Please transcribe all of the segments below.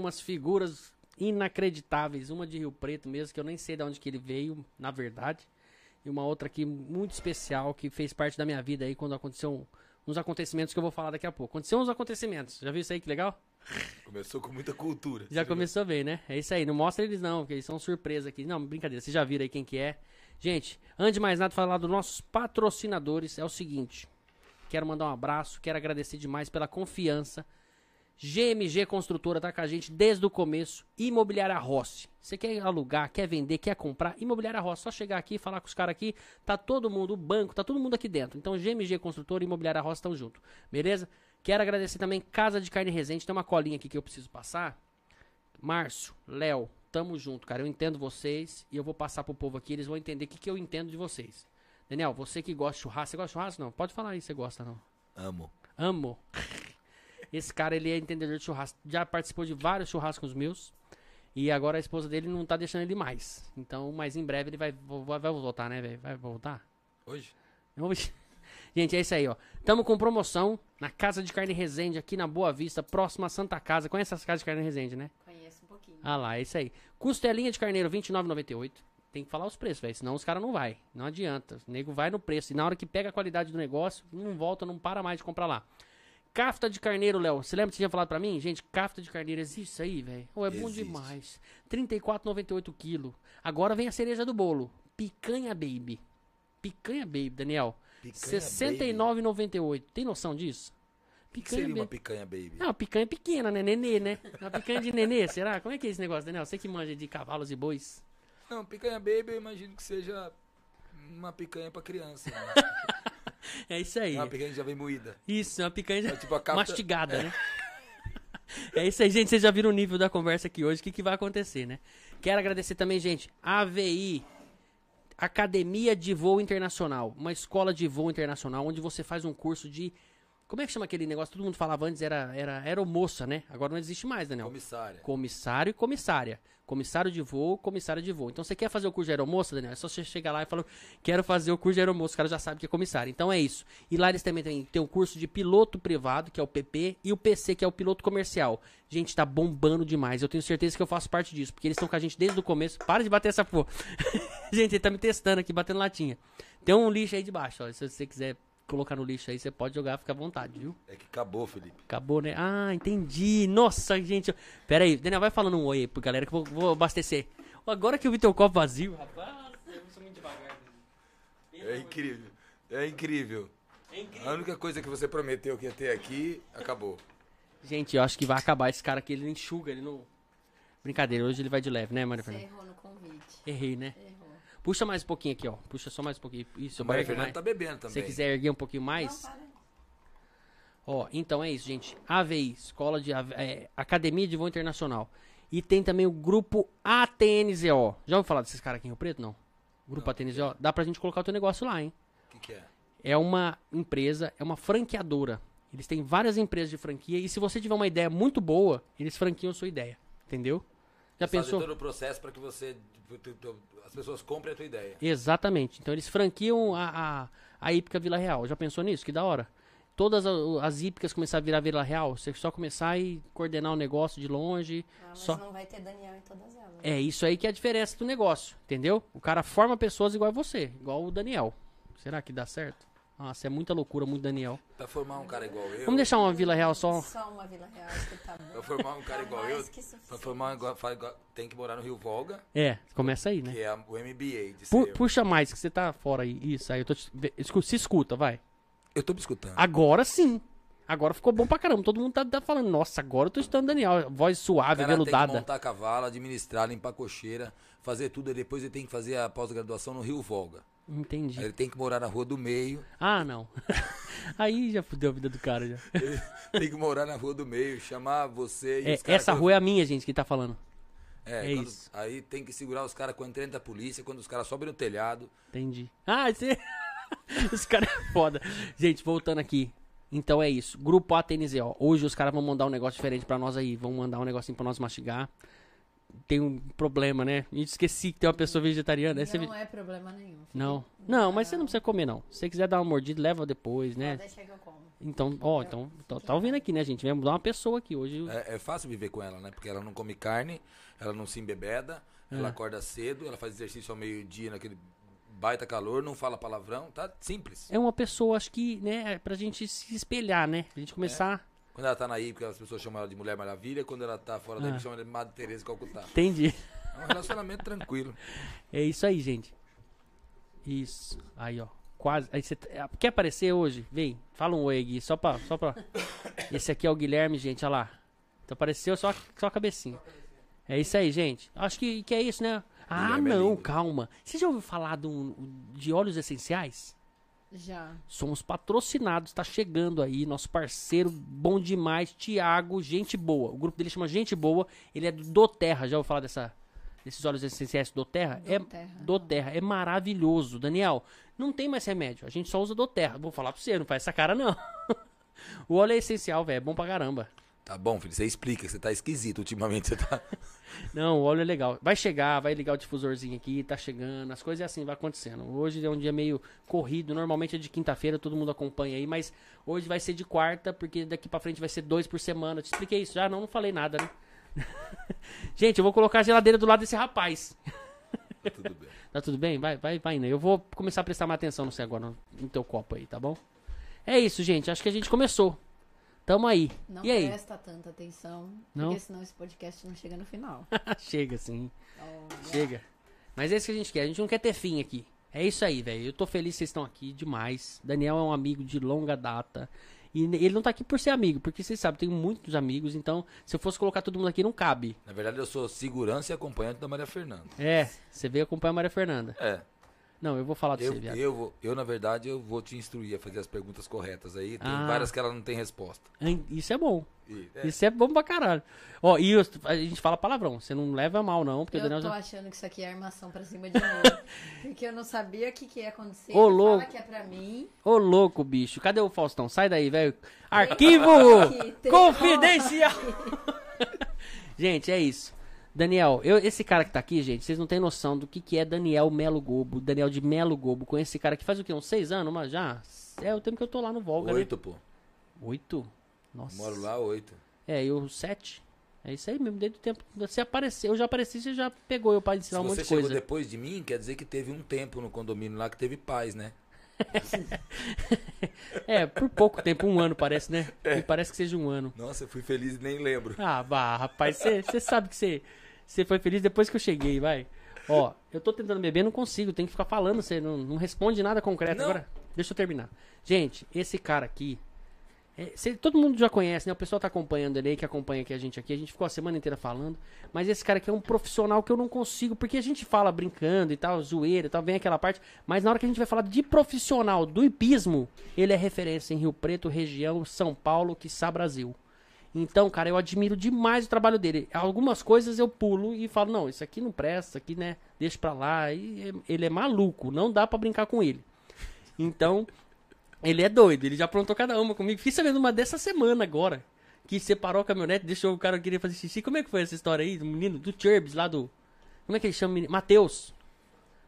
com umas figuras inacreditáveis. Uma de Rio Preto mesmo, que eu nem sei de onde que ele veio, na verdade. E uma outra aqui muito especial, que fez parte da minha vida aí quando aconteceu um- uns acontecimentos que eu vou falar daqui a pouco. Aconteceu uns acontecimentos. Já viu isso aí que legal? Começou com muita cultura. Já começou bem, né? É isso aí. Não mostra eles não, porque eles são surpresa aqui. Não, brincadeira. Vocês já viram aí quem que é. Gente, antes de mais nada, falar dos nossos patrocinadores é o seguinte. Quero mandar um abraço, quero agradecer demais pela confiança. GMG Construtora tá com a gente desde o começo. Imobiliária Rossi. Você quer alugar, quer vender, quer comprar? Imobiliária Rossi. Só chegar aqui, falar com os caras aqui. Tá todo mundo, o banco, tá todo mundo aqui dentro. Então GMG Construtora e Imobiliária Rossi estão junto. Beleza? Quero agradecer também Casa de Carne Resende. Tem uma colinha aqui que eu preciso passar. Márcio, Léo, tamo junto, cara. Eu entendo vocês e eu vou passar pro povo aqui. Eles vão entender o que, que eu entendo de vocês. Daniel, você que gosta de churrasco, você gosta de churrasco? Não, pode falar aí se você gosta, não. Amo. Amo. Esse cara, ele é entendedor de churrasco. Já participou de vários churrascos meus. E agora a esposa dele não tá deixando ele mais. Então, mas em breve ele vai, vai, vai voltar, né, velho? Vai voltar? Hoje? Vamos- Gente, é isso aí, ó. Tamo com promoção na Casa de Carne Resende, aqui na Boa Vista, próxima à Santa Casa. Conhece essa Casa de Carne Resende, né? Conheço um pouquinho. Ah lá, é isso aí. Costelinha de carneiro, R$ 29,98. Tem que falar os preços, velho. Senão os caras não vai. Não adianta. O nego vai no preço. E na hora que pega a qualidade do negócio, não volta, não para mais de comprar lá. Cafta de carneiro, Léo. Você lembra que você tinha falado pra mim? Gente, cafta de carneiro, existe isso aí, velho? Oh, é bom Existe. demais. R$ 34,98 quilo. Agora vem a cereja do bolo. Picanha Baby. Picanha Baby, Daniel. R$ Picanha 69,98. Tem noção disso? O que Picanha seria uma picanha baby? Uma picanha pequena, né? Nenê, né? Uma picanha de nenê, será? Como é que é esse negócio, Daniel? Você que manja de cavalos e bois. Não, picanha baby eu imagino que seja uma picanha pra criança. Né? É isso aí. Uma picanha que já vem moída. Isso, uma picanha É tipo capta... mastigada, né? É isso aí, gente. Vocês já viram o nível da conversa aqui hoje. O que, que vai acontecer, né? Quero agradecer também, gente. AVI, Academia de Voo Internacional. Uma escola de voo internacional onde você faz um curso de. Como é que chama aquele negócio? Todo mundo falava antes, era, era aeromoça, né? Agora não existe mais, Daniel. Comissária. Comissário e comissária. Comissário de voo, comissária de voo. Então você quer fazer o curso de aeromoça, Daniel? É só você chegar lá e falar, quero fazer o curso de aeromoça. O cara já sabe que é comissário. Então é isso. E lá eles também têm, tem o curso de piloto privado, que é o PP, e o PC, que é o piloto comercial. Gente, tá bombando demais. Eu tenho certeza que eu faço parte disso, porque eles estão com a gente desde o começo. Para de bater essa porra. gente, ele tá me testando aqui, batendo latinha. Tem um lixo aí debaixo, ó. Se você quiser colocar no lixo aí, você pode jogar, fica à vontade, viu? É que acabou, Felipe. Acabou, né? Ah, entendi. Nossa, gente. Pera aí, Daniel, vai falando um oi aí pro galera que eu vou, vou abastecer. Agora que eu vi teu copo vazio, rapaz, eu sou muito devagar. É incrível. É incrível. É incrível. A única coisa que você prometeu que ia ter aqui, acabou. Gente, eu acho que vai acabar esse cara aqui, ele enxuga, ele não... Brincadeira, hoje ele vai de leve, né, Maria Você Fernanda? errou no convite. Errei, né? Errou. Puxa mais um pouquinho aqui, ó. Puxa só mais um pouquinho. Isso, O Maria Fernanda mais. tá bebendo Se também. você quiser erguer um pouquinho mais... Não. Ó, então é isso, gente. AVI, Escola de Ave- é, Academia de Voo Internacional. E tem também o grupo ATNZO. Já ouviu falar desses caras aqui em Rio Preto, não? Grupo Não. ATNZO. Dá pra gente colocar o teu negócio lá, hein? O que, que é? É uma empresa, é uma franqueadora. Eles têm várias empresas de franquia e se você tiver uma ideia muito boa, eles franquiam a sua ideia. Entendeu? Já Eles pensou? todo o processo para que você. tu- tu- As pessoas comprem a tua ideia. Exatamente. Então eles franquiam a, a, a Hípica Vila Real. Já pensou nisso? Que da hora. Todas a- as hípicas começar a virar Vila Real, você só começar e coordenar o negócio de longe. Mas Só- não vai ter Daniel em todas elas. É isso aí que é a diferença do negócio, entendeu? O cara forma pessoas igual a você, igual o Daniel. Será que dá certo? Nossa, é muita loucura, muito Daniel. Pra formar um cara igual eu. Vamos deixar uma Vila Real só. Só uma Vila Real, acho que tá bom. Pra formar um cara Tá igual eu. Pra formar um igual, tem que morar no Rio Volga, É, começa aí, né? que é o MBA de Pu- puxa mais, que você tá fora aí. Isso aí, eu tô te... Se escuta, vai. Eu tô me escutando. Agora sim. Agora ficou bom pra caramba. Todo mundo tá, tá falando, nossa, agora eu tô estudando Daniel. Voz suave, cara tem que veludada. montar cavalo, administrar, limpar cocheira, fazer tudo. e Depois ele tem que fazer a pós-graduação no Rio Volga. Aí Entendi. ele tem que morar na Rua do Meio. Ah, não. aí já fudeu a vida do cara já. Ele tem que morar na Rua do Meio, chamar você e É, os essa rua é a minha, gente, que tá falando. É, é quando- isso. Aí tem que segurar os caras quando entra a polícia, quando os caras sobem no telhado. Entendi. Ah, esse... Os caras é foda. Gente, voltando aqui. Então é isso. Grupo ATNZ, ó. Hoje os caras vão mandar um negócio diferente pra nós aí. Vão mandar um negocinho pra nós mastigar. Tem um problema, né? A gente esqueci que tem uma pessoa vegetariana. Aí você... Não é problema nenhum. filho. Não. Não, mas você não precisa comer, não. Se você quiser dar uma mordida, leva depois, né? Pode deixar que eu como. Então, ó, então, tá, tá ouvindo aqui, né, gente? Vamos dar uma pessoa aqui hoje. É, é fácil viver com ela, né? Porque ela não come carne, ela não se embebeda, ela É. acorda cedo, ela faz exercício ao meio-dia naquele baita calor, não fala palavrão, tá simples. É uma pessoa, acho que, né, é pra gente se espelhar, né? A gente começar. Quando ela tá na porque as pessoas chamam ela de Mulher Maravilha, quando ela tá fora Ah. daí, chamam ela de Madre Teresa de Calcutá. Entendi. É um relacionamento tranquilo. É isso aí, gente. Isso. Aí, ó. Quase. Aí você tá- quer aparecer hoje? Vem. Fala um oi, Gui. Só pra, só pra. Esse aqui é o Guilherme, gente. Olha lá. Então apareceu só, só a cabecinha. É isso aí, gente. Acho que, que é isso, né? Ah, Guilherme é não, lindo. calma. Você já ouviu falar do, de óleos essenciais? Já. Somos patrocinados, tá chegando aí, nosso parceiro bom demais, Tiago, gente boa. O grupo dele chama Gente Boa, ele é do Doterra, já ouviu falar dessa, desses óleos essenciais do Doterra? É Doterra. Doterra, é maravilhoso. Daniel, não tem mais remédio, a gente só usa Doterra. Vou falar pra você, não faz essa cara não. o óleo é essencial, velho, é bom pra caramba. Tá bom, filho, você explica, você tá esquisito ultimamente, você tá... Não, o óleo é legal. Vai chegar, vai ligar o difusorzinho aqui, tá chegando, as coisas é assim, vai acontecendo. Hoje é um dia meio corrido, normalmente é de quinta-feira, todo mundo acompanha aí, mas hoje vai ser de quarta, porque daqui pra frente vai ser dois por semana. Eu te expliquei isso já? Não, não falei nada, né? Gente, eu vou colocar a geladeira do lado desse rapaz. Tudo bem. Tá tudo bem? Vai, vai, vai, né? Eu vou começar a prestar mais atenção no você agora, no teu copo aí, tá bom? É isso, gente. Acho que a gente começou. Tamo aí. Não e aí? presta tanta atenção, Não? porque senão esse podcast não chega no final. Chega, sim. Olha. Chega. Mas é isso que a gente quer. A gente não quer ter fim aqui. É isso aí, velho. Eu tô feliz que vocês estão aqui demais. Daniel é um amigo de longa data. E ele não tá aqui por ser amigo, porque vocês sabem, tenho muitos amigos, então se eu fosse colocar todo mundo aqui, não cabe. Na verdade, eu sou segurança e acompanhante da Maria Fernanda. É, você veio acompanhar a Maria Fernanda. É, Não, eu vou falar pra eu, você, viado. eu, vou- eu, na verdade, eu vou te instruir a fazer as perguntas corretas aí. Tem Ah. várias que ela não tem resposta. Isso é bom. E- é, Isso é bom pra caralho. Ó, e eu- a gente fala palavrão. Você não leva mal, não, porque Eu Daniel tô já... achando que isso aqui é armação pra cima de mim. porque eu não sabia o que, que ia acontecer. Ô, louco. Fala que é pra mim. Ô, louco, bicho. Cadê o Faustão? Sai daí, velho. Arquivo confidencial. gente, é isso. Daniel, eu, esse cara que tá aqui, gente, vocês não têm noção do que, que é Daniel Melo Gobo. Daniel de Melo Gobo. Com esse cara que faz o quê? Uns seis anos, mas já? É o tempo que eu tô lá no Volga, Oito, pô. né? Oito? Nossa. Moro lá, oito. É, eu sete. É isso aí mesmo, desde o tempo. Você apareceu, eu já apareci, você já pegou eu pra Se ensinar um monte você de chegou coisa. depois de mim, quer dizer que teve um tempo no condomínio lá que teve paz, né? É, por pouco tempo, um ano parece, né? É. Me parece que seja um ano. Nossa, eu fui feliz e nem lembro. Ah, vá, rapaz, você sabe que você você foi feliz depois que eu cheguei, vai. Ó, eu tô tentando beber, não consigo, tem que ficar falando, você não, não responde nada concreto. Não. Agora, deixa eu terminar. Gente, esse cara aqui, é, cê- todo mundo já conhece, né? O pessoal tá acompanhando ele aí, que acompanha aqui a gente aqui. A gente ficou a semana inteira falando. Mas esse cara aqui é um profissional que eu não consigo, porque a gente fala brincando e tal, zoeira e tal, vem aquela parte. Mas na hora que a gente vai falar de profissional do hipismo, ele é referência em Rio Preto, região, São Paulo, quiçá Brasil. Então, cara, eu admiro demais o trabalho dele. Algumas coisas eu pulo e falo, não, isso aqui não presta, isso aqui, né, deixa pra lá. E é- ele é maluco, não dá pra brincar com ele. Então, ele é doido, ele já aprontou cada uma comigo. Fiz sabendo uma dessa semana agora, que separou a caminhonete, deixou o cara que queria fazer xixi. Como é que foi essa história aí, do menino, do Churbs, lá do... Como é que ele chama? Matheus.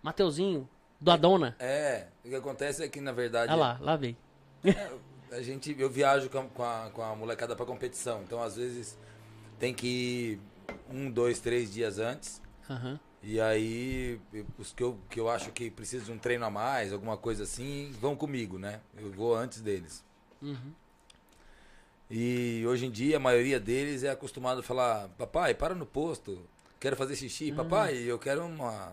Mateuzinho, do Adona. É, o que acontece é que, na verdade, Olha lá, lá vem. A gente, eu viajo com a, com a, molecada pra competição. Então, às vezes, tem que ir um, dois, três dias antes. Aham. E aí, os que eu, que eu acho que precisam de um treino a mais, alguma coisa assim, vão comigo, né? Eu vou antes deles. Uhum. E hoje em dia, a maioria deles é acostumado a falar: Papai, para no posto, quero fazer xixi. Papai, eu quero uma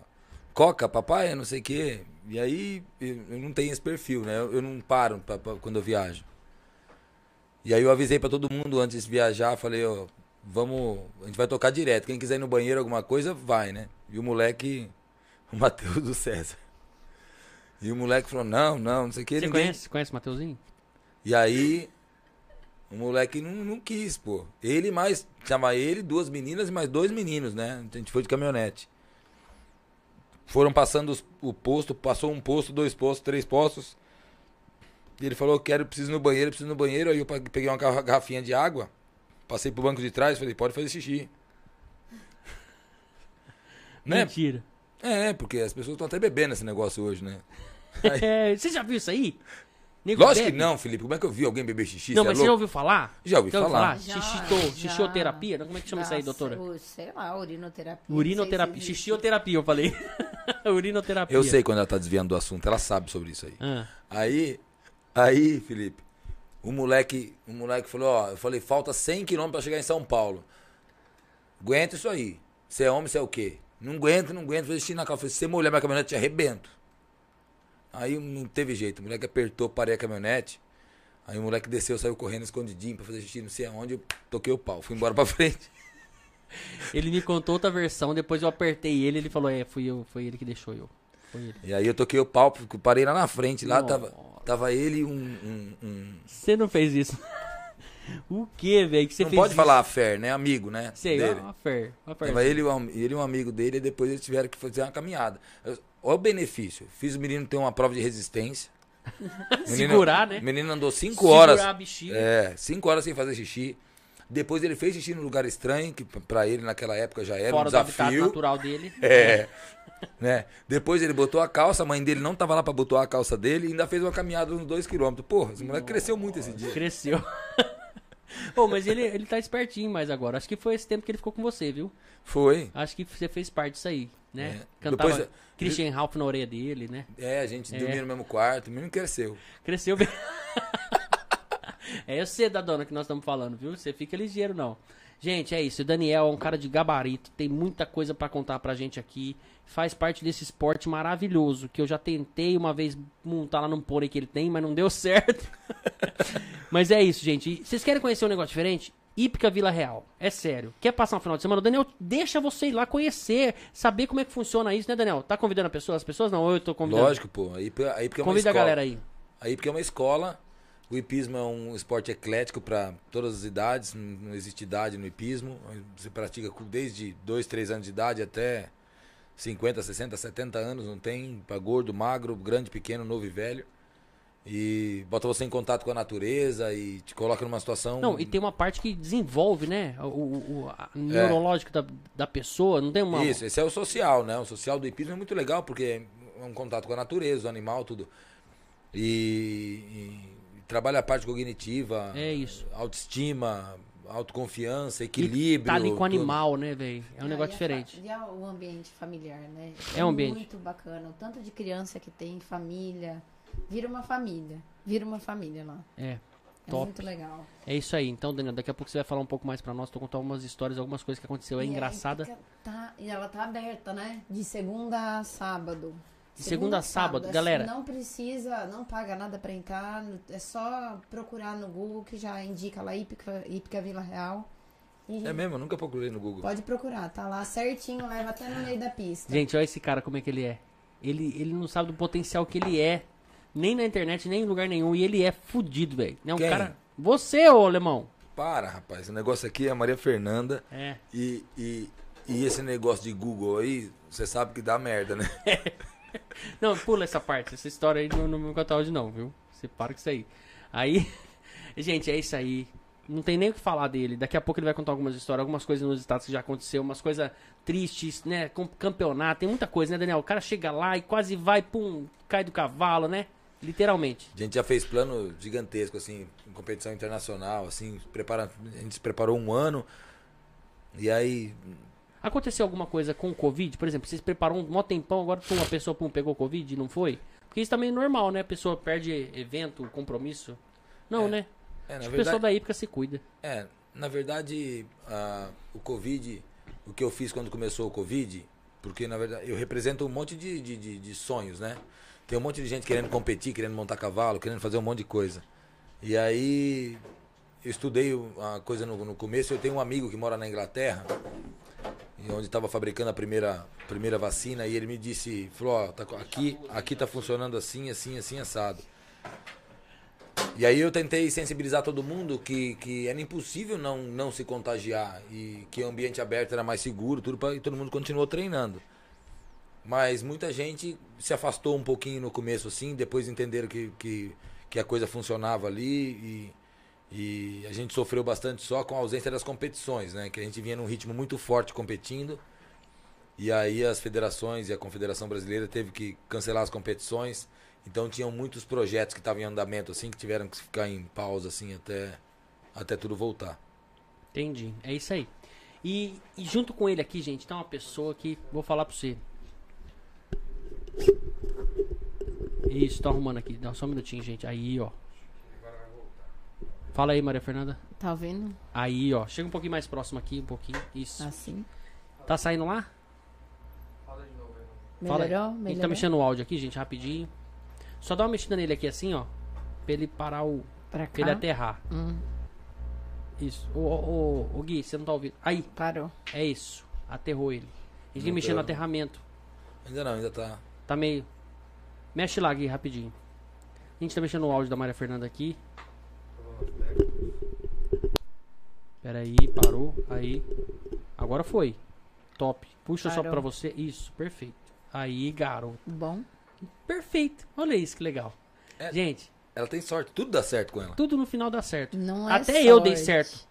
coca, papai, não sei o quê. E aí, eu, não tenho esse perfil, né? Eu, eu não paro pra- pra- quando eu viajo. E aí, eu avisei pra todo mundo antes de viajar: falei, ó, vamos, a gente vai tocar direto. Quem quiser ir no banheiro, alguma coisa, vai, né? E o moleque, o Matheus do César. E o moleque falou: Não, não, não sei o quê. Você ninguém- conhece, conhece o Mateuzinho? e aí, o moleque não, não quis, pô. Ele mais, chama ele, duas meninas e mais dois meninos, né? A gente foi de caminhonete. Foram passando os- o posto, passou um posto, dois postos, três postos. E ele falou, quero, preciso ir no banheiro, preciso ir no banheiro. Aí eu peguei uma garra- garrafinha de água, passei pro banco de trás, falei, pode fazer xixi. Né? Mentira. É, porque as pessoas estão até bebendo esse negócio hoje, né? É, você já viu isso aí? Nego Lógico que bebe? não, Felipe. Como é que eu vi alguém beber xixi? Não, é mas você já ouviu falar? Já ouvi Já ouviu falar. Já, Xixito, já. xixioterapia? Não, Como é que chama isso aí, Nossa, doutora? Sei lá, urinoterapia. Urinoterapia. se. Xixioterapia, eu falei. Urinoterapia. Eu sei quando ela tá desviando do assunto, ela sabe sobre isso aí. Ah, Aí, aí, Felipe, o moleque, o moleque falou, ó, eu falei, falta 100 quilômetros pra chegar em São Paulo. Aguenta isso aí. Você é homem, você é o quê? Não aguento, não aguento, vou desistir na calça. Falei, se você molhar minha caminhonete, te arrebento. Aí não teve jeito, o moleque apertou, parei a caminhonete. Aí o moleque desceu, saiu correndo escondidinho pra fazer xixi, não sei aonde, eu toquei o pau, fui embora pra frente. ele me contou outra versão, depois eu apertei ele, ele falou, é, fui eu, foi ele que deixou eu. Foi ele. E aí eu toquei o pau, porque parei lá na frente, lá Nossa. tava, tava ele e um, um- um- Você não fez isso. o que, velho? Que você Não fez pode isso? falar a Fer, né? Amigo, né? Sei, dele. uma fé. Uma fé. Tava ele, ele e um amigo dele, e depois eles tiveram que fazer uma caminhada. Eu- Olha o benefício. Fiz o menino ter uma prova de resistência. Menino- Segurar, né? O menino andou cinco Segurar horas. a bexiga. É, cinco horas sem fazer xixi. Depois ele fez xixi num lugar estranho, que p- pra ele naquela época já era Fora um do habitat desafio. natural dele. É. Né? Depois ele botou a calça, a mãe dele não tava lá pra botar a calça dele e ainda fez uma caminhada uns dois quilômetros. Porra, esse moleque cresceu muito esse dia. Cresceu. Ô, mas ele, ele tá espertinho mais agora. Acho que foi esse tempo que ele ficou com você, viu? Foi. Acho que você fez parte disso aí, né? É. Cantava Depois- Christian Ralph na orelha dele, né? É, a gente É. dormia no mesmo quarto, o menino cresceu. Cresceu bem. é você da dona que nós estamos falando, viu? Você fica ligeiro, não. Gente, é isso. O Daniel é um cara de gabarito, tem muita coisa pra contar pra gente aqui. Faz parte desse esporte maravilhoso que eu já tentei uma vez montar lá num pônei que ele tem, mas não deu certo. mas é isso, gente. E Vocês querem conhecer um negócio diferente? Ípica Vila Real. É sério. Quer passar um final de semana? Daniel, deixa você ir lá conhecer, saber como é que funciona isso, né, Daniel? Tá convidando a pessoa? As pessoas não? Eu tô convidando? Lógico, pô. Aí, aí porque é uma Convida a escola. galera aí. Aí porque é uma escola, o hipismo é um esporte eclético para todas as idades, não existe idade no hipismo. Você pratica desde 2, 3 anos de idade até 50, 60, 70 anos, não tem para gordo, magro, grande, pequeno, novo e velho. E bota você em contato com a natureza e te coloca numa situação. Não, e tem uma parte que desenvolve, né? O, o, neurológico da, da pessoa, não tem uma. Isso, esse é o social, né? O social do hipismo é muito legal porque é um contato com a natureza, o animal, tudo. E, e trabalha a parte cognitiva, É isso. autoestima, autoconfiança, E equilíbrio. Tá ali com o tudo. animal, né, velho? É um E negócio aí a diferente. E a- o ambiente familiar, né? É um ambiente. Muito bacana. O tanto de criança que tem, família. Vira uma família. Vira uma família lá. É. É Top. muito legal. É isso aí. Então, Daniel, daqui a pouco você vai falar um pouco mais pra nós. Tô contando algumas histórias, algumas coisas que aconteceu. É E engraçada. tá- e ela tá aberta, né? De segunda a sábado. De segunda a sábado, galera. Não precisa, não paga nada pra entrar. É só procurar no Google que já indica lá Ípica, Ípica Vila Real. E É mesmo, eu nunca procurei no Google. pode procurar, tá lá certinho, leva até no meio da pista. Gente, olha esse cara como é que ele é. Ele, ele não sabe do potencial que ele é. Nem na internet, nem em lugar nenhum. E ele é fudido, velho. É um Quem? cara. Você, ô alemão. Para, rapaz. O negócio aqui é a Maria Fernanda. É. E, e, e esse negócio de Google aí, você sabe que dá merda, né? Não, pula essa parte. Essa história aí não, não me contar hoje, não, viu? Você para com isso aí. Aí, gente, é isso aí. Não tem nem o que falar dele. Daqui a pouco ele vai contar algumas histórias, algumas coisas nos estados que já aconteceu, umas coisas tristes, né? Com campeonato, tem muita coisa, né, Daniel? O cara chega lá e quase vai, pum, cai do cavalo, né? Literalmente. A gente já fez plano gigantesco, assim, em competição internacional, assim, prepara, a gente se preparou um ano. E aí, Aconteceu alguma coisa com o Covid? Por exemplo, vocês prepararam um mó tempão, agora uma pessoa pum, pegou Covid e não foi? Porque isso também é normal, né? A pessoa perde evento, compromisso. Não, É. né? é, Acho o verdade, pessoal da época se cuida. É, na verdade, a- o Covid, o que eu fiz quando começou o Covid, porque na verdade eu represento um monte de, de, de- de sonhos, né? Tem um monte de gente querendo competir, querendo montar cavalo, querendo fazer um monte de coisa. E aí eu estudei a coisa no, no começo, eu tenho um amigo que mora na Inglaterra, onde estava fabricando a primeira, primeira vacina, e ele me disse, falou, ó, tá aqui, aqui tá funcionando assim, assim, assim, assado. E aí eu tentei sensibilizar todo mundo que, que era impossível não, não se contagiar e que o ambiente aberto era mais seguro, tudo pra, e todo mundo continuou treinando. Mas muita gente se afastou um pouquinho no começo assim, depois entenderam que, que, que a coisa funcionava ali e, e a gente sofreu bastante só com a ausência das competições, né? Que a gente vinha num ritmo muito forte competindo E aí as federações e a Confederação Brasileira teve que cancelar as competições. Então tinham muitos projetos que estavam em andamento assim que tiveram que ficar em pausa assim até até tudo voltar. Entendi. É isso aí. E, e junto com ele aqui, gente, tá uma pessoa que vou falar pra você. Isso, tô arrumando aqui. Dá só um minutinho, gente. Aí, ó. Fala aí, Maria Fernanda. Tá vendo? Aí, ó. Chega um pouquinho mais próximo aqui, um pouquinho. Isso. Assim. Tá saindo lá? Fala aí. Melhorou? A gente Melhorou? tá mexendo o áudio aqui, gente, rapidinho. Só dá uma mexida nele aqui assim, ó. Pra ele parar o. Pra Pra ele cá. aterrar. Hum, Isso. Ô, ô, ô, ô, Gui, você não tá ouvindo. Aí, parou. é isso. Aterrou ele. Não mexer no tá. aterramento. Ainda não, ainda tá. Tá meio. Mexe lá, Gui, rapidinho. A gente tá mexendo no áudio da Maria Fernanda aqui. Pera aí, parou. Aí. Agora foi. Top. Puxa só Parou. pra você. Isso, perfeito. Aí, garoto. Bom. Perfeito. Olha isso que legal. É. Gente, Ela tem sorte, tudo dá certo com ela. tudo no final dá certo. Não é Até eu dei sorte. certo.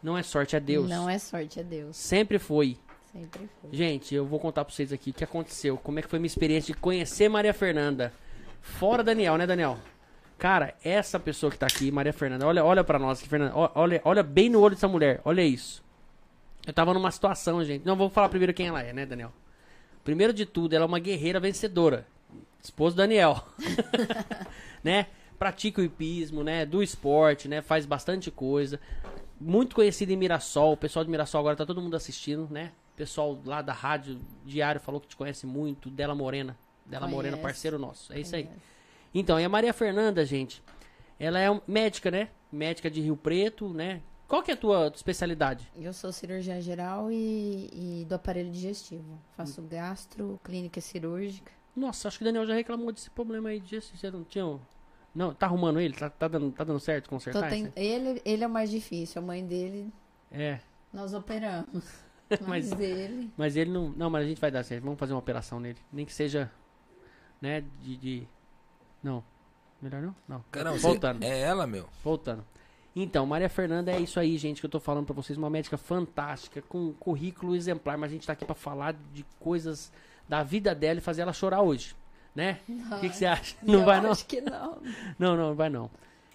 Não é sorte, é Deus. Não é sorte, é Deus. Sempre foi. Sempre foi. Gente, eu vou contar pra vocês aqui o que aconteceu. Como é que foi minha experiência de conhecer Maria Fernanda. Fora Daniel, né, Daniel? Cara, essa pessoa que tá aqui, Maria Fernanda, olha, olha pra nós Fernanda. Olha, olha bem no olho dessa mulher. Olha isso. Eu tava numa situação, gente. Não, vou falar primeiro quem ela é, né, Daniel? Primeiro de tudo, ela é uma guerreira vencedora. Esposo Daniel. né? Pratica o hipismo, né? Do esporte, né? Faz bastante coisa. Muito conhecida em Mirassol. O pessoal de Mirassol agora tá todo mundo assistindo, né? Pessoal lá da rádio Diário falou que te conhece muito. Dela Morena. Dela Morena, Conhece. parceiro nosso. É isso aí. Conhece. Então, e a Maria Fernanda, gente, ela é médica, né? Médica de Rio Preto, né? Qual que é a tua especialidade? Eu sou cirurgiã geral e, e do aparelho digestivo. Faço gastro, clínica cirúrgica. Nossa, acho que o Daniel já reclamou desse problema aí. De, você não tinha. um- Não, tá arrumando ele? Tá, tá dando, tá dando certo Tô consertar? ten- isso? ele, ele é o mais difícil. A mãe dele, É. nós operamos. Mas- Mas dele. Mas ele não. Não, mas a gente vai dar certo. Vamos fazer uma operação nele. Nem que seja. Né? De. de- Não. Melhor não? Não. Caramba, Voltando. é ela, meu. Voltando. Então, Maria Fernanda é isso aí, gente, que eu tô falando pra vocês. Uma médica fantástica, com um currículo exemplar. Mas a gente tá aqui pra falar de coisas da vida dela e fazer ela chorar hoje. Né? O que, que você acha? Não eu vai, não? Acho que não. Não, não, vai não.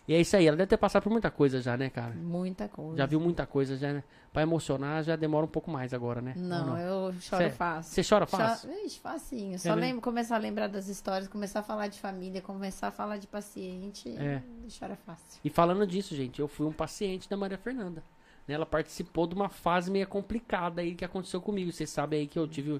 E é isso aí, ela deve ter passado por muita coisa já, né, cara? Muita coisa. Já viu muita coisa, já, né? Pra emocionar já demora um pouco mais agora, né? Ou Não, eu choro Cê- fácil. Você chora fácil? Choro, Ixi, facinho. É Só lembro, começar a lembrar das histórias, começar a falar de família, começar a falar de paciente. É. Chora fácil. E falando disso, gente, eu fui um paciente da Maria Fernanda. né? Ela participou de uma fase meio complicada aí que aconteceu comigo. Vocês sabem aí que eu tive.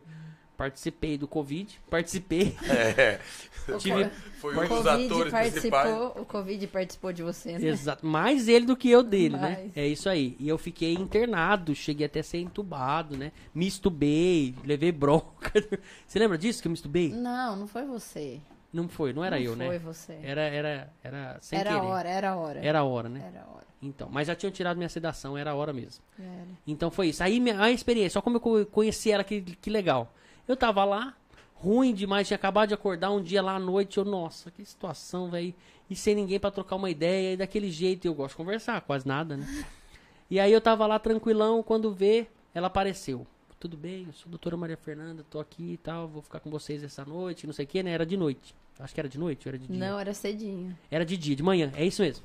Participei do Covid. Participei. É. O Tive- Foi o um dos Covid atores participou, o Covid participou de você, né? Exato. Mais ele do que eu dele, né? É isso aí. E eu fiquei internado. Cheguei até a ser entubado, né? Me estubei. Levei bronca. Você lembra disso que eu me estubei? Não, não foi você. Não foi, não era não eu, foi né? você. Era, era, era sem Era a querer. hora, era a hora. Era a hora, né? Era a hora. Então, mas já tinham tirado minha sedação, era a hora mesmo. Era. Então foi isso. Aí minha, a experiência, só como eu co- conheci ela, que, que legal. Eu tava lá, ruim demais, tinha acabado de acordar um dia lá à noite, eu, nossa, que situação, velho. E sem ninguém pra trocar uma ideia, e daquele jeito, eu gosto de conversar, quase nada, né? E aí eu tava lá tranquilão, quando vê, ela apareceu. Tudo bem, eu sou a doutora Maria Fernanda, tô aqui e tal, vou ficar com vocês essa noite, não sei o que, né? Era de noite. Acho que era de noite ou era de dia? Não, era cedinho. Era de dia, de manhã, é isso mesmo.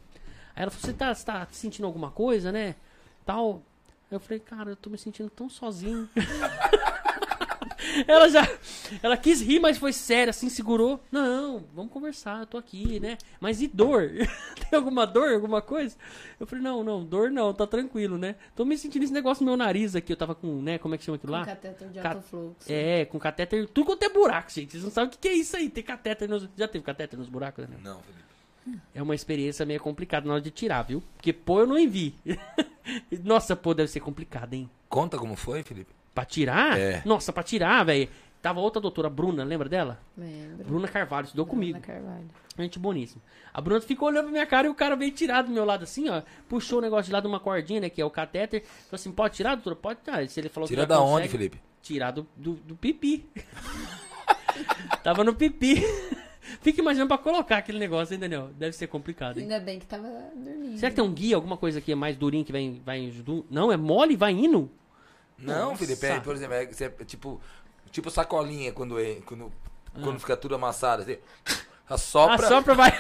Aí ela falou, você tá, tá sentindo alguma coisa, né? Tal. Aí eu falei, cara, eu tô me sentindo tão sozinho. ela já. Ela quis rir, mas foi séria, assim, segurou. Não, vamos conversar, eu tô aqui, né? Mas e dor? Tem alguma dor, alguma coisa? Eu falei, não, não, dor não, tá tranquilo, né? Tô me sentindo esse negócio no meu nariz aqui, eu tava com, né? Como é que chama aquilo Com lá? cateter de Ca- alto fluxo. É, com catéter, tudo quanto é buraco, gente. Vocês não sabem o que, que é isso aí, ter catéter nos. Já teve catéter nos buracos, né? Não, Felipe. É uma experiência meio complicada na hora de tirar, viu? Porque pô, eu não envi. Nossa, pô, deve ser complicado, hein? Conta como foi, Felipe. Pra tirar? É. Nossa, pra tirar, velho. Tava outra doutora, Bruna, lembra dela? Lembro. Bruna Carvalho, estudou comigo. Bruna Carvalho. Gente boníssima. A Bruna ficou olhando pra minha cara e o cara veio tirar do meu lado assim, ó. Puxou o negócio de lá de uma cordinha, né? Que é o catéter. Falou assim: pode tirar, doutora? Pode tirar. Se ele falou Tira da consegue, onde, Felipe? Tirar do, do, do pipi. Tava no pipi. Fica imaginando pra colocar aquele negócio, hein, Daniel? Deve ser complicado, hein? Ainda bem que tava dormindo. Será que tem um guia, alguma coisa que é mais durinho que vai, vai Não, é mole e vai indo? Não, Nossa. Felipe, é, por exemplo, é, é tipo, Tipo sacolinha quando, é, quando, quando fica tudo amassado, assim. Assopra. Assopra, vai.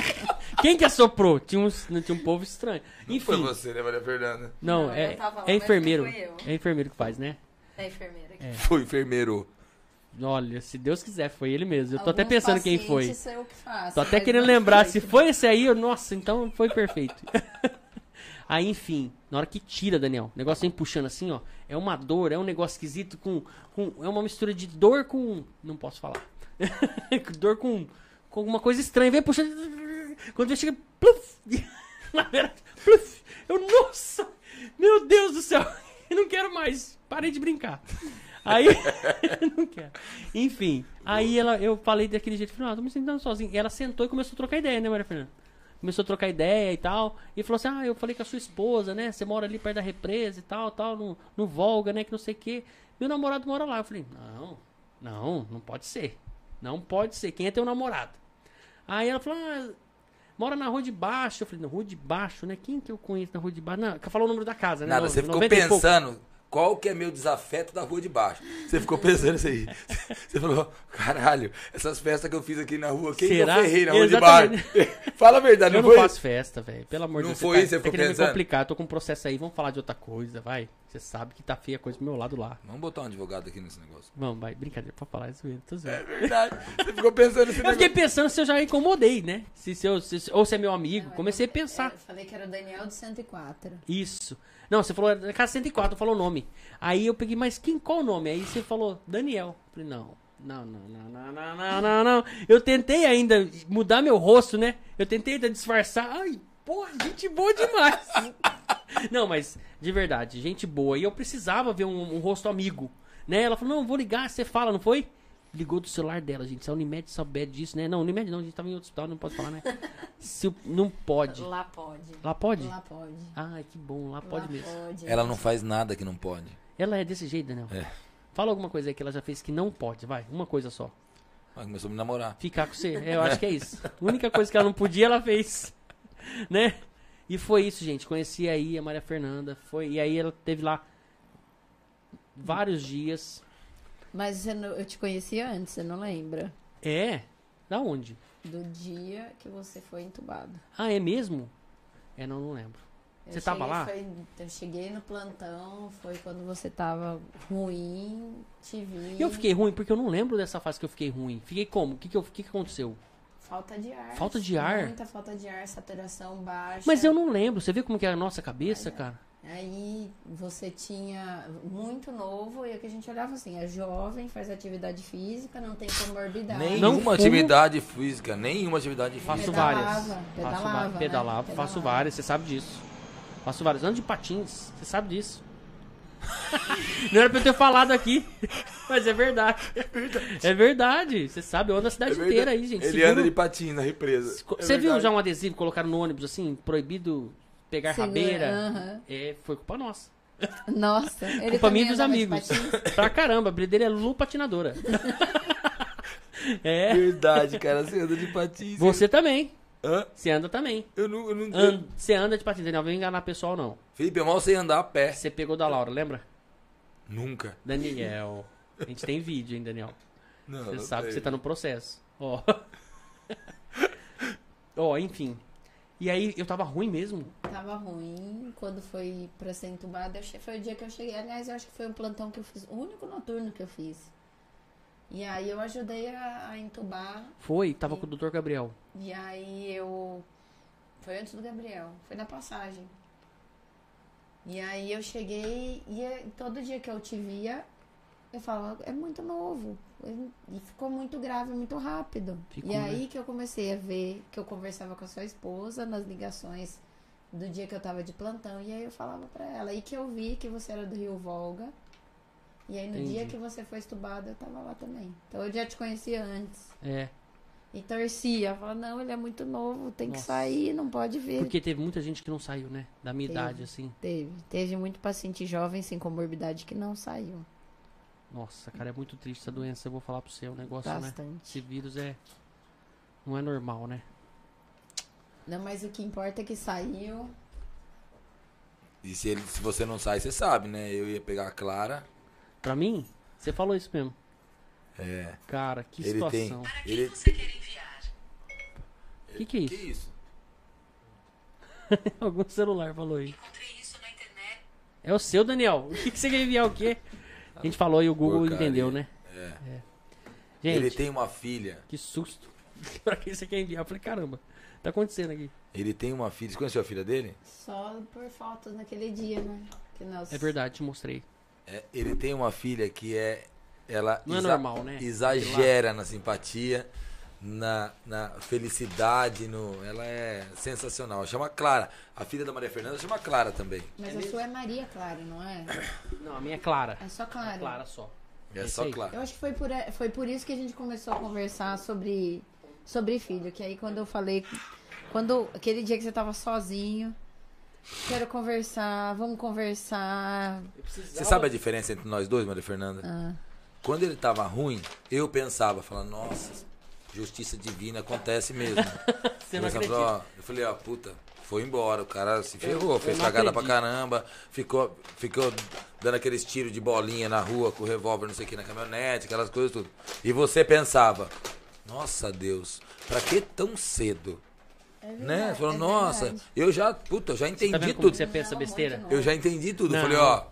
Quem que assoprou? Tinha, uns, tinha um povo estranho. Não foi Enfim. você, né, Maria Fernanda? Não, Não, é, lá, é enfermeiro. É enfermeiro que faz, né? É enfermeira aqui. É. Foi enfermeiro. Olha, se Deus quiser, foi ele mesmo. Eu tô até Alguns pensando quem foi. eu que faço, Tô até querendo lembrar. foi Se foi esse aí, eu, nossa, então foi perfeito. aí, enfim, na hora que tira, Daniel, o negócio vem puxando assim, ó. É uma dor, é um negócio esquisito com. com é uma mistura de dor com. Não posso falar. dor com. Com alguma coisa estranha. Vem puxando. Quando vem chega. Pluf, na pluf, eu, nossa! Meu Deus do céu! Eu não quero mais. Parei de brincar. Aí, não quero. Enfim, aí ela, eu falei daquele jeito, falei, ah, tô me sentindo sozinho. E ela sentou e começou a trocar ideia, né, Maria Fernanda? Começou a trocar ideia e tal. E falou assim, ah, eu falei com a sua esposa, né? Você mora ali perto da represa e tal, tal, no, no Volga, né? Que não sei o quê. Meu namorado mora lá. Eu falei, não, não, não pode ser. Não pode ser. Quem é teu namorado? Aí ela falou, ah, mora na rua de baixo. Eu falei, na rua de baixo, né? Quem que eu conheço na rua de baixo? Não, falou o número da casa, né? Nada, No- você ficou 90 pouco. pensando qual que é meu desafeto da rua de baixo. Você ficou pensando isso aí. Você falou, caralho, essas festas que eu fiz aqui na rua, quem Será? que eu ferrei na rua Exatamente. de baixo? Fala a verdade, Eu não não foi? faço festa, velho. Pelo amor de Não Deus. foi você isso que você tá, tá ficou querendo me pensando? complicar. Tô com um processo aí. Vamos falar de outra coisa, vai. Você sabe que tá feia a coisa do meu lado lá. Vamos botar um advogado aqui nesse negócio. Vamos, vai. Brincadeira. Pra falar isso mesmo. Tô É zoando. verdade. Você ficou pensando nesse Eu fiquei pensando se eu já incomodei, né? Se, se eu, se- ou se é meu amigo. Não, Comecei a eu- pensar. Eu falei que era o Daniel de 104. Isso. Não, você falou da casa 104, falou o nome. Aí eu peguei, mas quem, qual o nome? Aí você falou, Daniel. Eu falei, não. Não, não, não, não, não, não, não, não. Eu tentei ainda mudar meu rosto, né? Eu tentei ainda disfarçar. Ai, porra, gente boa demais. não, mas de verdade, gente boa. E eu precisava ver um, um rosto amigo, né? Ela falou, não, vou ligar, você fala, não foi? Ligou do celular dela, gente. Se a Unimed souber disso, né? Não, Unimed não, a gente tava em outro hospital, não pode falar, né? Se, não pode. Lá pode. Lá pode? Lá pode. Ai, que bom, lá pode Lá mesmo. pode. Ela não faz nada que não pode. Ela é desse jeito, Daniel. É. Fala alguma coisa aí que ela já fez que não pode, vai. Uma coisa só. Mas começou a me namorar. Ficar com você. É, eu acho que é isso. A única coisa que ela não podia, ela fez. Né? E foi isso, gente. Conheci aí a Maria Fernanda. Foi, e aí ela teve lá vários dias. Mas você não- eu te conhecia antes, você não lembra? É? Da onde? Do dia que você foi entubado. Ah, é mesmo? É, não, não lembro. Eu Você tava cheguei- lá? foi- eu cheguei no plantão, foi quando você tava ruim, te vi. Eu fiquei ruim porque eu não lembro dessa fase que eu fiquei ruim. Fiquei como? O que, que, eu- que, que aconteceu? Falta de ar. Falta de ar? Muita falta de ar, saturação baixa. Mas eu não lembro. Você vê como que é a nossa cabeça, cara? Aí você tinha muito novo e o que a gente olhava assim, é jovem, faz atividade física, não tem comorbidade. Nenhuma atividade física, nenhuma atividade física. Faço várias. pedalava, faço né? pedalava, faço Pedalava. várias, você sabe disso. Faço várias. Ando de patins, você sabe disso. Não era pra eu ter falado aqui, mas é verdade. É verdade. Você sabe, eu ando a cidade É verdade. inteira aí, gente. Ele Seguro- anda de patins na represa. Co- É Você viu verdade. já um adesivo colocaram no ônibus assim, proibido pegar Segura- rabeira? aham. É, foi culpa nossa. Nossa, ele culpa minha dos amigos. pra caramba, a brilha dele é Lu Patinadora. é, Verdade, cara, você anda de patins. você também. Hã? Você anda também. Eu não. Eu não An- Você anda de patins, Daniel. Vem enganar pessoal, não. Felipe, eu mal sei andar a pé. Você pegou da Laura, lembra? Nunca. Daniel. A gente tem vídeo, hein, Daniel? Não, Você não sabe que você tá no processo. Ó. Ó, enfim. E aí, eu tava ruim mesmo. Tava ruim. Quando foi pra ser entubada, che- foi o dia que eu cheguei. Aliás, eu acho que foi um plantão que eu fiz, o único noturno que eu fiz. E aí eu ajudei a, a entubar. Foi, tava com o doutor Gabriel. E aí eu. Foi antes do Gabriel, foi na passagem. E aí eu cheguei e é- todo dia que eu te via, eu falava, é muito novo. E ficou muito grave, muito rápido. Ficou, e aí né? que eu comecei a ver que eu conversava com a sua esposa nas ligações do dia que eu tava de plantão. E aí eu falava pra ela. E que eu vi que você era do Rio Volga. E aí no Entendi. dia que você foi estubada, eu tava lá também. Então eu já te conhecia antes. É. E torcia, falava, não, ele é muito novo, tem que Nossa. sair, não pode vir. Porque teve muita gente que não saiu, né? Da minha Teve. idade, assim. Teve. Teve muito paciente jovem sem comorbidade que não saiu. Nossa, cara, é muito triste essa doença. Eu vou falar pro você, o negócio, né? Bastante. Esse vírus é. Não é normal, né? Não, mas o que importa é que saiu. E se, ele, se você não sai, você sabe, né? Eu ia pegar a Clara. Pra mim, você falou isso mesmo. É. Cara, que Ele tem. situação. Ele... O que, que é Que isso? isso? Algum celular falou aí. É o seu, Daniel. O que, que você quer enviar o quê? A gente falou e o Google Porcaria. entendeu, né? É. Gente, Ele tem uma filha. que susto. pra quem você quer enviar? Eu falei, caramba, tá acontecendo aqui. Ele tem uma filha. Você conheceu a filha dele? Só por fotos naquele dia, né? Que nós... É verdade, te mostrei. É, ele tem uma filha que é. Ela Não é normal, né? exagera na simpatia, na, na felicidade. No, ela é sensacional. Chama Clara. A filha da Maria Fernanda chama Clara também. Mas a sua é Maria Clara, não é? Não, a minha é Clara. É só É Clara. Clara só. É Esse só aí. Clara. Eu acho que foi por, foi por isso que a gente começou a conversar sobre, sobre filho. Que aí quando eu falei. Quando aquele dia que você tava sozinho. Quero conversar, vamos conversar. Você sabe a diferença entre nós dois, Maria Fernanda? Ah, Quando ele tava ruim, eu pensava, falando, nossa, justiça divina acontece mesmo. Você não Eu ó, eu falei, ó, puta, foi embora, o cara se ferrou, eu fez não cagada pra acredito. caramba, ficou, ficou dando aqueles tiros de bolinha na rua com o revólver, não sei o que, na caminhonete, aquelas coisas tudo. E você pensava, nossa Deus, pra que tão cedo? é verdade, Né? Você falou, é nossa, eu já, puta, eu já Tá entendi vendo como tudo. que você pensa Não, besteira? Eu já entendi tudo. Eu Não. falei, ó,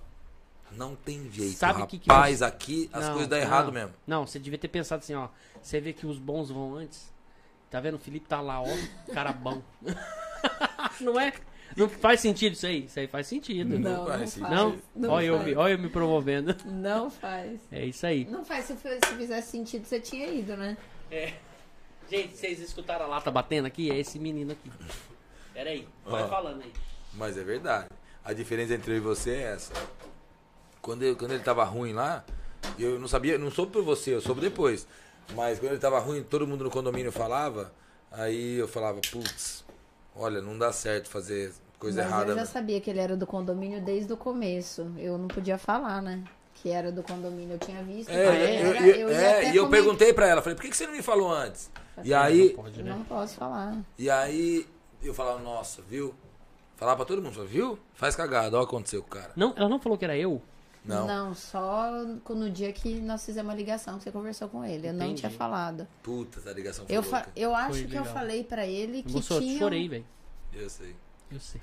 não tem jeito. Sabe que que rapaz, você- aqui as Não, coisas dão não. errado mesmo. Não, você devia ter pensado assim, ó. Você vê que os bons vão antes. Tá vendo? O Felipe tá lá, ó. Cara bom. não é? Não faz sentido isso aí? Isso aí faz sentido. Não, não faz. Não? Não olha, eu, me- olha eu me promovendo. Não faz. É isso aí. Não faz. Se, se fizesse sentido, você tinha ido, né? É. Gente, vocês escutaram a lata batendo aqui? É esse menino aqui. Pera aí, vai Ó. falando aí. Mas é verdade. A diferença entre eu e você é essa. Quando, eu, quando ele tava ruim lá, eu não sabia, não soube por você, eu soube depois. Mas quando ele tava ruim, todo mundo no condomínio falava, aí eu falava, putz, olha, não dá certo fazer coisa Mas errada. eu já né? sabia que ele era do condomínio desde o começo. Eu não podia falar, né? Que era do condomínio. Eu tinha visto. É, eu- era, eu- eu ia é, e eu comen- perguntei pra ela, falei, por que que você não me falou antes? E Não aí, pode, né? Não posso falar. E aí eu falava, nossa, viu? Falava pra todo mundo, falava, viu? Faz cagada, olha o que aconteceu com o cara. Não, ela não falou que era eu? Não. só no dia que nós fizemos a ligação, que você conversou com ele. Eu não tinha falado. Puta, essa ligação foi Eu, louca. eu acho Foi que eu legal. falei pra ele que Gostou? tinha. Chorei, velho. Eu sei. Eu sei.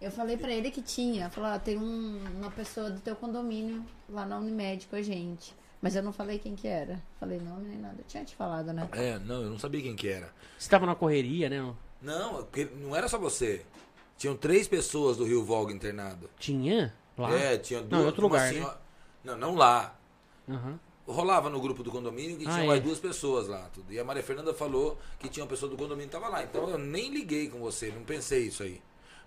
Eu falei pra ele que tinha. Falou, ó, tem um- uma pessoa do teu condomínio lá na Unimed com a gente. Mas eu não falei quem que era. Falei nome nem nada. Eu tinha te falado, né? É, não, eu não sabia quem que era. Você tava na correria, né? Não, porque não era só você. Tinham três pessoas do Rio Volga internado. Tinha? Lá? É, tinha duas. Não, outro lugar, né? senhora- Não, não lá. Aham. Rolava no grupo do condomínio que Ah, tinha é. mais duas pessoas lá. Tudo. E a Maria Fernanda falou que tinha uma pessoa do condomínio que tava lá. Então eu nem liguei com você, não pensei isso aí.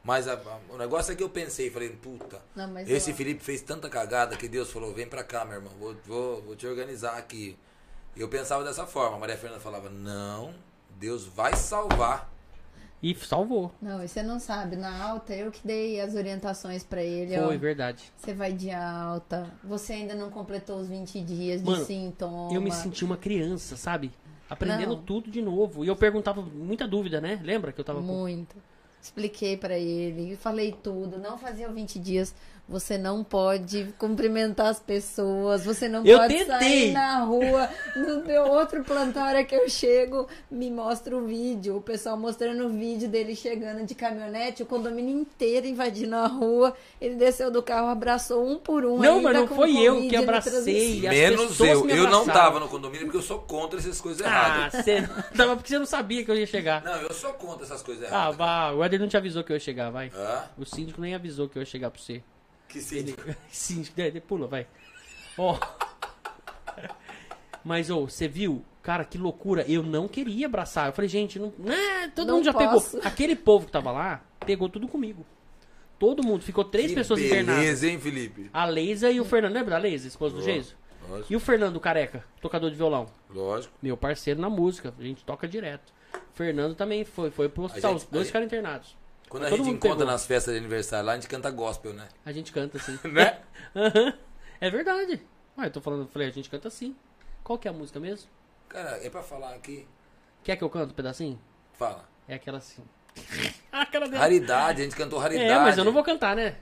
Mas a- a- o negócio é que eu pensei, falei, puta, Não, esse eu- Felipe fez tanta cagada que Deus falou, vem pra cá, meu irmão, vou, vou, vou te organizar aqui. E eu pensava dessa forma. A Maria Fernanda falava, não, Deus vai salvar. E salvou. Não, e você não sabe. Na alta, eu que dei as orientações pra ele. ó. Foi, verdade. Você vai de alta. Você ainda não completou os 20 dias de Mano, sintoma. Eu me senti uma criança, sabe? Aprendendo Não. tudo de novo. E eu perguntava muita dúvida, né? Lembra que eu tava com... Muito. Expliquei pra ele, falei tudo. Não fazia 20 dias. Você não pode cumprimentar as pessoas. Você não Eu pode tentei. sair na rua. No meu outro plantão, hora que eu chego, me mostra o vídeo. O pessoal mostrando o vídeo dele chegando de caminhonete, o condomínio inteiro invadindo a rua. Ele desceu do carro, abraçou um por um. Não, mas não foi eu que abracei. Menos eu. me Eu não tava no condomínio porque eu sou contra essas coisas Ah, erradas. você... tava porque você não sabia que eu ia chegar. Não, eu sou contra essas coisas Ah, erradas. vá. O Éder não te avisou que eu ia chegar, vai. Ah, O síndico nem avisou que eu ia chegar pra você. Que síndico. Síndico, é, pula, vai. Ó. Mas, ô, você viu? Cara, que loucura. Eu não queria abraçar. Eu falei, gente, não. né, todo Não mundo já posso. pegou. Aquele povo que tava lá, pegou tudo comigo. Todo mundo. Ficou três Que pessoas internadas. Beleza, hein, Felipe? A Leisa e o Fernando. Lembra da Leisa, esposa do? Lógico, E o Fernando Careca, tocador de violão. lógico. Meu parceiro na música. A gente toca direto. O Fernando também foi, foi pro hospital. gente- Os dois ficaram internados. Quando Mas a gente encontra pegou. nas festas de aniversário lá, a gente canta gospel, né? A gente canta assim. Né? Aham. é verdade. Ah, eu tô falando, eu falei, a gente canta assim. Qual que é a música mesmo? Cara, é pra falar aqui. Quer que eu canto um pedacinho? Fala. É aquela assim. a cara dela. Raridade, a gente cantou raridade. É, mas eu não vou cantar, né?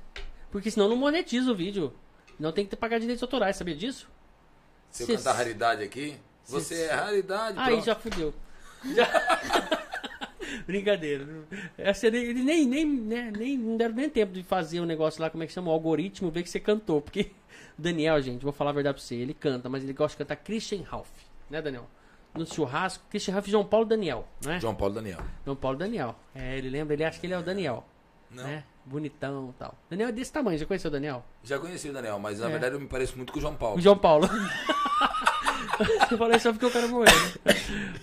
Porque senão não monetiza o vídeo. Não tem que pagar direitos autorais, sabia disso? Se eu Cê- cantar raridade aqui, você é raridade. Aí pronto. já fudeu. Já- Brincadeira. Nem, ele nem, nem, né, nem, não deram nem tempo de fazer o negócio lá, como é que chama? O algoritmo, ver que você cantou. Porque o Daniel, gente, vou falar a verdade pra você, ele canta, mas ele gosta de cantar Christian Ralph, né, Daniel? No churrasco, Christian Ralph e João Paulo Daniel, né? João Paulo Daniel. João Paulo Daniel. É, ele lembra, ele acha que ele é o Daniel, Não. né? Bonitão e tal. Daniel é desse tamanho, já conheceu o Daniel? Já conheci o Daniel, mas na É. verdade eu me pareço muito com o João Paulo. O João Paulo. Você falou só porque o cara morreu. né?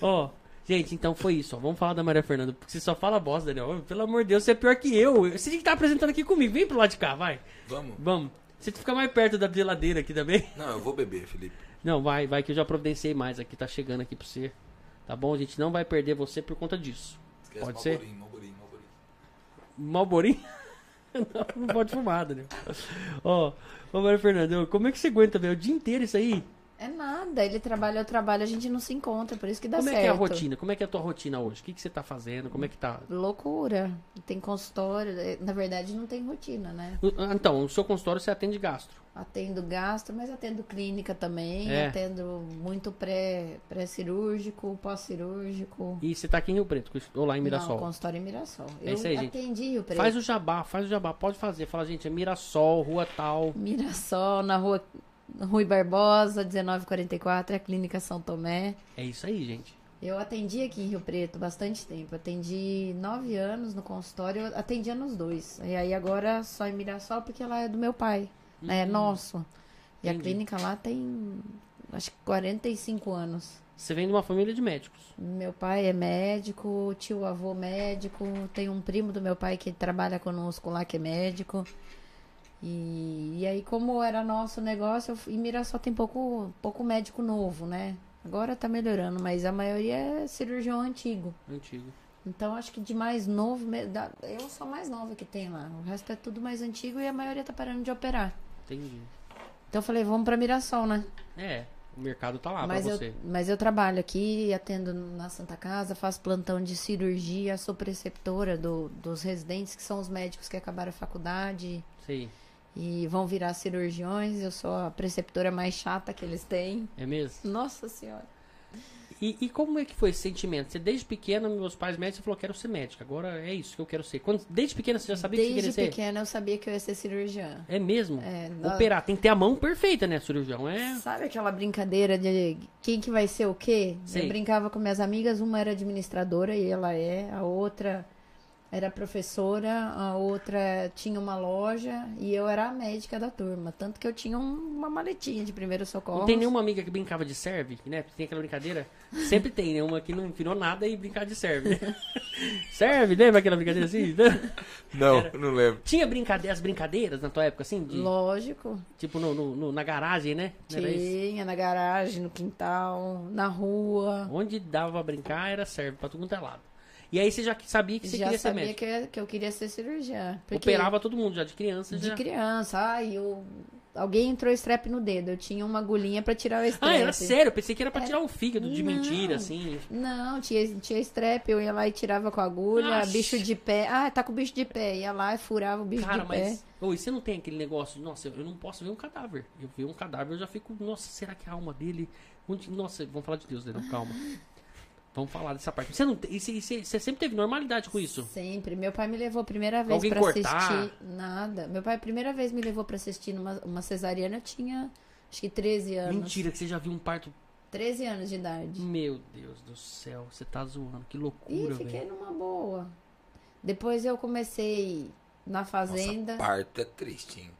Ó, gente, então foi isso. Ó. Vamos falar da Maria Fernanda. Porque você só fala bosta, Daniel. Pelo amor de Deus, você é pior que eu. Você tinha que estar apresentando aqui comigo. Vem pro lado de cá, vai. Vamos? Vamos. Você fica mais perto da geladeira aqui também. Não, eu vou beber, Felipe. Não, vai, vai que eu já providenciei mais aqui. Tá chegando aqui pra você. Tá bom? A gente não vai perder você por conta disso. Esquece Pode ser? Malborinho, Malborinho, Malborinho. Malborim? não, não pode fumar, Daniel. Ó, ô Maria Fernanda, como é que você aguenta, velho? O dia inteiro isso aí? É nada, ele trabalha, eu trabalho, a gente não se encontra, por isso que dá Como é certo. que é a rotina? Como é que é a tua rotina hoje? O que, que você tá fazendo? Como é que tá? Loucura. Tem consultório, é, na verdade não tem rotina, né? O- Então, no seu consultório você atende gastro. Atendo gastro, mas atendo clínica também, É. atendo muito pré- pré-cirúrgico, pós-cirúrgico. E você tá aqui em Rio Preto, ou lá em Mirassol. Não, consultório em Mirassol. É isso aí, gente. atendi Rio Preto. Faz o jabá, faz o jabá, pode fazer. Fala, gente, é Mirassol, rua tal. Mirassol, na rua Rui Barbosa, 1944, é a Clínica São Tomé. É isso aí, gente. Eu atendi aqui em Rio Preto bastante tempo. Atendi nove anos no consultório, atendia nos dois. E aí agora só em Mirassol, porque lá é do meu pai, né? É nosso. E a clínica lá tem, acho que 45 anos. Você vem de uma família de médicos. Meu pai é médico, tio avô médico, tem um primo do meu pai que trabalha conosco lá que é médico. E, e aí, como era nosso negócio, eu, em Mirassol tem pouco, pouco médico novo, né? Agora tá melhorando, mas a maioria é cirurgião antigo. Antigo. Então acho que de mais novo, eu sou a mais nova que tem lá. O resto é tudo mais antigo e a maioria tá parando de operar. Entendi. Então eu falei, vamos pra Mirassol, né? É, o mercado tá lá mas, pra eu, você. mas eu trabalho aqui, atendo na Santa Casa, faço plantão de cirurgia, sou preceptora do- dos residentes, que são os médicos que acabaram a faculdade Sei. E vão virar cirurgiões. Eu sou a preceptora mais chata que eles têm. É mesmo? Nossa Senhora. E, e como é que foi esse sentimento? Você desde pequena, meus pais médicos, você falou, quero ser médica. Agora é isso que eu quero ser. Quando, desde pequena você já sabia que você Desde queria ser? pequena eu sabia que eu ia ser cirurgiã. É mesmo? É, Operar. Tem que ter a mão perfeita, né, cirurgião? É. Sabe aquela brincadeira de quem que vai ser o quê? Sei. Eu brincava com minhas amigas, uma era administradora e ela é, a outra era professora, a outra tinha uma loja e eu era a médica da turma. Tanto que eu tinha um- uma maletinha de primeiro socorro. Não tem nenhuma amiga que brincava de serve, né? Tem aquela brincadeira. Sempre tem, né? Uma que não virou nada e brincar de serve. né? serve, lembra aquela brincadeira assim? Não, Era. não lembro. Tinha brincadeira, as brincadeiras na tua época, assim? De, Lógico. tipo no, no- no- na garagem, né? Não? Tinha na garagem, no quintal, na rua. Onde dava pra brincar era serve pra todo mundo é lado. E aí você já sabia que você Já queria ser sabia médico. que eu, ia- que eu queria ser cirurgiã. Operava todo mundo já de criança. de já... criança. Ai, eu... alguém entrou strep no dedo. Eu tinha uma agulhinha pra tirar o strep. Ah, era sério? Eu pensei que era pra tirar um fígado de Não. mentira, assim. Não, tinha, tinha strep, eu ia lá e tirava com a agulha, Nossa. bicho de pé. Ah, tá com bicho de pé. Ia lá e furava o bicho Cara, de pé. mas. Ô, e você não tem aquele negócio? Nossa, eu não posso ver um cadáver. Eu ver um cadáver, eu já fico. Nossa, será que a alma dele. Nossa, vamos falar de Deus, Daniel, calma. Vamos falar dessa parte. Você, não, e você, e você- você sempre teve normalidade com isso? Sempre. Meu pai me levou a primeira vez Alguém pra cortar? assistir. Nada. Meu pai a primeira vez me levou pra assistir numa uma cesariana, eu tinha acho que 13 anos. Mentira, que você já viu um parto. 13 anos de idade. Meu Deus do céu, você tá zoando. Que E loucura, fiquei velho. numa boa. Depois eu comecei na fazenda. Nossa, parto é triste, hein?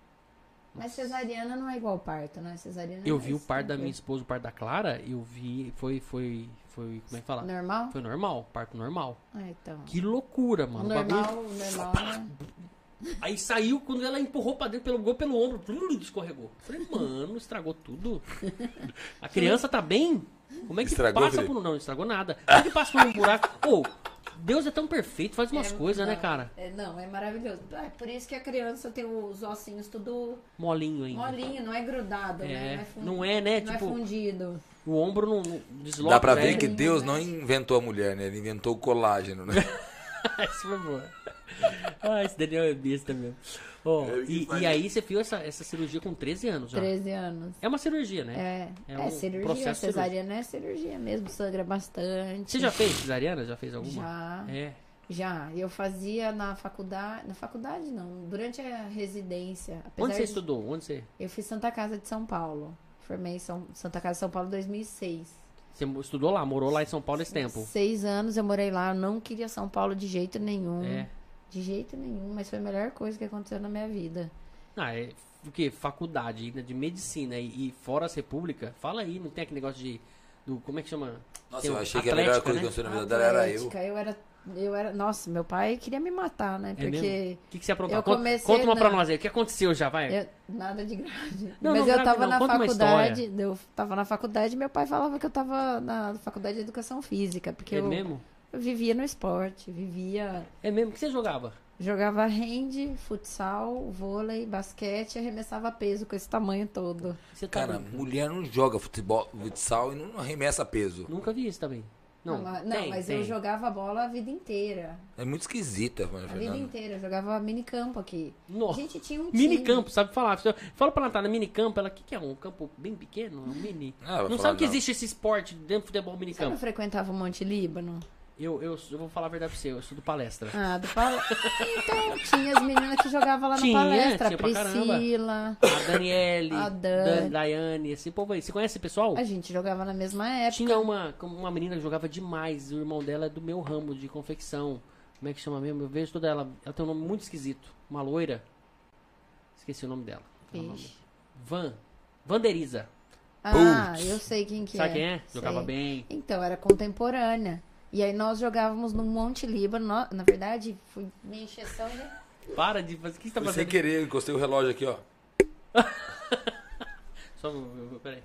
Mas cesariana não é igual parto, né? Cesariana é Eu vi o parto da minha esposa, o parto da Clara, eu vi. Foi. Foi. Foi. Como é que fala? Normal? Foi normal, parto normal. Ah, então. Que loucura, mano. o bagulho- normal, normal, né? Aí saiu, quando ela empurrou pra dentro, pegou pelo ombro, blum, escorregou. Falei, mano, estragou tudo. A criança tá bem? Como é que Estragou, passa Felipe? por um... Não, não estragou nada. Como é que passa por um buraco? Ô, Deus é tão perfeito, faz umas É, coisas, né, cara? É, não, é maravilhoso. Ah, É por isso que a criança tem os ossinhos tudo Molinho ainda. molinho, não é grudado, É, né? Não é, não é, né, Não tipo- é fundido. O ombro não, não desloca. Dá pra né? ver que Deus não inventou a mulher, né? Ele inventou o colágeno, né? Isso foi boa. ah, esse Daniel é besta mesmo. Ó, É, que e, e aí você fez essa, essa cirurgia com 13 anos já. 13 anos. É uma cirurgia, né? É, É é, um cirurgia. processo Cesariana é cirurgia mesmo, sangra bastante. Você já fez cesariana? Já fez alguma? Já, É. já. Eu fazia na faculdade. Na faculdade não, durante a residência. Onde você de- estudou? Onde você... Eu fiz Santa Casa de São Paulo. Formei em São, Santa Casa de São Paulo em 2006. Você estudou lá, morou lá em São Paulo esse tempo? Seis anos eu morei lá, eu não queria São Paulo de jeito nenhum. É. De jeito nenhum, mas foi a melhor coisa que aconteceu na minha vida. Ah, é o quê? Faculdade né, de medicina e, e fora as república? Fala aí, não tem aquele negócio de. Do, como é que chama? Nossa, Tem eu achei que a melhor coisa né? que aconteceu na vida dela era eu. Eu era, eu era. Nossa, meu pai queria me matar, né? É Porque. O que, que você aprontou? comecei conta uma pra na- nós aí. O que aconteceu já, vai? Eu- nada de grave. Não, Mas não eu tava não, na conta faculdade. Eu tava na faculdade e meu pai falava que eu tava na faculdade de educação física. Porque é eu, mesmo? eu vivia no esporte, vivia. É mesmo? O que você jogava? Jogava hand, futsal, vôlei, basquete, arremessava peso com esse tamanho todo. Você tá Cara, brincando? mulher não joga futebol, futsal e não arremessa peso. Nunca vi isso também. Não, mas, tem, não, mas tem. eu jogava bola a vida inteira. É muito esquisita, A vida Fernanda. inteira. Eu jogava minicampo aqui. Nossa. A gente tinha um Mini time. campo, sabe falar? Fala pra Natália, mini campo, ela, o que, que é? Um campo bem pequeno? Um mini? Ah, não falar, sabe que não. existe esse esporte dentro do futebol mini Você não campo? frequentava o Monte Líbano? Eu, eu, eu vou falar a verdade pra você, eu estudo palestra. Ah, do pal... Então, tinha as meninas que jogavam lá Tinha, na palestra. tinha a. Priscila. A Daniele, A a Dan. Daiane, esse povo aí. Você conhece esse pessoal? A gente jogava na mesma época. Tinha uma, uma menina que jogava demais. O irmão dela é do meu ramo de confecção. Como é que chama mesmo? Eu vejo toda ela. Ela tem um nome muito esquisito. Uma loira. Esqueci o nome dela. Ixi. Van. Vanderiza. Ah, Putz. eu sei quem que Sabe é. quem é? Sei. Jogava bem. Então, era contemporânea. E aí nós jogávamos no Monte Líbano. No- Na verdade, foi minha encheção de... Para de fazer. O que você tá Foi sem fazendo? querer, eu encostei o relógio aqui, ó. Só. Peraí.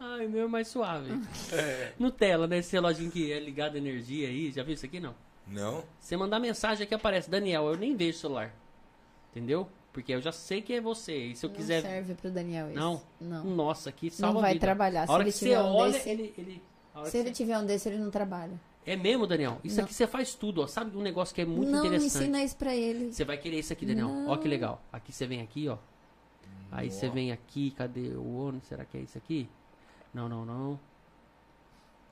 Ai, o meu é mais suave. É. Nutella, né? Esse reloginho que é ligado à energia aí. Já viu isso aqui? Não. Não? Você mandar mensagem aqui aparece, Daniel, eu nem vejo o celular. Entendeu? Porque eu já sei que é você. E se eu Não quiser. serve pro Daniel isso. Não? Não. Nossa, que salva Não vai vida. trabalhar. A Se hora ele que você tiver um olha, desse- ele. ele Se ele você- tiver um desse, ele não trabalha. É mesmo, Daniel? Isso Não. aqui você faz tudo, ó. Sabe um negócio que é muito não, interessante? ensina isso pra ele. Você vai querer isso aqui, Daniel. Não. Ó que legal. Aqui você vem aqui, ó. Aí você vem aqui, cadê o ônibus? Será que é isso aqui? Não, não, não.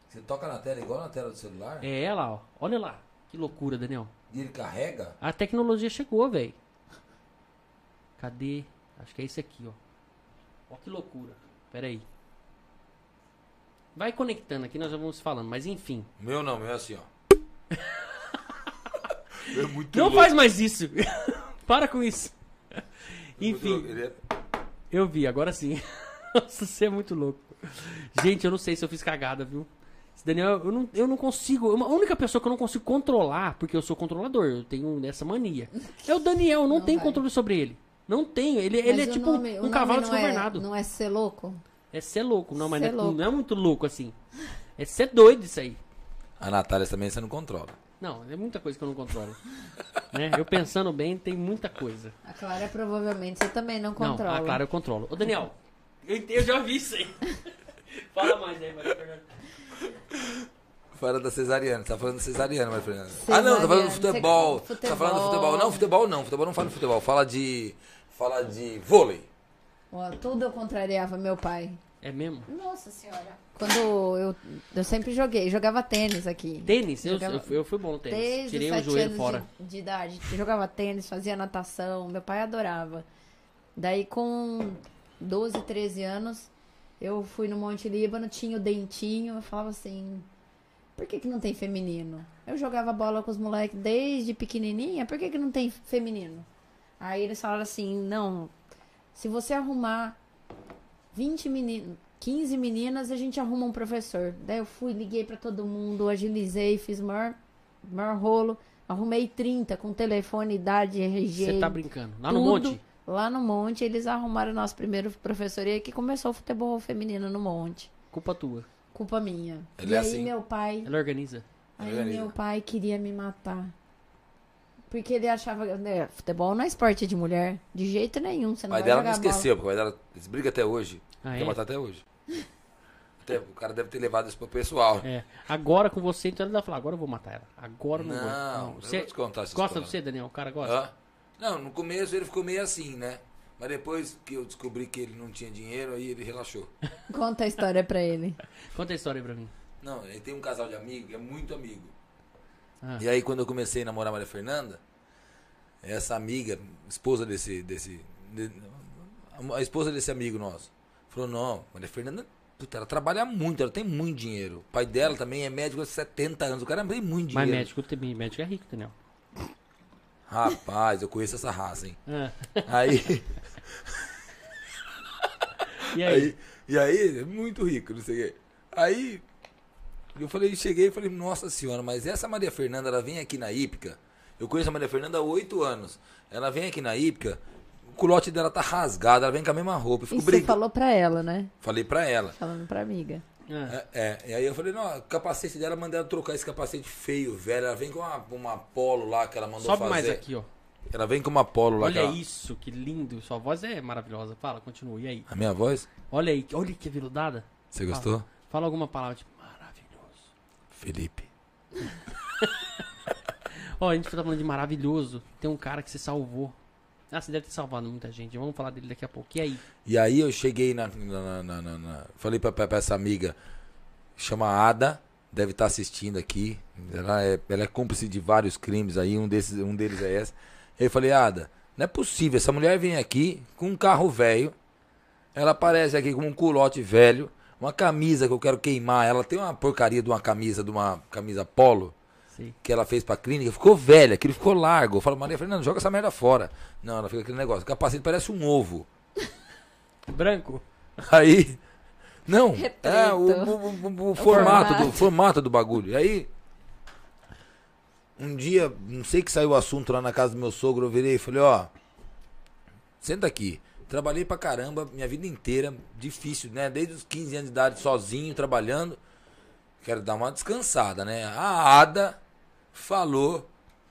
Você toca na tela igual na tela do celular? É ela, ó. Olha lá. Que loucura, Daniel. E ele carrega? A tecnologia chegou, velho. Cadê? Acho que é esse aqui, ó. Ó que loucura. Pera aí. Vai conectando aqui, nós já vamos falando, mas enfim. Meu não, meu é assim, ó. é muito Não louco. faz mais isso. Para com isso. Louco. Enfim, Ele é- eu vi, agora sim. Nossa, você é muito louco. Gente, eu não sei se eu fiz cagada, viu? Esse Daniel, eu não, eu não consigo. A única pessoa que eu não consigo controlar, porque eu sou controlador, eu tenho essa mania. É o Daniel, eu não, Não tenho vai. controle sobre ele. Não tenho. Ele, Mas ele é tipo nome- um cavalo não desgovernado. É, não é ser louco? É ser louco, não, mas não é, louco. não é muito louco assim. É ser doido isso aí. A Natália também você não controla. Não, é muita coisa que eu não controlo. né? Eu pensando bem, tem muita coisa. A Clara provavelmente você também não controla. Não, ah, claro, eu controlo. Ô, Daniel, eu, eu já vi isso aí. Fala mais aí, Maria Fernanda. Fala da cesariana, você tá falando da cesariana, Maria Fernanda. Ah, não, tá falando do Cesariana, futebol. você- Tá falando do futebol. futebol. Não, futebol não, futebol não fala de futebol. Fala de. Fala de vôlei. Tudo eu contrariava meu pai. É mesmo? Nossa senhora. Quando eu, eu sempre joguei, jogava tênis aqui. Tênis, eu, Jogava- eu, fui- eu fui bom no tênis. Desde Tirei o joelho anos fora. De, de idade. Eu jogava tênis, fazia natação. Meu pai adorava. Daí com 12, 13 anos, eu fui no Monte Líbano, tinha o dentinho. Eu falava assim, por que, que não tem feminino? Eu jogava bola com os moleques desde pequenininha, por que, que não tem feminino? Aí eles falaram assim, não, se você arrumar 20 meninos, 15 meninas, a gente arruma um professor. Daí eu fui, liguei pra todo mundo, agilizei, fiz o maior, maior rolo. Arrumei 30 com telefone, idade, RG. Você tá brincando. Lá no tudo. monte? Lá no Monte, eles arrumaram o nosso primeiro professor e aí que começou o futebol feminino no Monte. Culpa tua. Culpa minha. Ele e é aí assim. meu pai, Ela organiza. aí Organiza. meu pai queria me matar. Porque ele achava que né, futebol não é esporte de mulher, de jeito nenhum, você não pai vai dela não esqueceu, porque o pai dela eles brigam até hoje. Ah, Quer é? matar até hoje. Até O cara deve ter levado isso pro pessoal. É. Agora com você, então ele vai falar, agora eu vou matar ela. Agora eu não, Não, vou. eu Você vou te contar essa gosta de você, Daniel? O cara gosta? Hã? Não, no começo ele ficou meio assim, né? Mas depois que eu descobri que ele não tinha dinheiro, aí ele relaxou. Conta a história pra ele. Conta a história pra mim. Não, ele tem um casal de amigos, é muito amigo. Ah. E aí quando eu comecei a namorar a Maria Fernanda, essa amiga, esposa desse. desse de- a esposa desse amigo nosso, falou, não, Maria Fernanda, puta, ela trabalha muito, ela tem muito dinheiro. O pai dela também é médico há 70 anos, o cara tem muito Mas dinheiro. médico, tem- médico é rico, Daniel. Rapaz, eu conheço essa raça, hein? Ah. Aí, E aí? aí, e aí, muito rico, não sei o quê. Aí, eu falei, cheguei e falei, nossa senhora, mas essa Maria Fernanda, ela vem aqui na Ípica. Eu conheço a Maria Fernanda há oito anos. Ela vem aqui na Ípica, o culote dela tá rasgado, ela vem com a mesma roupa. Isso você falou pra ela, né? Falei pra ela. Falando pra amiga. Ah. É, é, e aí eu falei, não, o capacete dela, mandei ela trocar esse capacete feio, velho. Ela vem com uma, uma polo lá que ela mandou Sobe fazer. mais aqui, ó. Ela vem com uma polo lá. que Olha ela- isso, que lindo. Sua voz é maravilhosa. Fala, continua. E aí? A minha voz? Olha aí, olha que veludada. Você gostou? Fala alguma palavra tipo. Felipe. Ó, a gente tá falando de maravilhoso. Tem um cara que você salvou. Ah, você deve ter salvado muita gente. Vamos falar dele daqui a pouco. E aí? E aí eu cheguei na. na- na- na- na- falei pra, pra- pra essa amiga, chama Ada, deve estar assistindo aqui. Ela é, ela é cúmplice de vários crimes aí, um, desses, um deles é esse. Eu falei, Ada, não é possível, essa mulher vem aqui com um carro velho, ela aparece aqui com um culote velho, uma camisa que eu quero queimar. Ela tem uma porcaria de uma camisa, de uma camisa polo Sei. que ela fez pra clínica, ficou velha, aquilo ficou largo. Eu falo, Maria Fernanda, joga essa merda fora. Não, ela fica aquele negócio, o capacete parece um ovo. Branco? Aí. Não, É é, o, o- o- o formato, formato. do, formato do bagulho. Aí. Um dia, não sei que saiu o assunto lá na casa do meu sogro, eu virei e falei, ó. Senta aqui. Trabalhei pra caramba, minha vida inteira, difícil, né? Desde os 15 anos de idade, sozinho, trabalhando. Quero dar uma descansada, né? A Ada falou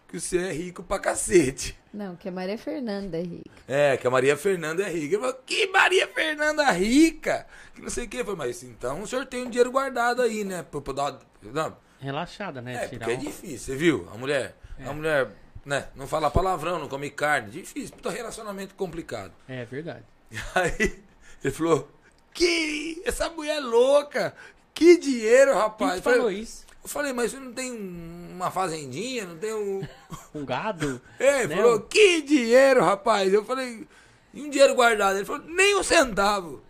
que você é rico pra cacete. Não, que a Maria Fernanda é rica. É, que a Maria Fernanda é rica. Ele falou, que Maria Fernanda rica? Que não sei o que. Eu falei, mas então o senhor tem um dinheiro guardado aí, né? Pra, pra dar... Não, Relaxada, né? é, Tirar porque é um- difícil, você viu? A mulher, a mulher, né? Não fala palavrão, não come carne. Difícil, puta relacionamento complicado. É verdade. Aí ele falou, que essa mulher é louca. Que dinheiro, Quem rapaz. que Eu falei- falou isso? Eu falei, mas você não tem uma fazendinha, não tem um... Um gado? É, ele Né? falou, que dinheiro, rapaz. Eu falei, e um dinheiro guardado? Ele falou, nem um centavo.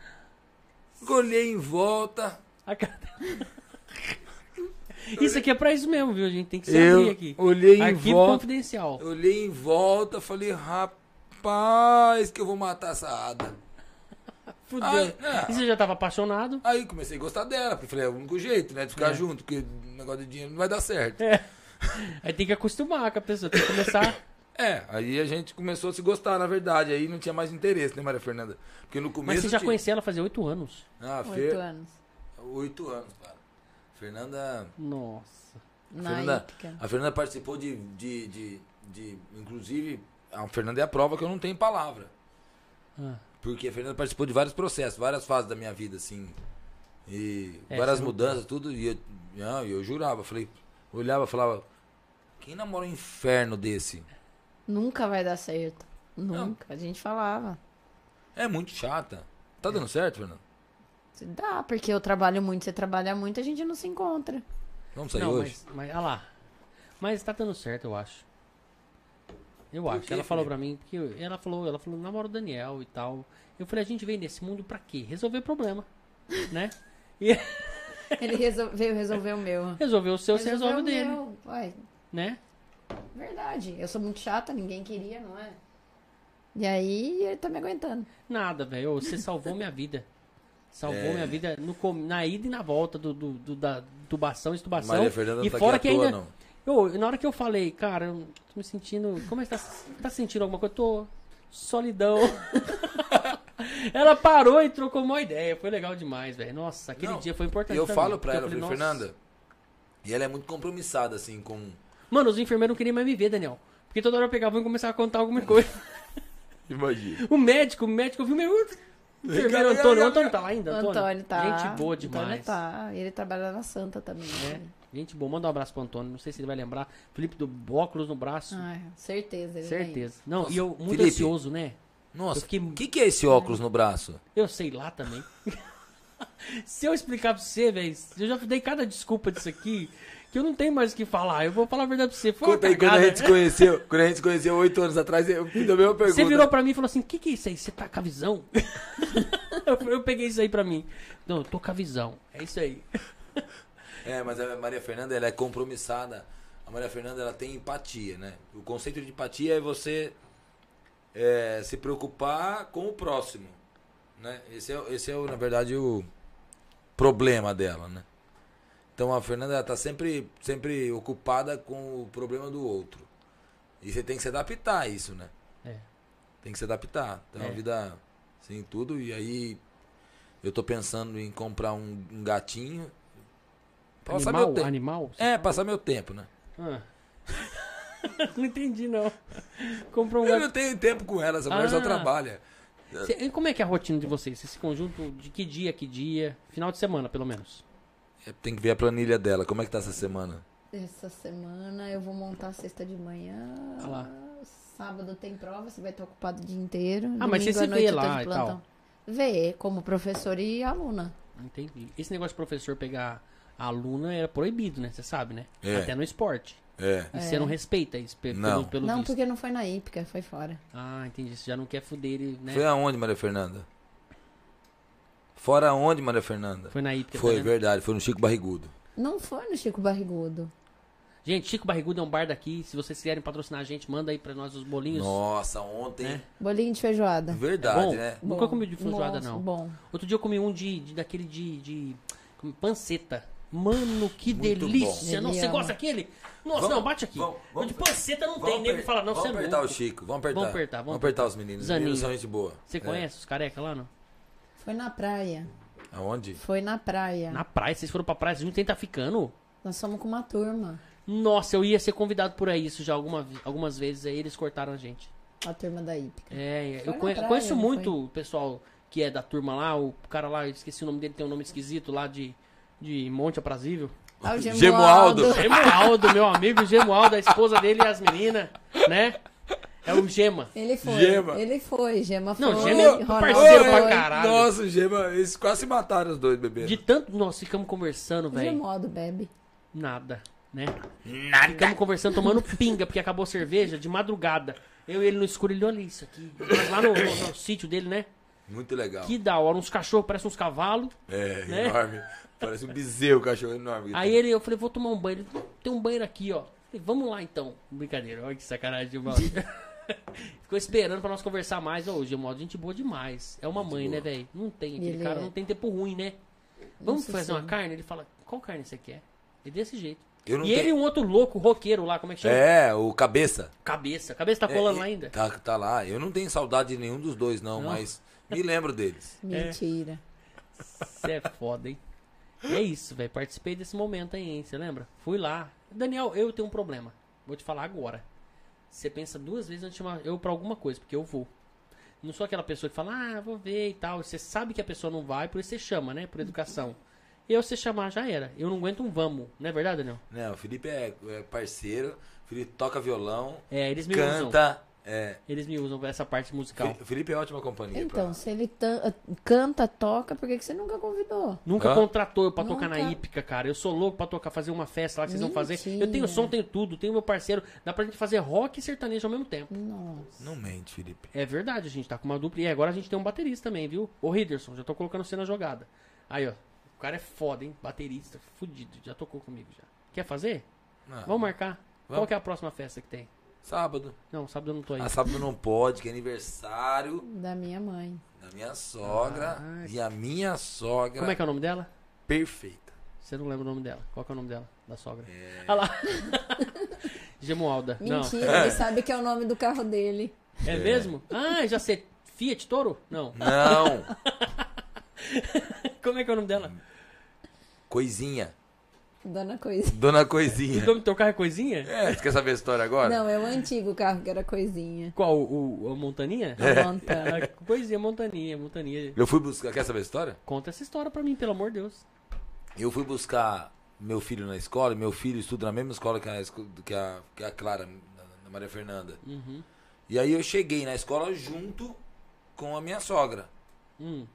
Olhei em volta. A cara- Isso aqui é pra isso mesmo, viu? A gente tem que se abrir aqui. olhei em Arquivo volta. confidencial. Olhei em volta, falei, rapaz, que eu vou matar essa Ada. Fudeu. Ai, é. E você já tava apaixonado? Aí comecei a gostar dela, porque falei, é o único jeito, né, de ficar É. junto, porque o negócio de dinheiro não vai dar certo. É. Aí tem que acostumar com a pessoa, tem que começar. É, aí a gente começou a se gostar, na verdade, aí não tinha mais interesse, né, Maria Fernanda? Porque no começo... Mas você já tinha- conhecia ela fazia oito anos. Ah, Oito Fer... anos. Oito anos, cara. Fernanda... Nossa. Na Fernanda, a Fernanda participou de, de, de, de- Inclusive, a Fernanda é a prova que eu não tenho palavra. Ah, Porque a Fernanda participou de vários processos, várias fases da minha vida, assim. E É, várias não- mudanças, tudo. E eu, não, eu jurava, falei, olhava, falava, quem namora um inferno desse? Nunca vai dar certo. Nunca. A gente falava. É muito chata. Tá dando certo, Fernanda? Dá, porque eu trabalho muito, você trabalha muito, a gente não se encontra. Vamos sair não, hoje? mas, mas, olha lá. Mas tá dando certo, eu acho. Eu acho. quê, ela falou pra mim, porque eu- ela falou, ela falou, namora o Daniel e tal. Eu falei, a gente veio nesse mundo pra quê? Resolver problema, né? E Ele resol- veio resolver o meu. resolveu o seu, você Resolveu resolve o o dele, meu. Ué, né? verdade. Eu sou muito chata, ninguém queria, não é? E aí ele tá me aguentando. Nada, velho. Você salvou minha vida. Salvou É. minha vida no, na ida e na volta do, do, do- da tubação, estubação. Maria Fernanda e tá fora aqui que à toa, ainda. não. Eu, na hora que eu falei, cara, eu tô me sentindo. Como é que tá, tá sentindo alguma coisa? Eu tô. Solidão. ela parou e trocou uma ideia. Foi legal demais, velho. Nossa, aquele Não, dia foi importante. Eu falo pra ela, eu falei. Fernanda, e ela é muito compromissada, assim, com... Mano, os enfermeiros não queriam mais me ver, Daniel. Porque toda hora eu pegava e começava a contar alguma coisa. Imagina. O médico, o médico viu meu. Enfermeiro Antônio. O Antônio tá lá ainda? O Antônio tá. Gente boa Antônio demais. tá. Ele trabalha na Santa também. É, gente boa. Manda um abraço pro Antônio. Não sei se ele vai lembrar. Felipe do óculos no braço. Ah, certeza. Ele Certeza. Não, e eu muito Felipe. ansioso, né? Nossa, Eu fiquei- o que, que é esse óculos no braço? Eu sei lá também. Se eu explicar pra você, velho, eu já dei cada desculpa disso aqui, que eu não tenho mais o que falar. Eu vou falar a verdade pra você. Foi Conta aí, quando a gente se conheceu, quando a gente se conheceu oito anos atrás, eu fiz a mesma pergunta. Você virou pra mim e falou assim: o que, que é isso aí? Você tá com a visão? eu, eu peguei isso aí pra mim. Não, eu tô com a visão. É isso aí. É, mas a Maria Fernanda, ela é compromissada. A Maria Fernanda, ela tem empatia, né? O conceito de empatia é você é, se preocupar com o próximo, né? Esse é, esse é na verdade, o problema dela, né? Então a Fernanda, ela tá sempre, sempre ocupada com o problema do outro. E você tem que se adaptar a isso, né? É. Tem que se adaptar. Então É. a vida, assim, tudo. E aí eu tô pensando em comprar um, um gatinho. Passar Animal? meu tempo. Animal? É, passar meu tempo, né? Ah. não entendi, não. Comprou um Eu gato. não tenho tempo com ela, essa mulher só Ah. trabalha. Cê- e como é que é a rotina de vocês? Esse conjunto de que dia, que dia? Final de semana, pelo menos. É, Tem que ver a planilha dela. Como é que tá essa semana? Essa semana eu vou montar sexta de manhã. Ah lá. Sábado tem prova, você vai estar ocupado o dia inteiro. Ah, mas você Domingo se noite vê lá e tal. Vê, como professor e aluna. Entendi. Esse negócio de professor pegar a aluna é proibido, né? Você sabe, né? É. Até no esporte. É. E você não respeita isso pe- Não. pelo, pelo não, visto. porque não foi na hípica, foi fora. Ah, entendi. Você já não quer fuder ele, né? Foi aonde, Maria Fernanda? Fora aonde, Maria Fernanda? Foi na hípica. Foi, vendo? verdade. Foi no Chico Barrigudo. Não foi no Chico Barrigudo. Gente, Chico Barrigudo é um bar daqui. Se vocês quiserem patrocinar a gente, manda aí pra nós os bolinhos. Nossa, ontem. É. Bolinho de feijoada. Verdade, bom? né? Nunca Bom. comi de feijoada, Nossa, não. Bom. Outro dia eu comi um de, de- daquele de, de panceta. Mano, que Muito delícia! bom. Nossa, você gosta daquele? Nossa, Vamos- não, bate aqui. vamos- vamos- de panceta não tem, Vamos nego fala, não, vamos você é apertar louco. o Chico. Vamos apertar. Vamos apertar, vamos Vamos apertar os meninos. Os meninos são gente boa. Você É. conhece os careca lá, não? Foi na praia. Aonde? Foi na praia. Na praia, vocês foram pra praia, vocês não tem tá ficando? Nós fomos com uma turma. Nossa, eu ia ser convidado por aí, isso já alguma, algumas vezes, aí eles cortaram a gente. A turma da hípica. É, Foi eu conhe- praia, conheço muito o pessoal que é da turma lá, o cara lá, eu esqueci o nome dele, tem um nome esquisito lá de, de Monte Aprazível. Ah, o Gemualdo. Gemualdo. Gemualdo, meu amigo Gemualdo, a esposa dele e as meninas, né? É o Gema. Ele foi. Gema. Ele foi. Gema foi. Não, Gema é parceiro pra caralho. Nossa, Gema, eles quase se mataram os dois bebês. De tanto nós ficamos conversando, velho. Gemualdo bebe. Nada, né? Ficamos conversando, tomando pinga, porque acabou a cerveja de madrugada. Eu e ele no escuro, ele olha isso aqui. Nós lá no, no- no sítio dele, né? Muito legal. Que da hora, uns cachorros, parecem uns cavalos. É, Né? enorme. Parece um bezerro, cachorro enorme. Aí ele, eu falei, vou tomar um banho. Ele, tem um banheiro aqui, ó. Falei, vamos lá então. Brincadeira, olha que sacanagem, Gemaldo. Ficou esperando pra nós conversar mais. Ô, Gemaldo, gente boa demais. É uma mãe, boa. né, velho? Não tem, aquele Ele cara é. não tem tempo ruim, né? Vamos Nossa fazer uma Senhora. carne? Ele fala, qual carne você quer? É desse jeito. Eu não E ele e tenho- um outro louco, roqueiro lá, como é que chama? É, o cabeça. Cabeça. Cabeça tá colando É, lá ainda? Tá, tá lá. Eu não tenho saudade de nenhum dos dois, não, Não? mas me lembro deles. Mentira. Você é foda, hein? É isso, velho. Participei desse momento aí, hein? Você lembra? Fui lá. Daniel, eu tenho um problema. Vou te falar agora. Você pensa duas vezes antes de chamar eu pra alguma coisa, porque eu vou. Não sou aquela pessoa que fala, ah, vou ver e tal. Você sabe que a pessoa não vai, por isso você chama, né? Por educação. Eu, você chamar, já era. Eu não aguento um vamos. Não é verdade, Daniel? Não, o Felipe é, é parceiro. O Felipe toca violão, É, eles me usam. É. Eles me usam pra essa parte musical. O Felipe é ótima companhia. Então, pra- se ele tan- canta, toca, por que, que você nunca convidou? Nunca Hã? contratou eu pra tocar na Nunca. hípica, cara. Eu sou louco pra tocar, fazer uma festa lá que vocês vão fazer. Eu Mentira. tenho som, tenho tudo, tenho meu parceiro. Dá pra gente fazer rock e sertanejo ao mesmo tempo. Nossa. Não mente, Felipe. É verdade, a gente tá com uma dupla. E agora a gente tem um baterista também, viu? O Riderson, já tô colocando você na jogada. Aí, ó. O cara é foda, hein? Baterista, fudido. Já tocou comigo já. Quer fazer? Ah, Vamos marcar. Qual Vamos. que é a próxima festa que tem? Sábado. Não, sábado eu não tô aí. Ah, sábado não pode, que é aniversário Da minha mãe. da minha sogra. Ah. E a minha sogra. Como é que é o nome dela? Perfeita. Você não lembra o nome dela. Qual que é o nome dela? Da sogra. É. Olha lá. Gemualda. Não. Mentira, ele sabe que é o nome do carro dele. É mesmo? Ah, já sei. Fiat Toro? Não. Não. Como é que é o nome dela? Coisinha. Dona Coisinha. Dona O Coisinha. nome do teu carro é coisinha? É, você quer saber a história agora? Não, é o antigo carro que era Coisinha. Qual? O, o- a montaninha? A monta. Ah, coisinha, montaninha, montaninha. Eu fui buscar, quer saber a história? Conta essa história pra mim, pelo amor de Deus. Eu fui buscar meu filho na escola, e meu filho estuda na mesma escola que a, que a, que a Clara, na- na Maria Fernanda. Uhum. E aí eu cheguei na escola junto com a minha sogra. Hum.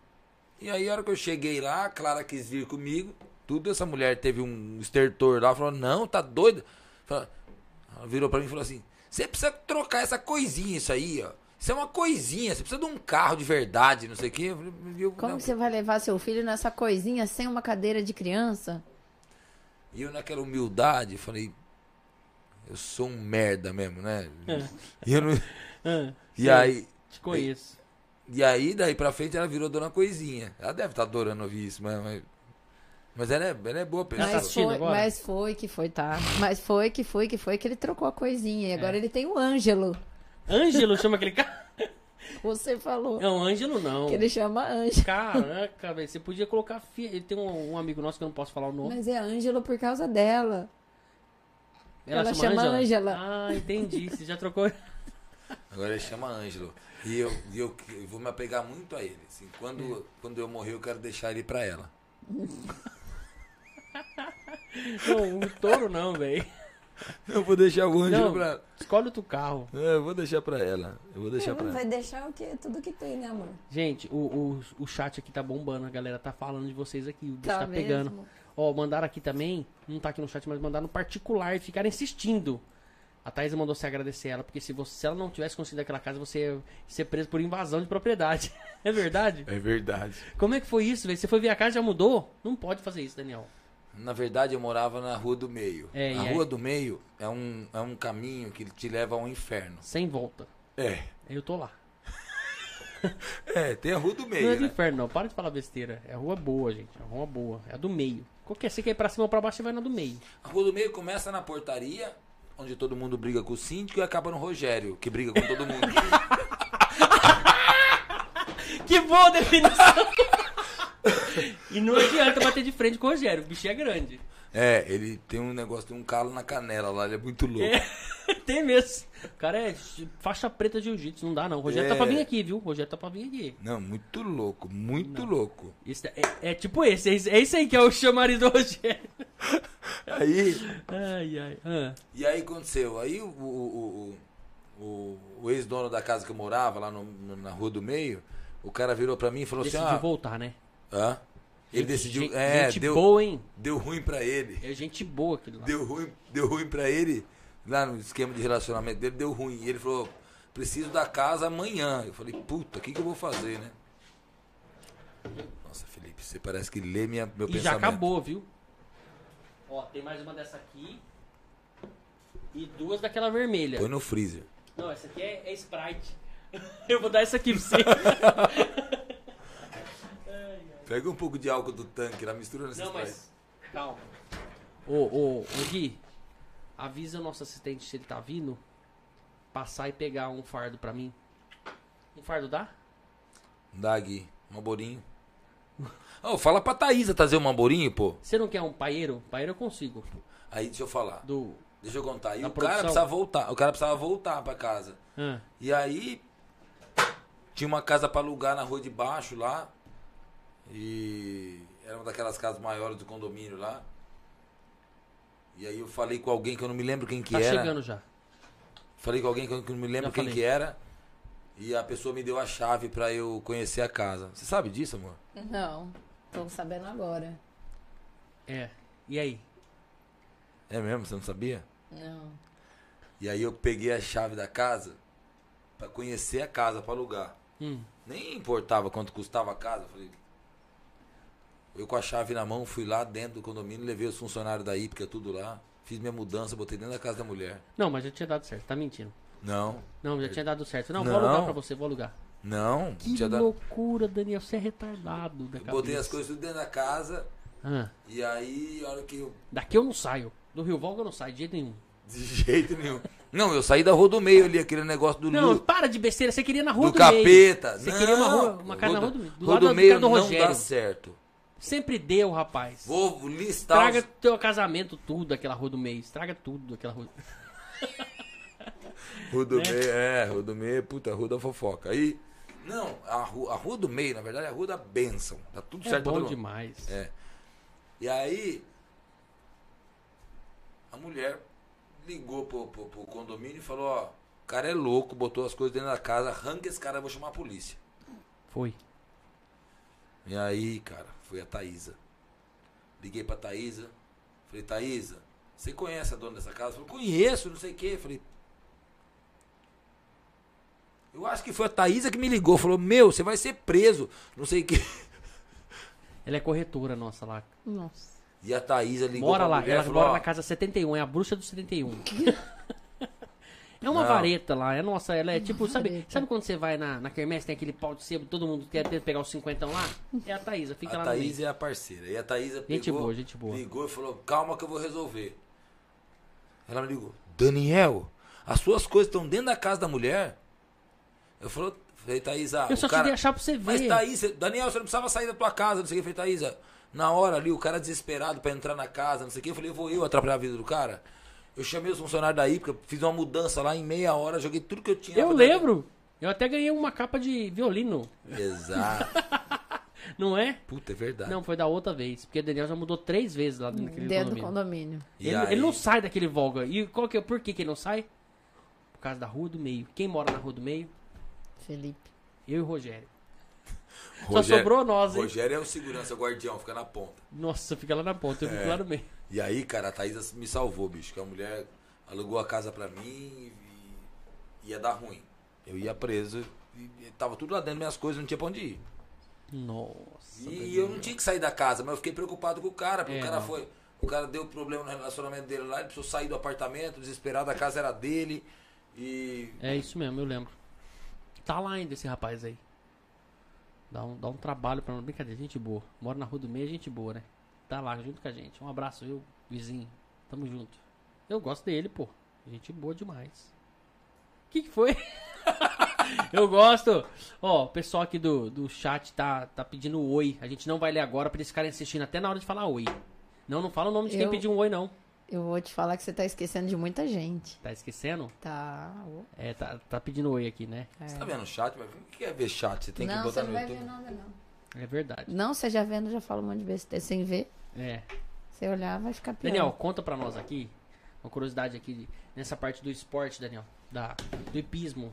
E aí a hora que eu cheguei lá, a Clara quis vir comigo. Tudo essa mulher teve um estertor lá, falou, não, tá doida. Ela virou pra mim e falou assim, você precisa trocar essa coisinha, isso aí, ó. Isso é uma coisinha, você precisa de um carro de verdade, não sei o quê. Eu falei, eu- Como não. que você vai levar seu filho nessa coisinha sem uma cadeira de criança? E eu naquela humildade, falei, eu sou um merda mesmo, né? E, eu não- Ah, e aí, Te conheço. e aí, daí pra frente, ela virou dona coisinha. Ela deve estar adorando ouvir isso, mas, mas, mas ela, é, ela é boa pessoa. Ela tá Mas assistindo foi, agora? mas foi que foi, tá? Mas foi que foi que foi que ele trocou a coisinha. E agora ele tem o Ângelo. Ângelo chama aquele cara? Você falou Não, Ângelo não. que ele chama Ângelo. Caraca, velho. Você podia colocar. Fi... Ele tem um, um amigo nosso que eu não posso falar o nome. Mas é Ângelo por causa dela. ela chama Ângela. Ah, entendi. Você já trocou. Agora ele chama Ângelo. E eu, e eu, eu vou me apegar muito a ele. assim. quando, quando eu morrer, eu quero deixar ele pra ela. Não, o touro não, velho. Eu vou deixar o Ângelo Não. pra. Escolhe outro carro. É, eu vou deixar pra ela. Eu vou deixar pra ela. Vai deixar o quê? Tudo que tem, né, amor? Gente, o, o, o chat aqui tá bombando. A galera tá falando de vocês aqui. O bicho tá, Tá pegando. Ó, mandaram aqui também. Não tá aqui no chat, mas mandaram no particular e ficaram insistindo. A Thaís mandou você agradecer ela, porque se, você, se ela não tivesse conseguido aquela casa, você ia ser preso por invasão de propriedade. É verdade? É verdade. Como é que foi isso, velho? Você foi ver a casa e já mudou? Não pode fazer isso, Daniel. Na verdade, eu morava na Rua do Meio. É, a aí? Rua do Meio é um, é um caminho que te leva ao inferno. Sem volta. É. Eu tô lá. É, tem a Rua do não é Meio, do né? inferno, não. Para de falar besteira. É rua boa, gente. É rua boa. É a do meio. Qualquer, você quer ir pra cima ou pra baixo, você vai na do meio. A Rua do Meio começa na portaria, onde todo mundo briga com o síndico, e acaba no Rogério, que briga com todo mundo. Que boa definição! e não adianta bater de frente com o Rogério, o bicho é grande. é, ele tem um negócio, tem um calo na canela lá, ele é muito louco. Tem mesmo. O cara é faixa preta de jiu-jitsu, não dá não. O Rogério tá É. pra vir aqui, viu? O Rogério tá pra vir aqui. Não, muito louco, muito louco. Isso é, é tipo esse, é isso- é aí que é o chamariz do Rogério. Aí, Ai, ai. Ah, e aí aconteceu, aí o, o, o, o, o ex-dono da casa que eu morava, lá no- na Rua do Meio, o cara virou pra mim e falou assim, ah, voltar, né? Hã? Ele Gente- decidiu, gente, é, gente deu, boa, hein? deu ruim pra ele. É gente boa aquele lá. Deu ruim, deu ruim pra ele, lá no esquema de relacionamento dele, deu ruim. E ele falou, preciso da casa amanhã. Eu falei, puta, o que, que eu vou fazer, né? Nossa, Felipe, você parece que lê minha, meu E pensamento. já acabou, viu? Ó, tem mais uma dessa aqui. E duas daquela vermelha. Põe no freezer. Não, essa aqui é, é Sprite. Eu vou dar essa aqui pra você. Pega um pouco de álcool do tanque lá, mistura nessa Não, mas. Calma. Ô, ô, ô Gui, avisa o nosso assistente se ele tá vindo. Passar e pegar um fardo pra mim. Um fardo dá? Dá, Gui. Mamborinho. Ô, fala pra Thaísa trazer um mamborinho, pô. Você não quer um paeiro? Paeiro eu consigo. Aí, deixa eu falar. Do. Deixa eu contar. E Da o cara produção. precisava voltar. O cara precisava voltar pra casa. Ah, E aí tinha uma casa pra alugar na rua de baixo lá. E era uma daquelas casas maiores do condomínio lá. E aí eu falei com alguém que eu não me lembro quem que tá era. chegando já. Falei com alguém que eu não me lembro Já quem falei. que era. E a pessoa me deu a chave pra eu conhecer a casa. Você sabe disso, amor? Não, tô sabendo agora. É. E aí? É mesmo? Você não sabia? Não. E aí eu peguei a chave da casa pra conhecer a casa, pra alugar. Hum. Nem importava quanto custava a casa. eu Falei. Eu com a chave na mão fui lá dentro do condomínio, levei os funcionários daí, porque é tudo lá. Fiz minha mudança, botei dentro da casa da mulher. Não, mas já tinha dado certo. Tá mentindo. Não, Não, já tinha dado certo. Não, vou Não. alugar pra você, vou alugar. não. Que tinha dado- loucura, Daniel. Você é retardado da cabeça. Botei as coisas tudo dentro da casa. Ah, E aí, a hora que eu. daqui eu não saio. Do Rio Volga eu não saio de jeito nenhum. De jeito nenhum. Não, eu saí da rua do meio ali, aquele negócio do Não, Lu, para de besteira. Você queria na rua do do, meio. capeta. Você não, queria uma, rua, uma casa na rua do meio. Do rua lado do da meio do não Rogério. dá certo. Sempre deu, rapaz. Vou listar Estraga os... teu casamento tudo, aquela rua do meio. Estraga tudo, aquela rua. Rua do né? meio, é, rua do meio, puta, rua da fofoca. Aí, não, a rua, a rua do meio, na verdade, é a rua da bênção. Tá tudo É certo pra bom demais. É. E aí, a mulher ligou pro, pro, pro condomínio e falou, ó, o cara é louco, botou as coisas dentro da casa, arranca esse cara, eu vou chamar a polícia. Foi. E aí, cara, foi a Thaísa. Liguei pra Thaísa, falei, Thaísa, você conhece a dona dessa casa? Falei, conheço, não sei o quê. Falei, eu acho que foi a Thaísa que me ligou, falou, meu, você vai ser preso, não sei o quê. Ela é corretora nossa lá. Nossa. E a Thaísa ligou Mora pra lá, mulher, ela falou, mora na casa 71, é a bruxa do 71. É uma Não. vareta lá, é nossa, ela é tipo, sabe, vareta. sabe quando você vai na, na quermesse, tem aquele pau de sebo, todo mundo quer pegar os cinquentão lá? É a Thaísa, fica A lá no Thaís meio. é a parceira. E a Thaísa pegou, Gente boa, gente boa. ligou e falou, calma que eu vou resolver. Ela me ligou, Daniel, as suas coisas estão dentro da casa da mulher? Eu falei, falei Thaís, ah, Eu só o cara... te deixar pra você Mas ver. Thaís, você- Daniel, você não precisava sair da tua casa, não sei o que. Eu falei, Thaísa, na hora ali, o cara desesperado pra entrar na casa, não sei o que. Eu falei, vou eu atrapalhar a vida do cara? Eu chamei os funcionários daí, porque eu fiz uma mudança lá em meia hora, joguei tudo que eu tinha. Eu dentro. lembro. Eu até ganhei uma capa de violino, Exato. não é? Puta, é verdade. Não, foi da outra vez, porque o Daniel já mudou três vezes lá naquele Dentro do condomínio. condomínio. E Ele, ele não sai daquele Volga. E qual que é, por que, que ele não sai? Por causa da rua do meio. Quem mora na rua do meio? Felipe. Eu e o Rogério. Rogério- sobrou nós, hein? Rogério é o segurança, o guardião, fica na ponta. Nossa, fica lá na ponta, eu fico É. lá no meio. E aí, cara, a Thaisa me salvou, bicho. Que a mulher alugou a casa pra mim e ia dar ruim. Eu ia preso e tava tudo lá dentro, minhas coisas, não tinha pra onde ir. Nossa. E eu não tinha que sair da casa, mas eu fiquei preocupado com o cara, porque É, o cara não. foi. O cara deu problema no relacionamento dele lá, ele precisou sair do apartamento, desesperado, a casa era dele. E. É isso mesmo, eu lembro. Tá lá ainda esse rapaz aí. Dá um, dá um trabalho pra nós. Brincadeira, gente boa. Mora na rua do meio, gente boa, né? Tá lá junto com a gente. Um abraço, eu, vizinho. Tamo junto. Eu gosto dele, pô. Gente boa demais. O que, que foi? eu gosto. Ó, o pessoal aqui do, do chat tá, tá pedindo oi. A gente não vai ler agora pra eles ficarem assistindo até na hora de falar oi. Não, não fala o nome de quem Eu- pediu um oi, não. Eu vou te falar que você tá esquecendo de muita gente. Tá esquecendo? Tá. É, tá, tá pedindo oi aqui, né? Você tá vendo o chat? Mas o que é ver chat? Você tem que botar você não no vai YouTube. ver nada, não. É verdade. Não, você já vendo, já fala um monte de besteira. Sem ver, É. você olhar, vai ficar pior. Daniel, conta pra nós aqui, uma curiosidade aqui, nessa parte do esporte, Daniel, da, do hipismo.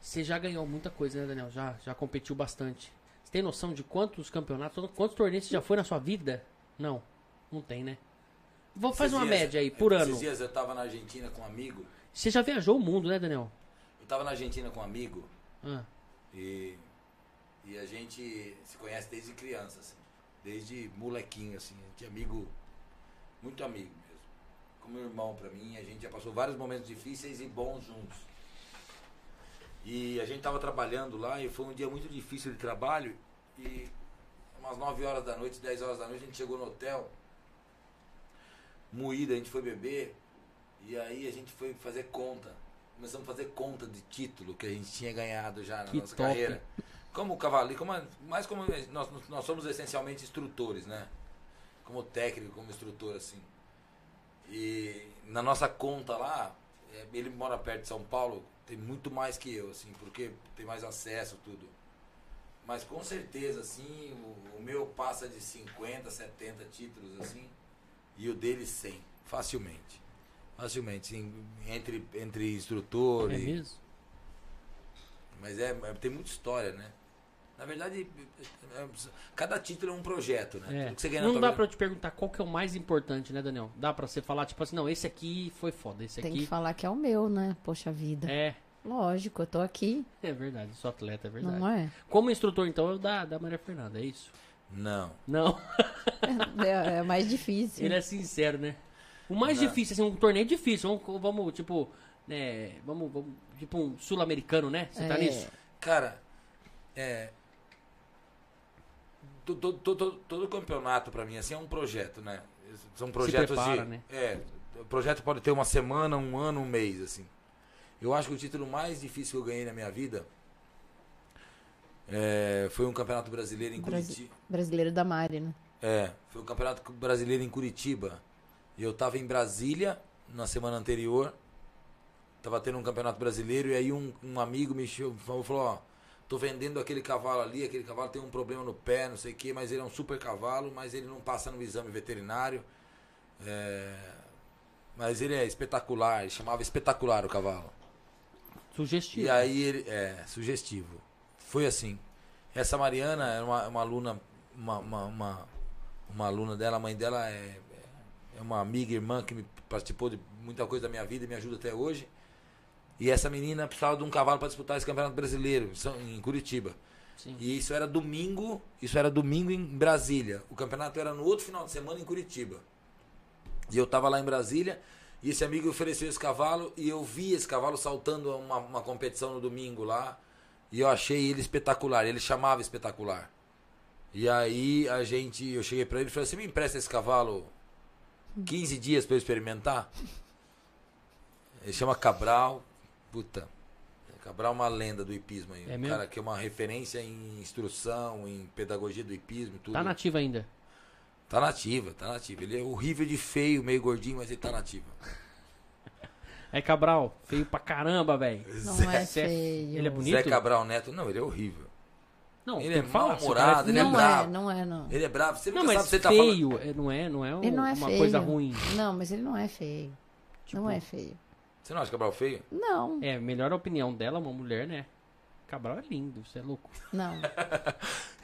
Você já ganhou muita coisa, né, Daniel? Já, já competiu bastante. Você tem noção de quantos campeonatos, quantos torneios você já foi na sua vida? Não, não tem, né? Vou fazer Esses uma dias- média aí, por ano. Esses dias eu tava na Argentina com um amigo. Você já viajou o mundo, né, Daniel? Eu tava na Argentina com um amigo Ah, e, e a gente se conhece desde criança, assim. Desde molequinho, assim. A gente é amigo, muito amigo mesmo. Como irmão pra mim, a gente já passou vários momentos difíceis e bons juntos. E a gente tava trabalhando lá e foi um dia muito difícil de trabalho. E umas 9 horas da noite, 10 horas da noite, a gente chegou no hotel. Moída, a gente foi beber. E aí a gente foi fazer conta. Começamos a fazer conta de título que a gente tinha ganhado já na Que nossa top. carreira. Como cavaleiro, como, mais como nós, nós somos essencialmente instrutores, né? Como técnico, como instrutor, assim. E na nossa conta lá, é, ele mora perto de São Paulo, tem muito mais que eu, assim, porque tem mais acesso, tudo. Mas com certeza, assim, o, o meu passa de 50, 70 títulos, assim, e o dele 100, facilmente. Facilmente, sim, entre, entre instrutor é e... mesmo? Mas é, é- tem muita história, né? Na verdade, cada título é um projeto, né? É. Que Não dá vida- pra eu te perguntar qual que é o mais importante, né, Daniel? Dá pra você falar, tipo assim, não, esse aqui foi foda, esse Tem que aqui... falar que é o meu, né? Poxa vida. É, Lógico, eu tô aqui, é verdade, sou atleta, é verdade. não é? Como instrutor, então, eu da, da Maria Fernanda, é isso? Não. Não, É, é mais difícil. ele é sincero, né? O mais Não. difícil, assim, um torneio difícil, vamos, vamos tipo, né, vamos, vamos, tipo um sul-americano, né? Você tá É. nisso? Cara, é. To- to- to- to- Todo, campeonato pra mim assim é um projeto, né? São projetos prepara, de. né? É. O projeto pode ter uma semana, um ano, um mês, assim. Eu acho que o título mais difícil que eu ganhei na minha vida É, foi um campeonato brasileiro em Brasi- Curitiba. Brasileiro da Mari, né? É, foi o campeonato brasileiro em Curitiba. E eu tava em Brasília na semana anterior. Tava tendo um campeonato brasileiro e aí um, um amigo me chamou, falou, ó, tô vendendo aquele cavalo ali, aquele cavalo tem um problema no pé, não sei o que, mas ele é um super cavalo, mas ele não passa no exame veterinário. É, mas ele é espetacular, ele chamava espetacular o cavalo. Sugestivo. E aí ele. É, sugestivo. Foi assim. Essa Mariana é uma, uma aluna. Uma, uma, uma, uma aluna dela, a mãe dela é, é uma amiga, irmã que me participou de muita coisa da minha vida e me ajuda até hoje. E essa menina precisava de um cavalo para disputar esse campeonato brasileiro em Curitiba. Sim. E isso era domingo, isso era domingo em Brasília. O campeonato era no outro final de semana em Curitiba. E eu tava lá em Brasília e esse amigo ofereceu esse cavalo e eu vi esse cavalo saltando uma, uma competição no domingo lá e eu achei ele espetacular. Ele chamava espetacular. E aí a gente, eu cheguei pra ele e falei: "Você me empresta esse cavalo 15 dias para eu experimentar?" Ele chama Cabral. Puta. Cabral é uma lenda do hipismo aí. É um mesmo? cara que é uma referência em instrução, em pedagogia do hipismo, e tudo. Tá nativa ainda. Tá nativa, tá nativa. Ele é horrível de feio, meio gordinho, mas ele tá nativa. Aí, Cabral, feio pra caramba, velho. Não Zé, é Zé- feio. ele é bonito? Zé Cabral Neto, não, ele é horrível. Não, Ele é mal-humorado, ele é Não é, bravo. não é, não. Ele é bravo, você Não, nunca mas sabe se ele tá falando. feio é- não é, não é, um- Ele não é uma feio. coisa ruim. Não, mas ele não é feio. Tipo, Não é feio. Você não acha Cabral feio? Não, É, melhor a opinião dela, uma mulher, né? Cabral é lindo, você é louco. não.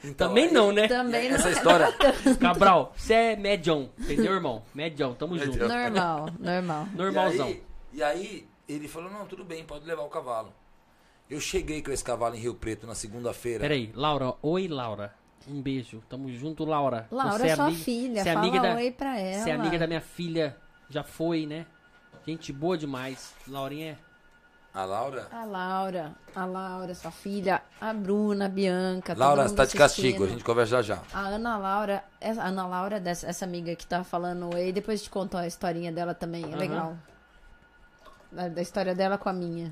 Então, Também aí- não, né? Também não Essa é história. Cabral, você é medião, entendeu, irmão? Medião, tamo junto. Normal, normal. Normalzão. E aí, e aí ele falou: não, tudo bem, pode levar o cavalo. Eu cheguei com esse cavalo em Rio Preto na segunda-feira. Peraí, Laura, oi, Laura. Um beijo, tamo junto, Laura. Laura Você é sua amiga- filha, você é fala amiga da- oi pra ela. Você é amiga da minha filha, já foi, né? Gente boa demais. Laurinha é A Laura? A Laura, a Laura, sua filha, a Bruna, a Bianca. Laura, você tá de castigo, a gente conversa já já. A Ana Laura, essa, a Ana Laura, dessa, essa amiga que tá falando aí, depois te contou a historinha dela também, é Aham. legal. Da, da história dela com a minha.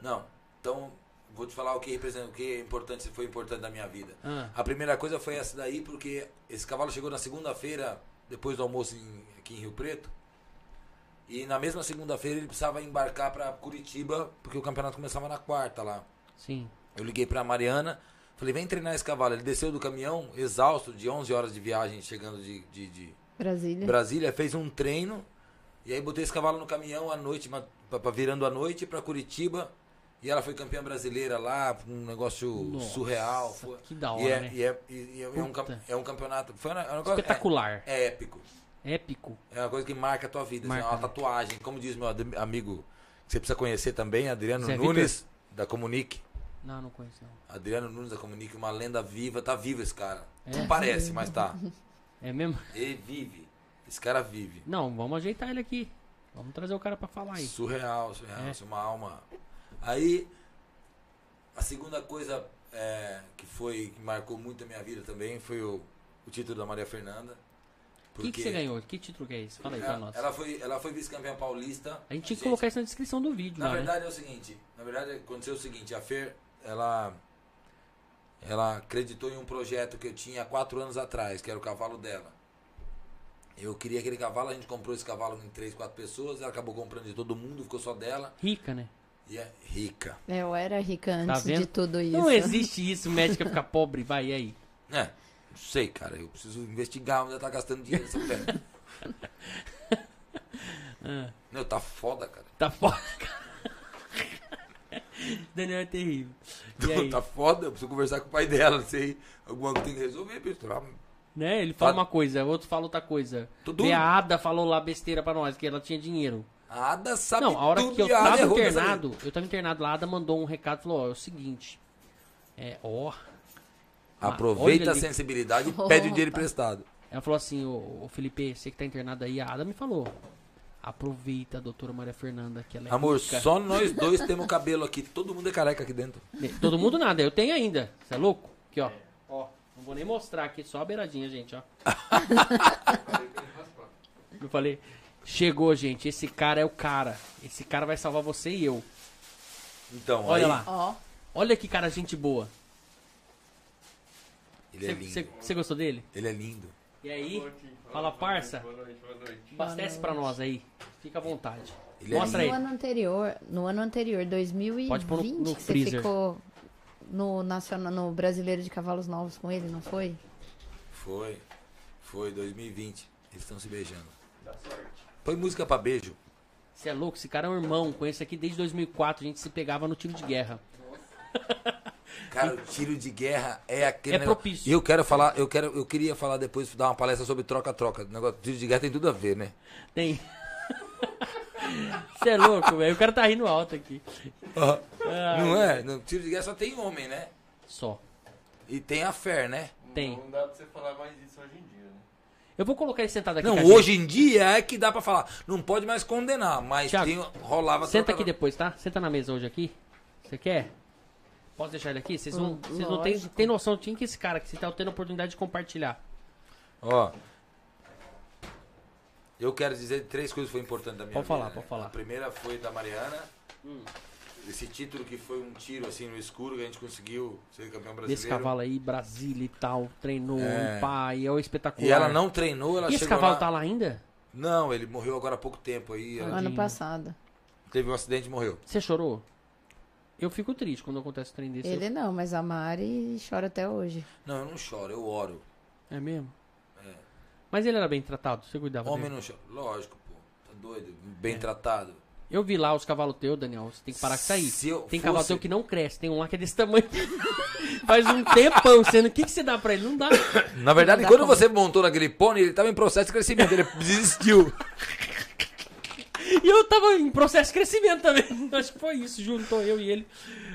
Não, então vou te falar o que representa, o que é importante, foi importante na minha vida. Ah. A primeira coisa foi essa daí, porque esse cavalo chegou na segunda-feira, depois do almoço em- aqui em Rio Preto. E na mesma segunda-feira ele precisava embarcar para Curitiba, porque o campeonato começava na quarta lá. Sim. Eu liguei pra Mariana, falei, vem treinar esse cavalo. Ele desceu do caminhão, exausto, de 11 horas de viagem, chegando de, de, de Brasília. Brasília, fez um treino. E aí botei esse cavalo no caminhão à noite, pra- pra- virando à noite pra Curitiba. E ela foi campeã brasileira lá, um negócio Nossa, surreal. Foi- que da hora, e é, né? E é, e é um, cam- Puta. é um campeonato. Foi um é um negócio- Espetacular. É, é épico. Épico. É uma coisa que marca a tua vida. assim, Marca, é uma né? tatuagem. Como diz meu amigo, que você precisa conhecer também, Adriano Zé Nunes, da Comunique. Não, não conheço não. Adriano Nunes da Comunique, uma lenda viva. Tá vivo esse cara. É? Não parece, mas tá. É mesmo? Ele vive. Esse cara vive. Não, vamos ajeitar ele aqui. Vamos trazer o cara pra falar aí. Surreal, surreal. É. isso é uma alma. Aí, a segunda coisa é, que foi que marcou muito a minha vida também foi o, o título da Maria Fernanda. O que, que você ganhou? Que título que é esse? Fala aí pra Ela, nós. ela foi, ela foi vice-campeã paulista. A gente tinha que colocar isso na descrição do vídeo Na lá, né? verdade é o seguinte, na verdade aconteceu o seguinte, a Fer, ela ela acreditou em um projeto que eu tinha há quatro anos atrás, que era o cavalo dela. Eu queria aquele cavalo, a gente comprou esse cavalo em três, quatro pessoas, ela acabou comprando de todo mundo, ficou só dela. Rica, né? E é rica. É, Eu era rica antes Tá de tudo isso. Não existe isso, médica ficar pobre, vai e aí. É, não sei, cara, eu preciso investigar onde ela tá gastando dinheiro essa mulher. Ah, Meu, tá foda, cara. tá foda, cara. Daniel é terrível. E aí? Tá foda, eu preciso conversar com o pai dela, não sei. Alguma coisa tem que resolver, pessoal. Né? Ele fala Fala- uma coisa, outro fala outra coisa. Tudo. E a Ada falou lá besteira pra nós, que ela tinha dinheiro. A Ada sabe Não, a hora que eu tava internado, eu tava internado lá, a Ada mandou um recado, falou, ó, é o seguinte. É, ó. Aproveita olha a sensibilidade e pede o dinheiro emprestado. Ela falou assim, ô, ô, Felipe, você que tá internado aí, a Ada me falou. Aproveita a doutora Maria Fernanda, que ela é Amor, rica. só nós dois temos cabelo aqui. Todo mundo é careca aqui dentro. Todo mundo nada, eu tenho ainda. Você é louco? Aqui, ó. Ó, não vou nem mostrar aqui, só a beiradinha, gente, ó. eu falei, chegou, gente, esse cara é o cara. Esse cara vai salvar você e eu. Então, Olha aí, lá. Ó, Olha que cara, gente boa. Ele é lindo. Você gostou dele? Ele é lindo. E aí, fala, parça. Boa noite, boa noite. abastece pra nós aí. Fica à vontade. Ele é Mostra no aí. ano anterior, no ano anterior, 2020, Pode pôr no- no que você ficou no, nacional, no Brasileiro de Cavalos Novos com ele, não foi? Foi. Foi 2020. Eles estão se beijando. Dá sorte. Põe música pra beijo. Você é louco? Esse cara é um irmão. Conheço aqui desde 2004. A gente se pegava no tiro de guerra. Cara, o tiro de guerra é aquele É negócio. propício. E eu quero falar, eu quero, eu queria falar depois dar uma palestra sobre troca-troca. O negócio tiro de guerra tem tudo a ver, né? Tem. Você é louco, velho. O cara tá rindo alto aqui. Não é? No tiro de guerra só tem homem, né? Só. E tem a fé, né? Tem. Não dá pra você falar mais isso hoje em dia, né? Eu vou colocar ele sentado aqui. Não, a gente. hoje em dia é que dá pra falar. Não pode mais condenar, mas Thiago, tem, rolava Senta troca- aqui depois, tá? Senta na mesa hoje aqui. Você quer? Posso deixar ele aqui? Vocês não, Hum, vocês não têm, têm noção de quem que é esse cara que você tá tendo a oportunidade de compartilhar. Ó. Eu quero dizer três coisas que foram importantes da minha Pode vida. falar, né? pode falar. A primeira foi da Mariana. Esse título que foi um tiro assim no escuro que a gente conseguiu ser campeão brasileiro. Desse cavalo aí, Brasília e tal. Treinou, É. pai, é o espetacular. E ela não treinou, ela E esse chegou cavalo lá... tá lá ainda? Não, ele morreu agora há pouco tempo aí. ela Ano passado. Teve um acidente e morreu. Você chorou? Eu fico triste quando acontece um trem desse. Ele não, mas a Mari chora até hoje. Não, eu não choro, eu oro. É mesmo? É. Mas ele era bem tratado? Você cuidava Homem dele? não chora. Lógico, pô. Tá doido. Bem tratado. Eu vi lá os cavalos teus, Daniel. Você tem que parar com isso aí. Se eu Tem fosse- cavalo teu que não cresce. Tem um lá que é desse tamanho. Faz um tempão sendo. O que, que você dá pra ele? Não dá. Na verdade, quando você montou naquele pônei, ele tava em processo de crescimento. Ele desistiu. E eu tava em processo de crescimento também. Acho que foi isso. Juntou eu e ele.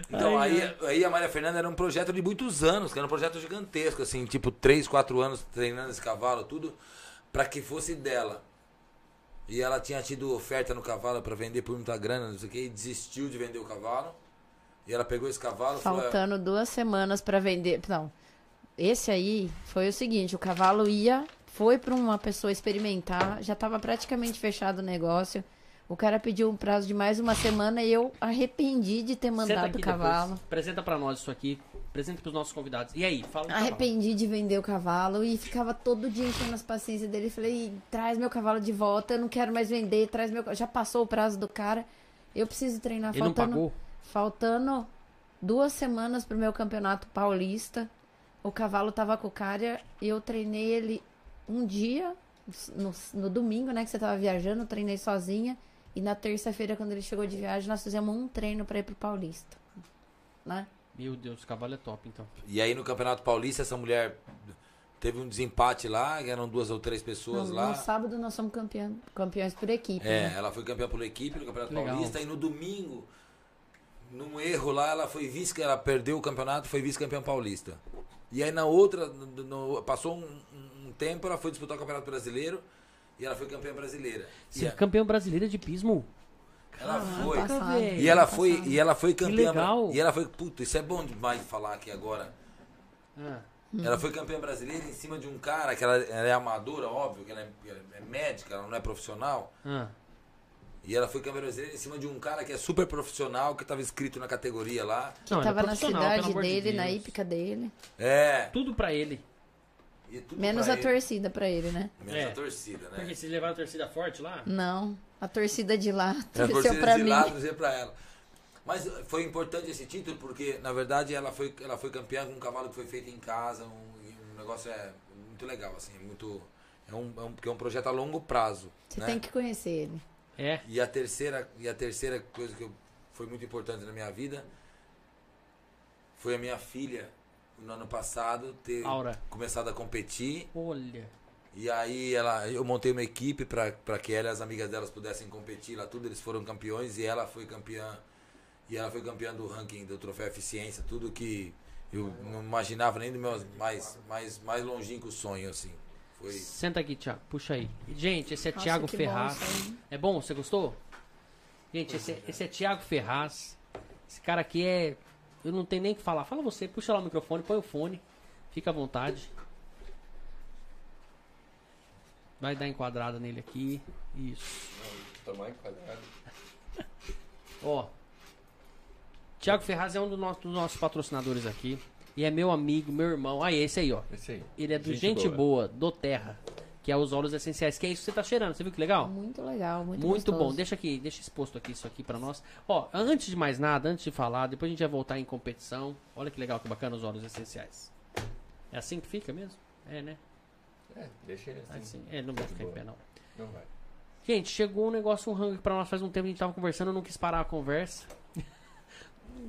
Então, Ai, aí, aí a Maria Fernanda era um projeto de muitos anos, que era um projeto gigantesco, assim, tipo 3, 4 anos treinando esse cavalo, tudo, pra que fosse dela. E ela tinha tido oferta no cavalo pra vender por muita grana, não sei o que, e desistiu de vender o cavalo. E ela pegou esse cavalo e falou. Faltando duas semanas pra vender. Não. Esse aí foi o seguinte: o cavalo ia, foi pra uma pessoa experimentar, já tava praticamente fechado o negócio. O cara pediu um prazo de mais uma semana e eu arrependi de ter mandado o cavalo. depois. Apresenta pra nós isso aqui. Apresenta pros nossos convidados. E aí, fala. Arrependi de vender o cavalo e ficava todo dia enchendo as paciências dele. Falei, traz meu cavalo de volta, eu não quero mais vender, traz meu. ca-". Já passou o prazo do cara. Eu preciso treinar Ele não faltando. pagou? Faltando duas semanas pro meu campeonato paulista. O cavalo tava com o cara e eu treinei ele um dia, no, no domingo, né, que você tava viajando, eu treinei sozinha. E na terça-feira, quando ele chegou de viagem, nós fizemos um treino pra ir pro Paulista. Né? Meu Deus, o cavalo é top, então. E aí no Campeonato Paulista, essa mulher teve um desempate lá, eram duas ou três pessoas No, lá. no sábado nós somos campeão, campeões por equipe. É, né? ela foi campeã por equipe no Campeonato Legal. Paulista e no domingo, num erro lá, ela foi vice, ela perdeu o campeonato, foi vice-campeã paulista. E aí na outra, no- no- passou um, um tempo, ela foi disputar o Campeonato Brasileiro e ela foi campeã brasileira. Você é a- campeão brasileira de pismo. ela Ah, foi. passado. E ela ano foi, passado. e ela foi campeã. legal. E ela foi, puta, isso é bom demais de falar aqui agora. Ah, Ela foi campeã brasileira em cima de um cara que ela, ela é amadora, óbvio, que ela é, ela é médica, ela não é profissional. ah. E ela foi campeã brasileira em cima de um cara que é super profissional, que estava inscrito na categoria lá. Não, ele é Tava na cidade amor de dele, na hípica dele. É. Tudo pra ele. E tudo Menos a ele. torcida pra ele, né? Menos É. a torcida, né? Porque vocês levaram a torcida forte lá? Não. A torcida de lá É a torceu torcida pra de mim. lá torcia pra ela. Mas foi importante esse título porque, na verdade, ela foi, ela foi campeã com um cavalo que foi feito em casa. Um, um negócio é muito legal, assim, é muito. É um, é um, porque é um projeto a longo prazo. Você né? tem que conhecer ele. É. E a terceira, e a terceira coisa que eu, foi muito importante na minha vida foi a minha filha, no ano passado, ter Aura. começado a competir. Olha. E aí ela, eu montei uma equipe para que ela e as amigas delas pudessem competir lá, tudo, eles foram campeões e ela foi campeã. E ela foi campeã do ranking do troféu Eficiência, tudo que eu não imaginava nem dos meus mais, mais, mais longínquos sonhos, assim. Foi. Senta aqui, Thiago. Puxa aí. Gente, esse é Nossa, bom Ferraz. aí. É bom? Você gostou? Gente, esse, é- esse é Thiago Ferraz. Esse cara aqui é. Eu não tenho nem o que falar. Fala você, puxa lá o microfone, põe o fone. Fica à vontade. Vai dar enquadrada nele aqui. Isso. Tomar enquadrado. Ó. Thiago Ferraz é um dos nossos, dos nossos patrocinadores aqui. E é meu amigo, meu irmão. Ah, esse aí, ó. Esse aí. Ele é do Gente, boa. do Terra. Que é os óleos essenciais. Que é isso que você tá cheirando. Você viu que legal? Muito legal, muito Muito gostoso. bom. Deixa aqui, deixa exposto aqui isso aqui pra nós. Ó, antes de mais nada, antes de falar, depois a gente vai voltar em competição. Olha que legal, que bacana os óleos essenciais. É assim que fica mesmo? É, né? É, deixa ele assim. Assim. É, não vai ficar em pé, não. Não vai. Gente, chegou um negócio, um rango aqui pra nós faz um tempo, a gente tava conversando, eu não quis parar a conversa.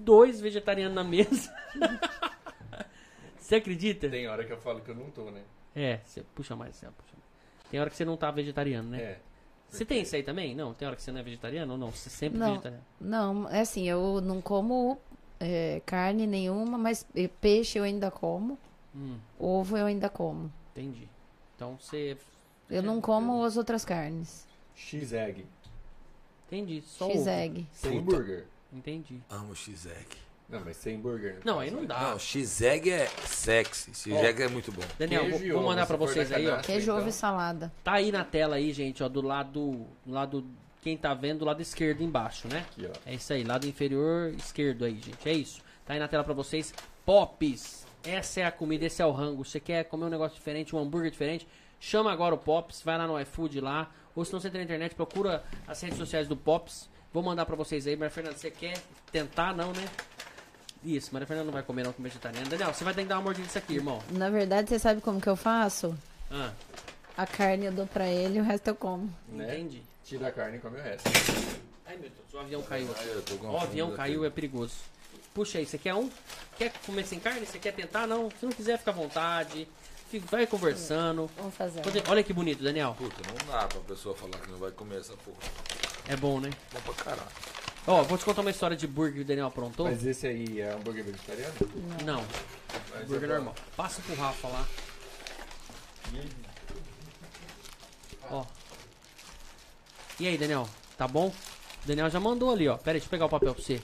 Dois vegetarianos na mesa. Você acredita? Tem hora que eu falo que eu não tô, né? É, você puxa mais, você puxa mais. Tem hora que você não tá vegetariano, né? É. Você tem isso aí também? Não, tem hora que você não é vegetariano ou não? Você sempre é Não. vegetariano? Não, é assim, eu não como é, carne nenhuma, mas peixe eu ainda como. Hum, Ovo eu ainda como. entendi. Então você. Eu não como as outras carnes. X-Egg. Entendi. Só. X-egg. Sem burger. Entendi. Amo X-Egg. Não, mas sem burger. no Não, aí não né? dá. Não, X-Egg é sexy. X-Egg é muito bom. Daniel, Queijo vou, e vou ovo, mandar se pra for vocês aí, ó. Queijo, ovo então. e salada. Tá aí na tela aí, gente, ó, do lado, do lado, quem tá vendo, do lado esquerdo embaixo, né? Aqui, ó. É isso aí, lado inferior esquerdo aí, gente. É isso. Tá aí na tela pra vocês. Pops. Essa é a comida, esse é o rango. Você quer comer um negócio diferente, um hambúrguer diferente? Chama agora o Pops, vai lá no iFood lá. Ou se não você entra na internet, procura as redes sociais do Pops. Vou mandar pra vocês aí. Maria Fernanda, você quer tentar? Não, né? Isso, Maria Fernanda não vai comer não com vegetariano. Daniel, você vai ter que dar uma mordida nisso aqui, irmão. Na verdade, você sabe como que eu faço? Ah, A carne eu dou pra ele e o resto eu como. Né? entendi. Tira a carne e come o resto. Ai, meu Deus, o avião caiu aqui. Ai, eu tô com Ó, o avião fome caiu, daqui. é perigoso. Puxa aí, você quer um? Quer comer sem carne? Você quer tentar? Não. Se não quiser, fica à vontade. Fica- Vai conversando. Vamos fazer. Olha- Olha que bonito, Daniel. Puta, não dá pra pessoa falar que não vai comer essa porra. É bom, né? Bom pra caralho. Ó, vou te contar uma história de burger que o Daniel aprontou. Mas esse aí é hambúrguer vegetariano? Não, Mas burger é normal. Passa pro Rafa lá. Ó. E aí, Daniel? Tá bom? O Daniel já mandou ali, ó. Pera aí, deixa eu pegar o papel pra você.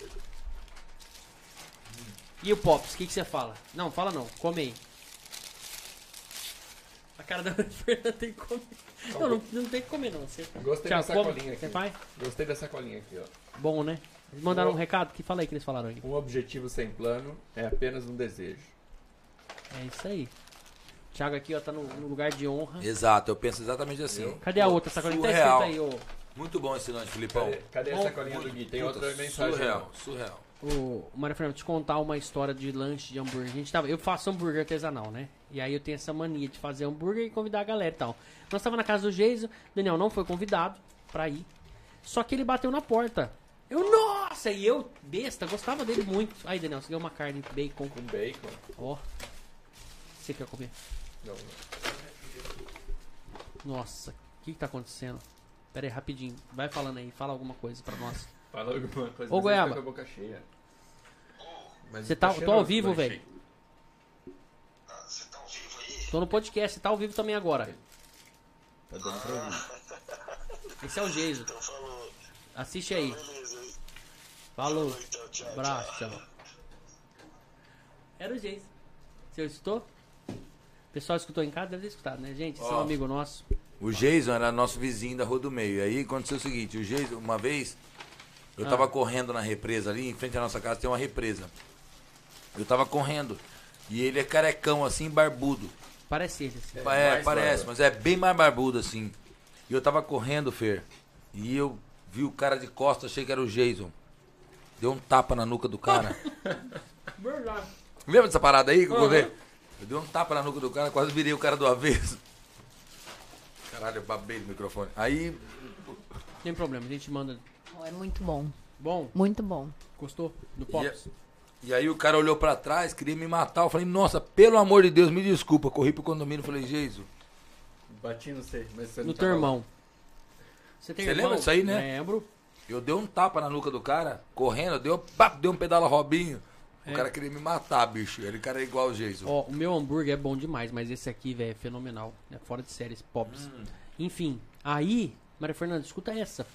E o Pops, o que, que você fala? Não, fala não. Come aí. A cara da Fernanda tem que comer. Não, não, não tem que comer não. Você... Gostei Tchau, da come. sacolinha aqui. Você vai? Gostei da sacolinha aqui, ó. Bom, né? Eles mandaram um Ó. recado? Que fala aí que eles falaram aí. Um objetivo sem plano é apenas um desejo. É isso aí. Thiago aqui, ó, tá no, no lugar de honra. Exato, eu penso exatamente assim. Cadê a outra sacolinha? Tá escrito Surreal. aí, ô. Muito bom esse lanche, Filipão. Cadê, cadê a Bom, sacolinha do Gui? Tem Puta, outra mensagem. Surreal, não. surreal. Ô, Maria Fernanda, vou te contar uma história de lanche de hambúrguer. A gente tava, eu faço hambúrguer artesanal, né? E aí eu tenho essa mania de fazer hambúrguer e convidar a galera e tal. Nós tava na casa do Geiso, Daniel não foi convidado pra ir. Só que ele bateu na porta. Eu, nossa! E eu, besta, gostava dele muito. Aí, Daniel, você ganhou uma carne bacon. Com bacon. Ó. Você quer comer? Não, Nossa, o que que tá acontecendo? Pera aí, rapidinho. Vai falando aí, fala alguma coisa pra nós. Fala alguma coisa. Ô, Goiaba. tá com a boca cheia. Mas Você tá- tô cheiroso ao vivo, velho. aí. Tô no podcast, você tá ao vivo também agora. Tá dando pra ouvir. Esse é o Geiso. Assiste aí. Falou. Abraço, tchau. Era o Geiso. Você escutou? O pessoal escutou em casa, deve ter escutado, né? Gente, esse é um amigo nosso. O Jason era nosso vizinho da Rua do Meio. E aí aconteceu o seguinte, o Jason, uma vez, eu Ah. tava correndo na represa ali, em frente à nossa casa tem uma represa. Eu tava correndo. E ele é carecão, assim, barbudo. Parece ele, assim. É, mais parece, barba. mas é bem mais barbudo, assim. E eu tava correndo, Fer. E eu vi o cara de costas, achei que era o Jason. Deu um tapa na nuca do cara. Verdade. Lembra dessa parada aí que eu contei? Eu dei um tapa na nuca do cara, quase virei o cara do avesso. Caralho, eu babei no microfone. Aí, Tem problema, a gente manda. Oh, é muito bom. Bom, Muito bom. gostou do Pops? e aí o cara olhou pra trás, queria me matar. Eu falei, nossa, pelo amor de Deus, me desculpa. Corri pro condomínio e falei, Jesus. Bati no sei, mas você No não teu tava- irmão. Você tem Você irmão? lembra disso aí, né? Lembro. Eu dei um tapa na nuca do cara, correndo, deu, pá, deu um pedala Robinho. O É. cara queria me matar, bicho. Ele cara é igual o Jason. Ó, o meu hambúrguer é bom demais, mas esse aqui, velho, é fenomenal. É fora de série, esse Pops. Hum. Enfim, aí, Maria Fernanda, escuta essa.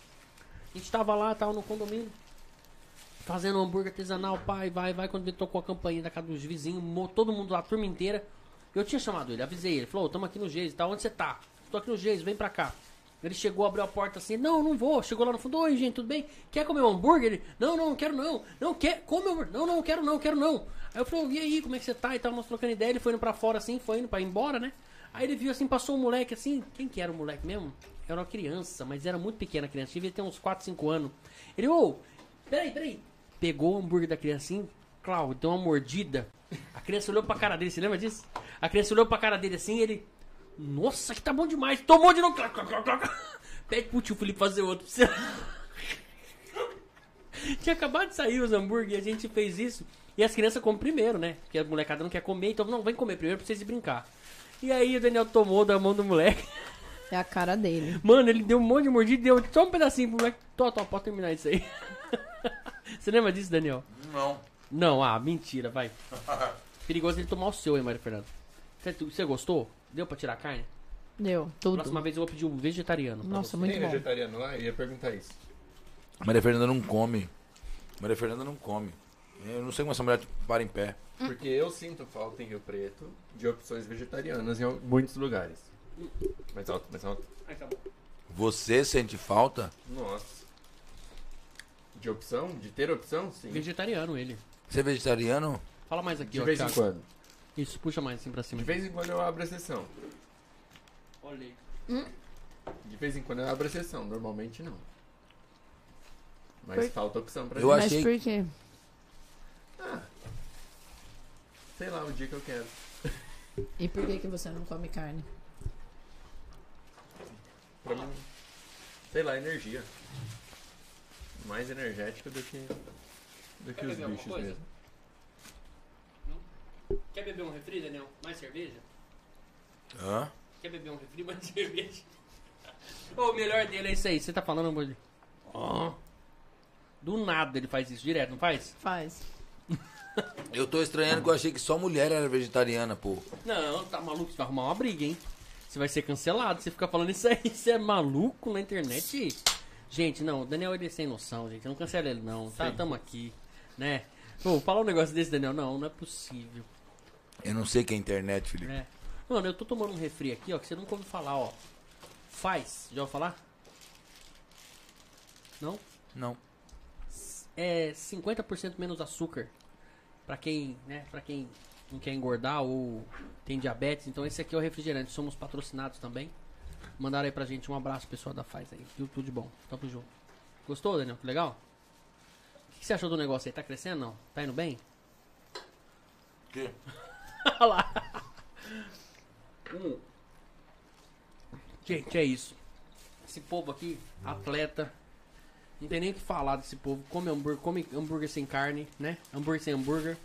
A gente tava lá, tava no condomínio, fazendo hambúrguer artesanal, pai, vai, vai. Quando ele tocou a campainha da casa dos vizinhos, todo mundo lá, a turma inteira. Eu tinha chamado ele, avisei ele, falou, tamo aqui no Geis, tá? Onde você tá? Tô aqui no Geis, vem pra cá. Ele chegou, abriu a porta assim, não, não vou. Chegou lá no fundo, oi gente, tudo bem? Quer comer um hambúrguer? Ele, não, não, quero não. Não, quer, come hambúrguer. Não, não, quero não, quero não. Aí eu falei, e aí, como é que você tá? E tava nós trocando ideia, ele foi indo pra fora assim, foi indo pra ir embora, né? Aí ele viu assim, passou um moleque assim, quem que era o moleque mesmo? Era uma criança, mas era muito pequena a criança, devia ter uns 4, 5 anos. Ele, ô, peraí, peraí. Pegou o hambúrguer da criança assim, Cláudio, deu uma mordida. A criança olhou pra cara dele, você lembra disso? A criança olhou pra cara dele assim e ele. Nossa, que tá bom demais. Tomou de novo. Pede pro tio Felipe fazer outro. Tinha acabado de sair os hambúrguer e a gente fez isso. E as crianças comem primeiro, né? Porque a molecada não quer comer, então não, vem comer primeiro pra vocês brincar. E aí o Daniel tomou da mão do moleque. É a cara dele. Mano, ele deu um monte de mordida e deu só um pedacinho pro moleque. Tô, tô, pode terminar isso aí. Você lembra disso, Daniel? Não. Não, ah, mentira, vai. Perigoso ele tomar o seu, hein, Maria Fernanda. Você, você gostou? Deu pra tirar a carne? Deu, tudo. Próxima vez eu vou pedir um vegetariano. Nossa, você. muito Tem bom. vegetariano lá? Eu ia perguntar isso. Maria Fernanda não come. Maria Fernanda não come. Eu não sei como essa mulher para em pé. Porque eu sinto falta em Rio Preto de opções vegetarianas em muitos lugares. Mais alto, mais alto. Ai, tá bom. Você sente falta? Nossa. De opção? De ter opção? Sim. Vegetariano ele. Você é vegetariano? Fala mais aqui, De ó, vez em Thiago. quando. Isso, puxa mais assim pra cima. De vez em quando eu abro a sessão. Olha aí. De vez em quando eu abro a sessão. Normalmente não. Mas Por- falta opção pra Eu gente. Mas achei- por quê? Sei lá, o dia que eu quero. E por que, que você não come carne? Pra mim, sei lá, energia. Mais energética do que, do que Quer os beber alguma bichos coisa? mesmo. Quer beber um refri, Daniel? Mais cerveja? Hã? Quer beber um refri, mais cerveja? Ô, o melhor dele é isso aí. Você tá falando, amor? de- Ó. Do nada ele faz isso direto, não faz? Faz. Eu tô estranhando que eu achei que só mulher era vegetariana, pô. Não, tá maluco? Você vai arrumar uma briga, hein? Você vai ser cancelado. Você fica falando isso aí. Você é maluco na internet? Gente, não, o Daniel ele é sem noção, gente. Não cancela ele, não. Tá, tamo aqui, né? Pô, falar um negócio desse, Daniel. Não, não é possível. Eu não sei que é internet, Felipe. né? Mano, eu tô tomando um refri aqui, ó, que você nunca ouviu falar, ó. Faz. Já ouviu falar? Não? Não. É 50% menos açúcar. Pra quem, né, pra quem não quer engordar ou tem diabetes. Então esse aqui é o refrigerante. Somos patrocinados também. Mandaram aí pra gente um abraço, pessoal da Faz aí. Tudo, tudo de bom. Tamo junto. Gostou, Daniel? Que legal? O que você achou do negócio aí? Tá crescendo não? Tá indo bem? Que? Olha lá. Hum. Gente, é isso. Esse povo aqui, atleta. Não tem nem o que falar desse povo. Come hambúrguer, come hambúrguer sem carne, né? Hambúrguer sem hambúrguer.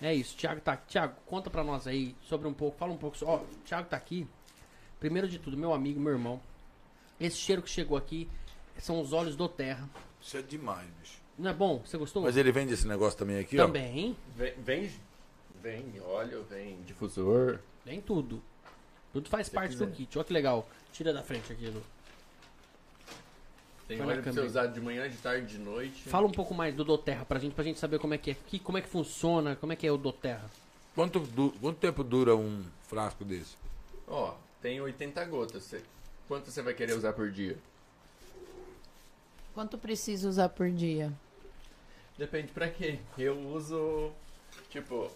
É isso. Thiago tá aqui. Thiago, conta pra nós aí sobre um pouco. Fala um pouco. Ó, o Thiago tá aqui. Primeiro de tudo, meu amigo, meu irmão. Esse cheiro que chegou aqui são os olhos do terra. Isso é demais, bicho. Não é bom? Você gostou? Mas ele vende esse negócio também aqui, Também. Vem, vem, vem óleo, vem difusor. Vem tudo. Tudo faz Se parte do quiser. kit. Olha que legal. Tira da frente aqui, Lu. Tem óleo pra você câmera. usar de manhã, de tarde, de noite. Fala um pouco mais do Doterra pra gente, pra gente saber como é que é. Que, como é que funciona, como é que é o Doterra. Quanto, du- quanto tempo dura um frasco desse? Ó, tem 80 gotas. Você- quanto você vai querer usar por dia? Quanto precisa usar por dia? Depende pra quê. Eu uso, tipo,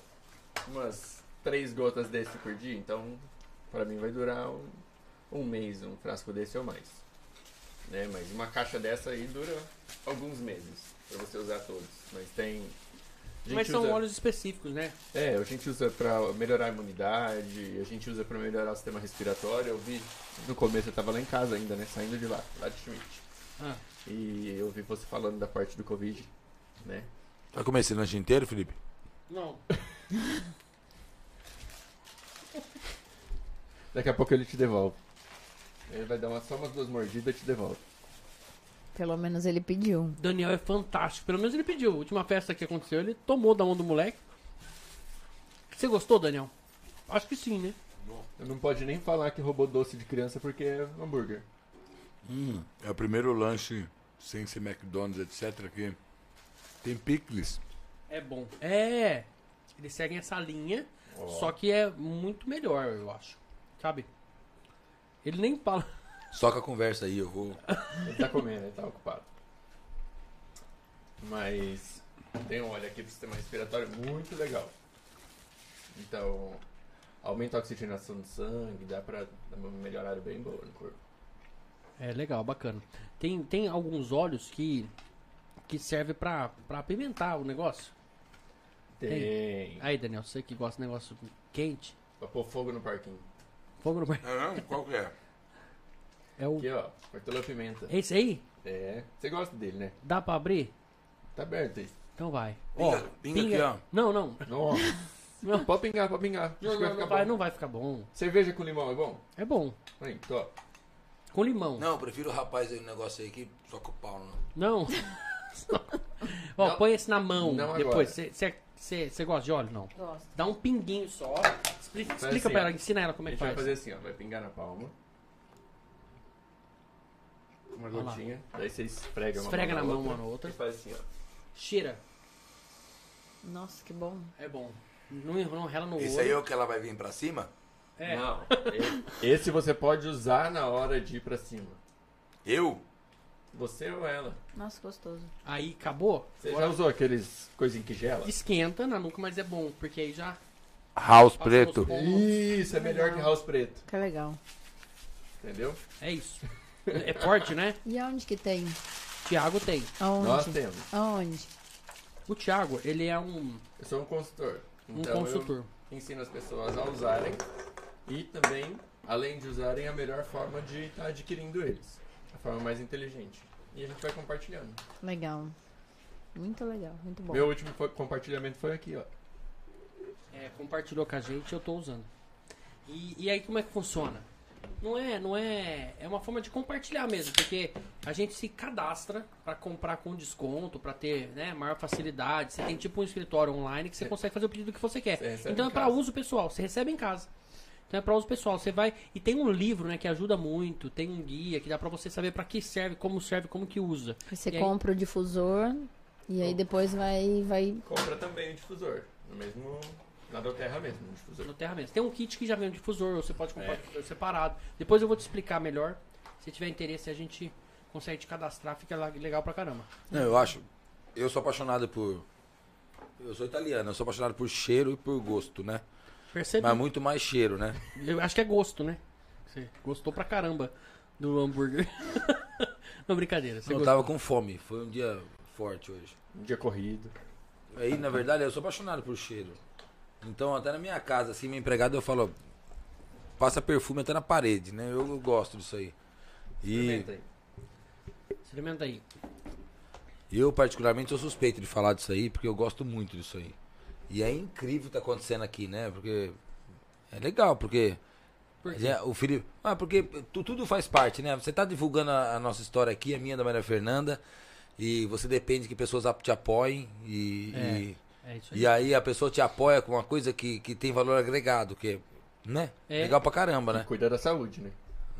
umas 3 gotas desse por dia. Então, pra mim vai durar um, um mês, um frasco desse ou mais. Né? Mas uma caixa dessa aí dura alguns meses pra você usar todos. Mas tem... Mas são usa- óleos específicos, né? É, a gente usa pra melhorar a imunidade, a gente usa pra melhorar o sistema respiratório. Eu vi no começo, eu tava lá em casa ainda, né? Saindo de lá, lá de Schmidt. Ah, E eu vi você falando da parte do Covid, né? Vai comer esse lanche inteiro, Felipe? não. Daqui a pouco ele te devolve. Ele vai dar uma, só umas duas mordidas e te devolve. Pelo menos ele pediu. Daniel é fantástico. Pelo menos ele pediu. A última festa que aconteceu, ele tomou da mão do moleque. Você gostou, Daniel? Acho que sim, né? Não pode nem falar que roubou doce de criança porque é hambúrguer. Hum, é o primeiro lanche sem ser McDonald's, etc. que tem picles. É bom. É. Eles seguem essa linha, só que é muito melhor, eu acho. Sabe? Ele nem fala. Só com a conversa aí, eu vou. Ele tá comendo, ele tá ocupado. Mas tem um óleo aqui pro sistema respiratório muito legal. Então, aumenta a oxigenação do sangue, dá pra dar uma melhorada bem boa no corpo. É legal, bacana. Tem, tem alguns óleos que, que servem pra, pra apimentar o negócio. Tem. Aí, Daniel, você que gosta de negócio quente, Pra pôr fogo no parquinho. Fogo no. É mesmo? Qual que é? É o. Aqui, ó, hortelã-pimenta. Esse aí? É. Você gosta dele, né? Dá pra abrir? Tá aberto aí. Então vai. Pinga, Ó, pinga aqui, ó. Não, não. Nossa. Não. Pode pingar, pode pingar. Não, que vai não, ficar não vai, bom. não vai ficar bom. Cerveja com limão é bom? É bom. Aí, tô. Com limão. Não, eu prefiro o rapaz aí no negócio aí que só com o pau, não. Não. Ó, Não. põe esse na mão. Não Depois. Você gosta de óleo? Não. Gosto. Dá um pinguinho só. Explica, Faz explica assim, pra ela, ensina ela como A é que gente vai faz. fazer assim, ó. Vai pingar na palma. Uma Olha lá. gotinha. Daí você esfrega uma Esfrega na mão outra, uma na outra. E faz assim, ó. Cheira. Nossa, que bom. É bom. Não, não rela no Esse olho. aí é o que ela vai vir pra cima? É. Não. e- Esse você pode usar na hora de ir pra cima. Eu? Você ou ela. Nossa, gostoso. Aí acabou. Você já usou aqueles coisinhos que gela? Esquenta na nuca, mas é bom, porque aí já. House Passa Preto. nos pontos. Isso, é melhor que house preto. Que legal. Entendeu? É isso. É forte, né? E aonde que tem? Tiago tem. Aonde? Nós temos. Aonde? O Tiago, ele é um, Eu sou um consultor. um Então consultor. eu ensino as pessoas a usarem e também, além de usarem, a melhor forma de estar adquirindo eles. Forma mais inteligente. E a gente vai compartilhando. Legal. Muito legal, muito bom. Meu último foi- compartilhamento foi aqui, ó. É, compartilhou com a gente eu tô usando. E, e aí como é que funciona? Não é, não é, é uma forma de compartilhar mesmo, porque a gente se cadastra para comprar com desconto, para ter, né, maior facilidade. Você tem tipo um escritório online que você É. consegue fazer o pedido que você quer. Você Então é para uso pessoal, você recebe em casa. Então é para uso pessoal, você vai e tem um livro, né, que ajuda muito, tem um guia que dá para você saber para que serve, como serve, como que usa. Você E aí- compra o difusor e aí depois vai, vai. Compra também o difusor. No mesmo. Na Doterra mesmo, o difusor. no Terra mesmo. Tem um kit que já vem um difusor, você pode comprar É. o difusor separado. Depois eu vou te explicar melhor. Se tiver interesse, a gente consegue te cadastrar, fica legal pra caramba. Não, eu acho. Eu sou apaixonado por. Eu sou italiano, eu sou apaixonado por cheiro e por gosto, né? Percebe? Mas muito mais cheiro, né? Eu acho que é gosto, né? Você gostou pra caramba do hambúrguer. Não, brincadeira. Você Eu gostou. tava com fome, foi um dia forte hoje. Um dia corrido. Aí, na verdade, eu sou apaixonado por cheiro. Então, até na minha casa, assim, minha empregada, eu falo, passa perfume até na parede, né? Eu, eu gosto disso aí. E Experimenta aí. Experimenta aí. eu, particularmente, sou suspeito de falar disso aí, porque eu gosto muito disso aí. E é incrível o que tá acontecendo aqui, né? Porque é legal, porque Por quê? Já, o Felipe. Ah, porque tu- tudo faz parte, né? Você tá divulgando a, a nossa história aqui, a minha da Maria Fernanda, e você depende que pessoas te apoiem e, É. e, É isso aí. e aí a pessoa te apoia com uma coisa que, que tem valor agregado, que né? É. Legal pra caramba, né? Cuida da saúde, né?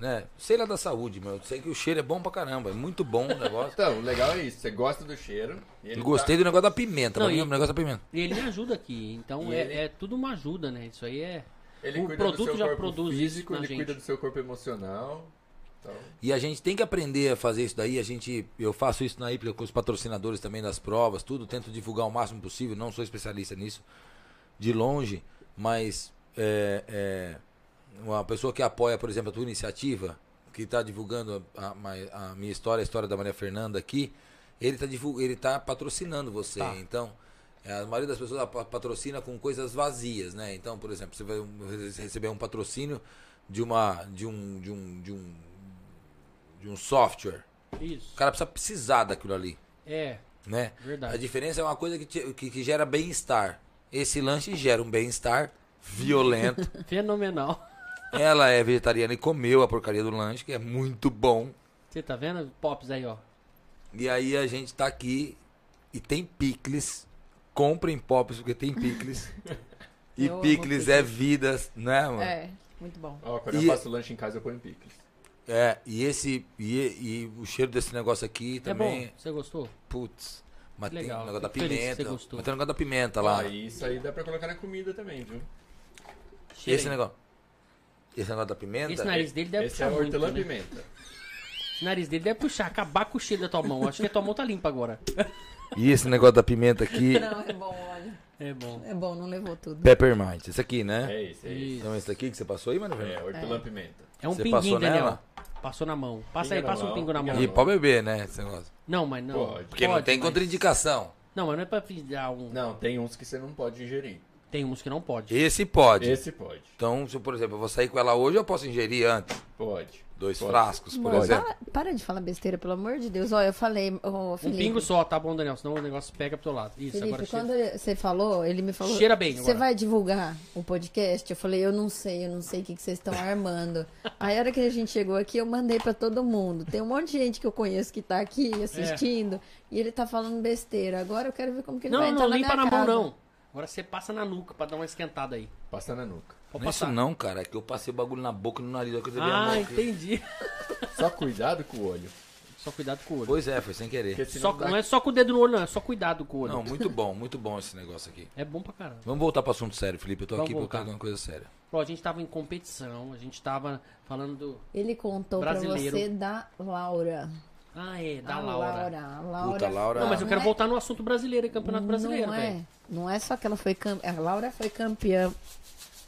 Né? Sei lá da saúde, meu. Sei que o cheiro é bom pra caramba, é muito bom o negócio. Então, o legal é isso. Você gosta do cheiro. ele Eu gostei do negócio da pimenta, Não, pra mim e- o negócio da pimenta. E ele me ajuda aqui. Então é, ele- é tudo uma ajuda, né? Isso aí é. Tá, ele o cuida produto do seu já corpo produz isso físico, na ele gente. cuida do seu corpo emocional. Então, E a gente tem que aprender a fazer isso daí. A gente, eu faço isso na Hípica com os patrocinadores também das provas, tudo. Tento divulgar o máximo possível. Não sou especialista nisso de longe, mas é, é, uma pessoa que apoia, por exemplo, a tua iniciativa, que está divulgando a, a- a minha história, a história da Maria Fernanda aqui, ele está ele tá patrocinando você. Tá. Então, a maioria das pessoas pa- patrocina com coisas vazias, né? Então, por exemplo, você vai receber um patrocínio de uma de um de um de um de um software. Isso. O cara precisa precisar daquilo ali, É, né? A verdade. diferença é uma coisa que, te- que, que gera bem-estar. Esse lanche gera um bem-estar violento. Fenomenal. Ela é vegetariana e comeu a porcaria do lanche, que é muito bom. Você tá vendo? Pops aí, ó. E aí a gente tá aqui e tem picles. Comprem pops porque tem picles. E Eu picles é vidas, né, mano? É, muito bom. ó, quando E- eu faço lanche em casa, eu ponho picles. É, e esse. E, e o cheiro desse negócio aqui É também. bom. Você gostou? Putz. Mas tem o Legal, negócio da fico pimenta. Mas tem o negócio da pimenta lá. E isso aí dá pra colocar na comida também, viu? Cheira Esse aí. negócio. Esse negócio da pimenta? Esse nariz dele deve Esse é puxar muito, hortelã-pimenta. né? Esse nariz dele deve puxar, acabar com o cheiro da tua mão. Acho que a tua mão tá limpa agora. E esse negócio da pimenta aqui, Não, é bom, olha. É bom. É bom, não levou tudo. peppermint. Esse aqui, né? É esse, é esse. Isso. Então esse daqui que você passou aí, mano? É, hortelã-pimenta. É um Você pinguinho, passou Daniel. nela? Passou na mão. Passa Pinga aí, na passa um mão, pingo na pinga mão. E pode beber, né? Esse negócio. Não, mas não. Pode. Porque não Pode, tem mas- contraindicação. Não, mas não é pra dar um. Não, tem uns que você não pode ingerir. Tem uns que não pode. Esse pode. Esse pode. Então, se, por exemplo, eu vou sair com ela hoje, eu posso ingerir antes. Pode. Dois Pode. frascos, por exemplo. para, para de falar besteira, pelo amor de Deus. Olha, eu falei, ô Um Felipe. pingo só, tá bom, Daniel? Senão o negócio pega pro teu lado. Isso, Felipe, agora quando cheira. você falou, ele me falou. Cheira bem Você agora." vai divulgar o podcast? Eu falei, eu não sei, eu não sei o que, que vocês estão armando. Aí a hora que a gente chegou aqui, eu mandei pra todo mundo. Tem um monte de gente que eu conheço que tá aqui assistindo e ele tá falando besteira. Agora eu quero ver como que ele vai Não, entrar não, na limpa na mão, não. Agora você passa na nuca pra dar uma esquentada aí. Passa na nuca. Pode Não é isso não, cara. É que eu passei o bagulho na boca e no nariz. eu Ah, entendi. Só cuidado com o olho. Só cuidado com o olho. Pois é, foi sem querer. Só, dá- não é só com o dedo no olho, não. É só cuidado com o olho. Não, muito bom, muito bom esse negócio aqui. É bom pra caramba. Vamos voltar pro assunto sério, Felipe. Eu tô Vamos aqui pra voltar. contar uma coisa séria. Ó, a gente tava em competição, a gente tava falando do. Ele contou Brasileiro. pra você da Laura. Ah, é, da a Laura. Laura. A Laura. Puta, Laura- Não, mas eu quero é- voltar no assunto brasileiro e campeonato brasileiro, não é, não é só que ela foi campeã. A Laura foi campeã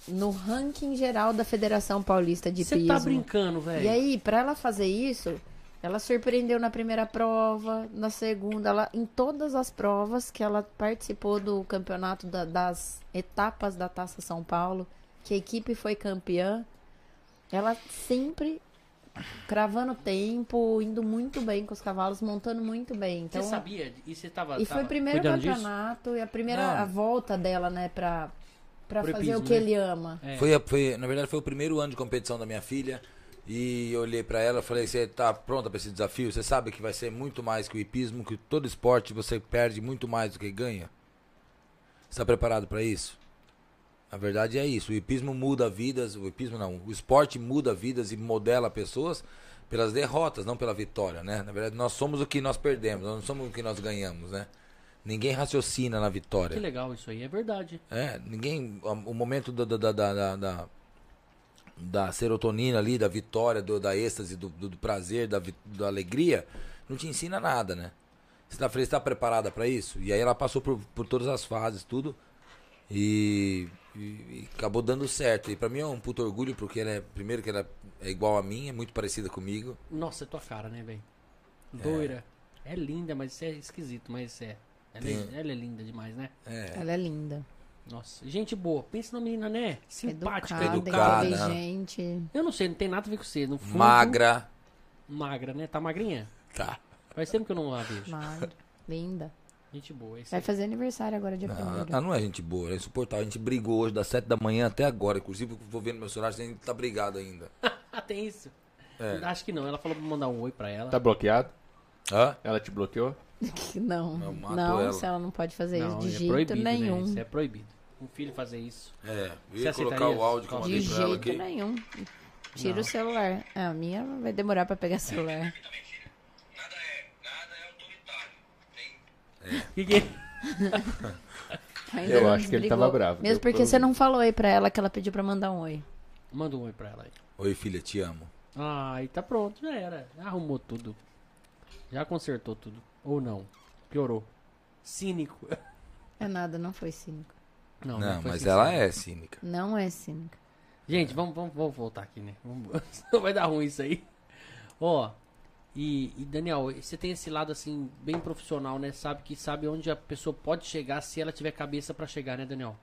no ranking geral da Federação Paulista de Você Pismo. tá brincando, velho. E aí, pra ela fazer isso, ela surpreendeu na primeira prova, na segunda, ela, em todas as provas que ela participou do campeonato da- das etapas da Taça São Paulo, que a equipe foi campeã, ela sempre cravando tempo, indo muito bem com os cavalos, montando muito bem. Então, Você sabia? E você tava. e foi o primeiro cuidando disso? campeonato e a primeira Não. a volta dela, né, pra, pra Pro fazer hipismo, o que né? ele ama. É. Foi, a- foi, na verdade, foi o primeiro ano de competição da minha filha. E eu olhei pra ela e falei: Você tá pronta pra esse desafio? Você sabe que vai ser muito mais que o hipismo, que todo esporte você perde muito mais do que ganha? Você tá preparado pra isso? A verdade é isso. O hipismo muda vidas. O hipismo não. O esporte muda vidas e modela pessoas pelas derrotas, não pela vitória, né? Na verdade, nós somos o que nós perdemos, nós não somos o que nós ganhamos, né? Ninguém raciocina na vitória. Que legal isso aí, é verdade. É, ninguém. O momento da, da, da, da, da, serotonina ali, da vitória, do, da êxtase, do, do, do prazer, da, da alegria, não te ensina nada, né? Você tá, você tá preparada pra isso? E aí ela passou por, por todas as fases, tudo. E, e- e acabou dando certo. E pra mim é um puto orgulho, porque ela é, primeiro que ela é igual a mim, é muito parecida comigo. Nossa, é tua cara, né, velho? Doira. É. linda, mas isso é esquisito, mas é. Ela, é. Tem- ela é linda demais, né? É. Ela é linda. Nossa, gente boa. Pensa numa menina, né? Simpática, educada, educada. educada. inteligente. Eu não sei, não tem nada a ver com você. No fundo, Magra. Magra, né? Tá magrinha? Tá. Faz tempo que eu não a vejo. Magra, linda. Gente boa. Esse Vai fazer aniversário agora, dia Não, primeiro. ela não é gente boa, é insuportável. A gente brigou hoje das 7 da manhã até agora. Inclusive, eu vou vendo meu celular, a gente tá brigado ainda. Ah, tem isso. É. Acho que não. Ela falou pra mandar um oi pra ela. Tá bloqueado? Hã? Ela te bloqueou? Não, Eu mato não, ela. se ela não pode fazer não, isso de é jeito proibido, nenhum. Né? Isso é proibido. Um filho fazer isso. É, eu Você ia colocar aceitaria? o áudio que eu De mandei De pra ela jeito aqui. nenhum. Tira Não. o celular. Ah, A minha vai demorar pra pegar celular. Que que... Ainda Eu não acho que ele tava bravo, Mesmo porque você problema. não falou aí pra ela que ela pediu pra mandar um oi. Manda um oi pra ela aí. Oi, filha, te amo. Ai, tá pronto, já era. Já arrumou tudo. Já consertou tudo. Ou não. Piorou. Cínico. É nada, não foi cínico. Não, Não, foi mas ela é cínica. Não é cínico. Gente, vamos, vamos, vamos voltar aqui, né? Vamos... Senão vai dar ruim isso aí. Ó, e, e, Daniel, você tem esse lado assim, bem profissional, né? Sabe que sabe onde a pessoa pode chegar se ela tiver cabeça pra chegar, né, Daniel?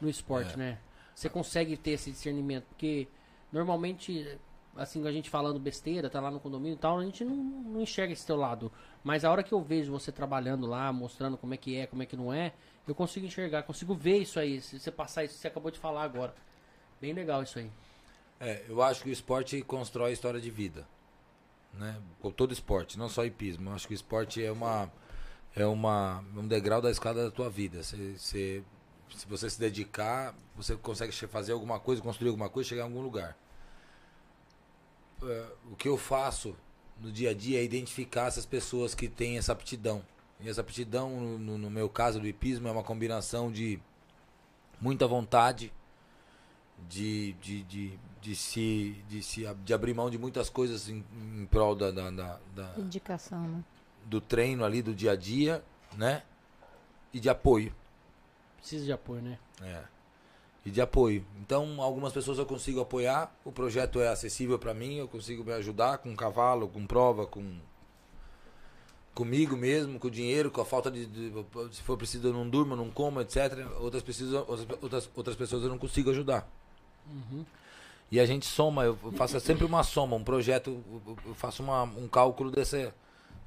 No esporte, É. né? Você consegue ter esse discernimento, porque normalmente, assim, a gente falando besteira, tá lá no condomínio e tal, a gente não, não enxerga esse teu lado. Mas a hora que eu vejo você trabalhando lá, mostrando como é que é, como é que não é, eu consigo enxergar, consigo ver isso aí. Se você passar isso você acabou de falar agora. Bem legal isso aí. É, eu acho que o esporte constrói história de vida. Né? Com todo esporte, não só hipismo. Eu acho que o esporte é uma é uma um degrau da escada da tua vida. Você, você- se você se dedicar, você consegue fazer alguma coisa, construir alguma coisa, chegar em algum lugar. É, o que eu faço no dia a dia é identificar essas pessoas que têm essa aptidão. E essa aptidão, no, no meu caso do hipismo, é uma combinação de muita vontade, de, de, de, de se, de se de abrir mão de muitas coisas em, em prol da, da, da- da- Indicação, né? do treino ali, do dia a dia, né? E de apoio. Precisa de apoio, né? É. E de apoio. Então, algumas pessoas eu consigo apoiar, o projeto é acessível para mim, eu consigo me ajudar com cavalo, com prova, com comigo mesmo, com dinheiro, com a falta de, de- se for preciso eu não durmo, não como, etc. Outras precisam, outras, outras pessoas eu não consigo ajudar. Uhum. E a gente soma, eu faço sempre uma soma, um projeto, eu- faço uma- um cálculo dessa,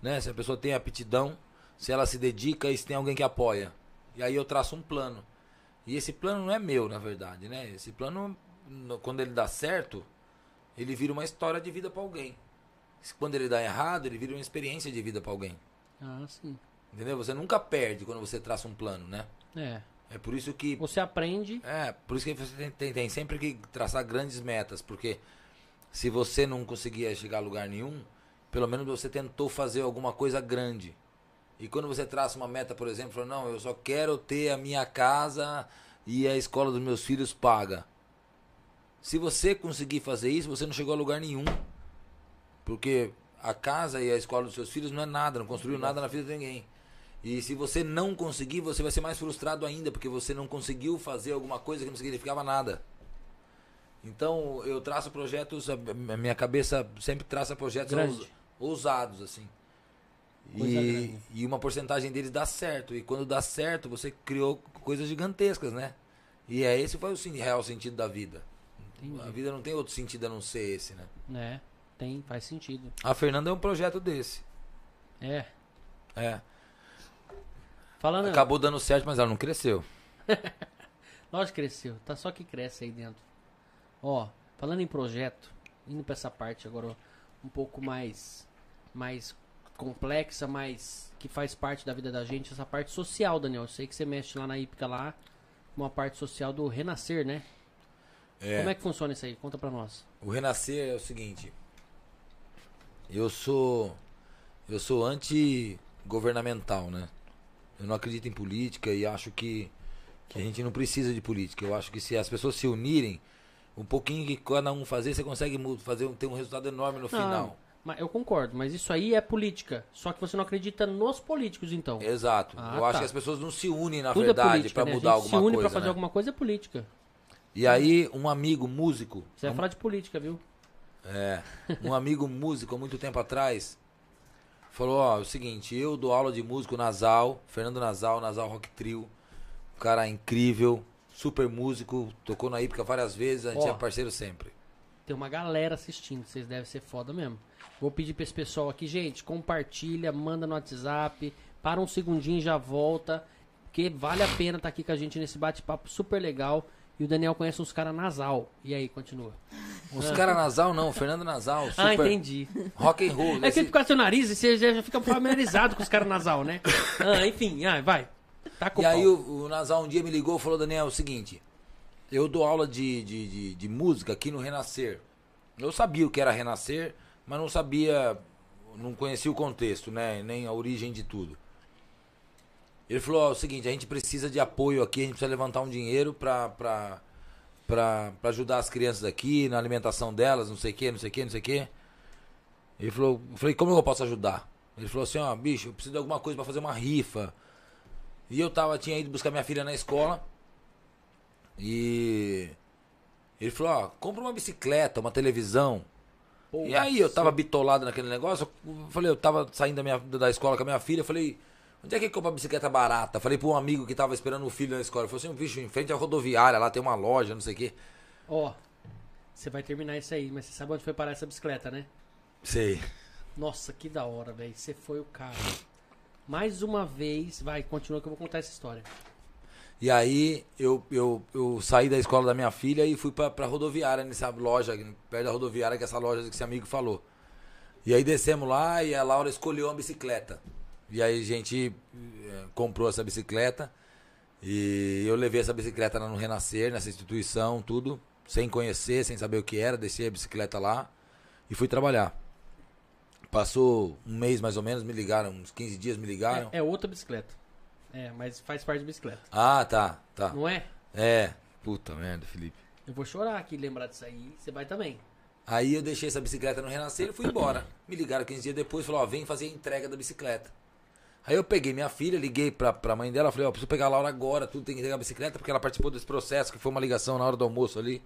né? Se a pessoa tem aptidão, se ela se dedica e se tem alguém que apoia. E aí eu traço um plano. E esse plano não é meu, na verdade, né? Esse plano, no- quando ele dá certo, ele vira uma história de vida para alguém. Quando ele dá errado, ele vira uma experiência de vida para alguém. Ah, sim. Entendeu? Você nunca perde quando você traça um plano, né? É. É por isso que Você aprende. é, por isso que você tem, tem- tem sempre que traçar grandes metas, porque se você não conseguia chegar a lugar nenhum, pelo menos você tentou fazer alguma coisa grande. E quando você traça uma meta, por exemplo, fala, não, eu só quero ter a minha casa e a escola dos meus filhos paga. Se você conseguir fazer isso, você não chegou a lugar nenhum. Porque a casa e a escola dos seus filhos não é nada, não construiu nada na vida de ninguém. E se você não conseguir, você vai ser mais frustrado ainda, porque você não conseguiu fazer alguma coisa que não significava nada. Então, eu traço projetos, a minha cabeça sempre traça projetos ousados, assim. E, e uma porcentagem deles dá certo. E quando dá certo, você criou coisas gigantescas, né? E é esse foi o real sentido da vida. Entendi. A vida não tem outro sentido a não ser esse, né? É, tem, faz sentido. A Fernanda é um projeto desse. É. É. Falando. Acabou dando certo, mas ela não cresceu. Lógico que cresceu, tá só que cresce aí dentro. Ó, falando em projeto, indo pra essa parte agora um pouco mais mais complexa, mais que faz parte da vida da gente, essa parte social, Daniel. Eu sei que você mexe lá na Ípica lá, uma parte social do renascer, né? Como é que funciona isso aí? Conta pra nós. O renascer é o seguinte. Eu sou eu sou anti-governamental, né? Eu não acredito em política e acho que, que a gente não precisa de política. Eu acho que se as pessoas se unirem, um pouquinho que cada um fazer, você consegue fazer um- ter um resultado enorme no final. Mas eu concordo, mas isso aí é política. Só que você não acredita nos políticos, então. Exato. Ah, eu acho tá. que as pessoas não se unem na Tudo é verdade política, pra né? mudar alguma se une coisa. pra fazer né? alguma coisa é política. E aí um amigo músico, Você vai falar de política, viu? É, um amigo músico há muito tempo atrás falou, ó, é o seguinte, eu dou aula de músico Nasal, Fernando Nasal, Nasal Rock Trio, um cara incrível, super músico, tocou na Ípica várias vezes, a gente Ó. é parceiro sempre. Tem uma galera assistindo, vocês devem ser foda mesmo. Vou pedir pra esse pessoal aqui, gente, compartilha, manda no WhatsApp, para um segundinho e já volta, porque vale a pena estar aqui com a gente nesse bate-papo super legal. E o Daniel conhece uns caras nasal. E aí, continua. Os caras Nasal não, Fernando Nasal, super Ah, entendi. rock and roll. É que esse- por causa do seu nariz, você já fica familiarizado com os caras nasal, né? Ah, enfim, ah, vai. Tá com E o aí pau. o, o Nasal um dia me ligou e falou, Daniel, é o seguinte, eu dou aula de, de, de, de música aqui no Renascer. Eu sabia o que era Renascer, mas não sabia, não conhecia o contexto, né? Nem a origem de tudo. Ele falou, ó, é o seguinte, a gente precisa de apoio aqui, a gente precisa levantar um dinheiro pra, pra, pra ajudar as crianças aqui, na alimentação delas, não sei o que, não sei o que, não sei o que. Ele falou, eu falei, como eu posso ajudar? Ele falou assim, ó, bicho, eu preciso de alguma coisa pra fazer uma rifa. E eu tava, tinha ido buscar minha filha na escola. E ele falou, ó, compra uma bicicleta, uma televisão. Pô, e aí eu tava bitolado naquele negócio, eu falei, eu tava saindo da, minha, da escola com a minha filha, eu falei, onde é que compra bicicleta barata? Falei pra um amigo que tava esperando o filho na escola, falou assim, bicho, em frente à rodoviária, lá tem uma loja, não sei o quê. Ó, você vai terminar isso aí, mas você sabe onde foi parar essa bicicleta, né? Sei. Nossa, que da hora, velho. Você foi o cara. Mais uma vez, vai, continua que eu vou contar essa história. E aí eu, eu, eu saí da escola da minha filha e fui pra, pra rodoviária, nessa loja, perto da rodoviária, que é essa loja que esse amigo falou. E aí descemos lá e a Laura escolheu uma bicicleta. E aí a gente eh, comprou essa bicicleta e eu levei essa bicicleta lá no Renascer, nessa instituição, tudo, sem conhecer, sem saber o que era, deixei a bicicleta lá e fui trabalhar. Passou um mês mais ou menos, me ligaram, uns 15 dias me ligaram. É, é outra bicicleta. É, mas faz parte de bicicleta. Ah, tá, tá. Não é? É. Puta merda, Felipe. Eu vou chorar aqui, lembrar disso aí. Você vai também. Aí eu deixei essa bicicleta no Renascer e fui embora. Me ligaram 15 dias depois e falaram, ó, vem fazer a entrega da bicicleta. Aí eu peguei minha filha, liguei pra, pra mãe dela, falei, ó, preciso pegar a Laura agora, tudo tem que entregar a bicicleta, porque ela participou desse processo, que foi uma ligação na hora do almoço ali.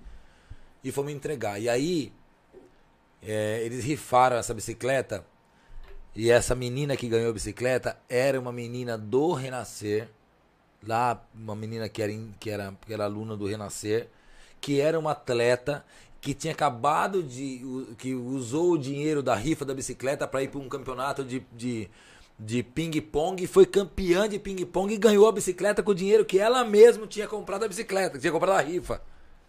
E fomos entregar. E aí, é, eles rifaram essa bicicleta. E essa menina que ganhou a bicicleta era uma menina do Renascer. Lá, uma menina que era, que era, que era aluna do Renascer. Que era uma atleta que tinha acabado de. que usou o dinheiro da rifa da bicicleta para ir para um campeonato de, de, de ping-pong. e Foi campeã de ping-pong e ganhou a bicicleta com o dinheiro que ela mesma tinha comprado a bicicleta, que tinha comprado a rifa.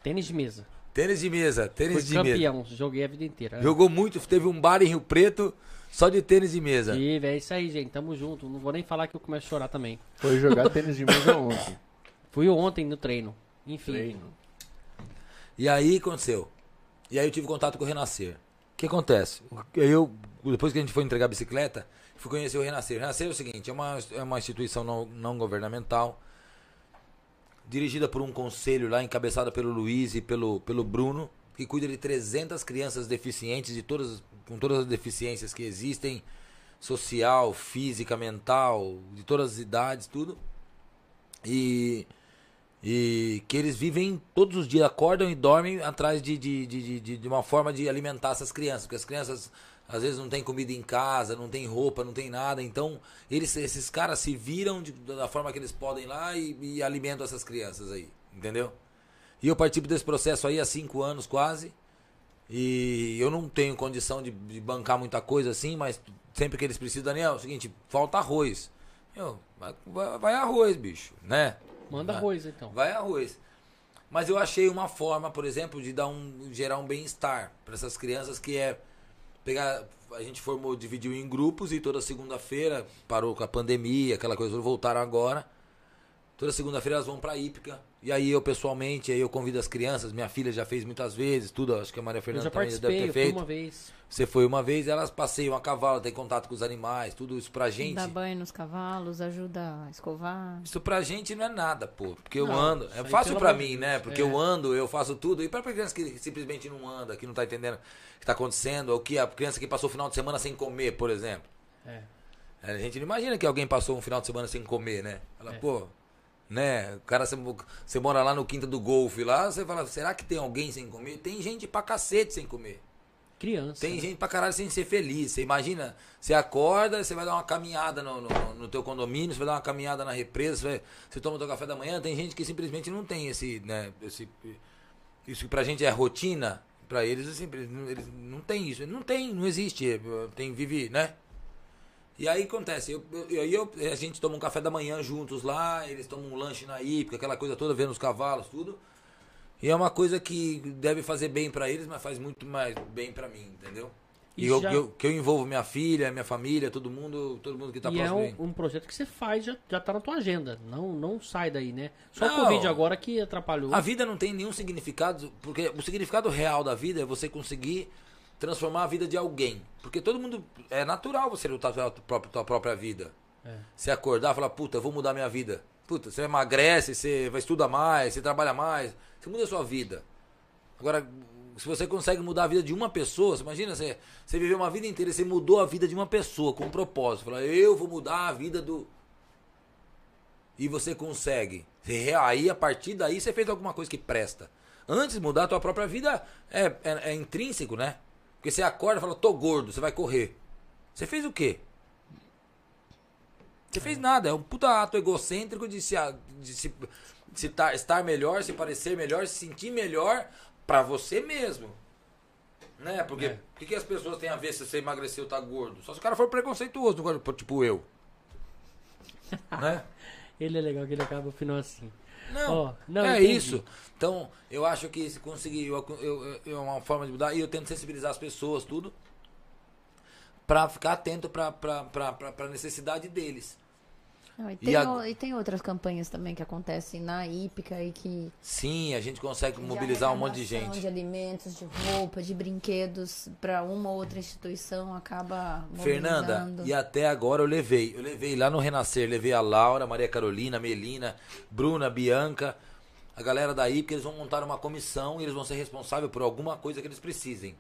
Tênis de mesa. Tênis de mesa, Fui tênis de mesa. campeão, joguei a vida inteira. Jogou muito, teve um bar em Rio Preto só de tênis de mesa. Tive, é isso aí, gente. Tamo junto. Não vou nem falar que eu começo a chorar também. Foi jogar tênis de mesa ontem. Fui ontem no treino. Enfim. Treino. E aí aconteceu. E aí eu tive contato com o Renascer. O que acontece? Eu, depois que a gente foi entregar a bicicleta, fui conhecer o Renascer. Renascer é o seguinte, é uma, é uma instituição não, não governamental, dirigida por um conselho lá, encabeçada pelo Luiz e pelo, pelo Bruno, que cuida de 300 crianças deficientes, de todas, com todas as deficiências que existem, social, física, mental, de todas as idades, tudo. E e que eles vivem todos os dias, acordam e dormem atrás de, de, de, de, de uma forma de alimentar essas crianças. Porque as crianças às vezes não tem comida em casa, não tem roupa, não tem nada. Então, eles, esses caras se viram de- da forma que eles podem lá e, e alimentam essas crianças aí. Entendeu? E eu participo desse processo aí há cinco anos quase. E eu não tenho condição de, de bancar muita coisa assim, mas sempre que eles precisam, Daniel, é o seguinte, falta arroz. Vai- vai arroz, bicho, né? Manda Vai. arroz, então. Vai arroz. Mas eu achei uma forma, por exemplo, de dar um gerar um bem-estar para essas crianças que é pegar a gente formou, dividiu em grupos e toda segunda-feira parou com a pandemia, aquela coisa, voltaram agora. Toda segunda-feira elas vão pra Ípica. E aí eu pessoalmente, aí eu convido as crianças, minha filha já fez muitas vezes, tudo, acho que a Maria Fernanda também já deve ter feito. uma vez. Você foi uma vez, elas passeiam a cavalo, tem contato com os animais, tudo isso pra gente. Dá banho nos cavalos, ajuda a escovar. Isso pra gente não é nada, pô. Porque eu Não, ando. É aí, fácil pelo pra amor de mim, Deus, né? Porque é. eu ando, eu faço tudo. E pra criança que simplesmente não anda, que não tá entendendo o que tá acontecendo, ou que a criança que passou o final de semana sem comer, por exemplo. É. A gente não imagina que alguém passou um final de semana sem comer, né? Fala, É. pô, né? O cara, você, você mora lá no Quinta do Golfe, lá, você fala, será que tem alguém sem comer? Tem gente pra cacete sem comer. Criança. Tem né? gente pra caralho sem ser feliz. Você imagina, você acorda, você vai dar uma caminhada no, no, no teu condomínio, você vai dar uma caminhada na represa, você, vai- você toma o teu café da manhã. Tem gente que simplesmente não tem esse, né, esse, isso que pra gente é rotina, pra eles, assim, eles não- tem isso. Não tem, não existe. Tem, vive, né? E aí acontece, eu, eu, eu- a gente toma um café da manhã juntos lá, eles tomam um lanche na Ípica, aquela coisa toda, vendo os cavalos, tudo. E é uma coisa que deve fazer bem pra eles, mas faz muito mais bem pra mim, entendeu? E, E eu, já- eu- que eu envolvo minha filha, minha família, todo mundo, todo mundo que tá e é próximo. mim. um, um projeto que você faz, já, já tá na tua agenda. Não, não sai daí, né? Só Não. o Covid agora que atrapalhou. A vida não tem nenhum significado, porque o significado real da vida é você conseguir transformar a vida de alguém. Porque todo mundo. É natural você lutar pela tua própria, tua própria vida. É. Você acordar e falar, puta, eu vou mudar minha vida. Puta, você emagrece, você vai estudar mais, você trabalha mais, você muda a sua vida. Agora, se você consegue mudar a vida de uma pessoa, você imagina, você, você viveu uma vida inteira, você mudou a vida de uma pessoa com um propósito. Fala, eu vou mudar a vida do. E você consegue. Aí, a partir daí, você fez alguma coisa que presta. Antes de mudar a tua própria vida, é, é, é intrínseco, né? Porque você acorda e fala, tô gordo, você vai correr. Você fez o quê? Você fez nada, é um puta ato egocêntrico de se, a- de se, se tá- estar melhor, se parecer melhor, se sentir melhor pra você mesmo. Né? Porque É. o que, as pessoas têm a ver se você emagreceu ou tá gordo? Só se o cara for preconceituoso, tipo eu. né? Ele é legal que ele acaba o final assim. Não, Ó, não, é entendi. isso. Então, eu acho que se conseguir, eu, eu, eu- é uma forma de mudar, e eu tento sensibilizar as pessoas, tudo, pra ficar atento pra, pra necessidade deles. Não, e, E tem a- o- e tem outras campanhas também que acontecem na Hípica e que. Sim, a gente consegue mobilizar um monte de gente. De alimentos, de roupa, de brinquedos para uma ou outra instituição acaba Fernanda, e até agora eu levei. Eu levei lá no Renascer, levei a Laura, Maria Carolina, Melina, Bruna, Bianca, a galera daí, porque eles vão montar uma comissão e eles vão ser responsáveis por alguma coisa que eles precisem.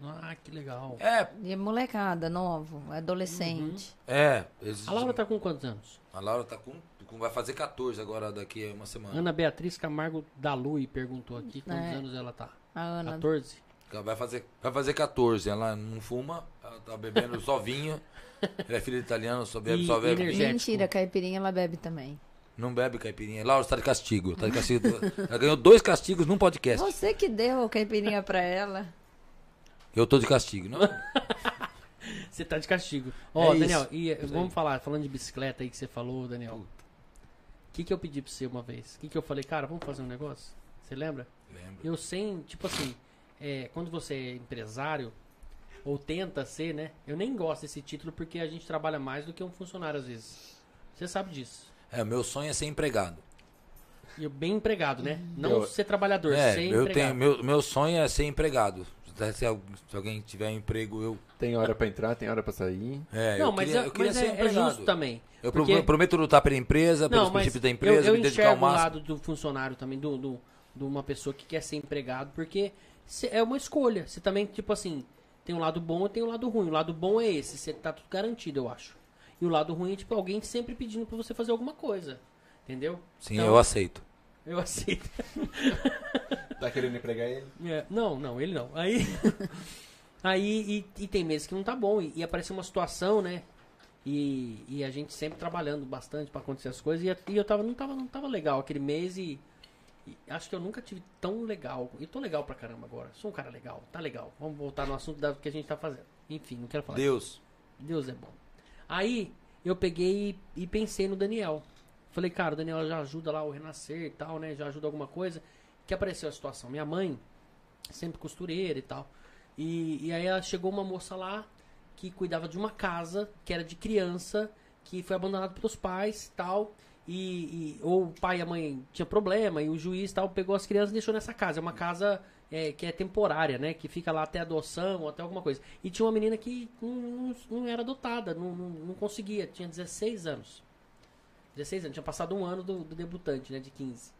Ah, que legal. É, E é molecada, novo, adolescente. é. eles- A Laura tá com quantos anos? A Laura tá com, com- Vai fazer 14 agora, daqui a uma semana. Ana Beatriz Camargo da Lui perguntou aqui quantos É. anos ela tá. A Ana. 14? Vai fazer, vai fazer 14. Ela não fuma, ela tá bebendo só vinho. Ela é filha de italiano, só bebe, E só bebe. energia- Mentira, caipirinha ela bebe também. Não bebe caipirinha. Laura está de castigo. Tá de castigo. Ela ganhou dois castigos num podcast. Você que deu a caipirinha pra ela. Eu tô de castigo. Não, Você tá de castigo. Ó, É Daniel, isso. e, Isso vamos falar, falando de bicicleta aí que você falou, Daniel. O que, que eu pedi pra você uma vez? O que, que eu falei, cara, vamos fazer um negócio? Você lembra? lembro. Eu sem, tipo assim, é, quando você é empresário, ou tenta ser, né? Eu nem gosto desse título porque a gente trabalha mais do que um funcionário às vezes. Você sabe disso. É, o meu sonho é ser empregado. E eu bem empregado, né? Não Eu- ser trabalhador, É, ser eu empregado. tenho, meu, meu sonho é ser empregado. Se, al- se alguém tiver um emprego, eu. Tem hora pra entrar, tem hora pra sair. É, Não, eu mas, queria, é, eu queria mas ser é, é empregado. justo também. Eu porque- prometo lutar pela empresa, pelos Não, mas princípios da eu, empresa, eu me dedicar ao enxergo o máximo. lado do funcionário também, do, do, de uma pessoa que quer ser empregado, porque cê- é uma escolha. Você também, tipo assim, tem um lado bom e tem um lado ruim. O lado bom é esse, você tá tudo garantido, eu acho. E o lado ruim é, tipo, alguém sempre pedindo pra você fazer alguma coisa. Entendeu? Sim, Então- eu aceito. Eu aceito. Tá querendo empregar ele? É, não, não, ele não. Aí. aí e, e tem meses que não tá bom. E, e apareceu uma situação, né? E, e a gente sempre trabalhando bastante pra acontecer as coisas. E, e eu tava, não, tava, não tava legal aquele mês e, e acho que eu nunca tive tão legal. E tô legal pra caramba agora. Sou um cara legal, tá legal. Vamos voltar no assunto da, que a gente tá fazendo. Enfim, não quero falar. Deus. Deus é bom. Aí eu peguei e pensei no Daniel. Falei, cara, o Daniel já ajuda lá o renascer e tal, né? Já ajuda alguma coisa. Que apareceu a situação. Minha mãe, sempre costureira e tal. E, e aí ela chegou uma moça lá que cuidava de uma casa que era de criança, que foi abandonada pelos pais e tal. E, e- ou o pai e a mãe tinha problema, e o juiz tal pegou as crianças e deixou nessa casa. É uma casa é, que é temporária, né? Que fica lá até adoção ou até alguma coisa. E tinha uma menina que não, não- não era adotada, não, não, não conseguia, tinha 16 anos. 16 anos, tinha passado um ano do, do debutante, né? De 15.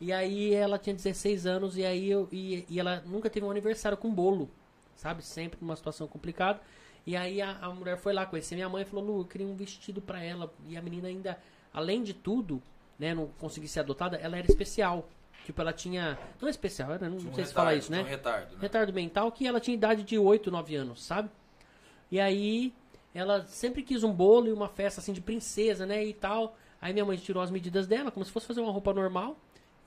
E aí ela tinha 16 anos e aí eu, e, e ela nunca teve um aniversário com bolo, sabe? Sempre numa situação complicada. E aí a, a mulher foi lá conhecer minha mãe e falou: Lu, eu queria um vestido pra ela. E a menina ainda, além de tudo, né, não conseguir ser adotada, ela era especial. Tipo, ela tinha. Não é especial, era, não, Tinha um sei se retardo, fala isso, né? um retardo, né? retardo mental que ela tinha idade de 8, 9 anos, sabe? E aí ela sempre quis um bolo e uma festa assim de princesa, né, e tal. Aí minha mãe tirou as medidas dela, como se fosse fazer uma roupa normal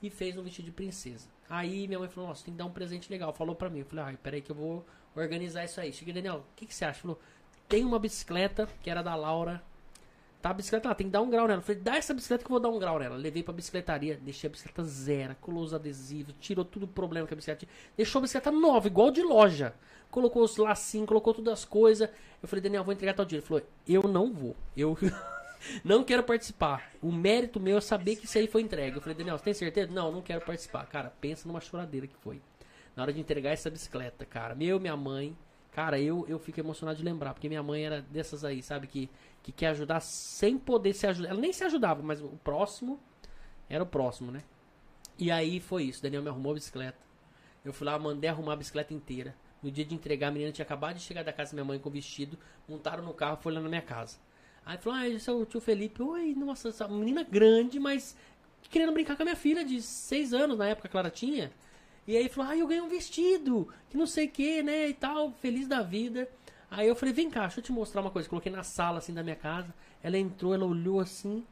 e fez um vestido de princesa. Aí minha mãe falou: "Nossa, tem que dar um presente legal". Falou pra mim. Eu falei: "Ai, peraí que eu vou organizar isso aí". Cheguei, Daniel, o que que você acha? Falou: "Tem uma bicicleta que era da Laura Tá a bicicleta lá, tem que dar um grau nela. Eu falei, dá essa bicicleta que eu vou dar um grau nela. Levei pra bicicletaria, deixei a bicicleta zero, colou os adesivos, tirou tudo o problema que a bicicleta tinha. Deixou a bicicleta nova, igual de loja. Colocou os lacinhos, colocou todas as coisas. Eu falei, Daniel, vou entregar tal dia. Ele falou, eu não vou. Eu não quero participar. O mérito meu é saber que isso aí foi entregue. Eu falei, Daniel, você tem certeza? Não, não quero participar. Cara, pensa numa choradeira que foi. Na hora de entregar essa bicicleta, cara. Meu, minha mãe. Cara, eu, eu fico emocionado de lembrar, porque minha mãe era dessas aí, sabe? Que, que quer ajudar sem poder se ajudar. Ela nem se ajudava, mas o próximo era o próximo, né? E aí foi isso. Daniel me arrumou a bicicleta. Eu fui lá, mandei arrumar a bicicleta inteira. No dia de entregar, a menina tinha acabado de chegar da casa da minha mãe com o vestido, montaram no carro, foi lá na minha casa. Aí falou, ah, esse é o tio Felipe. Oi, nossa, essa menina grande, mas querendo brincar com a minha filha de seis anos, na época que ela tinha. E aí falou, ah, eu ganhei um vestido, que não sei o que, né, e tal, feliz da vida. Aí eu falei, vem cá, deixa eu te mostrar uma coisa. Coloquei na sala, assim, da minha casa. Ela entrou, ela olhou assim,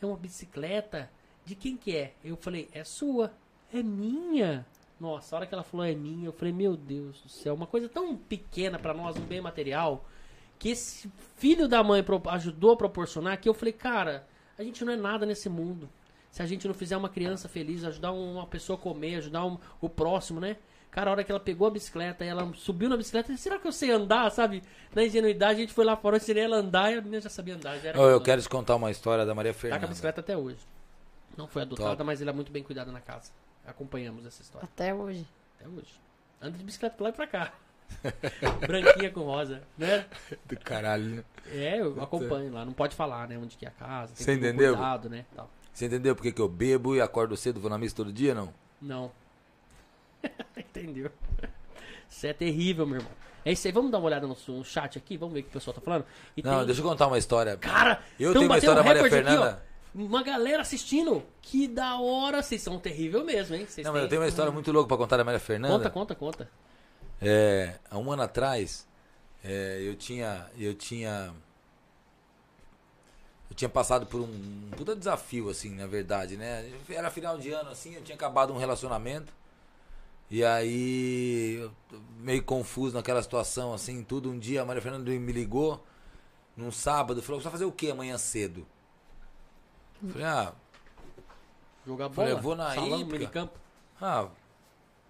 é uma bicicleta? De quem que é? Eu falei, é sua. É minha? Nossa, a hora que ela falou é minha, eu falei, meu Deus do céu, uma coisa tão pequena pra nós, um bem material, que esse filho da mãe ajudou a proporcionar, que eu falei, cara, a gente não é nada nesse mundo. Se a gente não fizer uma criança feliz, ajudar uma pessoa a comer, ajudar um- o próximo, né? Cara, a hora que ela pegou a bicicleta, ela subiu na bicicleta, eu será que eu sei andar, sabe? Na ingenuidade, a gente foi lá fora, eu ensinei ela a andar e a menina já sabia andar. Já eu capaz. quero te contar uma história da Maria Tá com a Fernanda. bicicleta até hoje. Não foi adotada, Top. mas ele é muito bem cuidado na casa. Acompanhamos essa história Até hoje. até hoje. Anda de bicicleta pra lá e pra cá. Branquinha com rosa, né? Do caralho. né? É, eu acompanho lá. Não pode falar, né? Onde que é a casa. Você entendeu? Cuidado, né? Tal. Você entendeu por que eu bebo e acordo cedo, vou na missa todo dia, não? Não. Entendeu? Você é terrível, meu irmão. É isso aí, vamos dar uma olhada no, no chat aqui, vamos ver o que o pessoal tá falando. E Não, tem- deixa eu contar uma história. Cara, eu tenho uma história da Maria recorde aqui. Fernanda. Uma galera assistindo. Que da hora. Vocês são terrível mesmo, hein? Vocês Não, mas eu tenho uma história muito louca pra contar da Maria Fernanda. Conta, conta, conta. É, há um ano atrás, é, eu tinha. Eu tinha. Eu tinha passado por um, um puta desafio, assim, na verdade, né? Era final de ano, assim, eu tinha acabado um relacionamento. E aí, meio confuso naquela situação, assim, tudo. Um dia a Maria Fernanda me ligou, num sábado, falou: Você vai fazer o que amanhã cedo? Eu Falei, ah, Jogar bola. Falei, eu vou na salão, hípica. ah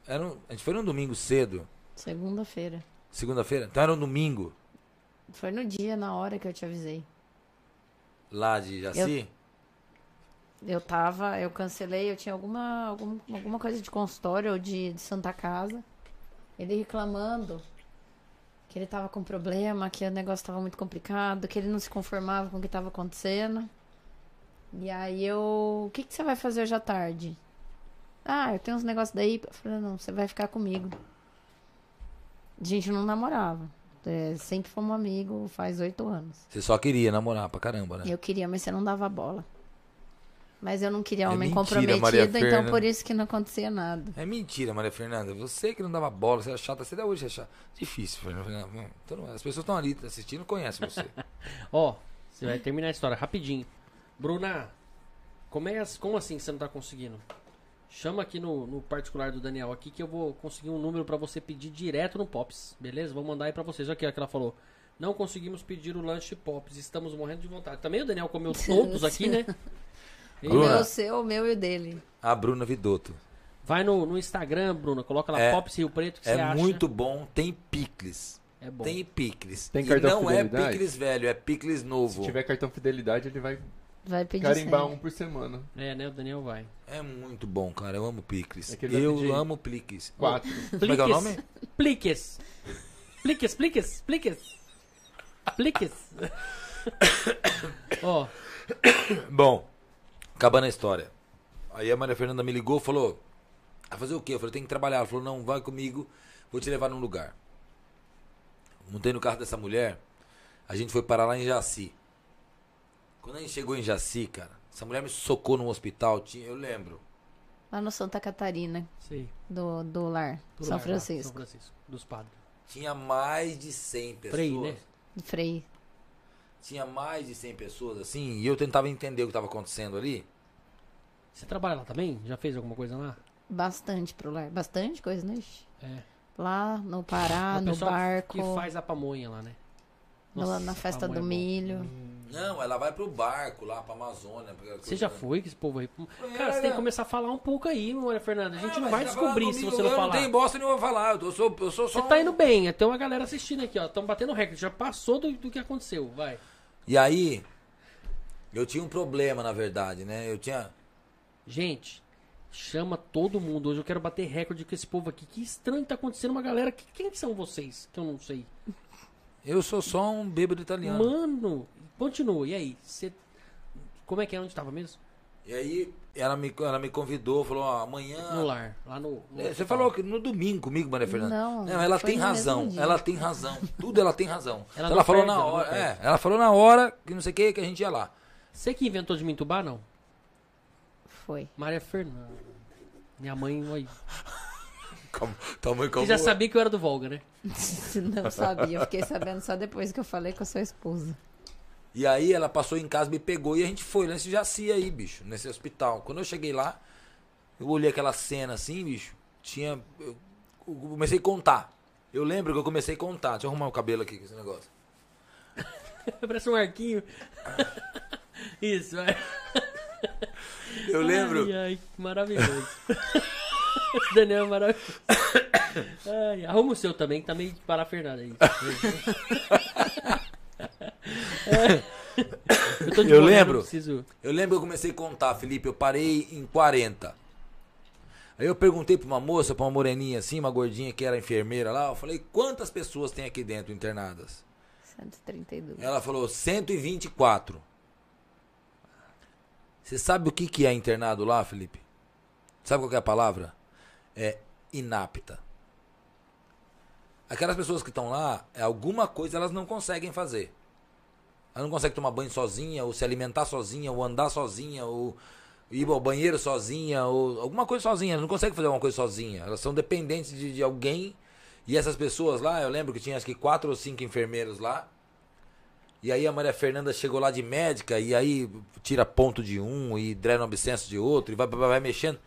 era um- a gente foi num domingo cedo, Segunda-feira. segunda-feira, então era um domingo. Foi no dia, na hora que eu te avisei. Lá de Jaci? Eu tava, eu cancelei, eu tinha alguma, algum, alguma coisa de consultório ou de, de Santa Casa. Ele reclamando que ele tava com problema, que o negócio tava muito complicado, que ele não se conformava com o que tava acontecendo. E aí eu. O que, que você vai fazer hoje à tarde? Ah, eu tenho uns negócios daí. Eu falei, não, você vai ficar comigo. A gente não namorava. É, sempre fomos amigos, faz oito anos. Você só queria namorar pra caramba, né? Eu queria, mas você não dava bola. Mas eu não queria É homem mentira, comprometido, Maria então Fernanda. por isso que não acontecia nada. É mentira, Maria Fernanda. Você que não dava bola, você é chata, você até hoje é chata. Difícil, Fernanda. Hum, então, as pessoas estão ali assistindo conhecem você. Ó, você vai terminar a história rapidinho. Bruna, como, é, as- como assim que você não tá conseguindo? Chama aqui no, no particular do Daniel aqui que eu vou conseguir um número pra você pedir direto no Pops, beleza? Vou mandar aí pra vocês. Olha aqui ó, que ela falou. Não conseguimos pedir o lanche Pops, estamos morrendo de vontade. Também o Daniel comeu todos aqui, né? E- O meu, o seu, o meu e o dele. A Bruna Vidotto. Vai no, no Instagram, Bruna, coloca lá É- Pops Rio Preto que você É acha. muito bom, tem picles. É bom. Tem picles. Tem e cartão não é fidelidade? picles velho, é picles Se novo. tiver cartão fidelidade, ele vai Vai pedir carimbar sempre. um por semana. É, né? O Daniel vai. É muito bom, cara. Eu amo picles. É eu pedir- amo picles. Quatro. Como é que é o nome? Pliques. Pliques, pliques, pliques. Pliques. Ó, Bom, acabando a história. Aí a Maria Fernanda me ligou e falou: Vai fazer o quê? Eu falei: Tem que trabalhar. Ela falou: Não, vai comigo, vou te levar num lugar. Montei no carro dessa mulher, a gente foi parar lá em Jaci. Quando a gente chegou em Jaci, cara, essa mulher me socou no hospital, tinha, eu lembro. Lá no Santa Catarina, sei. do, do lar, Do São lar Francisco. São Francisco, dos padres. Tinha mais de 100 pessoas. Frei, né? Frei. Tinha mais de 100 pessoas assim, e eu tentava entender o que estava acontecendo ali. Você trabalha lá também? Já fez alguma coisa lá? Bastante pro lar. Bastante coisa, né? É. Lá no Pará, o no pessoal barco, que faz a pamonha lá, né? no- Nossa, na festa do é bom. Não, ela vai pro barco lá, pra Amazônia. pra- Você já foi com esse povo aí? Cara, É, você tem é. que começar a falar um pouco aí, Maria Fernanda. A gente Ah, não vai descobrir se você não eu falar. não tenho bosta nenhuma falar. Eu sou, eu sou só Você tá indo bem, tem uma galera assistindo aqui, ó. Estão batendo recorde, já passou do, do que aconteceu, vai. E aí, eu tinha um problema, na verdade, né? Eu tinha. Gente, chama todo mundo. Hoje eu quero bater recorde com esse povo aqui. Que estranho que tá acontecendo uma galera. Que, quem são vocês? Que eu não sei. Eu sou só um bêbado italiano. Mano, continua. E aí? Você. Como é que é? Onde tava mesmo? E aí, ela me, ela me convidou, falou: ó, amanhã. No lar, lá no. no É, Você falou que no domingo comigo, Maria Fernanda. Não, ela foi tem no mesmo razão. dia. Ela tem razão. Tudo ela tem razão. Ela Ela, não falou perde, na ela não hora. É, ela falou na hora que não sei o que, que a gente ia lá. Você que inventou de me entubar, não? Foi. Maria Fernanda. Minha mãe. Oi. Como, tamanho Você já sabia que eu era do Volga, né? Não sabia. Eu fiquei sabendo só depois que eu falei com a sua esposa. E aí ela passou em casa, me pegou e a gente foi nesse Jaci aí, bicho, nesse hospital. Quando eu cheguei lá, eu olhei aquela cena assim, bicho, tinha. Eu, comecei a contar. Eu lembro que eu comecei a contar. Deixa eu arrumar o cabelo aqui com esse negócio. Parece um arquinho. Isso, vai. Eu lembro. Ai, ai, que maravilhoso. Esse Daniel é maravilhoso. Ai, arruma o seu também, que tá meio de parafernada aí. Eu, tô de Eu lembro. não Preciso... Eu lembro que eu comecei a contar, Felipe. Eu parei em 40. Aí eu perguntei pra uma moça, pra uma moreninha assim, uma gordinha que era enfermeira lá. Eu falei, quantas pessoas tem aqui dentro internadas? 132. Ela falou 124. Você sabe o que, que é internado lá, Felipe? Sabe qual que é a palavra? É inapta. Aquelas pessoas que estão lá, é alguma coisa elas não conseguem fazer. Ela não consegue tomar banho sozinha, ou se alimentar sozinha, ou andar sozinha, ou ir ao banheiro sozinha, ou alguma coisa sozinha. Ela não consegue fazer alguma coisa sozinha. Elas são dependentes de, de alguém. E essas pessoas lá, eu lembro que tinha acho que quatro ou cinco enfermeiros lá. E aí a Maria Fernanda chegou lá de médica, e aí tira ponto de um, e drena abscesso de outro, e vai, vai, vai mexendo.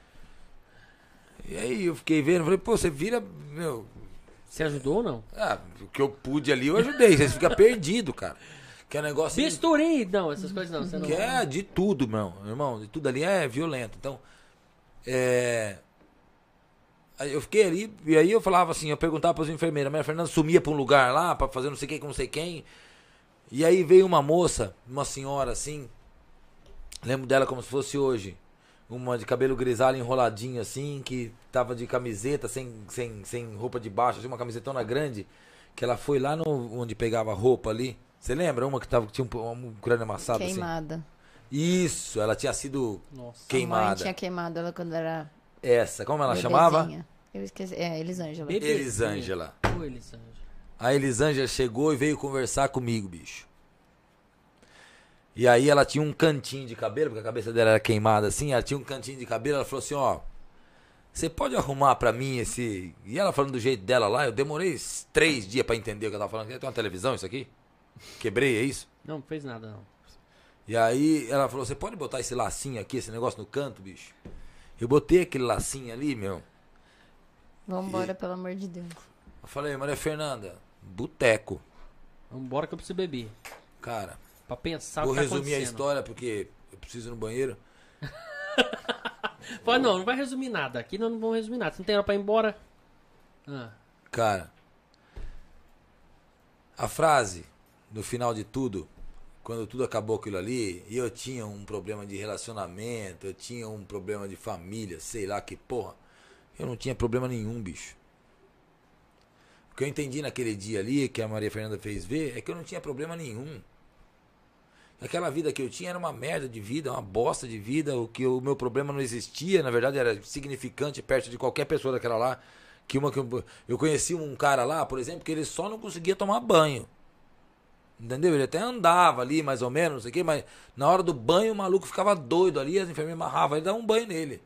E aí eu fiquei vendo, falei, pô, você vira, meu, Você ajudou ou não? ah, o que eu pude ali eu ajudei, você fica perdido, cara. Que é um negócio... Bisturi! Não, essas coisas não. Você não... Que é de tudo, meu irmão. De tudo ali é violento. Então, é. Aí eu fiquei ali, e aí eu falava assim, eu perguntava para os enfermeiros, a Maria Fernanda sumia para um lugar lá, para fazer não sei quem com não sei quem. E aí veio uma moça, uma senhora assim, lembro dela como se fosse hoje, uma de cabelo grisalho enroladinho assim, que tava de camiseta, sem, sem, sem roupa de baixo, assim, uma camisetona grande, que ela foi lá no, onde pegava roupa ali. Você lembra? Uma que tava, que tinha um, um crânio amassado assim? Queimada. Isso, ela tinha sido Nossa. A mãe queimada. tinha queimado ela quando era Essa, como ela chamava? bebezinha. Eu esqueci. É, Elisângela. Bebê. Elisângela. Ô, Elisângela. A Elisângela chegou e veio conversar comigo, bicho. E aí ela tinha um cantinho de cabelo, porque a cabeça dela era queimada assim, ela tinha um cantinho de cabelo, ela falou assim, ó, você pode arrumar pra mim esse... E ela falando do jeito dela lá, eu demorei três dias pra entender o que ela tava falando. Tem uma televisão isso aqui? Quebrei, é isso? Não, não fez nada, não. E aí ela falou, você pode botar esse lacinho aqui, esse negócio no canto, bicho? Eu botei aquele lacinho ali, meu. Vambora, pelo amor de Deus. Eu falei, Maria Fernanda, boteco. Vambora que eu preciso beber. Cara, Pra pensar vou o que tá resumir a história porque eu preciso ir no banheiro. Fala, não, não vai resumir nada. Aqui nós não vamos resumir nada. Você não tem hora pra ir embora? Ah, Cara, a frase no final de tudo, quando tudo acabou aquilo ali, e eu tinha um problema de relacionamento, eu tinha um problema de família, sei lá que porra. Eu não tinha problema nenhum, bicho. O que eu entendi naquele dia ali, que a Maria Fernanda fez ver, é que eu não tinha problema nenhum. Aquela vida que eu tinha era uma merda de vida, uma bosta de vida. O que o meu problema não existia, na verdade era significante perto de qualquer pessoa daquela lá. Que uma que eu, eu conheci um cara lá, por exemplo, que ele só não conseguia tomar banho. Entendeu? Ele até andava ali, mais ou menos, não sei o quê, mas na hora do banho o maluco ficava doido ali, as enfermeiras amarravam ele dava um banho nele.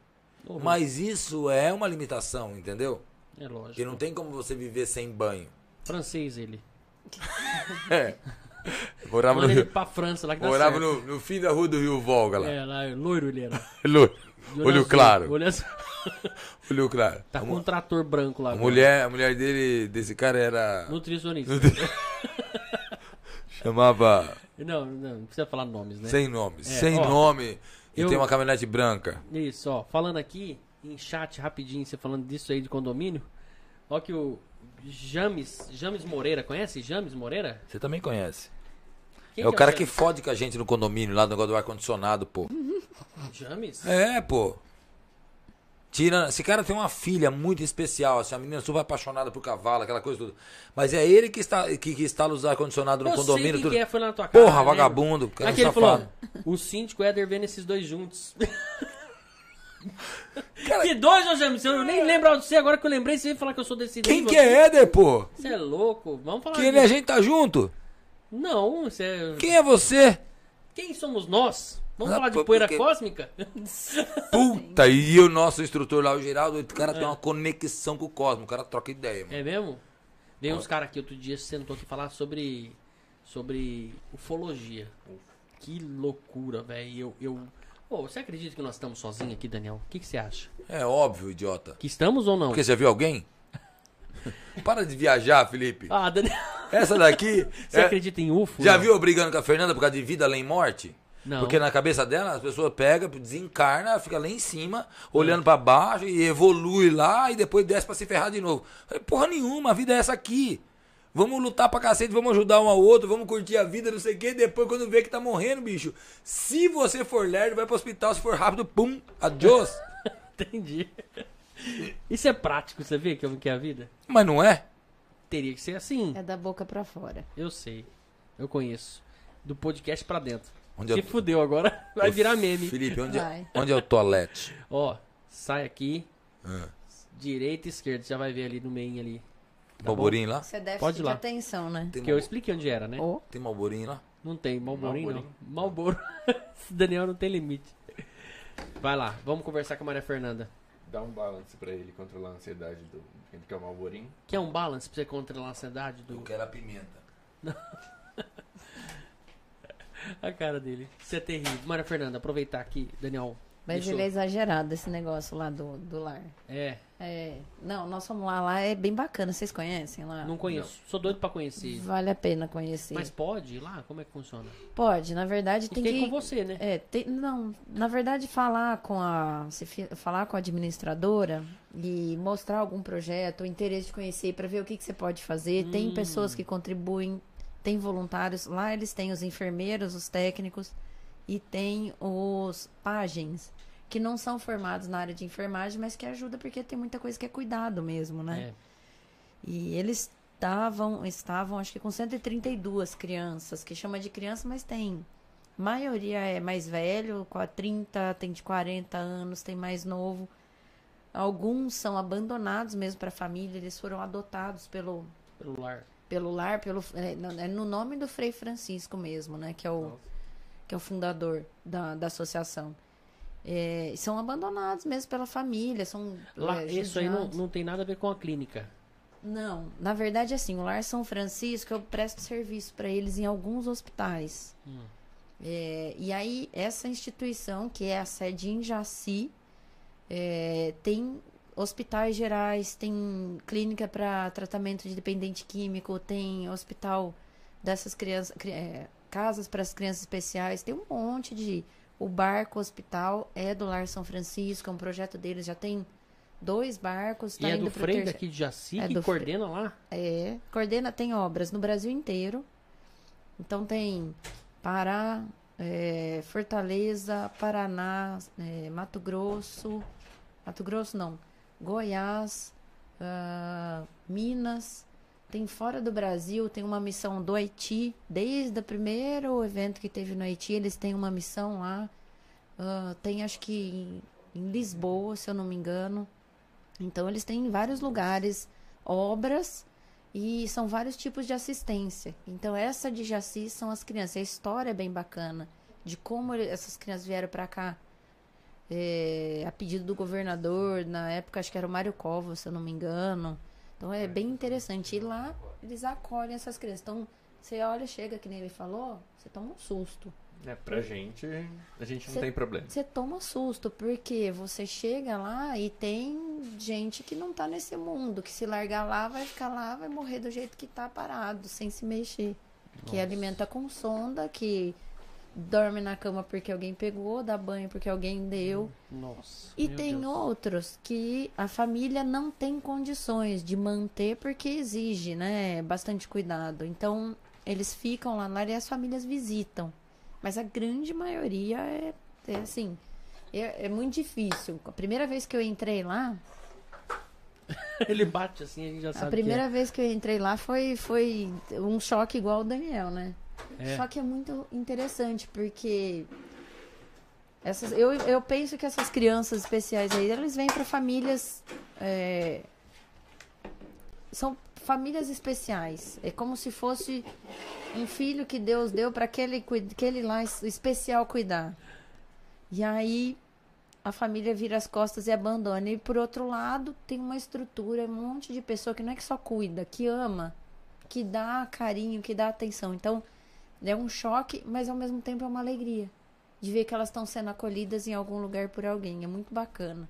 ô, Mas isso é uma limitação, entendeu? É lógico. Porque não tem como você viver sem banho. Francês ele. É. Morava, no, Rio- pra França lá que morava no, no fim da rua do Rio Volga lá. É, lá, loiro ele era. Olho, De olho claro. Olho azul. Olho claro. Tá com um trator branco lá. a mulher, a mulher dele, desse cara era. Nutricionista. Chamava. Não, não, não precisa falar nomes, né? Sem nome. É, sem ó, nome. E eu- tem uma caminhonete branca. Isso, ó. Falando aqui, em chat rapidinho, você falando disso aí de condomínio. Ó que o James, James Moreira, conhece James Moreira? Você também conhece. Quem é o cara que James? fode com a gente no condomínio, lá no negócio do ar-condicionado, pô. James? É, pô. Tira, esse cara tem uma filha muito especial, assim, a menina super apaixonada por cavalo, aquela coisa tudo. Mas é ele que está que, que instala os ar-condicionado no Eu condomínio. sei quem tudo. que é, foi lá na tua casa. Porra, né? vagabundo, cara Aqui ele falou, o síndico Éder vendo esses dois juntos. Cara, que dois, ô James? Eu nem lembro de você, agora que eu lembrei, você veio falar que eu sou desse quem que é Éder, pô? Você é louco? Vamos falar Que ele e a gente tá junto? Não, você é... Quem é você? Quem somos nós? Vamos Ah, falar de poeira porque- cósmica? Puta, e o nosso instrutor lá, o Geraldo, o cara tem uma conexão com o cosmos, o cara troca ideia, mano. É mesmo? Veio uns caras aqui outro dia, sentou aqui falar sobre sobre ufologia. Que loucura, velho. Eu, eu... Você acredita que nós estamos sozinhos aqui, Daniel? O que, que você acha? É óbvio, idiota. Que estamos ou não? Porque você viu alguém? Para de viajar, Felipe. Ah, Daniel, Essa daqui. você é- acredita em UFO? Já não? viu eu brigando com a Fernanda por causa de vida além morte? Não. Porque na cabeça dela, as pessoas pegam, desencarna, fica lá em cima, olhando pra baixo e evolui lá e depois desce pra se ferrar de novo. Falei, Porra nenhuma, a vida é essa aqui. Vamos lutar pra cacete, vamos ajudar um ao outro, vamos curtir a vida, não sei o quê. Depois, quando vê que tá morrendo, bicho, se você for lerdo, vai pro hospital. Se for rápido, pum, adiós. Entendi. Isso é prático, você vê que é o que é a vida? Mas não é? Teria que ser assim. É da boca pra fora. Eu sei. Eu conheço. Do podcast pra dentro. Onde é, Se o- fudeu agora. Vai Ô, virar meme. Felipe, onde é, onde é o toalete? Ó, sai aqui. Ah. Direita e esquerda. Você já vai ver ali no meio ali. Tá Malborinho lá? Isso é déficit Pode lá. atenção, né? Tem, Que eu mal- expliquei onde era, né? Ou tem Malborinho lá? Não tem, Malborinho não. Malborinho? Malboro. Esse Daniel não tem limite. Vai lá, vamos conversar com a Maria Fernanda. Dá um balance pra ele controlar a ansiedade do. Ele quer o Malborinho. Quer um balance pra você controlar a ansiedade Eu do. quero a pimenta. A cara dele. Isso é terrível. Maria Fernanda, aproveitar aqui, Daniel. Mas deixou- ele é exagerado, esse negócio lá do, do lar. É, É. Não, nós fomos lá, lá é bem bacana. Vocês conhecem lá? não conheço. Sou doido pra conhecer. Vale a pena conhecer. Mas pode ir lá? Como é que funciona? Pode, na verdade tem Fiquei que. com você, né? É, tem, não, na verdade falar com a se falar com a administradora e mostrar algum projeto, o interesse de conhecer para ver o que, que você pode fazer. Tem Hum. pessoas que contribuem, tem voluntários. Lá eles têm os enfermeiros, os técnicos e tem os pajens que não são formados na área de enfermagem, mas que ajuda porque tem muita coisa que é cuidado mesmo, né? É. E eles estavam, estavam, acho que com 132 crianças, que chama de criança, mas tem. maioria é mais velho, com a 30, tem de 40 anos, tem mais novo. Alguns são abandonados mesmo para a família, eles foram adotados pelo, Pelo lar. Pelo lar, pelo, é, no- é no nome do Frei Francisco mesmo, né? Que é o, que é o fundador da, da associação. É, são abandonados mesmo pela família, são Lá, é, isso aí não, não tem nada a ver com a clínica. Não, na verdade, assim, o Lar São Francisco eu presto serviço para eles em alguns hospitais. Hum. É, e aí, essa instituição, que é a sede em Jaci, é, tem hospitais gerais, tem clínica para tratamento de dependente químico, tem hospital dessas crianças, cri- é, casas para as crianças especiais, tem um monte de. O barco hospital é do Lar São Francisco, é um projeto deles, já tem dois barcos. E tá é indo do Frei terceiro- daqui de Jaci É que coordena lá? é, coordena, tem obras no Brasil inteiro. Então tem Pará, é, Fortaleza, Paraná, é, Mato Grosso, Mato Grosso não, Goiás, ah, Minas. Tem fora do Brasil, tem uma missão do Haiti. Desde o primeiro evento que teve no Haiti, eles têm uma missão lá. Ah, tem acho que em, em Lisboa, se eu não me engano. Então eles têm em vários lugares obras e são vários tipos de assistência. Então, essa de Jaci são as crianças. A história é bem bacana de como essas crianças vieram para cá é, a pedido do governador. Na época, acho que era o Mário Covas, se eu não me engano. Então, é bem interessante. E lá, eles acolhem essas crianças. Então, você olha, chega, que nem ele falou, você toma um susto. É, pra gente, a gente não Cê- tem problema. Você toma susto, porque você chega lá e tem gente que não tá nesse mundo, que se largar lá, vai ficar lá, vai morrer do jeito que tá parado, sem se mexer. Que alimenta com sonda, que dorme na cama porque alguém pegou, dá banho porque alguém deu. Nossa. E tem Deus. outros que a família não tem condições de manter porque exige, né, bastante cuidado. Então, eles ficam lá, lá e as famílias visitam. Mas a grande maioria é, é assim, é, é muito difícil. A primeira vez que eu entrei lá, Ele bate assim, a gente já sabe a primeira vez que eu entrei lá foi, foi um choque igual o Daniel, né? É. Só que é muito interessante, porque essas, eu, eu penso que essas crianças especiais aí, eles vêm para famílias. é, são famílias especiais. É como se fosse um filho que Deus deu para aquele, aquele lá es- especial cuidar. E aí a família vira as costas e abandona. E por outro lado, tem uma estrutura, um monte de pessoa que não é que só cuida, que ama, que dá carinho, que dá atenção. Então, é um choque, mas ao mesmo tempo é uma alegria de ver que elas estão sendo acolhidas em algum lugar por alguém. É muito bacana.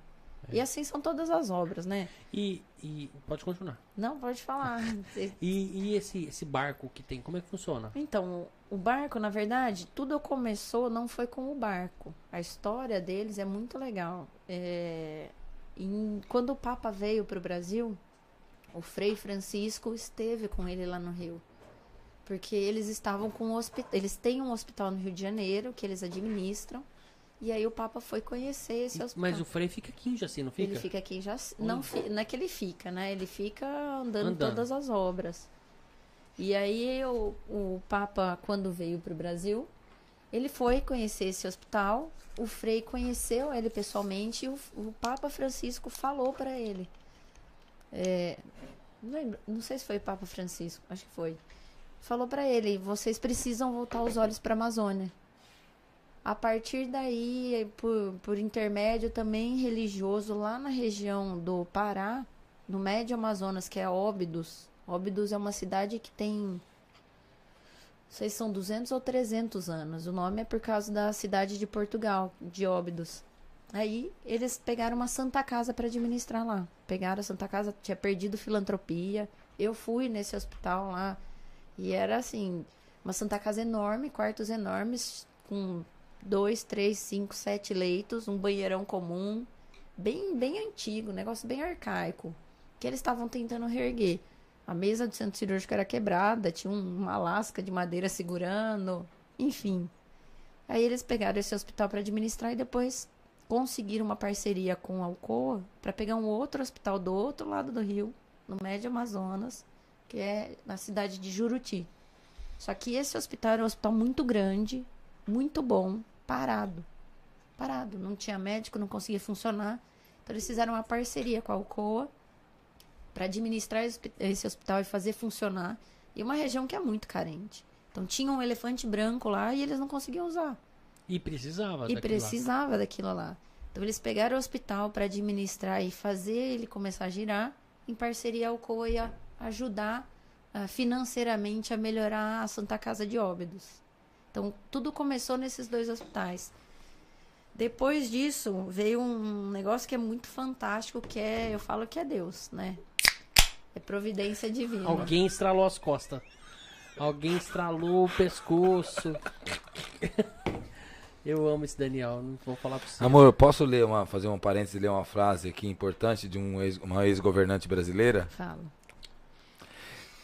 E assim são todas as obras, né? E, e pode continuar. Não, pode falar. E, e esse, esse barco que tem, como é que funciona? Então, o barco, na verdade, tudo começou não foi com o barco. A história deles é muito legal. É, em- quando o Papa veio para o Brasil, o Frei Francisco esteve com ele lá no Rio. Porque eles estavam com um hospital. Eles têm um hospital no Rio de Janeiro que eles administram. E aí o Papa foi conhecer esse hospital. Mas o Frei fica aqui em Jaci, não fica? Ele fica aqui já. Não, fi- não é que ele fica, né? Ele fica andando, Andando. todas as obras. E aí o, o Papa, quando veio para o Brasil, Ele foi conhecer esse hospital, o Frei conheceu ele pessoalmente e o, o Papa Francisco falou para ele. É, não, lembro, não sei se foi o Papa Francisco, acho que foi. Falou para ele: vocês precisam voltar os olhos para a Amazônia. A partir daí, por, por intermédio também religioso, lá na região do Pará, no Médio Amazonas, que é Óbidos. Óbidos é uma cidade que tem sei se são 200 ou 300 anos. O nome é por causa da cidade de Portugal, de Óbidos. Aí eles pegaram uma Santa Casa para administrar lá. Pegaram a Santa Casa, tinha perdido filantropia. Eu fui nesse hospital lá e era assim, uma Santa Casa enorme, quartos enormes, com dois, três, cinco, sete leitos, um banheirão comum, bem, bem antigo, negócio bem arcaico, que eles estavam tentando reerguer. A mesa do centro cirúrgico era quebrada, tinha um- uma lasca de madeira segurando, enfim. Aí eles pegaram esse hospital para administrar e depois conseguiram uma parceria com a Alcoa para pegar um outro hospital do outro lado do rio, no Médio Amazonas, que é na cidade de Juruti. Só que esse hospital era um hospital muito grande, muito bom, parado. Parado, não tinha médico, não conseguia funcionar. Então eles fizeram uma parceria com a Alcoa para administrar esse hospi- esse hospital e fazer funcionar. E uma região que é muito carente. Então tinha um elefante branco lá e eles não conseguiam usar. E precisava E daquilo lá. precisava daquilo lá. Então eles pegaram o hospital para administrar e fazer ele começar a girar. Em parceria, a Alcoa ia ajudar ah, financeiramente a melhorar a Santa Casa de Óbidos. Então tudo começou nesses dois hospitais. Depois disso, veio um negócio que é muito fantástico, que é, eu falo que é Deus, né? É providência divina. Alguém estralou as costas. Alguém estralou o pescoço. Eu amo esse Daniel, não vou falar pra você. Amor, eu posso ler uma, fazer um parênteses e ler uma frase aqui importante de um ex- uma ex-governante brasileira? Falo.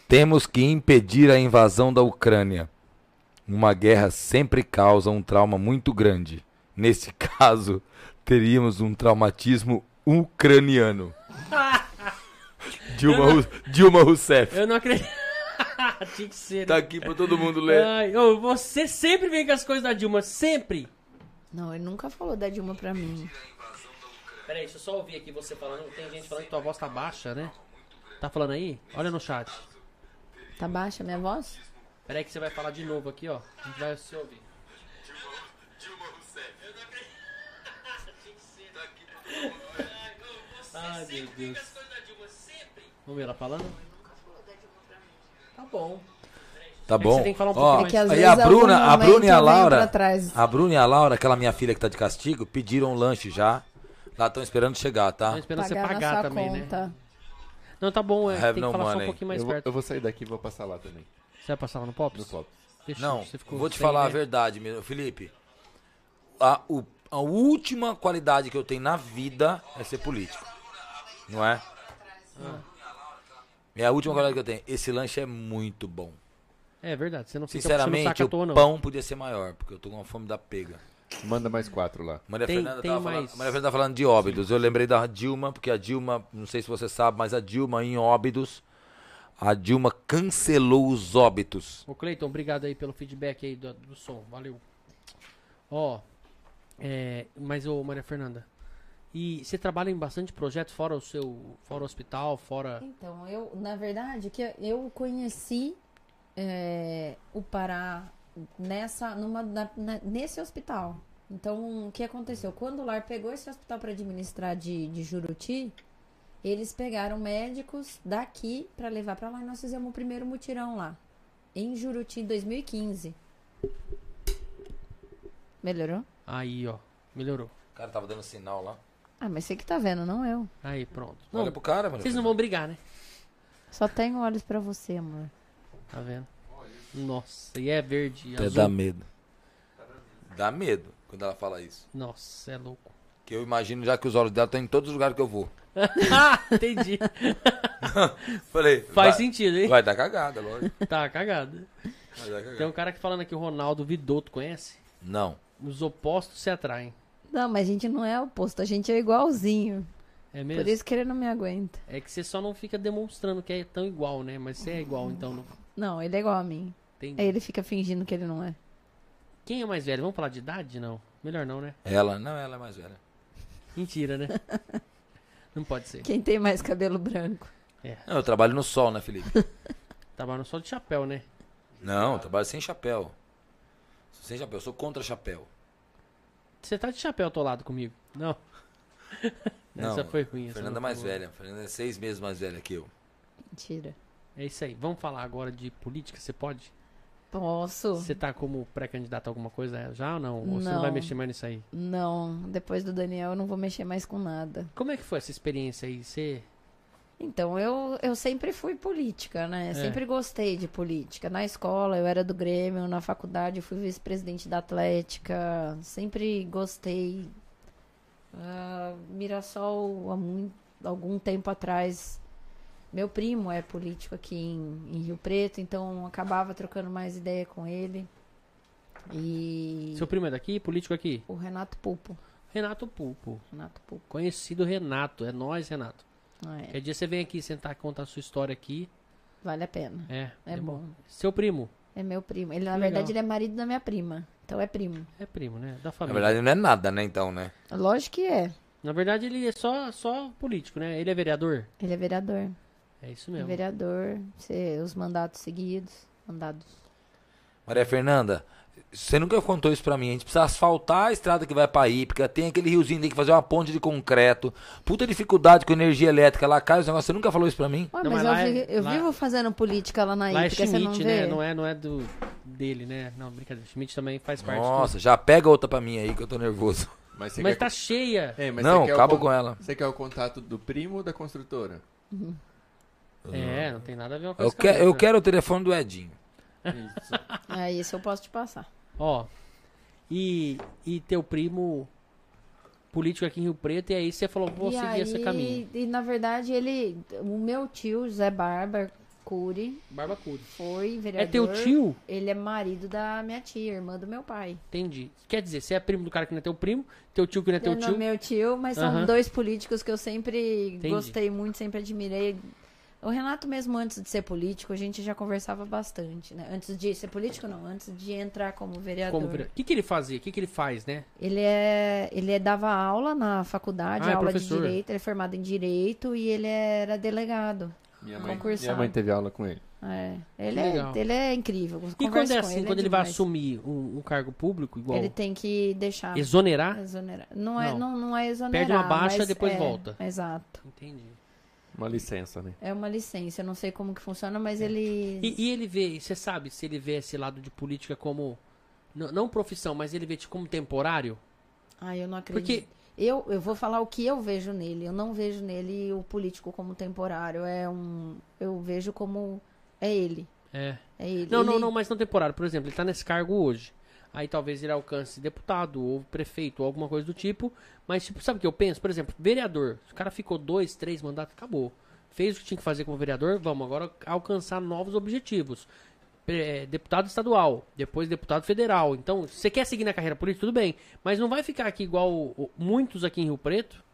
Temos que impedir a invasão da Ucrânia. Uma guerra sempre causa um trauma muito grande. Nesse caso, teríamos um traumatismo ucraniano. Dilma, Ru- Dilma Rousseff. Eu não acredito. Tinha que ser. Tá né? aqui pra todo mundo ler. Ai, ô, você sempre vem com as coisas da Dilma, sempre. Não, ele nunca falou da Dilma pra mim. Peraí, deixa eu só ouvir aqui você falando. Tem gente falando que tua voz tá baixa, né? Tá falando aí? Olha no chat. Tá baixa a minha voz? Peraí que você vai falar de novo aqui, ó. A gente vai se ouvir. Ai, meu Deus. Vamos ver ela falando? Tá bom. Tá que bom. você tem que falar um Ó, É aí a Bruna, a Bruna e a eu Laura, a Bruna e a Laura, aquela minha filha que tá de castigo, pediram um lanche já. Lá estão esperando chegar, tá? esperando você Pagar na pagar também, né? Não, tá bom, é. Tem no que falar só um money. pouquinho mais Eu vou, perto. eu vou sair daqui e vou passar lá também. Você vai passar lá no Pops? No Pop. Fechou. Não, Você ficou vou te falar a verdade, meu Felipe. A, o- a última qualidade que eu tenho na vida é ser político. Não é? É a última qualidade que eu tenho. Esse lanche é muito bom. É verdade, você não fica Sinceramente, o toa, não. pão podia ser maior, porque eu tô com a fome da pega. Manda mais quatro lá. Maria Tem- Fernanda tem tava mais. falando, Maria Fernanda tá falando de Óbidos. Eu lembrei da Dilma, porque a Dilma, não sei se você sabe, mas a Dilma em Óbidos, a Dilma cancelou os óbitos. Ô Cleiton, obrigado aí pelo feedback aí do, do som, valeu. Ó, é, mas ô Maria Fernanda, e você trabalha em bastante projetos fora o seu, fora o hospital, fora... Então, eu, na verdade, que eu conheci é, o Pará nessa, numa, na- na- nesse hospital. Então, o que aconteceu? Quando o Lar pegou esse hospital para administrar de, de Juruti, eles pegaram médicos daqui para levar para lá e nós fizemos o primeiro mutirão lá, em Juruti, em 2015. Melhorou? Aí, ó, melhorou. O cara tava dando sinal lá. Ah, mas você que tá vendo, não eu. Aí, pronto. Olha Não, pro cara, mano. vocês não vão brigar, né? Só tenho olhos para você, amor. Tá vendo? Nossa, e é verde, Até azul. dá medo. Dá medo quando ela fala isso. Nossa, é louco. Que eu imagino já que os olhos dela estão em todos os lugares que eu vou. Ah, entendi. Falei, Faz vai, sentido, hein? vai dar cagada, lógico. Tá. Vai dar cagada. Tem um cara aqui falando aqui, o Ronaldo Vidotto, conhece? Não. Os opostos se atraem. Não, mas a gente não é oposto, a gente é igualzinho. É mesmo? Por isso que ele não me aguenta. É que você só não fica demonstrando que é tão igual, né? Mas você é igual, então não Não, ele é igual a mim. Tem. Aí ele fica fingindo que ele não é. Quem é mais velho? Vamos falar de idade? Não. Melhor não, né? Ela, não, ela é mais velha. Mentira, né? não pode ser. Quem tem mais cabelo branco? Não, eu trabalho no sol, né, Felipe? Trabalhando só de chapéu, né? Não, eu trabalho sem chapéu. Sem chapéu, eu sou contra chapéu. Você tá de chapéu atolado comigo? Não. Não, essa foi ruim. Fernanda é mais boa. velha. Fernanda é seis meses mais velha que eu. Mentira. É isso aí. Vamos falar agora de política? Você pode? Posso? Você tá como pré-candidato a alguma coisa já ou não? Ou você não Não. vai mexer mais nisso aí? Não, depois do Daniel eu não vou mexer mais com nada. Como é que foi essa experiência aí? Você. Então, eu, eu sempre fui política, né? É. Sempre gostei de política. Na escola eu era do Grêmio, na faculdade eu fui vice-presidente da Atlética. Sempre gostei. Ah, Mirassol, há muito, algum tempo atrás, meu primo é político aqui em, em Rio Preto, então eu acabava trocando mais ideia com ele. E Seu primo é daqui? Político aqui? o Renato Pulpo. Renato Pulpo. Renato Pulpo. Conhecido Renato. É nós, Renato. É, Qualquer dia você vem aqui sentar e contar a sua história aqui. vale a pena. É. É, bom. Seu primo. É meu primo. Ele, na Que verdade, legal. ele é marido da minha prima. Então é primo. É primo, né? Da Na família. verdade, não é nada, né, então, né? Lógico que é. Na verdade, ele é só, só político, né? Ele é vereador. Ele é vereador. É isso É mesmo. vereador. Os mandatos seguidos. Mandados. Maria Fernanda, você nunca contou isso pra mim. A gente precisa asfaltar a estrada que vai pra Ípica. Tem aquele riozinho, tem que fazer uma ponte de concreto. Puta dificuldade com energia elétrica. Lá cai os negócios. Você nunca falou isso pra mim? Ué, Não, mas mas eu, lá é- vi- eu lá- vivo fazendo política lá na Lá é Ípica, você não Schmidt, vê? né? Não é, não é do dele, né? Não, brincadeira. Schmidt também faz parte. Nossa, já pega outra pra mim aí que eu tô nervoso. Mas Mas quer... tá cheia. Ei, mas não, o acabo con- com ela. Você quer o contato do primo ou da construtora? É, não tem nada a ver Eu, com a que- eu quero o telefone do Edinho. Isso. Aí isso eu posso te passar. Ó, e, e teu primo político aqui em Rio Preto, e aí você falou, vou e seguir aí, esse caminho. E na verdade, ele. O meu tio, José Barba Cury, Barba Cury. foi É vereador. teu tio? Ele é marido da minha tia, irmã do meu pai. Entendi. Quer dizer, você é primo do cara que não é teu primo, teu tio que não é teu não tio. é meu tio, mas são Aham. dois políticos que eu sempre Entendi. gostei muito, sempre admirei. O Renato, mesmo antes de ser político, a gente já conversava bastante, né? Antes de ser político, não, antes de entrar como vereador. Como vira- O que, que ele fazia? O que, que ele faz, né? Ele é, ele é- dava aula na faculdade, Ah, é aula de professor. direito, ele é formado em direito e ele era delegado. Minha mãe, Concursado. minha mãe teve aula com ele. É, ele, é, ele é incrível. E quando é assim, quando ele é vai demais. assumir um, um cargo público, igual Ele tem que deixar. exonerar? Exonerar. Não é, Não. não. Não, é exonerar. Perde uma baixa, mas depois é, volta. Exato. Entendi. Uma licença, né? É uma licença. Eu não sei como que funciona, mas ele. E, e ele vê, você sabe se ele vê esse lado de política como. Não, não profissão, mas ele vê tipo, como temporário? Ah, eu não acredito. Porque Eu, eu vou falar o que eu vejo nele. Eu não vejo nele o político como temporário. É um. Eu vejo como. É ele. É. É ele. Não, não, Ele- não, mas não temporário. Por exemplo, ele tá nesse cargo hoje. Aí talvez ele alcance deputado ou prefeito ou alguma coisa do tipo. Mas, tipo, sabe o que eu penso? Por exemplo, vereador. O cara ficou dois, três mandatos, acabou. Fez o que tinha que fazer como vereador, vamos agora alcançar novos objetivos. É, deputado estadual, depois deputado federal. Então, você quer seguir na carreira política, tudo bem. Mas não vai ficar aqui igual muitos aqui em Rio Preto,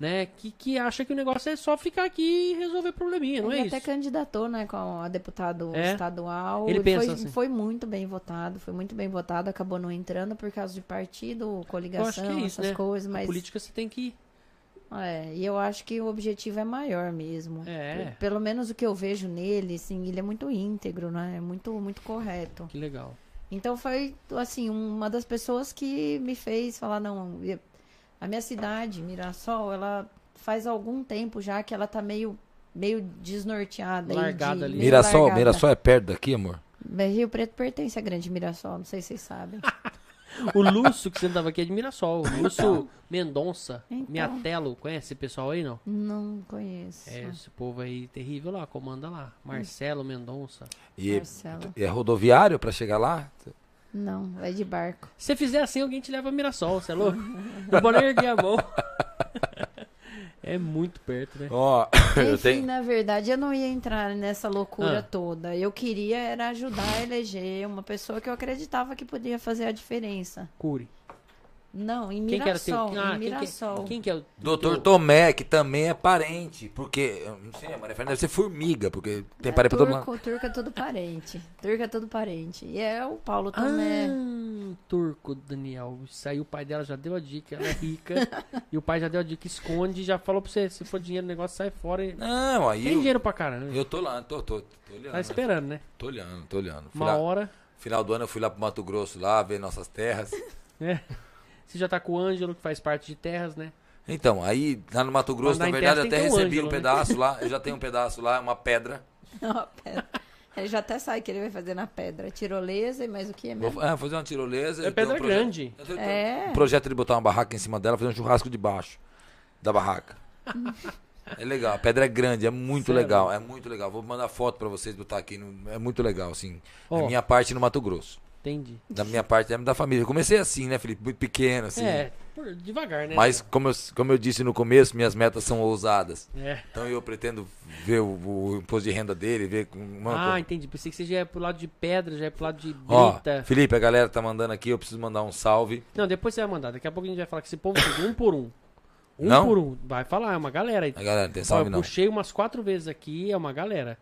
né? Que, que acha que o negócio é só ficar aqui e resolver probleminha, não ele é até isso? candidatou, né, com a deputado É. estadual. Ele pensa foi, assim. foi muito bem votado, foi muito bem votado, acabou não entrando por causa de partido, coligação, Eu acho que é isso, essas né? coisas, A mas política você tem que. é, e eu acho que o objetivo é maior mesmo. É. Pelo menos o que eu vejo nele, assim, ele é muito íntegro, né? É muito muito correto. Que legal. Então foi assim, uma das pessoas que me fez falar não, a minha cidade, Mirassol, ela faz algum tempo já que ela tá meio meio desnorteada Largada de- ali. Mirassol, largada. Mirassol é perto daqui, amor? Mas Rio Preto pertence à Grande Mirassol, não sei se vocês sabem. O Lúcio, que você tava aqui, é de Mirassol. O Lúcio Mendonça, Então. Miatelo. Conhece esse pessoal aí, não? Não conheço. É, esse povo aí terrível lá, comanda lá. Marcelo Mendonça. E Marcelo. é rodoviário pra chegar lá? Não, vai de barco. Se você fizer assim, alguém te leva a Mirassol, você é louco? Não pode nem erguer a mão. É muito perto, né? Ó, eu Enfim, tenho. na verdade, eu não ia entrar nessa loucura Ah. toda. Eu queria era ajudar a eleger uma pessoa que eu acreditava que podia fazer a diferença. Cure. Não, em Quem que era teu... Mirassol. Ah, em quem que, Mirassol. quem que é o... Doutor teu- Tomé, que também é parente. Porque, não sei, a Maria Fernanda deve ser formiga, porque tem parente pra todo mundo. turco, turco é tudo parente. Turco é tudo parente. E é o Paulo Tomé. Ah, turco, Daniel. Isso aí o pai dela já deu a dica, ela é rica. e o pai já deu a dica, esconde, já falou pra você, se for dinheiro no negócio, sai fora. E... Não, aí Tem eu, dinheiro pra caramba. eu tô lá, tô, tô, tô olhando. Tá esperando, né? Tô olhando, tô olhando. Fui Uma lá- hora. Final do ano eu fui lá pro Mato Grosso lá, ver nossas terras. É. Você já tá com o Ângelo, que faz parte de terras, né? Então, aí lá no Mato Grosso, na verdade, eu até recebi Ângelo, um né? pedaço lá. Eu já tenho um pedaço lá, uma pedra. Ó, pedra. Ele já até sabe o que ele vai fazer na pedra. Tirolesa e mais o que é mesmo? Vou é, fazer uma tirolesa. É pedra um projeto- grande. Eu tenho É. um projeto de botar uma barraca em cima dela, fazer um churrasco debaixo da barraca. É legal, a pedra é grande, é muito Sério? legal, é muito legal. Vou mandar foto pra vocês botar aqui, no- é muito legal, assim. Ó. É minha parte no Mato Grosso. Entendi. Da minha parte é da família. Eu comecei assim, né, Felipe? Muito pequeno, assim. É, por- devagar, né? Mas como eu, como eu disse no começo, minhas metas são ousadas. É. Então eu pretendo ver o, o imposto de renda dele, ver mano, Ah, como- entendi. Pensei que você já ia pro lado de pedra, já ia pro lado de Ó, brita. Felipe, a galera tá mandando aqui, eu preciso mandar um salve. Não, depois você vai mandar. Daqui a pouco a gente vai falar com esse povo tudo, um por um. Um Não? por um. Vai falar, é uma galera aí. A galera não tem Ó, salve eu não. puxei umas quatro vezes aqui, é uma galera.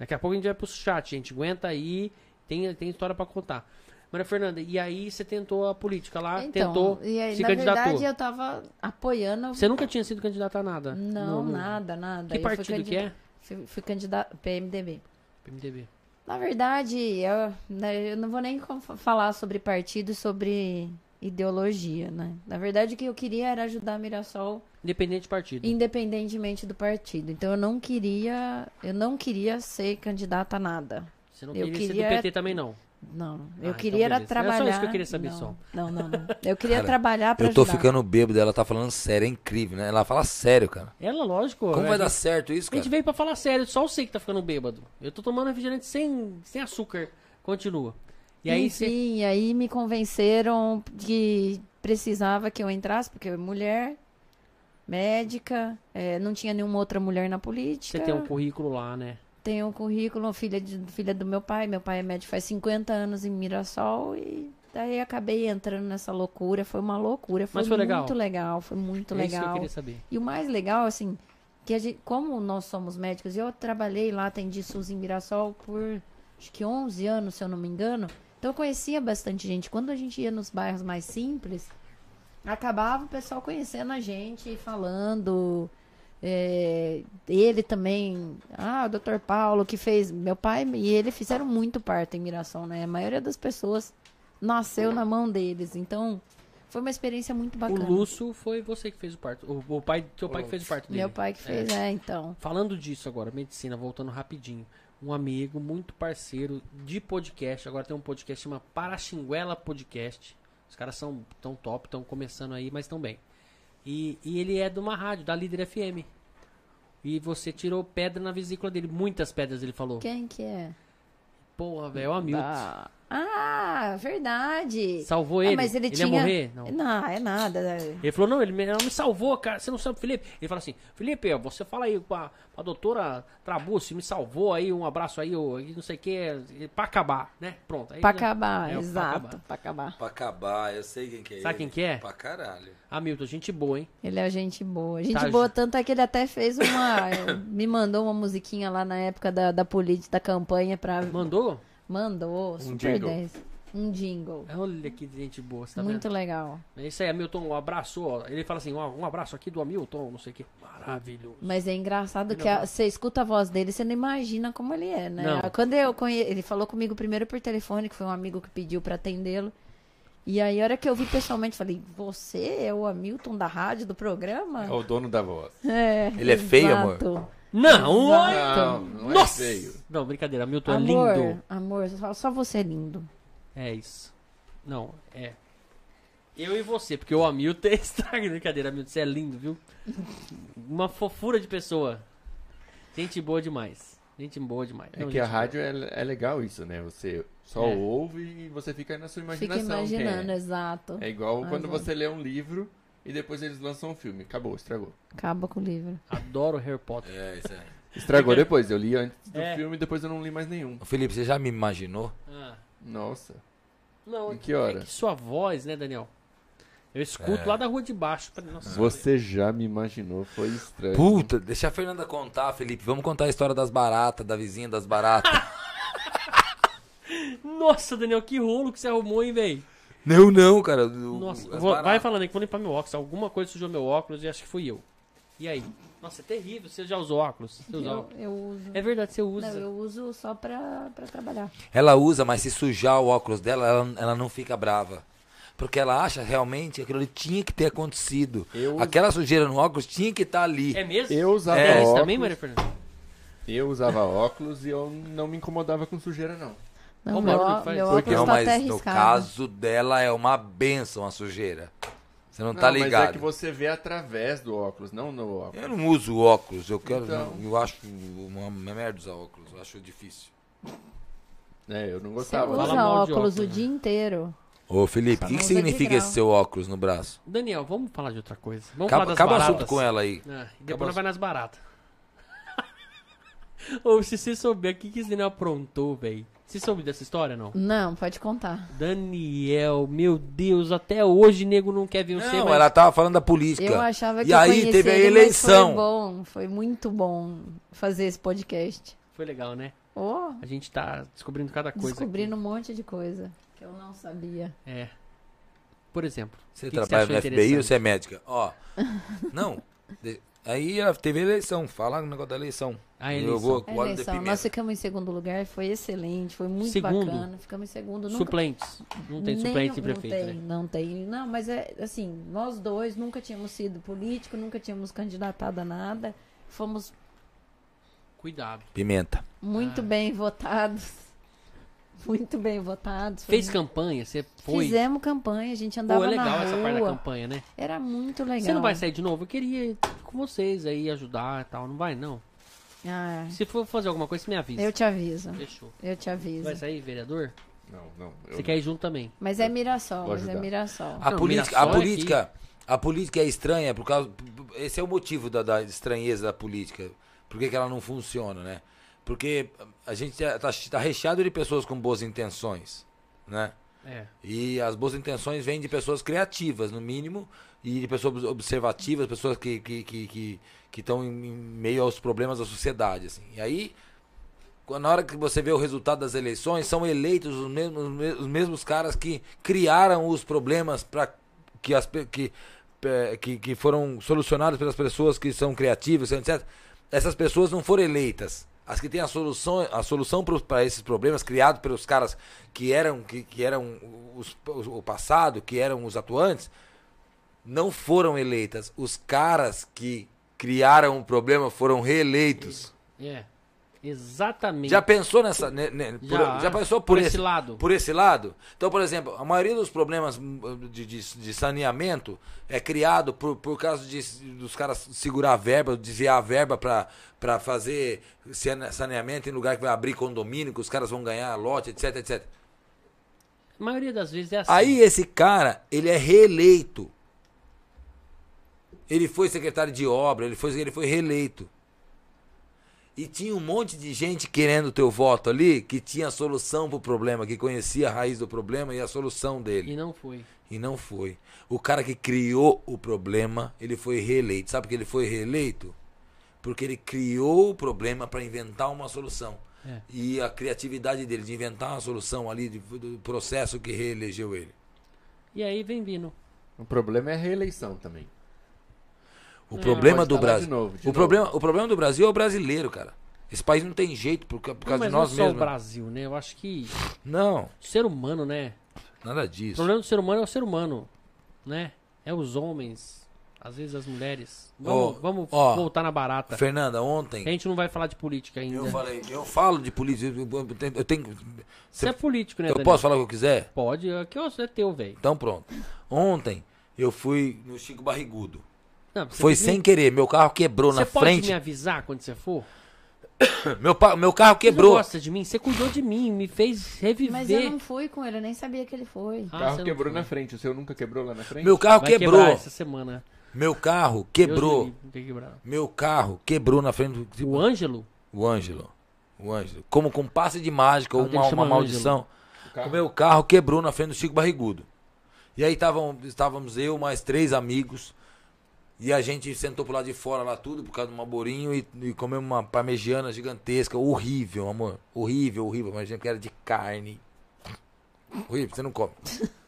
Daqui a pouco a gente vai pro chat, gente. Aguenta aí, tem, tem história pra contar. Maria Fernanda, e aí você tentou a política lá, Então, tentou, e aí, se na candidatou. verdade, eu tava apoiando. Você nunca tinha sido candidata a nada? Não, No- nada, nada. Que Eu partido que é? Fui, fui candidata PMDB. PMDB. Na verdade, eu, né, eu não vou nem falar sobre partido, sobre ideologia, né? Na verdade, o que eu queria era ajudar Mirassol Independente de partido. independentemente do partido. Então eu não queria, eu não queria ser candidata a nada. Você não eu queria, ser queria- do PT também, não. Não, Ah, eu então queria era beleza. Era só trabalhar. isso que eu queria saber, não, só. Não, não, não. Eu queria Cara, trabalhar pra Eu tô ajudar. ficando bêbado, ela tá falando sério, é incrível, né? Ela fala sério, cara. Ela, lógico. Como a vai dar certo isso, A gente cara? veio pra falar sério, só eu sei que tá ficando bêbado. Eu tô tomando refrigerante sem, sem açúcar. Continua. E aí você. Enfim, aí me convenceram que precisava que eu entrasse, porque eu era mulher, médica, eh, não tinha nenhuma outra mulher na política. Você tem um currículo lá, né? Tenho um currículo, filha, de, filha do meu pai. Meu pai é médico faz 50 anos em Mirassol e daí acabei entrando nessa loucura. Foi uma loucura, foi, Mas foi legal? muito legal, foi muito é isso que eu legal. queria saber. E o mais legal, assim, que a gente, como nós somos médicos, eu trabalhei lá, atendi SUS em Mirassol por acho que 11 anos, se eu não me engano. Então eu conhecia bastante gente. Quando a gente ia nos bairros mais simples, acabava o pessoal conhecendo a gente, falando. É, ele também, ah, o Dr. Paulo que fez, meu pai e ele fizeram muito parto em Mirassol, né? A maioria das pessoas nasceu na mão deles. Então, foi uma experiência muito O bacana. Lúcio foi você que fez o parto. O, o pai, teu pai que fez o parto dele. Meu pai que fez, é, então. Falando disso agora, medicina, voltando rapidinho. Um amigo muito parceiro de podcast, agora tem um podcast que chama Paraxinguela Podcast. Os caras são tão top, estão começando aí, mas estão bem. E, e ele é de uma rádio, da Líder FM. E você tirou pedra na vesícula dele, muitas pedras ele falou. Quem que é? Porra, velho, é o Hamilton. Ah, ah, verdade. Salvou Ah, ele? mas ele, ia tinha... morrer? Não. Não, é nada. Ele falou, não, ele me, ela me salvou, cara. Você não sabe, Felipe? Ele fala assim, Felipe, você fala aí com a, com a doutora Trabucci, me salvou aí, um abraço aí, ó, e não sei o que, pra acabar, né? Pronto. Aí Pra já- acabar, É, pra exato, acabar. pra acabar. Pra acabar, eu sei quem que é Sabe ele. quem que é? Pra caralho. Hamilton, gente boa, hein? Ele é gente boa. Gente Tá, boa, tanto é que ele até fez uma. me mandou uma musiquinha lá na época da, da política, da campanha pra. Mandou? Mandou, super jingle. 10. Um jingle. Olha que gente boa, você tá Muito vendo? legal. É isso aí, Hamilton, um abraço, ó. Ele fala assim, ó, um abraço aqui do Hamilton, não sei o que. Maravilhoso. Mas é engraçado que não a- você escuta a voz dele, você não imagina como ele é, né? Não. Quando eu conhe... ele falou comigo primeiro por telefone, que foi um amigo que pediu pra atendê-lo. E aí, a hora que eu vi pessoalmente, falei: Você é o Hamilton da rádio do programa? É o dono da voz. É. Ele é feio, amor? Não, oi! Não, não é Nossa! feio. Não, brincadeira, Hamilton Amor, é lindo. amor, só, só você é lindo. É isso. Não, é. Eu e você, porque o Hamilton é estraga. Brincadeira, Hamilton, você é lindo, viu? Uma fofura de pessoa. Gente boa demais. Gente boa demais. É Não, que a rádio é, é legal isso, né? Você só É. ouve e você fica na sua Fica imaginação. que é- imaginando, exato. É igual quando Exato. você lê um livro e depois eles lançam um filme. Acabou, estragou. Acaba com o livro. Adoro Harry Potter. É, isso aí. Estragou depois. Eu li antes do É. filme e depois eu não li mais nenhum. Ô, Felipe, você já me imaginou? Ah. Nossa. Não, Em que hora? É que sua voz, né, Daniel? Eu escuto lá da rua de baixo. Falei, nossa, Você já me imaginou, foi estranho. Puta, deixa a Fernanda contar, Felipe. Vamos contar a história das baratas, da vizinha das baratas. Nossa, Daniel, que rolo que você arrumou, hein, velho? Não, não, cara. o- Nossa, as vou- vai falando aí que vou limpar meu óculos. Alguma coisa sujou meu óculos e acho que fui eu. E aí? Nossa, é terrível. Você já usou óculos? Você usa Eu, óculos? eu uso. É verdade, você usa. Não, eu uso só pra, pra trabalhar. Ela usa, mas se sujar o óculos dela, ela, ela não fica brava. Porque ela acha realmente que aquilo ali tinha que ter acontecido. Eu Aquela sujeira no óculos tinha que estar ali. É mesmo? Eu usava É isso óculos. também, Maria Fernanda? Eu usava óculos e eu não me incomodava com sujeira, não. Não, Qual meu, barulho faz? meu Porque- óculos Não, tá até mas no arriscado. caso dela é uma benção a sujeira. Você não, tá Mas ligado. é que você vê através do óculos, não no óculos. Eu não uso óculos, eu quero. Então. Eu acho uma, merda usar óculos, eu acho difícil. É, eu não Você gostava. Fala usa mal de óculos o óculos, dia inteiro. Ô Felipe, o que, que de significa grau. esse seu óculos no braço? Daniel, vamos falar de outra coisa. Vamos Acaba, falar das acaba o baratas. assunto com ela aí. Ah, e Acaba depois nós vai nas baratas. Ou se você souber o que, que esse Daniel aprontou, velho. Você soube dessa história, não? Não, pode contar. Daniel, meu Deus, até hoje nego não quer ver você, Não, mas... ela tava falando da política. Eu achava que E eu aí teve a ele, mas eleição. foi bom, foi muito bom fazer esse podcast. Foi legal, né? Oh, A gente tá descobrindo cada coisa. descobrindo um monte de coisa que eu não sabia. aqui. É. Por exemplo. Você o que que trabalha achou no FBI ou interessante? você é médica? Ó. não. de- Aí teve a eleição. Fala o negócio da eleição. A Eu eleição. vou A eleição, pimenta. nós ficamos em segundo lugar, foi excelente, foi muito Segundo? bacana. Ficamos em segundo. Nunca, Suplentes. Não tem Nem- suplente e não prefeito, tem, né? Não tem, não, mas é assim, nós dois nunca tínhamos sido político, nunca tínhamos candidatado a nada. Fomos Cuidado. Pimenta. muito Ah. bem votados. Muito bem votados. Fez muito- campanha? Você foi? Fizemos campanha, a gente Pô, andava é legal na essa parte da rua. campanha, né? Era muito legal. Você não vai sair de novo? Eu queria ir com vocês aí, ajudar e tal. Não vai, não? Ah, Se for fazer alguma coisa, você me avisa. eu te aviso. Fechou. Eu te aviso. Vai sair, vereador? Não, não. eu Você não. quer ir junto também? Mas é Mirassol, mas é. Mirassol. A Não, política, a Mirassol política, a política é estranha por causa. Esse é o motivo da, da estranheza da política. Por que, que ela não funciona, né? Porque a gente está tá recheado de pessoas com boas intenções, né? É. E as boas intenções vêm de pessoas criativas, no mínimo, e de pessoas observativas, pessoas que que que que que estão em, meio aos problemas da sociedade, assim. E aí, na hora que você vê o resultado das eleições, são eleitos os mesmos, os me- os mesmos caras que criaram os problemas para que as que, que que foram solucionados pelas pessoas que são criativas, etc. Essas pessoas não foram eleitas. As que têm a solução, a solução para esses problemas criados pelos caras que eram que, que eram os, o passado, que eram os atuantes, não foram eleitas. Os caras que criaram o problema foram reeleitos. É. Exatamente. Já pensou nessa. né, né, por- Já, já, pensou por, por esse esse, lado. Por esse lado? Então, por exemplo, a maioria dos problemas hum, de, de, de saneamento é criado por, por causa de, dos caras segurar a verba, desviar a verba para fazer sane- saneamento em lugar que vai abrir condomínio, que os caras vão ganhar lote, etc, etc. A maioria das vezes é assim. Aí esse cara, ele é reeleito. Ele foi secretário de obra, ele foi, ele foi reeleito. E tinha um monte de gente querendo o teu voto ali, que tinha a solução pro problema, que conhecia a raiz do problema e a solução dele. E não foi. E não foi. O cara que criou o problema, ele foi reeleito. Sabe por que ele foi reeleito? Porque ele criou o problema para inventar uma solução. É. E a criatividade dele de inventar uma solução ali, de- do processo que reelegeu ele. E aí vem vindo. O problema é a reeleição também. O É, problema do Brasil. de novo, de o, novo. problema, o problema do Brasil é o brasileiro, cara. Esse país não tem jeito por, por Não, causa mas de não é nós só o mesmos. Brasil, né? Eu acho que Não, o ser humano, né? nada O disso. problema do ser humano é o ser humano, né? É os homens, às vezes as mulheres. Vamos, Ó, vamos ó, voltar na barata. Fernanda, ontem. A gente não vai falar de política ainda. Eu falei, eu falo de política. Eu, tenho- eu tenho. Você é político, né, Eu Daniel? posso falar o que eu quiser? Pode, aqui ó, é teu, velho. Então pronto. Ontem eu fui no Chico Barrigudo. Não, você Foi sem me- querer. Meu carro quebrou Você na pode frente. me avisar quando você for? Meu, pa- meu carro Você quebrou. não gosta de mim? Você cuidou de mim, me fez reviver. Mas eu não fui com ele, eu nem sabia que ele foi. Ah, O carro você não quebrou na frente. O seu nunca quebrou lá na frente? Meu carro Vai quebrou. essa semana. Meu carro quebrou. Meu carro quebrou na frente do. O Ângelo? O Ângelo. O Ângelo. Como com passe de mágica Ah, ou uma, uma maldição. O carro- O meu carro quebrou na frente do Chico Barrigudo. E aí estávamos eu, mais três amigos. E a gente sentou pro lado de fora lá tudo, por causa do Maborinho, e, e comemos uma parmegiana gigantesca. Horrível, amor. Horrível, horrível. Imagina que era de carne. Horrível, você não come.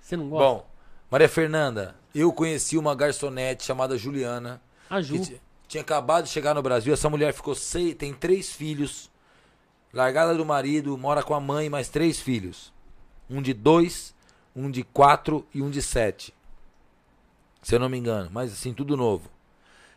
Você não gosta? Bom, Maria Fernanda, eu conheci uma garçonete chamada Juliana. a Ju. que ti- tinha acabado de chegar no Brasil. Essa mulher ficou seis, tem três filhos, largada do marido, mora com a mãe, mais três filhos. Um de dois, um de quatro e um de sete. Se eu não me engano, mas assim, tudo novo.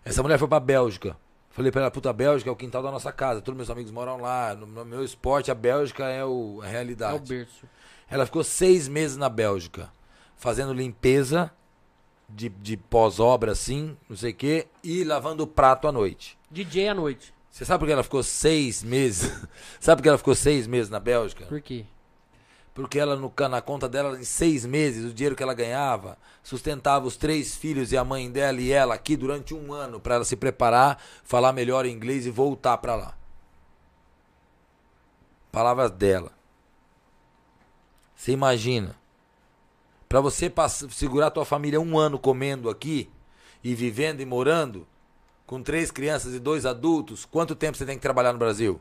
Essa mulher foi pra Bélgica. Falei pra ela, puta, a Bélgica é o quintal da nossa casa. Todos meus amigos moram lá. No, meu esporte, a Bélgica é o, a É realidade. o berço. Ela ficou seis meses na Bélgica, fazendo limpeza de, de pós-obra, assim, não sei o quê, e lavando o prato à noite. DJ à noite. Você sabe por que ela ficou seis meses? sabe por que ela ficou seis meses na Bélgica? Por quê? Porque ela, no, na conta dela, em seis meses, o dinheiro que ela ganhava, sustentava os três filhos e a mãe dela e ela aqui durante um ano, para ela se preparar, falar melhor inglês e voltar para lá. Palavras dela. Você imagina. Para você pass- segurar tua família um ano comendo aqui e vivendo e morando com três crianças e dois adultos, quanto tempo você tem que trabalhar no Brasil?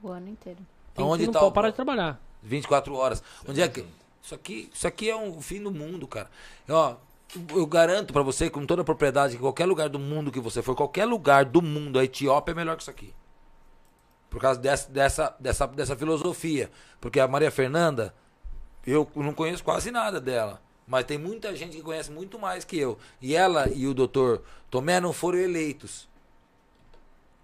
O ano inteiro. Tem Aonde que não tá pode o- parar de trabalhar. 24 horas. Onde é que. Isso aqui, isso aqui é um fim do mundo, cara. Ó, eu garanto pra você, com toda a propriedade, que qualquer lugar do mundo que você for, qualquer lugar do mundo, a Etiópia é melhor que isso aqui. Por causa dessa, dessa, dessa, dessa filosofia. Porque a Maria Fernanda, eu não conheço quase nada dela. Mas tem muita gente que conhece muito mais que eu. E ela e o doutor Tomé não foram eleitos.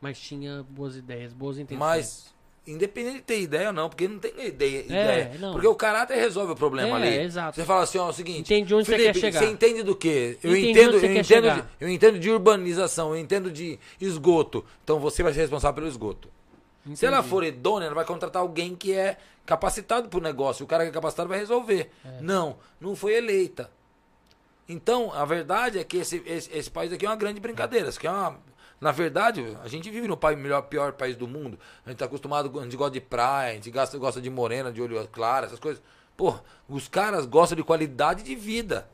Mas tinha boas ideias, boas intenções. Mas, independente de ter ideia ou não, porque não tem ideia. É, ideia. não. Porque o caráter resolve o problema É, ali. exato. Você fala assim, ó, é o seguinte. Entende onde você Felipe, quer chegar. Você entende do quê? Eu Entendi entendo, você eu entendo, de, eu entendo de urbanização, eu entendo de esgoto. Então você vai ser responsável pelo esgoto. Se ela Entendi. for idônea, ela vai contratar alguém que é capacitado pro negócio. O cara que é capacitado vai resolver. É. Não, não foi eleita. Então, a verdade é que esse, esse, esse país aqui é uma grande brincadeira. Isso aqui é uma, na verdade, a gente vive no melhor, pior país do mundo. A gente tá acostumado, a gente gosta de praia, a gente gosta, gosta de morena, de olho claro, essas coisas. Pô, os caras gostam de qualidade de vida,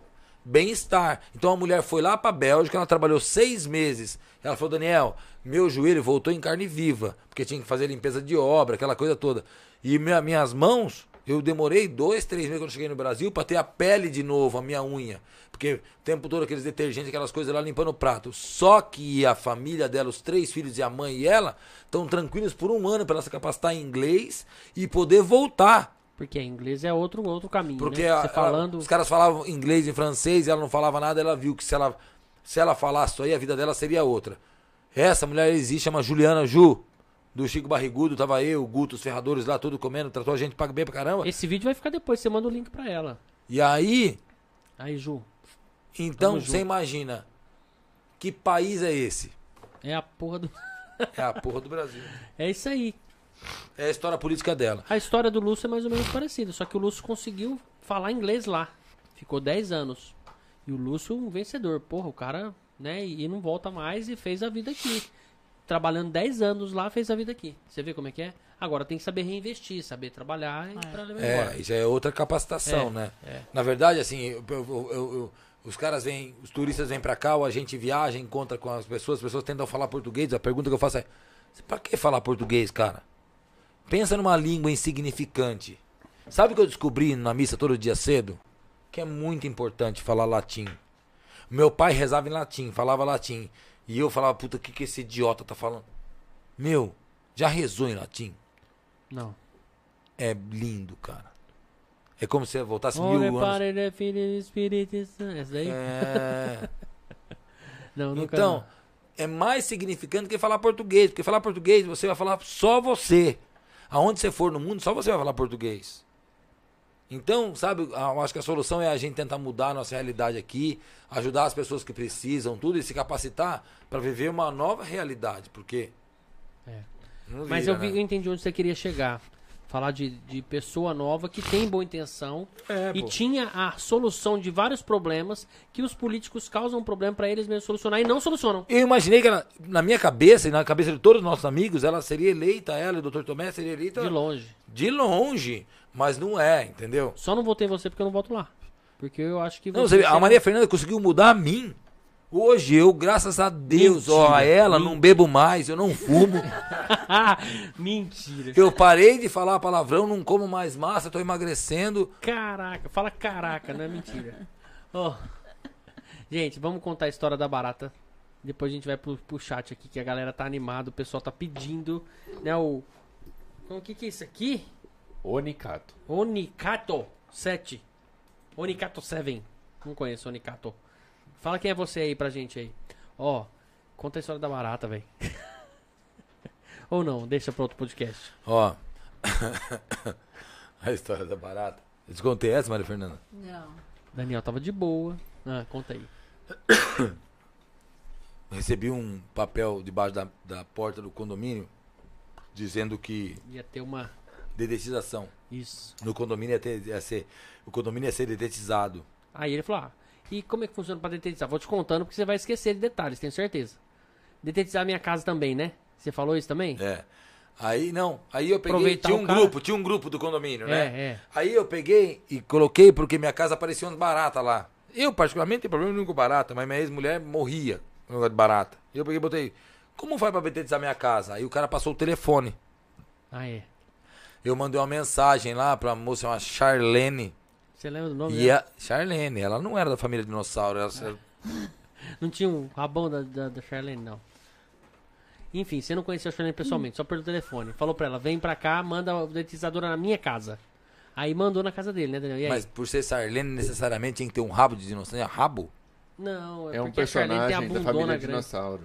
bem-estar. Então a mulher foi lá pra Bélgica, ela trabalhou seis meses. Ela falou, Daniel, meu joelho voltou em carne viva, porque tinha que fazer limpeza de obra, aquela coisa toda. E minha- minhas mãos, eu demorei dois, três meses quando cheguei no Brasil pra ter a pele de novo, a minha unha. Porque o tempo todo aqueles detergentes, aquelas coisas lá limpando o prato. Só que a família dela, os três filhos e a mãe e ela, estão tranquilos por um ano para ela se capacitar em inglês e poder voltar. Porque inglês é outro, outro caminho, Porque né? ela- falando... os caras falavam inglês e francês e ela não falava nada, ela viu que se ela, se ela falasse isso aí, a vida dela seria outra. Essa mulher existe, chama Juliana Ju, do Chico Barrigudo, tava eu, o Guto, os ferradores lá, tudo comendo, tratou a gente pra bem pra caramba. Esse vídeo vai ficar depois, você manda o link pra ela. E aí, Aí, Ju, então, você imagina, que país é esse? é a porra do... É a porra do Brasil. É isso aí. É a história política dela. A história do Lúcio é mais ou menos parecida, só que o Lúcio conseguiu falar inglês lá. Ficou 10 anos. E o Lúcio, um vencedor. Porra, o cara, né, e não volta mais e fez a vida aqui. Trabalhando 10 anos lá, fez a vida aqui. Você vê como é que é? Agora tem que saber reinvestir, saber trabalhar e pra levar embora. É, isso é outra capacitação, É, né? é. Na verdade, assim, eu- eu- eu- eu- os caras vêm, os turistas vêm pra cá, ou a gente viaja, encontra com as pessoas, as pessoas tentam falar português. A pergunta que eu faço é: pra que falar português, cara? Pensa numa língua insignificante. Sabe o que eu descobri na missa todo dia cedo? Que é muito importante falar latim. Meu pai rezava em latim, falava latim. E eu falava, puta, o que, que esse idiota tá falando? Meu, já rezou em latim? Não. É lindo, cara. É como se voltasse mil anos. para filho Espírito Santo. Essa daí? É. Não, nunca Então, não. é mais significante que falar português. Porque falar português, você vai falar só você. Aonde você for no mundo, só você vai falar português. Então, sabe, eu acho que a solução é a gente tentar mudar a nossa realidade aqui, ajudar as pessoas que precisam, tudo, e se capacitar para viver uma nova realidade. Porque. É. não Mas vira, eu, vi, né? eu entendi onde você queria chegar. Falar de, de pessoa nova que tem boa intenção É, e pô. tinha a solução de vários problemas que os políticos causam problema pra eles mesmos solucionar e não solucionam. Eu imaginei que ela, na minha cabeça e na cabeça de todos os nossos amigos, ela seria eleita, ela e o Dr. Tomé seria eleita De longe. de longe, mas não é, entendeu? Só não votei em você porque eu não voto lá. Porque eu acho que Não, você. a Maria Fernanda conseguiu mudar a mim. Hoje eu, graças a Deus, ó, a Mentira. ela, não bebo mais, eu não fumo. Mentira. eu parei de falar palavrão, não como mais massa, tô emagrecendo. Caraca, fala caraca, não é mentira. Ó. Gente, vamos contar a história da barata. Depois a gente vai pro, pro chat aqui, que a galera tá animada, o pessoal tá pedindo, né, o... Então, o que que é isso aqui? Onicato. Onicato 7. Onicato 7. Não conheço Onicato. Fala quem é você aí pra gente aí. Ó, conta a história da barata, velho. Ou não, deixa pra outro podcast. Ó, a história da barata. Eu te contei essa, Maria Fernanda? Não. Daniel tava de boa. Ah, conta aí. Recebi um papel debaixo da, da porta do condomínio dizendo que Ia ter uma... dedetização. Isso. No condomínio ia, ter, ia ser. O condomínio ia ser dedetizado. Aí ele falou: ah, e como é que funciona pra detetizar? Vou te contando porque você vai esquecer de detalhes, tenho certeza. Detetizar a minha casa também, né? Você falou isso também? É. Aí não, aí eu peguei, Aproveitar tinha um cara. grupo, tinha um grupo do condomínio, né? É, é. Aí eu peguei e coloquei porque minha casa aparecia umas baratas lá. Eu particularmente tenho problema nenhum com barata, mas minha ex-mulher morria com negócio de barata. E eu peguei e botei, como faz pra dedetizar minha casa? Aí o cara passou o telefone. Ah, é. Eu mandei uma mensagem lá pra moça, uma Charlene. Você lembra do nome E dela? a Charlene, ela não era da família dinossauro, ela, Não tinha um rabão da, da, da Charlene, não. Enfim, você não conhecia a Charlene pessoalmente, só pelo telefone. Falou pra ela, vem pra cá, manda a detetizadora na minha casa. Aí mandou na casa dele, né, Daniel? E aí? Mas por ser Charlene, necessariamente tinha que ter um rabo de dinossauro. É Rabo? Não, é, É um porque a Charlene tem a personagem da bundona família grande. dinossauro.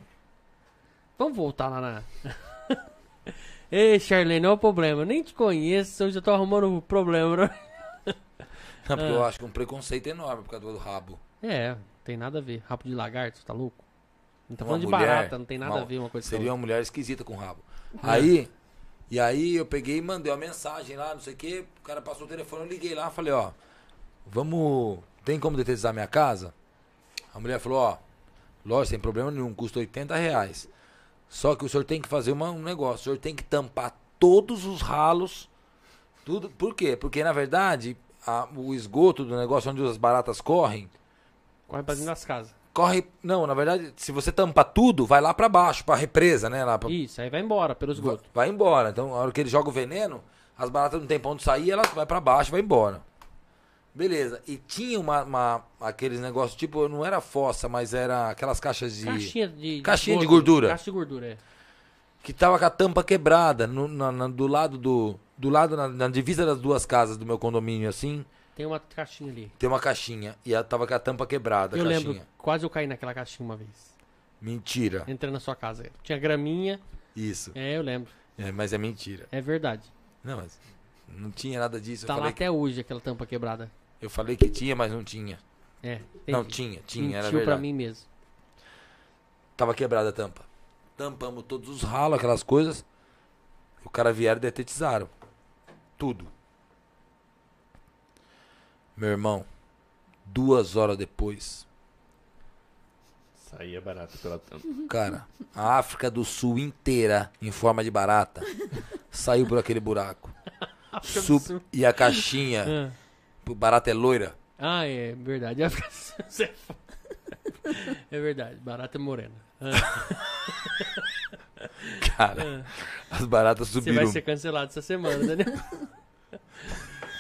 Vamos voltar lá na. Ei, Charlene, olha o problema. Eu nem te conheço, eu já tô arrumando problema. né? Não, porque Ah. eu acho que é um preconceito enorme por causa do rabo. É, tem nada a ver. Rabo de lagarto, tá louco? Não tá Uma falando de mulher, barata, não tem nada uma- a ver uma coisa Seria outra. uma mulher esquisita com rabo. Aí, e aí eu peguei e mandei uma mensagem lá, não sei o que, o cara passou o telefone, eu liguei lá, falei, ó, vamos, tem como detetizar minha casa? A mulher falou, ó, lógico, sem problema nenhum, custa 80 reais. Só que o senhor tem que fazer uma- um negócio, o senhor tem que tampar todos os ralos, tudo, por quê? Porque na verdade, a- o esgoto do negócio onde as baratas correm, Corre pra dentro das casas. corre, não, na verdade, se você tampar tudo, vai lá pra baixo, pra represa, né, lá pra, Isso, aí vai embora pelo vai, esgoto. vai embora. Então, a hora que ele joga o veneno, as baratas não tem pra onde sair, elas vai pra baixo, vai embora. Beleza. E tinha uma, uma aqueles negócios, tipo, não era fossa, mas era aquelas caixas de Caixinha de, Caixinha de gordura. Caixa de gordura, é. Que tava com a tampa quebrada no, na- na- do lado do do lado na, na divisa das duas casas do meu condomínio assim, Tem uma caixinha ali. tem uma caixinha e ela tava com a tampa quebrada, eu caixinha. lembro, quase eu caí naquela caixinha uma vez. Mentira. Entrando na sua casa. Tinha graminha. Isso. É, eu lembro. É, mas é mentira. É verdade. Não, mas não tinha nada disso. tá lá falei que, até hoje aquela tampa quebrada. eu falei que tinha, mas não tinha. É. Não, entendi. tinha, tinha, era Mentiu verdade. pra mim mesmo. Tava quebrada a tampa. Tampamos todos os ralos, aquelas coisas. O cara vieram e detetizaram. Tudo. Meu irmão, duas horas depois, Saía barato pela tampa. cara, a África do Sul inteira, em forma de barata, saiu por aquele buraco. África do Su- Sul. E a caixinha, Ah. barata é loira. Ah, é verdade. É. É verdade. Barata é morena. Ah, Cara, as baratas Você subiram. vai ser cancelado essa semana, Daniel.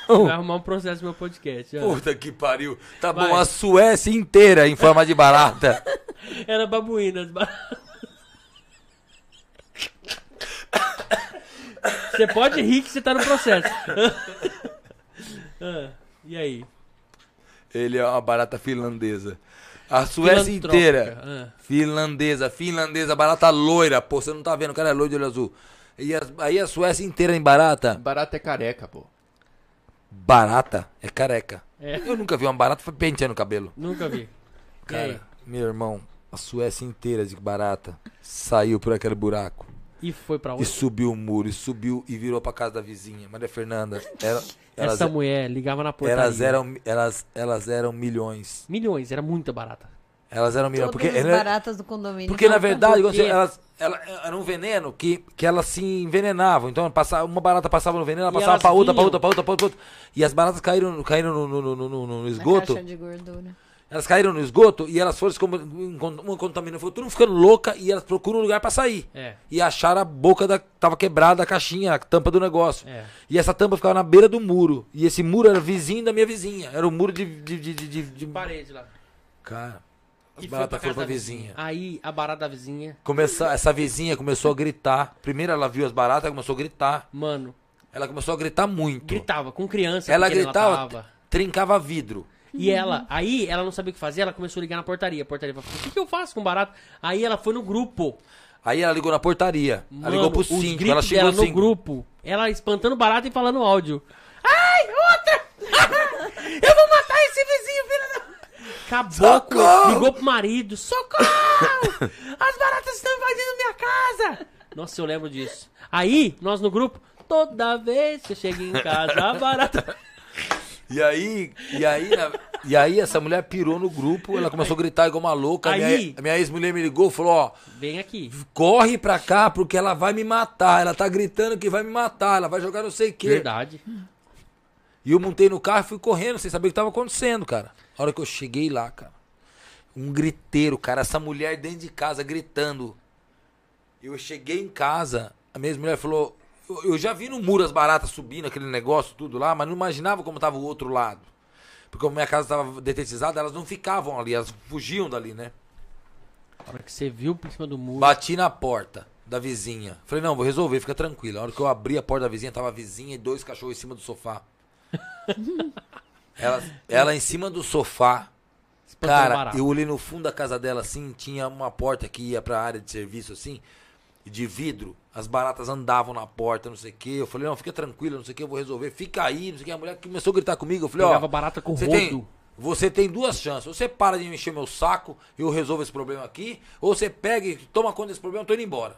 Você vai arrumar um processo no meu podcast. ó. Puta que pariu. Tá Vai. bom, a Suécia inteira em forma de barata. Era babuína. as baratas. Você pode rir que você tá no processo. Ah, e aí? Ele é uma barata finlandesa. A Suécia inteira. Ah. Finlandesa, finlandesa, barata loira. Pô, você não tá vendo, o cara é loiro de olho azul. E as- aí a Suécia inteira em barata. Barata é careca, pô. Barata é careca. É, Eu nunca vi uma barata penteando o cabelo. nunca vi. Cara, meu irmão, a Suécia inteira de barata saiu por aquele buraco. E foi pra E onde? subiu o muro, e subiu e virou pra casa da vizinha. Maria Fernanda. Era, elas, Essa mulher ligava na portaria. elas, eram, elas, elas eram milhões. Milhões, era muito barata. Elas eram milhões. Todas Porque, baratas do condomínio. porque na verdade, porque- você- elas, ela, era um veneno que, que elas se envenenavam. Então, passava, uma barata passava no veneno, ela E passava elas pra outra, pra vinham- outra, pra outra, pra outra. E as baratas caíram, caíram no, no, no, no- no- no Na esgoto. caixa de gordura. Elas caíram no esgoto e elas foram se uma contaminando, foi tudo ficando louca e elas procuram um lugar pra sair. É, E acharam a boca da. Tava quebrada a caixinha, a tampa do negócio. é. E essa tampa ficava na beira do muro. E esse muro era vizinho da minha vizinha. Era o muro de. de, de, de, de- de- Parede lá. Cara, as foi baratas foram pra da vizinha. Aí, a barata da vizinha, Começou, essa vizinha começou a gritar. Primeiro ela viu as baratas, ela começou a gritar. mano, Ela começou a gritar muito. gritava com criança. Ela gritava, tava. trincava vidro. E ela, aí ela não sabia o que fazer, ela começou a ligar na portaria. A portaria falou: o que, que eu faço com barato? Aí ela foi no grupo. Aí ela ligou na portaria. ela Mano, ligou pro síndico. Ela chegou dela no assim. grupo. Ela espantando barato e falando áudio. Ai, outra! eu vou matar esse vizinho, filho da... Caboclo Socorro! ligou pro marido. Socorro! As baratas estão invadindo minha casa! Nossa, eu lembro disso. Aí, nós no grupo, toda vez que eu chego em casa, a barata... E aí, e aí, na- e aí essa mulher pirou no grupo, ela começou a gritar igual uma louca. A minha- Aí- a minha ex-mulher me ligou e falou, ó, Vem aqui. corre pra cá porque ela vai me matar. Ela tá gritando que vai me matar, ela vai jogar não sei o quê. Verdade. E eu montei no carro e fui correndo, sem saber o que tava acontecendo, cara. A hora que eu cheguei lá, cara, um griteiro, cara, essa mulher dentro de casa gritando. Eu cheguei em casa, a minha mulher falou, eu, já vi no muro as baratas subindo, aquele negócio tudo lá, mas não imaginava como tava o outro lado. Porque como minha casa tava detetizada, elas não ficavam ali, elas fugiam dali, né? A hora que você viu por cima do muro. Bati na porta da vizinha. Falei, não, vou resolver, fica tranquila. A hora que eu abri a porta da vizinha, tava a vizinha e dois cachorros em cima do sofá. ela, ela em cima do sofá. Cara, eu olhei no fundo da casa dela assim, tinha uma porta que ia pra área de serviço assim, de vidro. As baratas andavam na porta, não sei o que. Eu falei, não, fica tranquila, não sei o que, eu vou resolver. Fica aí, não sei o que. A mulher começou a gritar comigo. Eu falei, ó. Pegava barata com Você rodo. tem, você tem duas chances. Ou você para de encher meu saco, eu resolvo esse problema aqui. Ou você pega e toma conta desse problema, eu tô indo embora.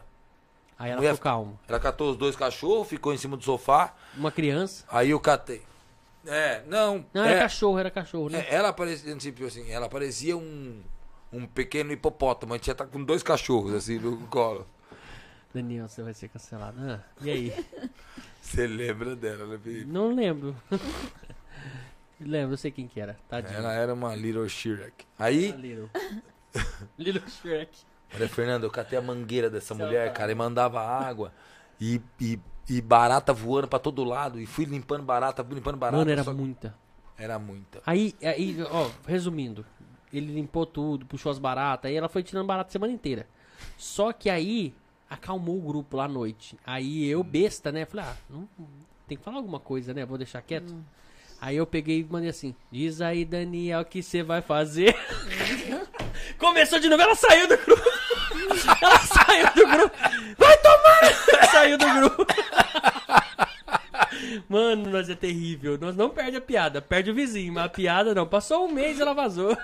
Aí ela Mulher- ficou calma. Ela catou os dois cachorros, ficou em cima do sofá. Uma criança. Aí eu catei. É, não. Não, é, era cachorro, era cachorro, né? é, ela parecia, tipo assim, ela parecia um, um pequeno hipopótamo. A gente já tá com dois cachorros, assim, no colo. Daniel, você vai ser cancelado. Ah, e aí? Você lembra dela, né, Felipe? Não lembro. lembro, eu sei quem que era. Tadinho. Ela era uma Little Shrek. Aí, Little. Little Shrek. olha, Fernando, eu catei a mangueira dessa Seu mulher, otário. cara, e mandava água. E, e, e barata voando pra todo lado. E fui limpando barata, fui limpando barata. Mano, era só- muita. Era muita. Aí, aí, ó, resumindo. Ele limpou tudo, puxou as baratas, aí ela foi tirando barata a semana inteira. Só que aí, acalmou o grupo lá à noite. Aí eu, besta, né? Falei, ah, não, tem que falar alguma coisa, né? Vou deixar quieto. Aí eu peguei e mandei assim: Diz aí, Daniel, o que você vai fazer? Começou de novo, ela saiu do grupo. Ela saiu do grupo. Vai tomar! Saiu do grupo. Mano, nós é terrível. Nós não perde a piada, perde o vizinho, mas a piada não. Passou um mês e ela vazou.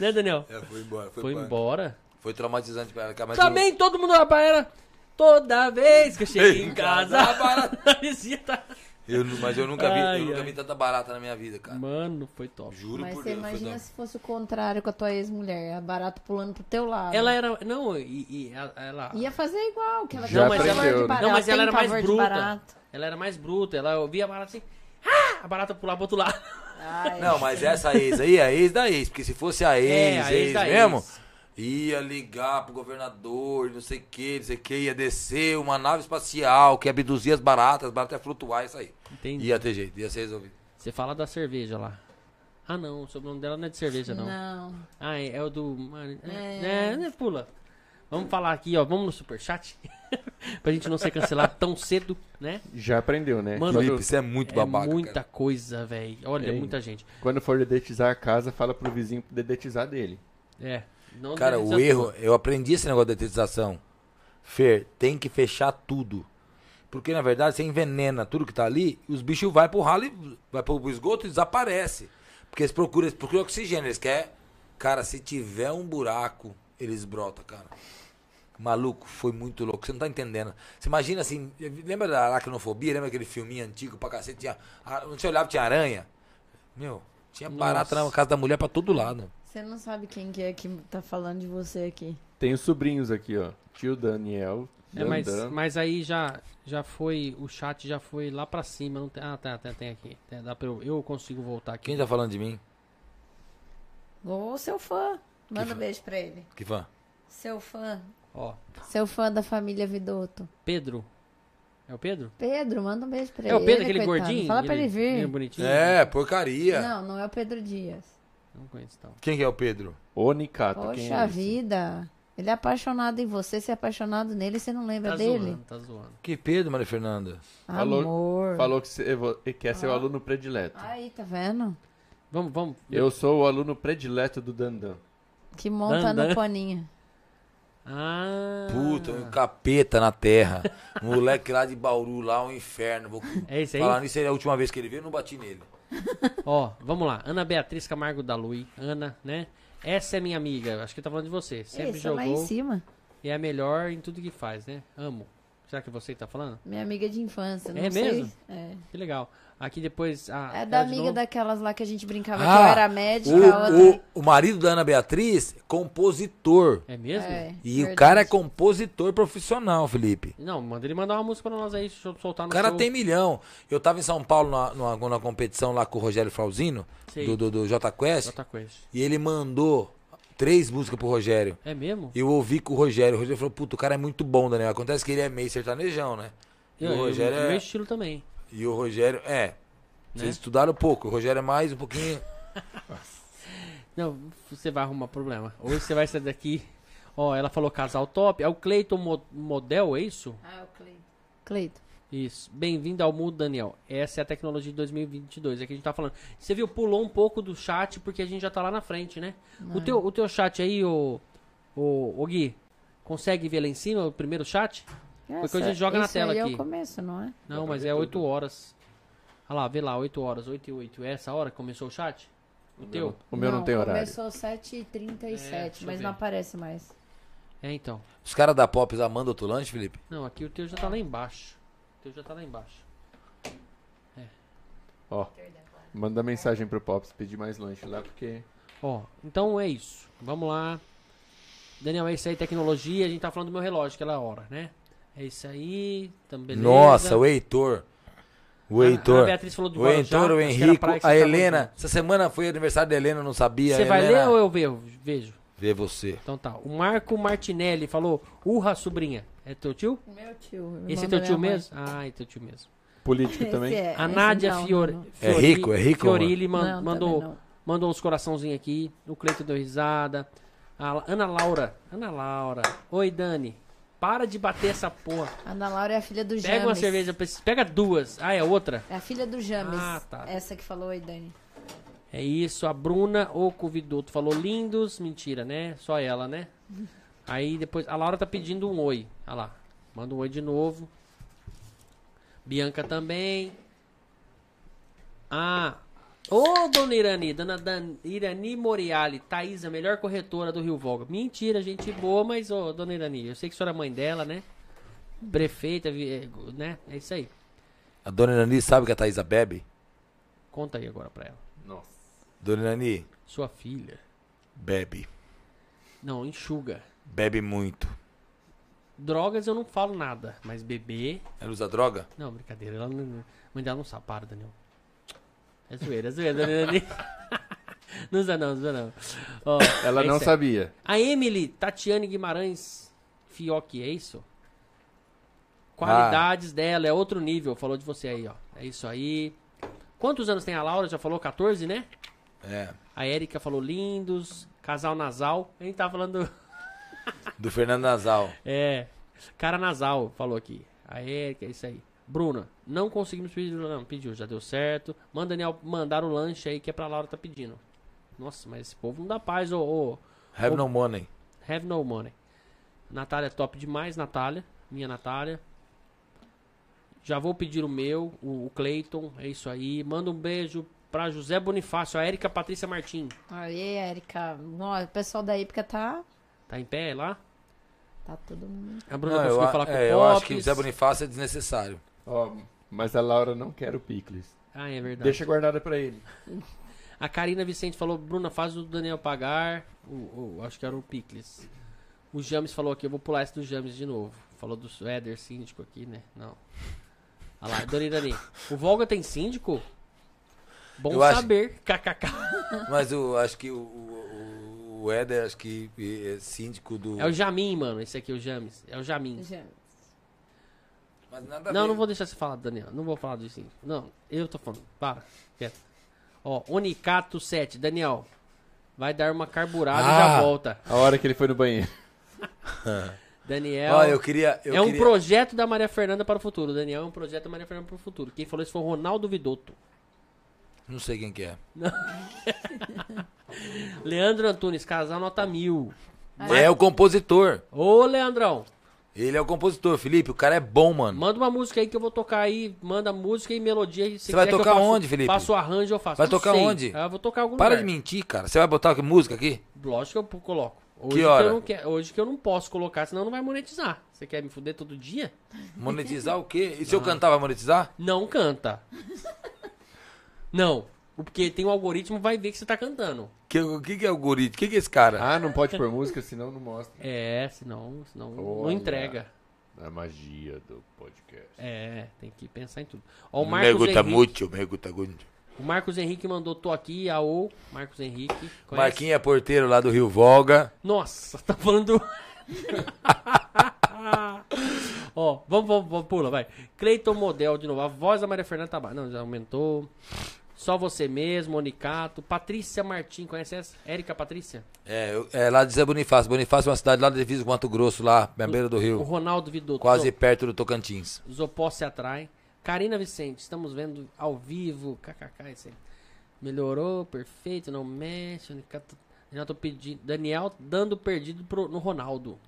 né, Daniel? É, foi embora. Foi, Foi embora. Foi traumatizante pra ela. mas Também todo mundo pra ela. Toda vez que eu cheguei Ei, em casa, a vizinha tá. Eu, eu- mas eu nunca vi, Ai, eu nunca vi tanta barata na minha vida, cara. Mano, foi top. Juro Mas por você Deus. foi imagina top. se fosse o contrário com a tua ex-mulher, a barata pulando pro teu lado. Ela era. Não, e, e ela-. Ia fazer igual, que ela Já mas pavor aprendeu, de né? barata. Não, mas ela era mais de bruta. barata. Ela era mais bruta. Ela ouvia a barata assim. Ah! A barata pular pro outro lado. Ai, Não, mas essa ex aí é a ex da ex. Porque se fosse a ex, É, a ex ex, mesmo, ex. Ia ligar pro governador, não sei o que, não sei o que, ia descer uma nave espacial que ia abduzir as baratas, as baratas ia flutuar, isso aí. Entendi. Ia ter jeito, ia ser resolvido. Você fala da cerveja lá. Ah, não. O sobrenome dela não é de cerveja, não. Não. Ah, é, é o do. É, É. é, né, pula. Vamos falar aqui, ó. Vamos no superchat. pra gente não ser cancelado tão cedo, né? Já aprendeu, né? Mano, Felipe, você é muito é babaca. muita cara. coisa, velho. Olha, Hein? muita gente. quando for dedetizar a casa, fala pro vizinho dedetizar dele. É. Não Cara, o erro, tudo. eu aprendi esse negócio da detetização. Fer, tem que fechar tudo. Porque, na verdade, você envenena tudo que tá ali, os bichos vai pro ralo e vai pro esgoto e desaparece. Porque eles procuram, eles procuram oxigênio, eles querem. Cara, se tiver um buraco, eles brotam, cara. Maluco, foi muito louco. Você não tá entendendo. Você imagina assim, lembra da aracnofobia? Lembra aquele filminho antigo pra cacete? Tinha, não você olhava, tinha aranha? Meu, tinha barata na casa da mulher pra todo lado. Você não sabe quem que é que tá falando de você aqui. Tem os sobrinhos aqui, ó. Tio Daniel. É, mas, mas aí já, já foi, o chat já foi lá pra cima. Não tem, ah, tá, tá, tem aqui. Tem- dá pra eu, eu consigo voltar aqui. Quem tá falando de mim? Ô, seu fã. Manda fã? um beijo pra ele. Que fã? Seu fã. Ó, Seu fã da família Vidotto. Pedro. É o Pedro? Pedro, manda um beijo pra É ele. o Pedro, aquele coitado. gordinho? Fala pra ele Ele vir. bonitinho? É, porcaria. Não, não é o Pedro Dias. Não conheço, então. Quem que é o Pedro? Onicato, quem Poxa é esse? vida. Ele é apaixonado em você, você é apaixonado nele, você não lembra Tá dele? zoando, tá zoando. Que Pedro, Maria Fernanda? Falou- Amor. Falou que você quer ser o Ah. aluno predileto. Aí, tá vendo? Vamos, vamos. Eu sou o aluno predileto do Dandan. Que monta Dan, no paninho. Ah. Puta, um capeta na terra. Um moleque lá de Bauru, lá, um inferno. Vou É esse aí? falar nisso aí, a última vez que ele veio, eu não bati nele. Ó, vamos lá. Ana Beatriz Camargo da Lui. Ana, né? Essa é minha amiga. Acho que tá falando de você. Sempre é lá em jogou cima. e é a melhor em tudo que faz, né? Amo. Será que você que tá falando? Minha amiga de infância. Não É sei. mesmo? É. Que legal. Aqui depois. A, É da amiga novo. daquelas lá que a gente brincava Ah, que eu era médica, a outra. O, o, o marido da Ana Beatriz, compositor. É mesmo? É, E verdade. o cara é compositor profissional, Felipe. Não, manda ele mandar uma música pra nós aí, deixa eu soltar O no cara show. tem milhão. Eu tava em São Paulo numa, numa, numa competição lá com o Rogério Frauzino, do, do, do J Quest, Outra coisa. e ele mandou três músicas pro Rogério. É mesmo? E eu ouvi com o Rogério. O Rogério falou, puta, o cara é muito bom, Daniel. Acontece que ele é meio sertanejão, né? E Eu, o eu- Rogério meu é. estilo também. E o Rogério, é. Vocês Né? estudaram pouco. O Rogério é mais um pouquinho. Não, você vai arrumar problema. Hoje você vai sair daqui. Ó, ela falou casal top. É o Cleiton Mo- Model, é isso? Ah, é o Cleito. Cleito. Isso. Bem-vindo ao mundo, Daniel. Essa é a tecnologia de 2022. É que a gente tá falando. Você viu, pulou um pouco do chat porque a gente já tá lá na frente, né? O, teu, o teu chat aí, o, o, o Gui, consegue ver lá em cima o primeiro chat? Porque hoje a gente joga na tela aí é aqui. o começo, não é? Não, mas é 8 horas. Olha lá, vê lá, 8 horas, 8 e 8. É essa hora que começou o chat? O teu? O meu não, tem horário. Começou 7h37, É, mas não aparece mais. É, então. Os caras da Pop já mandam outro lanche, Felipe? Não, aqui o teu já tá lá embaixo. O teu já tá lá embaixo. Ó, manda mensagem pro Pops pedir mais lanche lá, porque Ó, então é isso. Vamos lá. Daniel, é isso aí, tecnologia. A gente tá falando do meu relógio, aquela hora, né? É isso aí. Também. Nossa, o Heitor. O A- Heitor. A Beatriz falou do O Heitor, o Henrico, a Helena. Essa semana foi aniversário da Helena, eu não sabia. Você A vai Helena- ler ou eu vejo? Vê você. Então tá. O Marco Martinelli falou: Urra, sobrinha. É teu tio? Meu tio. Esse é teu tio mãe. mesmo? Ah, é teu tio mesmo. político Esse também. é, A Nádia não, Fiore, não. É rico, é rico, Fiorilli man- Não, mandou, mandou uns coraçãozinhos aqui. O Cleito deu risada. A Ana Laura. Ana Laura. Oi, Dani. Para de bater essa porra. Ana Laura é a filha do James. Pega uma cerveja Pega duas. Ah, é outra? É a filha do James. Ah, tá. Essa que falou aí, Dani. É isso. A Bruna Oco Vidoto falou lindos. Mentira, né? Só ela, né? Aí depois. A Laura tá pedindo um oi. Olha lá. Manda um oi de novo. Bianca também. Ah. Ô, dona Irani, dona Dan- Irani Moriali, Thaís, a melhor corretora do Rio Volga. Mentira, gente boa, mas, ô, dona Irani, eu sei que a senhora é mãe dela, né? Prefeita, é, né? É isso aí. A dona Irani sabe que a Thaísa bebe? Conta aí agora pra ela. Dona Irani, Sua filha. bebe. Não, enxuga. Bebe muito. Drogas eu não falo nada, mas beber. Ela usa droga? Não, brincadeira. Ela não, a mãe dela não sabe. Para, Daniel. É zoeira, é zoeira, Daniel. Não usa não, não usa não. Ó, Ela é não isso sabia. A Emily Tatiane Guimarães Fioc, é isso? Qualidades dela, é outro nível. Falou de você aí, ó. É isso aí. Quantos anos tem a Laura? Já falou 14, né? É. A Érica falou lindos. Casal nasal. A gente tá falando. Do Fernando Nasal. É. Cara nasal, falou aqui. A Érica, é isso aí. Bruna, não conseguimos pedir. Não, pediu, já deu certo. Manda Daniel mandar o lanche aí que é pra Laura tá pedindo. Nossa, mas esse povo não dá paz, ô. ô Have Ô- no money. have no money. Natália, top demais, Natália. Minha Natália. Já vou pedir o meu, o, o Clayton, é isso aí. Manda um beijo pra José Bonifácio, a Érica Patrícia Martim. Aí, Érica. O pessoal da Ípica tá. Tá em pé lá? Tá todo mundo. A Bruna Não, eu, conseguiu a- falar com é, o eu acho que o. Zé Bonifácio é desnecessário. Ó, mas a Laura não quer o picles. Ah, é verdade. Deixa guardada pra ele. A Karina Vicente falou, Bruna, faz o Daniel pagar. O, o- acho que era o Picles. O James falou aqui, eu vou pular esse do James de novo. Falou do Éder síndico aqui, né? Não. Olha lá, Dani Dani. O Volga tem síndico? Bom Eu acho- saber. KKK. Mas eu acho que o, o, o Éder, acho que é síndico do. É o Jamin, mano. Esse aqui é o James. É o Jamin. Gente, Mas nada Não, não vou deixar você falar, Daniel. Não vou falar do síndico. Não, eu tô falando. Para. Quieto. Ó, Onicato 7. Daniel. Vai dar uma carburada e já Ah. volta. A hora que ele foi no banheiro. Daniel. Ó, eu queria. Eu é um queria... projeto da Maria Fernanda para o futuro. Daniel é um projeto da Maria Fernanda para o futuro. Quem falou isso foi o Ronaldo Vidotto. Não sei quem que é. Leandro Antunes, casal nota mil. É o compositor. Ô, Leandrão, Ele é o compositor, Felipe. O cara é bom, mano. manda uma música aí que eu vou tocar aí. Manda música e melodia. Se Você vai quiser que eu tocar faço- onde, Felipe? Faço arranjo, eu faço. Vai Não tocar sei. onde? Ah, eu vou tocar algum Para lugar. de mentir, cara. Você vai botar música aqui? Lógico que eu coloco. Hoje Que hora? eu não quero, hoje que eu não posso colocar, senão não vai monetizar. Você quer me fuder todo dia? Monetizar o quê? E se eu Ah. cantar, vai monetizar? Não canta. não. Porque tem um algoritmo vai ver que você tá cantando. Que- O que, que é algoritmo? O que, que é esse cara? Ah, não pode pôr música, senão não mostra. É, senão, senão não entrega. A magia do podcast. É, tem que pensar em tudo. Ó, o Marcos Henrique, muito, me gusta muito. o Marcos Henrique mandou tô aqui, AO, Marcos Henrique. conhece? Marquinhos é porteiro lá do Rio Volga. Nossa, tá falando do... Ó, vamos, vamos, vamos, pula, vai. Cleiton Model de novo, a voz da Maria Fernanda tá ba- Não, já aumentou. Só você mesmo, Onicato. Patrícia Martins, conhece essa? Érica Patrícia? É, eu- é lá de Zé Bonifácio. Bonifácio é uma cidade lá da divisa com Mato Grosso, lá, na beira do O rio. Ronaldo Vidotto. Quase perto do Tocantins. Zopó se atrai. Karina Vicente, estamos vendo ao vivo. KKK, isso aí. Melhorou, perfeito, não mexe. Onicato- Daniel, tô pedindo, Daniel dando perdido pro, no Ronaldo.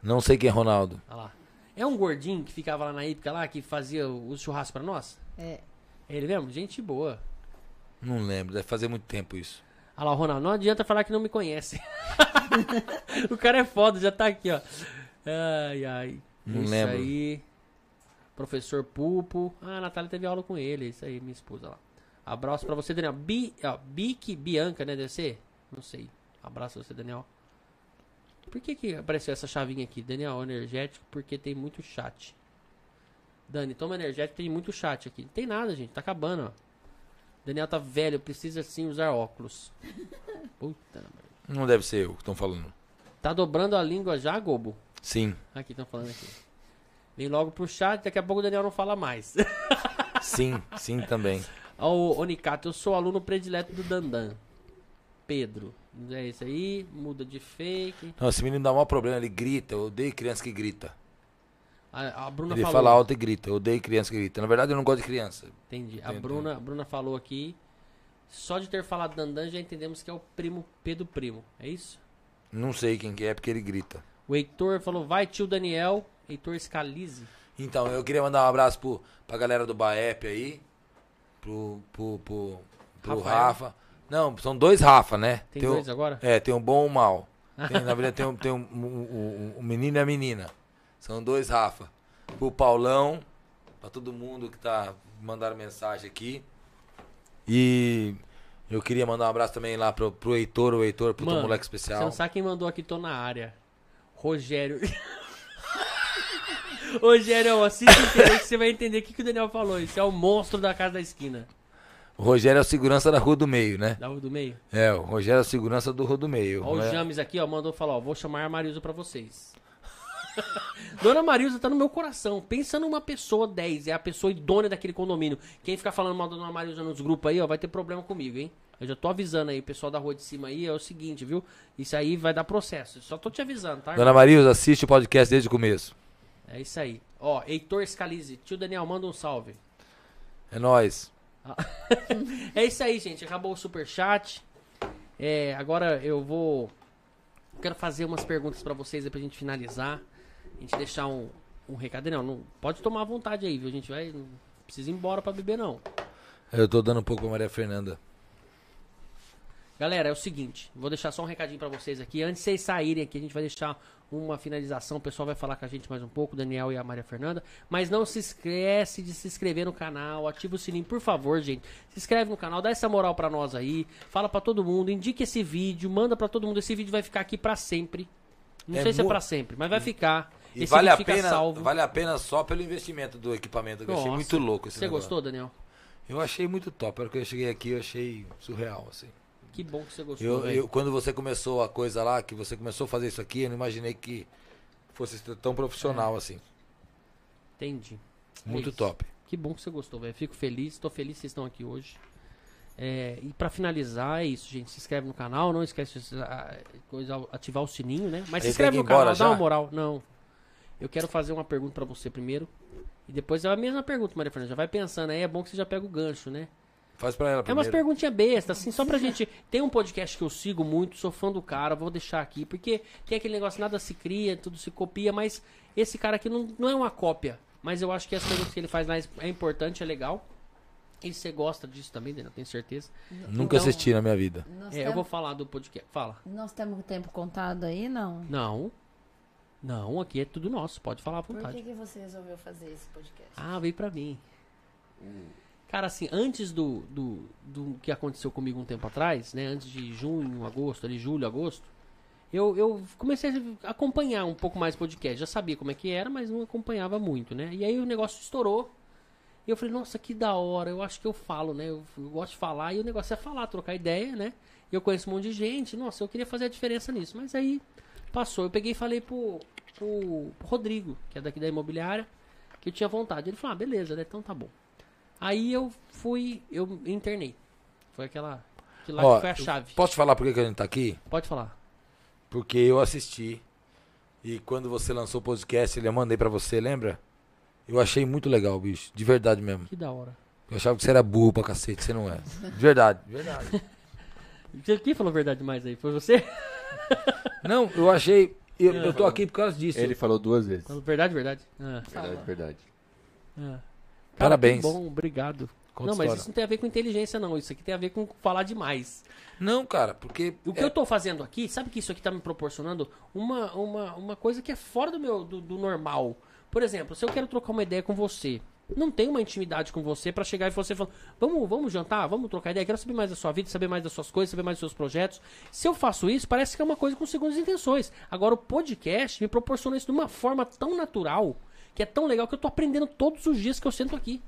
Não sei quem é Ronaldo. Olha lá. É um gordinho que ficava lá na Ípica lá, que fazia o churrasco pra nós? é. Ele mesmo? Gente boa. Não lembro, deve fazer muito tempo isso. Olha lá, Ronaldo, não adianta falar que não me conhece. o cara é foda, já tá aqui, ó. Ai, ai. Não isso lembro. aí. Professor Pulpo. Ah, a Natália teve aula com ele. Isso aí, minha esposa lá. Abraço pra você, Daniel. Bi, ó, Bic Bianca, né? Deve ser? Não sei. Abraço pra você, Daniel. Por que que apareceu essa chavinha aqui? Daniel, energético, porque tem muito chat. Dani, toma energético, tem muito chat aqui. Não tem nada, gente. Tá acabando, ó. Daniel tá velho, precisa sim usar óculos. Puta merda. Não deve ser eu que estão falando. Tá dobrando a língua já, Gobo? Sim, Aqui, estão falando aqui. Vem logo pro chat, daqui a pouco o Daniel não fala mais. sim, sim também. Ó, o Onicato, eu sou aluno predileto do Dandan. Pedro. É isso aí, muda de fake. Não, esse menino dá um maior problema, ele grita. Eu odeio criança que grita. A, a Bruna Ele falou. fala alto e grita. Eu odeio criança que grita. Na verdade, eu não gosto de criança. Entendi. A Entendi. Bruna, a Bruna falou aqui. Só de ter falado Dandan já entendemos que é o primo Pedro Primo. É isso? Não sei quem que é, porque ele grita. O Heitor falou, vai tio Daniel. Heitor Scalise. Então, eu queria mandar um abraço pro, pra galera do Baep aí. Pro, pro, pro, pro. Rafa. Não, são dois Rafa, né? Tem o- dois agora? É, tem um bom e um mal. Tem, na verdade, tem, um, tem um, um, um- um menino e a menina. São dois Rafa. Pro Paulão, pra todo mundo que tá mandando mensagem aqui. E eu queria mandar um abraço também lá pro, pro Heitor, o Heitor, pro Mano, moleque Você especial. não sabe quem mandou aqui, tô na área. Rogério. Rogério, assiste que você vai entender o que, que o Daniel falou. Esse é o monstro da casa da esquina. O Rogério é o segurança da Rua do Meio, né? Da rua do meio. É, o Rogério é o segurança do Rua do Meio. Ó, o né? James aqui, ó, mandou falar, ó, vou chamar a Marilza pra vocês. Dona Marilza tá no meu coração. Pensa numa pessoa 10, é a pessoa idônea daquele condomínio. Quem ficar falando mal da Dona Marilza nos grupos aí, ó, vai ter problema comigo, hein? Eu já tô avisando aí, o pessoal da rua de cima aí, é o seguinte, viu? Isso aí vai dar processo. Só tô te avisando, tá? Dona Marilza, assiste o podcast desde o começo. É isso aí. Ó, Heitor Scalise. Tio Daniel, manda um salve. É nóis. É isso aí, gente. Acabou o superchat. É, agora eu vou. Quero fazer umas perguntas pra vocês aí pra gente finalizar. A gente deixar um, um recado. Daniel, não, pode tomar à vontade aí, viu? A gente vai. Não precisa ir embora pra beber, não. Eu tô dando um pouco pra Maria Fernanda. Galera, é o seguinte, vou deixar só um recadinho pra vocês aqui. Antes de vocês saírem aqui, a gente vai deixar uma finalização. O pessoal vai falar com a gente mais um pouco, o Daniel e a Maria Fernanda. Mas não se esquece de se inscrever no canal, ativa o sininho, por favor, gente. Se inscreve no canal, dá essa moral pra nós aí. Fala pra todo mundo, indique esse vídeo, manda pra todo mundo. Esse vídeo vai ficar aqui pra sempre. Não É sei se é pra sempre, mas vai ficar. E esse vale a, pena, salvo. vale a pena só pelo investimento do equipamento, que eu achei muito louco esse Você negócio. gostou, Daniel? Eu achei muito top. A hora que eu cheguei aqui, eu achei surreal, assim. Que bom que você gostou, Eu, eu- quando você começou a coisa lá, que você começou a fazer isso aqui, eu não imaginei que fosse tão profissional assim. Entendi. É Muito isso. top. Que bom que você gostou, velho. Fico feliz, tô feliz que vocês estão aqui hoje. É, e pra finalizar, é isso, gente. Se inscreve no canal, não esquece de ah, ativar o sininho, né? Mas se inscreve no canal, dá uma já? moral. Não. Eu quero fazer uma pergunta pra você primeiro. E depois é a mesma pergunta, Maria Fernanda. Já vai pensando aí, é bom que você já pega o gancho, né? Faz pra ela É umas primeiro. perguntinhas bestas, assim, só pra gente. Tem um podcast que eu sigo muito, sou fã do cara, vou deixar aqui, porque tem aquele negócio, nada se cria, tudo se copia, mas esse cara aqui não, não é uma cópia. Mas eu acho que as perguntas que ele faz lá é importante, é legal. E você gosta disso também, Daniel, tenho certeza. Nunca Então- assisti na minha vida. É, eu temos, vou falar do podcast. Fala. nós temos o tempo contado aí, não? Não. Não, aqui é tudo nosso, pode falar à Por vontade. que, que você resolveu fazer esse podcast? Ah, veio pra mim. Cara, assim, antes do, do, do que aconteceu comigo um tempo atrás, né? Antes de junho, agosto, ali, julho, agosto, eu, eu comecei a acompanhar um pouco mais podcast. Já sabia como é que era, mas não acompanhava muito, né? E aí o negócio estourou. E eu falei, nossa, que da hora, eu acho que eu falo, né? Eu, eu gosto de falar, e o negócio é falar, trocar ideia, né? E eu conheço um monte de gente, nossa, eu queria fazer a diferença nisso. Mas aí passou. Eu peguei e falei pro, pro, Rodrigo, que é daqui da imobiliária, que eu tinha vontade. Ele falou, ah, beleza, né? Então tá bom. Aí eu fui, eu internei. Foi aquela. Que lá Ó, que foi a chave. Posso te falar por que a gente tá aqui? Pode falar. Porque eu assisti. E quando você lançou o podcast, eu mandei pra você, lembra? Eu achei muito legal, bicho. De verdade mesmo. Que da hora. Eu achava que você era burro pra cacete, você não é. De verdade, de verdade. Quem falou a verdade mais aí? Foi você? Não, eu achei. Eu, eu tô aqui por causa disso. Ele falou duas vezes. Falou verdade, verdade. Ah, Verdade, verdade. ah. Cara, Parabéns. que bom, obrigado. Conta não, mas história. isso não tem a ver com inteligência, não. Isso aqui tem a ver com falar demais. Não, cara, porque. O que é- eu tô fazendo aqui, sabe que isso aqui tá me proporcionando uma, uma, uma coisa que é fora do meu do, do normal. Por exemplo, se eu quero trocar uma ideia com você, não tenho uma intimidade com você pra chegar e você falar, vamos, vamos jantar, vamos trocar ideia, quero saber mais da sua vida, saber mais das suas coisas, saber mais dos seus projetos. Se eu faço isso, parece que é uma coisa com segundas intenções. Agora o podcast me proporciona isso de uma forma tão natural, que é tão legal que eu tô aprendendo todos os dias que eu sento aqui.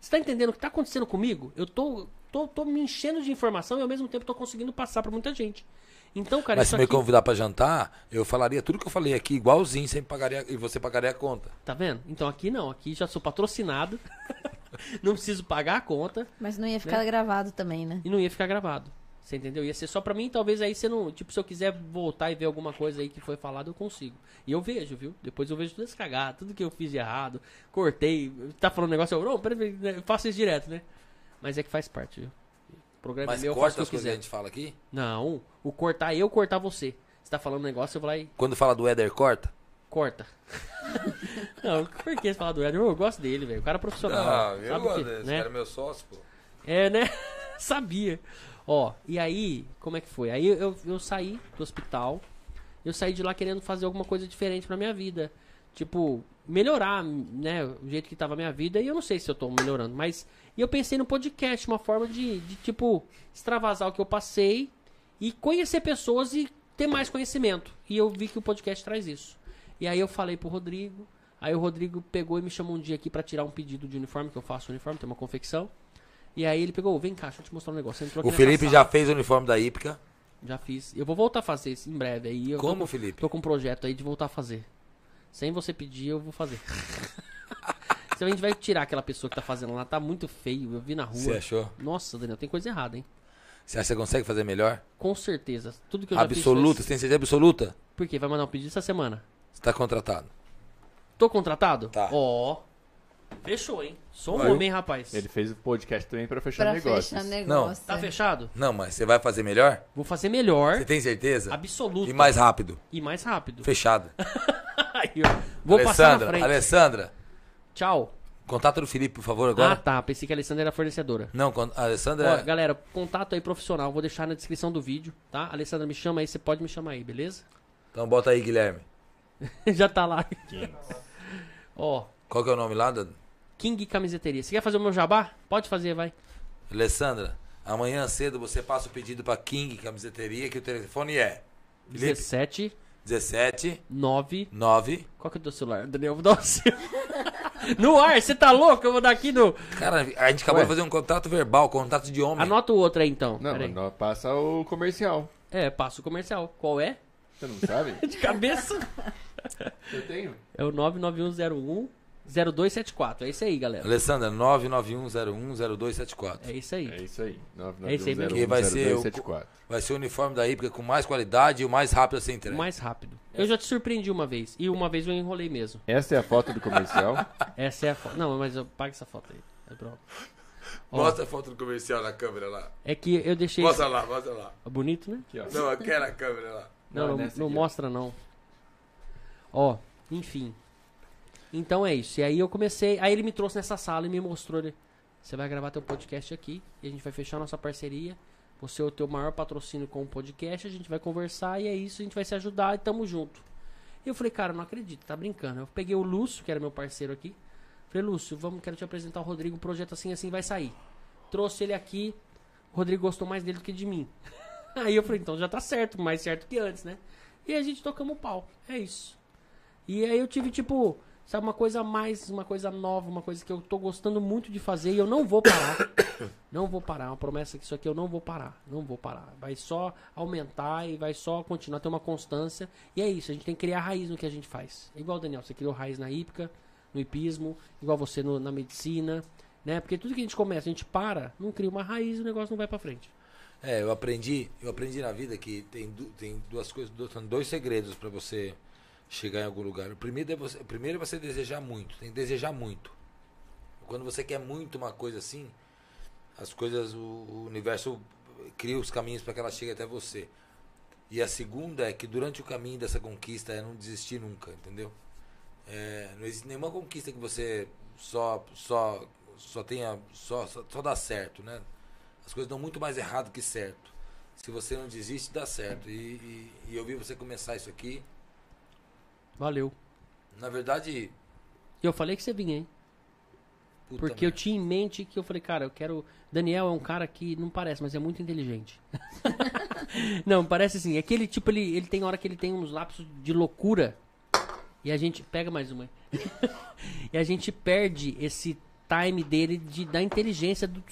Você tá entendendo o que tá acontecendo comigo? Eu tô, tô, tô me enchendo de informação e ao mesmo tempo tô conseguindo passar pra muita gente. Então, cara, Mas se me aqui, convidar pra jantar, eu falaria tudo que eu falei aqui, igualzinho, sempre pagaria, e você pagaria a conta. tá vendo? Então aqui não, aqui já sou patrocinado. não preciso pagar a conta Mas não ia ficar Né? gravado também, né? e não ia ficar gravado. Você entendeu? Ia ser só pra mim, talvez aí você não. Tipo, se eu quiser voltar e ver alguma coisa aí que foi falado, eu consigo. E eu vejo, viu? Depois eu vejo tudo esse cagado, tudo que eu fiz de errado, cortei. Tá falando um negócio, eu, não, peraí, eu faço isso direto, né? Mas é que faz parte, viu? O programa Mas é meu, eu faço corta o as que eu que a quiser. gente fala aqui. Não, o cortar eu, cortar você. Você tá falando um negócio, eu vou lá e Quando fala do Éder, corta. corta. não, por que você fala do Eder? Eu gosto dele, velho. O cara é profissional. Não, eu sabe o gosto desse, né? cara é meu sócio, pô. É, né? Sabia. Ó, e aí, como é que foi? Aí eu, eu saí do hospital. Eu saí de lá querendo fazer alguma coisa diferente pra minha vida. Tipo, melhorar, né? O jeito que tava a minha vida. E eu não sei se eu tô melhorando, mas. E eu pensei no podcast, uma forma de, de tipo, extravasar o que eu passei e conhecer pessoas e ter mais conhecimento. E eu vi que o podcast traz isso. E aí eu falei pro Rodrigo. Aí o Rodrigo pegou e me chamou um dia aqui pra tirar um pedido de uniforme, que eu faço uniforme, tem uma confecção. E aí ele pegou, vem cá, deixa eu te mostrar um negócio. Você entrou aqui O Felipe já fez o uniforme da Ípica. Já fiz. Eu vou voltar a fazer isso em breve. Aí eu tô Como, com- Felipe? Tô com um projeto aí de voltar a fazer. Sem você pedir, eu vou fazer. Se a gente vai tirar aquela pessoa que tá fazendo lá, tá muito feio. Eu vi na rua. Você achou? Nossa, Daniel, tem coisa errada, hein? Você acha que você consegue fazer melhor? Com certeza. Tudo que eu já Absoluta? Você tem certeza absoluta? Por quê? Vai mandar um pedido essa semana. Você tá contratado. Tô contratado? Tá. Ó. Fechou, hein? Sou um homem, rapaz. Ele fez o podcast também pra fechar Pra negócios. fechar negócio. Tá fechado? Não, mas você vai fazer melhor? Vou fazer melhor. Você tem certeza? Absoluto. E mais rápido. E mais rápido. Fechado. Aí, ó. Vou passar na Alessandra, frente. Alessandra, Tchau. Contato do Felipe, por favor, Ah, agora. tá. Pensei que a Alessandra era fornecedora. Não, a Alessandra. Ó, é- galera, contato aí profissional. Vou deixar na descrição do vídeo, tá? Alessandra, me chama aí. Você pode me chamar aí, beleza? Então bota aí, Guilherme. Já tá lá. Ó, Qual que é o nome lá? Da... King Camiseteria. Você quer fazer o meu jabá? Pode fazer, vai. Alessandra, amanhã cedo você passa o pedido pra King Camiseteria, que o telefone é Felipe. 17 17 9 9. Qual que é o teu celular? Daniel, vou dar o seu. no ar, você tá louco? Eu vou dar aqui no. Cara, a gente acabou Ué. de fazer um contrato verbal, contrato de homem. Anota o outro aí então. Não, Pera aí. não, passa o comercial. É, passa o comercial. Qual é? Você não sabe? De cabeça. Eu tenho. É o 99101 0274. É isso aí, galera. Alessandra, 991010274. É isso aí. É isso aí. É isso aí mesmo. Que vai ser o- 991010274. Vai ser o uniforme da Hípica com mais qualidade e o mais rápido a ser entregue. Mais rápido. Eu já te surpreendi uma vez. E uma vez eu enrolei mesmo. Essa é a foto do comercial. Essa é a foto. Não, mas eu pago essa foto aí. É pronto. Ó, Mostra a foto do comercial na câmera lá. É que eu deixei. Mostra lá, mostra lá. Bonito, né? Aqui, ó. Não, aquela câmera lá. Não, não, não aqui, ó. mostra não. Ó, enfim. Então é isso. E aí eu comecei. Aí ele me trouxe nessa sala e me mostrou. Ele, você vai gravar teu podcast aqui e a gente vai fechar nossa parceria. Você é o teu maior patrocínio com o podcast. A gente vai conversar e é isso. A gente vai se ajudar e tamo junto. E eu falei, cara, não acredito, tá brincando. Eu peguei o Lúcio, que era meu parceiro aqui. Falei, Lúcio, vamos, quero te apresentar o Rodrigo. O projeto assim, assim vai sair. Trouxe ele aqui. O Rodrigo gostou mais dele do que de mim. Aí eu falei, então já tá certo, mais certo que antes, né? E a gente tocamos o pau. É isso. E aí eu tive, tipo, sabe, uma coisa a mais, uma coisa nova, uma coisa que eu tô gostando muito de fazer e eu não vou parar. não vou parar. Uma promessa que isso aqui eu não vou parar. Não vou parar. Vai só aumentar e vai só continuar, ter uma constância. E é isso, a gente tem que criar raiz no que a gente faz. Igual Daniel, você criou raiz na hípica, no hipismo, igual você no- na medicina, né? Porque tudo que a gente começa, a gente para, não cria uma raiz e o negócio não vai pra frente. É, eu aprendi, eu aprendi na vida que tem, tem duas coisas, dois segredos para você chegar em algum lugar. O primeiro é você, primeiro é você desejar muito, tem que desejar muito. Quando você quer muito uma coisa assim, as coisas, o, o universo cria os caminhos para que ela chegue até você. E a segunda é que durante o caminho dessa conquista é não desistir nunca, entendeu? É, não existe nenhuma conquista que você só só só tenha só, só, só dá certo, né? As coisas dão muito mais errado que certo. Se você não desiste, dá certo. E, e, e eu vi você começar isso aqui. Valeu. Na verdade, eu falei que você vinha, hein? puta Porque eu merda. tinha em mente que eu falei, cara, eu quero. Daniel é um cara que não parece, mas é muito inteligente. não, parece assim. Aquele tipo, ele, ele tem hora que ele tem uns lapsos de loucura. E a gente. Pega mais uma e a gente perde esse time dele de, da inteligência do.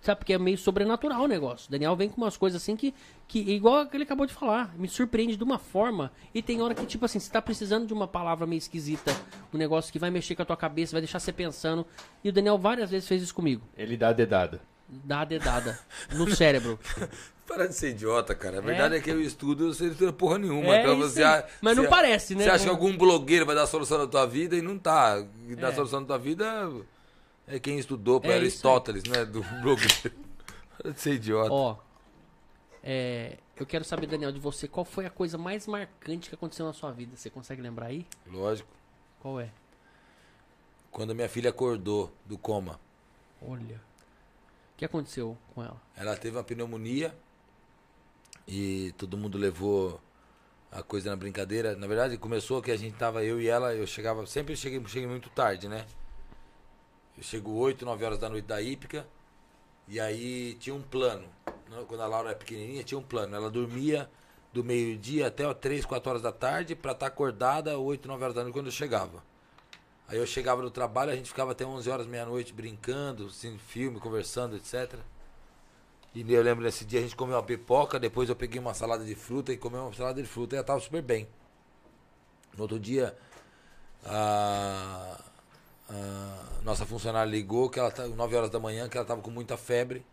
Sabe, porque é meio sobrenatural o negócio. Daniel vem com umas coisas assim que, que. Igual que ele acabou de falar. Me surpreende de uma forma. E tem hora que, tipo assim, você tá precisando de uma palavra meio esquisita. Um negócio que vai mexer com a tua cabeça, vai deixar você pensando. E o Daniel várias vezes fez isso comigo. Ele dá a dedada. Dá a dedada no cérebro. Para de ser idiota, cara. A verdade é, que eu estudo, você não estuda porra nenhuma. É então você, a- Mas não você- parece, né? Você acha que algum blogueiro vai dar a solução da tua vida e não tá. E dá É. a solução da tua vida é quem estudou para É Aristóteles, né? Do blogueiro. De ser idiota. Ó. É, eu quero saber, Daniel, de você, qual foi a coisa mais marcante que aconteceu na sua vida? Você consegue lembrar aí? Lógico. Qual é? Quando minha filha acordou do coma, Olha. O que aconteceu com ela? ela teve uma pneumonia e todo mundo levou a coisa na brincadeira. Na verdade, começou que a gente tava, eu e ela, eu chegava, sempre cheguei, cheguei muito tarde, né? Eu chego 8, 9 horas da noite da hípica e aí tinha um plano. Quando a Laura era pequenininha, tinha um plano. Ela dormia do meio-dia até 3, 4 horas da tarde pra estar acordada 8, 9 horas da noite quando eu chegava. Aí eu chegava do trabalho, a gente ficava até 11 horas, meia-noite brincando, assistindo filme, conversando, etc. E eu lembro nesse dia a gente comeu uma pipoca, depois eu peguei uma salada de fruta e comi uma salada de fruta e ela tava super bem. No outro dia, a, a nossa funcionária ligou que ela tá 9 horas da manhã, que ela tava com muita febre.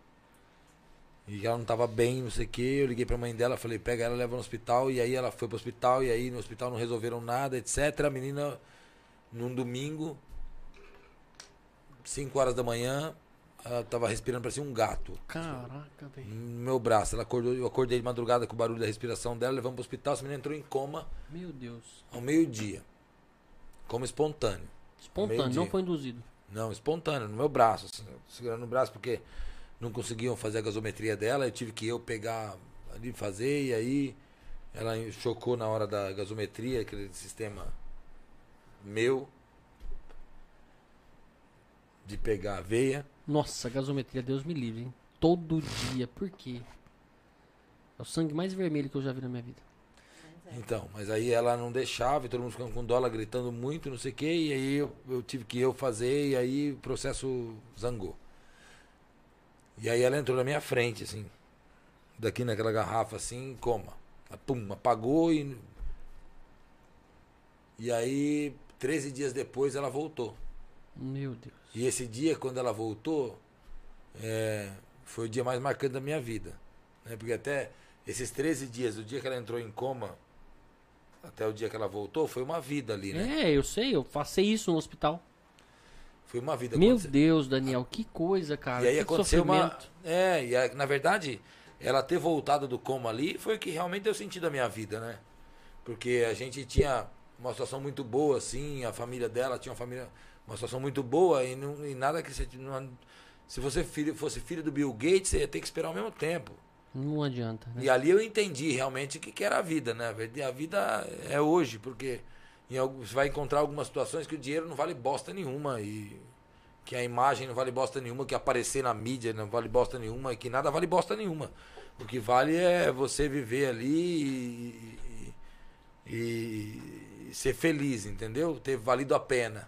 E que ela não tava bem, não sei o que. Eu liguei pra mãe dela, falei, pega ela, leva no hospital. E aí ela foi pro hospital, e aí no hospital não resolveram nada, etc. A menina, num domingo, 5 horas da manhã, ela tava respirando, parecia um gato. Caraca, velho. No meu braço. Ela acordou, eu acordei de madrugada com o barulho da respiração dela, levamos pro hospital, essa menina entrou em coma Meu Deus. ao meio-dia. Coma espontâneo. Espontâneo, não foi induzido. Não, espontâneo, no meu braço, assim, segurando no braço porque não conseguiam fazer a gasometria dela, eu tive que eu pegar ali fazer e aí ela chocou na hora da gasometria, aquele sistema meu de pegar a veia. Nossa, gasometria, Deus me livre, hein? Todo dia, por quê? É o sangue mais vermelho que eu já vi na minha vida. Então, mas aí ela não deixava, e todo mundo ficando com dólar, gritando muito, não sei o quê, e aí eu, eu tive que eu fazer, e aí o processo zangou. E aí ela entrou na minha frente, assim, daqui naquela garrafa, assim, coma. Ela, Pum, apagou e. E aí, 13 dias depois, ela voltou. Meu Deus. E esse dia, quando ela voltou, é, foi o dia mais marcante da minha vida. Né? Porque até esses 13 dias, do dia que ela entrou em coma, até o dia que ela voltou, foi uma vida ali, né? É, eu sei, eu passei isso no hospital. Foi uma vida. Meu Aconte- Deus, Daniel, que coisa, cara. E aí que aconteceu uma. sofrimento. É, e aí, na verdade, ela ter voltado do coma ali foi o que realmente deu sentido à minha vida, né? Porque a gente tinha uma situação muito boa, assim, a família dela tinha uma família. Uma situação muito boa e, não, e nada que você. Não, se você filho, fosse filho do Bill Gates, você ia ter que esperar ao mesmo tempo. Não adianta. Né? E ali eu entendi realmente o que, que era a vida, né? A vida é hoje, porque em você vai encontrar algumas situações que o dinheiro não vale bosta nenhuma e que a imagem não vale bosta nenhuma, que aparecer na mídia não vale bosta nenhuma e que nada vale bosta nenhuma. O que vale é você viver ali e, e- e ser feliz, entendeu? Ter valido a pena.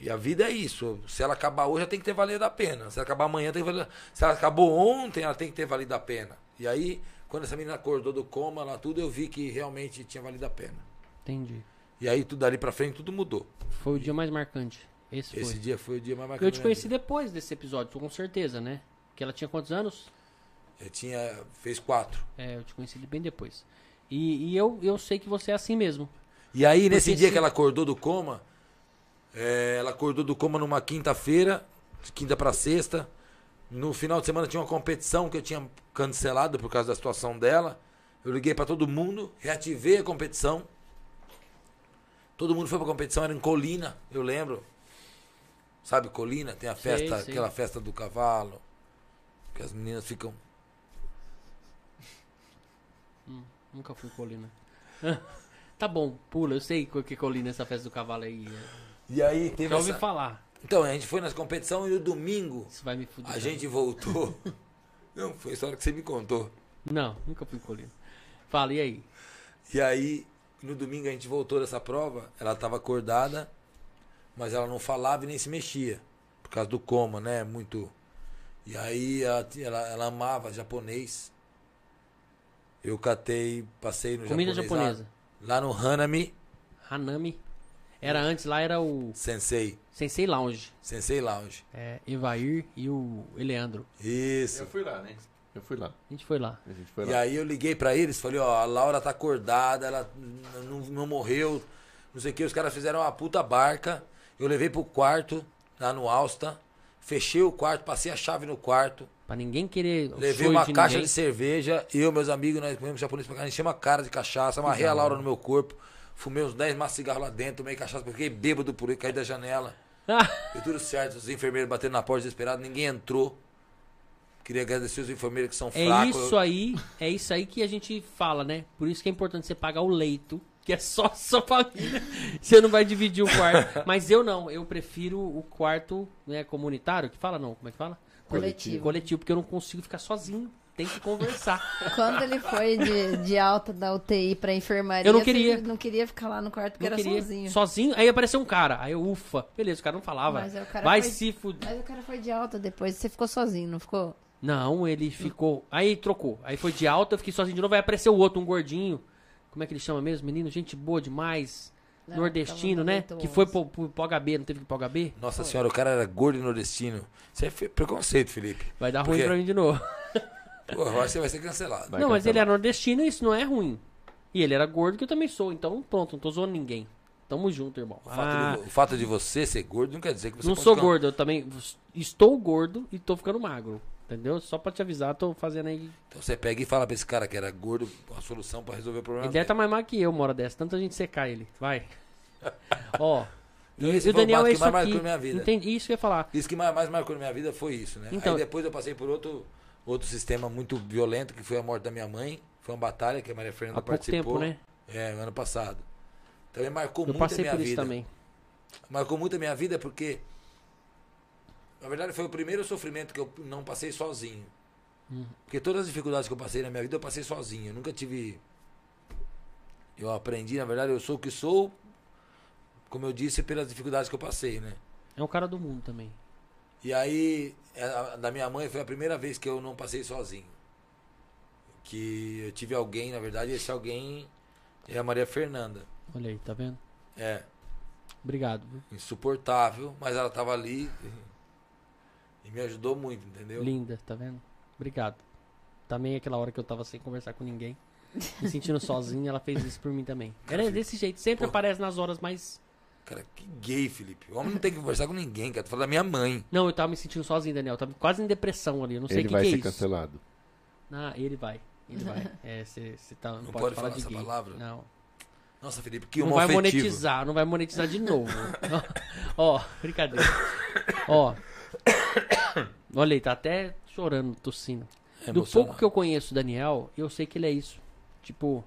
E a vida é isso. Se ela acabar hoje, ela tem que ter valido a pena. Se ela acabar amanhã, tem que valer... Se ela acabou ontem, ela tem que ter valido a pena. E aí, quando essa menina acordou do coma lá, tudo, eu vi que realmente tinha valido a pena. Entendi. E aí, tudo dali pra frente, tudo mudou. Foi o dia mais marcante. Esse foi. Esse dia foi o dia mais marcante. Eu te conheci depois desse episódio, com certeza, né? Que ela tinha quantos anos? Eu tinha... Fez quatro. É, eu te conheci bem depois. E, e eu, eu sei que você é assim mesmo. E aí, nesse Porque dia se- que ela acordou do coma, é, ela acordou do coma numa quinta-feira, de quinta pra sexta. No final de semana tinha uma competição que eu tinha cancelado por causa da situação dela. Eu liguei pra todo mundo, reativei a competição. Todo mundo foi pra competição, era em Colina, eu lembro. Sabe, Colina? Tem a festa, sei. aquela festa do cavalo. Que as meninas ficam. Nunca fui colina. tá bom, pula. Eu sei que é colina essa festa do cavalo aí. E aí teve Já ouvi essa... falar. Então, a gente foi nas competições e no domingo Isso vai me fuder. A gente voltou. Não, foi a história que você me contou. Não, nunca fui colina. Fala, e aí? E aí, no domingo a gente voltou dessa prova, ela estava acordada, mas ela não falava e nem se mexia. Por causa do coma, né? Muito. E aí ela, ela, ela amava japonês. Eu catei, passei no Comida japonês japonesa. Lá, lá no Hanami Hanami. Era antes, lá era o Sensei. Sensei Lounge. Sensei Lounge. É, Evair e o Eleandro. Isso. Eu fui lá, né? Eu fui lá. A gente foi lá. A gente foi E lá. aí eu liguei pra eles, falei, ó, a Laura tá acordada, ela não, não morreu, não sei o que, os caras fizeram uma puta barca. Eu levei pro quarto, lá no Alsta, fechei o quarto, passei a chave no quarto, Pra ninguém querer. levei uma de caixa ninguém. de cerveja, eu, meus amigos, nós comemos japonês pra cá, enchemos uma cara de cachaça, amarrei a Laura no meu corpo, fumei uns 10 maços de cigarro lá dentro, tomei cachaça, porque fiquei bêbado por aí, caí da janela. Deu tudo certo, os enfermeiros batendo na porta desesperados, ninguém entrou. Queria agradecer os enfermeiros que são É fracos. isso aí, é isso aí que a gente fala, né? Por isso que é importante você pagar o leito, que é só sua família. Você não vai dividir o quarto. Mas eu não, eu prefiro o quarto, né, comunitário, que fala não, como é que fala? Coletivo. Coletivo, porque eu não consigo ficar sozinho. Tem que conversar. Quando ele foi de, de alta da UTI pra enfermaria, Eu não queria. não queria ficar lá no quarto porque Não era queria. sozinho. Sozinho. Aí apareceu um cara. Aí eu, ufa. Beleza, o cara não falava. Mas cara Vai foi- se fuder. Mas o cara foi de alta depois, você ficou sozinho, não ficou? Não, ele ficou. Aí trocou. Aí foi de alta, eu fiquei sozinho de novo. Aí apareceu o outro, um gordinho. Como é que ele chama mesmo? Menino, gente boa demais. Não, Nordestino, né? Que foi pro, pro, pro HB, não teve que ir pro HB? Nossa senhora, o cara era gordo e nordestino. Isso é preconceito, Felipe. Vai dar Por ruim pra mim de novo. Pô, agora você vai ser cancelado. Vai não, mas cancelar. ele era nordestino e isso não é ruim. E ele era gordo, que eu também sou. Então, pronto, não tô zoando ninguém. Tamo junto, irmão. O fato, Ah, de, o fato de você ser gordo não quer dizer que você não sou ficar- gordo, eu também estou gordo e tô ficando magro. Entendeu? Só pra te avisar, tô fazendo aí. Então você pega e fala pra esse cara que era gordo a solução pra resolver o problema Ele deve estar mais magro que eu, uma hora dessa. Tanta gente secar ele. Vai. Ó, Então, E esse o foi o Daniel é que isso mais aqui. marcou minha vida. Entendi, isso que eu ia falar. Isso que mais, mais marcou na minha vida foi isso, né? Então- Aí depois eu passei por outro, outro sistema muito violento, que foi a morte da minha mãe. Foi uma batalha que a Maria Fernanda Há pouco participou. tempo, né? É, ano passado. Também marcou Eu muito a minha vida. também. Marcou muito a minha vida porque, na verdade, foi o primeiro sofrimento que eu não passei sozinho. Hum. Porque todas as dificuldades que eu passei na minha vida, eu passei sozinho. Eu nunca tive. Eu aprendi, na verdade, eu sou o que sou, como eu disse, pelas dificuldades que eu passei, né? É um cara do mundo também. E aí, a- a da minha mãe foi a primeira vez que eu não passei sozinho. Que eu tive alguém, na verdade, esse alguém é a Maria Fernanda. Olha aí, tá vendo? É, Obrigado. viu? insuportável, mas ela tava ali e, e me ajudou muito, entendeu? Linda, tá vendo? Obrigado. Também aquela hora que eu tava sem conversar com ninguém, me sentindo sozinho, ela fez isso por mim também. Ela é desse jeito, sempre Pô. aparece nas horas mais. Cara, que gay, Felipe. O homem não tem que conversar com ninguém, cara. Tu fala da minha mãe. Não, eu tava me sentindo sozinho, Daniel. Eu tava quase em depressão ali. Eu não sei o Ele que, vai que é ser isso. cancelado. Ah, ele vai. Ele vai. É, você tá, não, Não pode, pode falar falar de essa gay. palavra? Não. Nossa, Felipe, que não vai afetivo. monetizar, não vai monetizar de novo. Ó, brincadeira. Ó. Olha aí, tá até chorando, tossindo. É Do pouco que eu conheço o Daniel, eu sei que ele é isso. Tipo,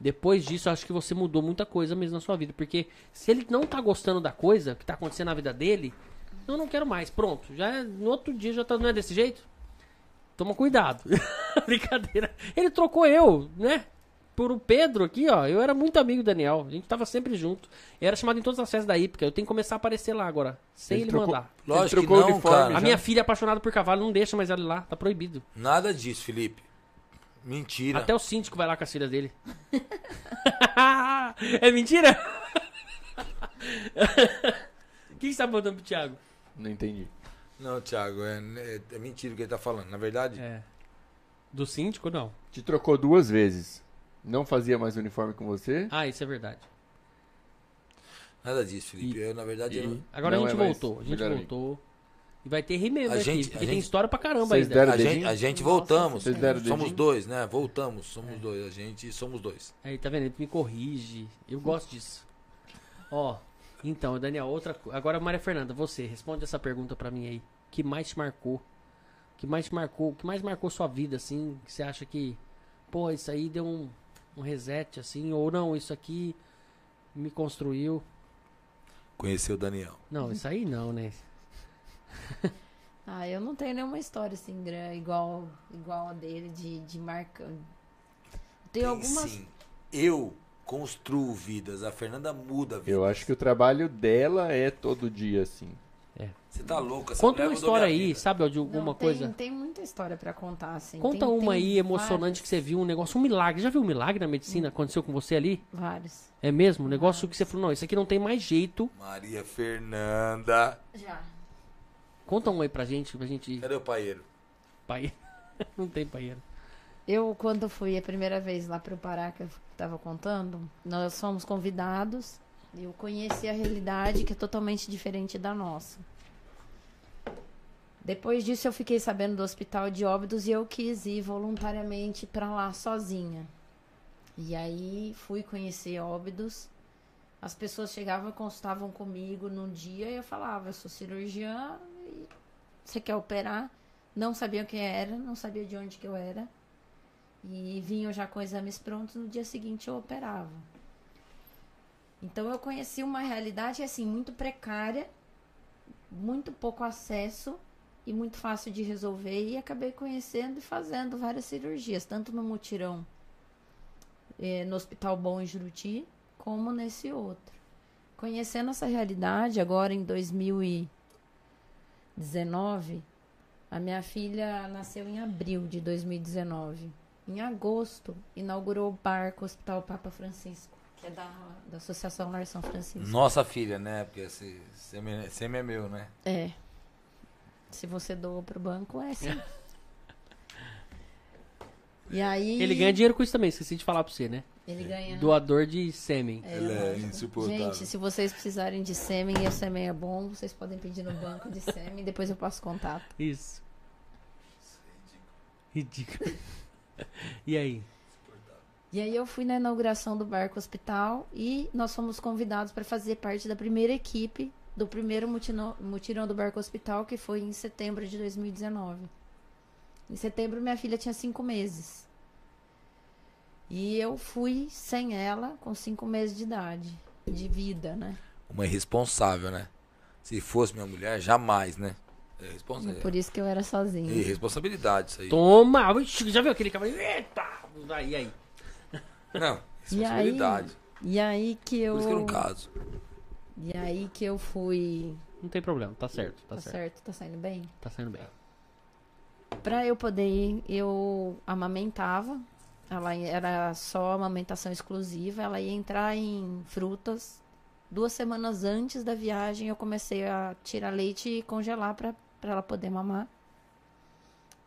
depois disso, eu acho que você mudou muita coisa mesmo na sua vida. Porque se ele não tá gostando da coisa que tá acontecendo na vida dele, eu não quero mais. Pronto. Já é- no outro dia já tá, não é desse jeito? Toma cuidado. Brincadeira. Ele trocou eu, né? Por o Pedro aqui, ó. Eu era muito amigo do Daniel. A gente tava sempre junto. Eu era chamado em todas as festas da Ípica. Eu tenho que começar a aparecer lá agora. Sem Ele ele, trocou- mandar. Lógico Ele que trocou não, uniforme cara. A já. minha filha é apaixonada por cavalo, não deixa mais ela ir lá. Tá proibido. Nada disso, Felipe. Mentira. Até o síndico vai lá com as filhas dele. é mentira? O que você tá botando pro Thiago? Não entendi. Não, Thiago, é, é, é mentira o que ele tá falando. Na verdade, É. Do síndico, não. Te trocou duas vezes. Não fazia mais uniforme com você. Ah, isso é verdade. nada disso, Felipe. E- Eu, na verdade, eu e- não- Agora Não a gente é voltou. A gente voltou. E vai ter remember A aqui, gente- porque a tem gente- história pra caramba Vocês ainda. deram a, dedinho? gente, a gente voltamos. Vocês deram Somos dedinho? dois, né? Voltamos, somos dois. A gente somos dois. Aí, tá vendo? Ele me corrige. Eu gosto disso. Ó, então, Daniel, outra. Agora, Maria Fernanda, você, responde essa pergunta pra mim aí. O que mais te marcou? O que mais te marcou? O que mais marcou sua vida, assim? Que você acha que, pô, isso aí deu um, um reset, assim? Ou não, isso aqui me construiu. Conheceu o Daniel. Não, isso aí não, né? Ah, eu não tenho nenhuma história assim gra- igual, igual a dele de, de marca. Tem Tem algumas. sim. Eu construo vidas. A Fernanda muda vidas. Eu acho que o trabalho dela é todo dia assim. Você tá louca. essa Conta uma história aí, vida. sabe, de Não, alguma tem, coisa? Tem muita história pra contar, assim. Conta Tem- uma tem aí emocionante várias, que você viu, um negócio, um milagre. Já viu um milagre na medicina? Aconteceu com você ali? Vários. É mesmo? Um negócio que você falou, não, isso aqui não tem mais jeito. Maria Fernanda. Já. Conta um aí pra gente, pra gente. Cadê o paieiro? Pai. não tem paieiro. Eu, quando fui a primeira vez lá pro Pará, que eu tava contando, nós fomos convidados. Eu conheci a realidade que é totalmente diferente da nossa. Depois disso, eu fiquei sabendo do hospital de Óbidos e eu quis ir voluntariamente para lá sozinha. E aí fui conhecer Óbidos. As pessoas chegavam e consultavam comigo num dia e eu falava: Eu sou cirurgiã e você quer operar? Não sabia o que era, não sabia de onde que eu era. E vinham já com exames prontos, no dia seguinte eu operava. Então eu conheci uma realidade assim muito precária, muito pouco acesso e muito fácil de resolver e acabei conhecendo e fazendo várias cirurgias, tanto no mutirão eh, no Hospital Bom em Juruti, como nesse outro. Conhecendo essa realidade agora em 2019, a minha filha nasceu em abril de 2019. Em agosto, inaugurou o barco Hospital Papa Francisco, que é da, da Associação Lar São Francisco. Nossa filha, né? Porque sêmen é meu, né? É. Se você doou pro banco, é sim. E aí. Ele ganha dinheiro com isso também, esqueci de falar pra você, né? Ele ganha. Doador de sêmen. É, Ele é insuportável. Gente, se vocês precisarem de sêmen e o sêmen é bom, vocês podem pedir no banco de sêmen, depois eu passo contato. Isso. Ridículo. E aí? E aí eu fui na inauguração do Barco Hospital e nós fomos convidados para fazer parte da primeira equipe do primeiro mutino- mutirão do Barco Hospital, que foi em setembro de 2019. Em setembro minha filha tinha cinco meses. E eu fui sem ela, com cinco meses de idade, de vida, né? Uma irresponsável, né? Se fosse minha mulher, jamais, né? É responsa- Por isso que eu era sozinha. é responsabilidade isso aí. Toma! Já viu aquele cavalo? Eita! Aí, aí. Não, E aí, responsabilidade. e aí que eu. Por isso que eu não caso. E aí que eu fui. Não tem problema, tá certo, tá, Tá certo. certo, tá saindo bem? Tá saindo bem. Pra eu poder ir, eu amamentava. Ela era só amamentação exclusiva. Ela ia entrar em frutas. Duas semanas antes da viagem, eu comecei a tirar leite e congelar pra ela poder mamar.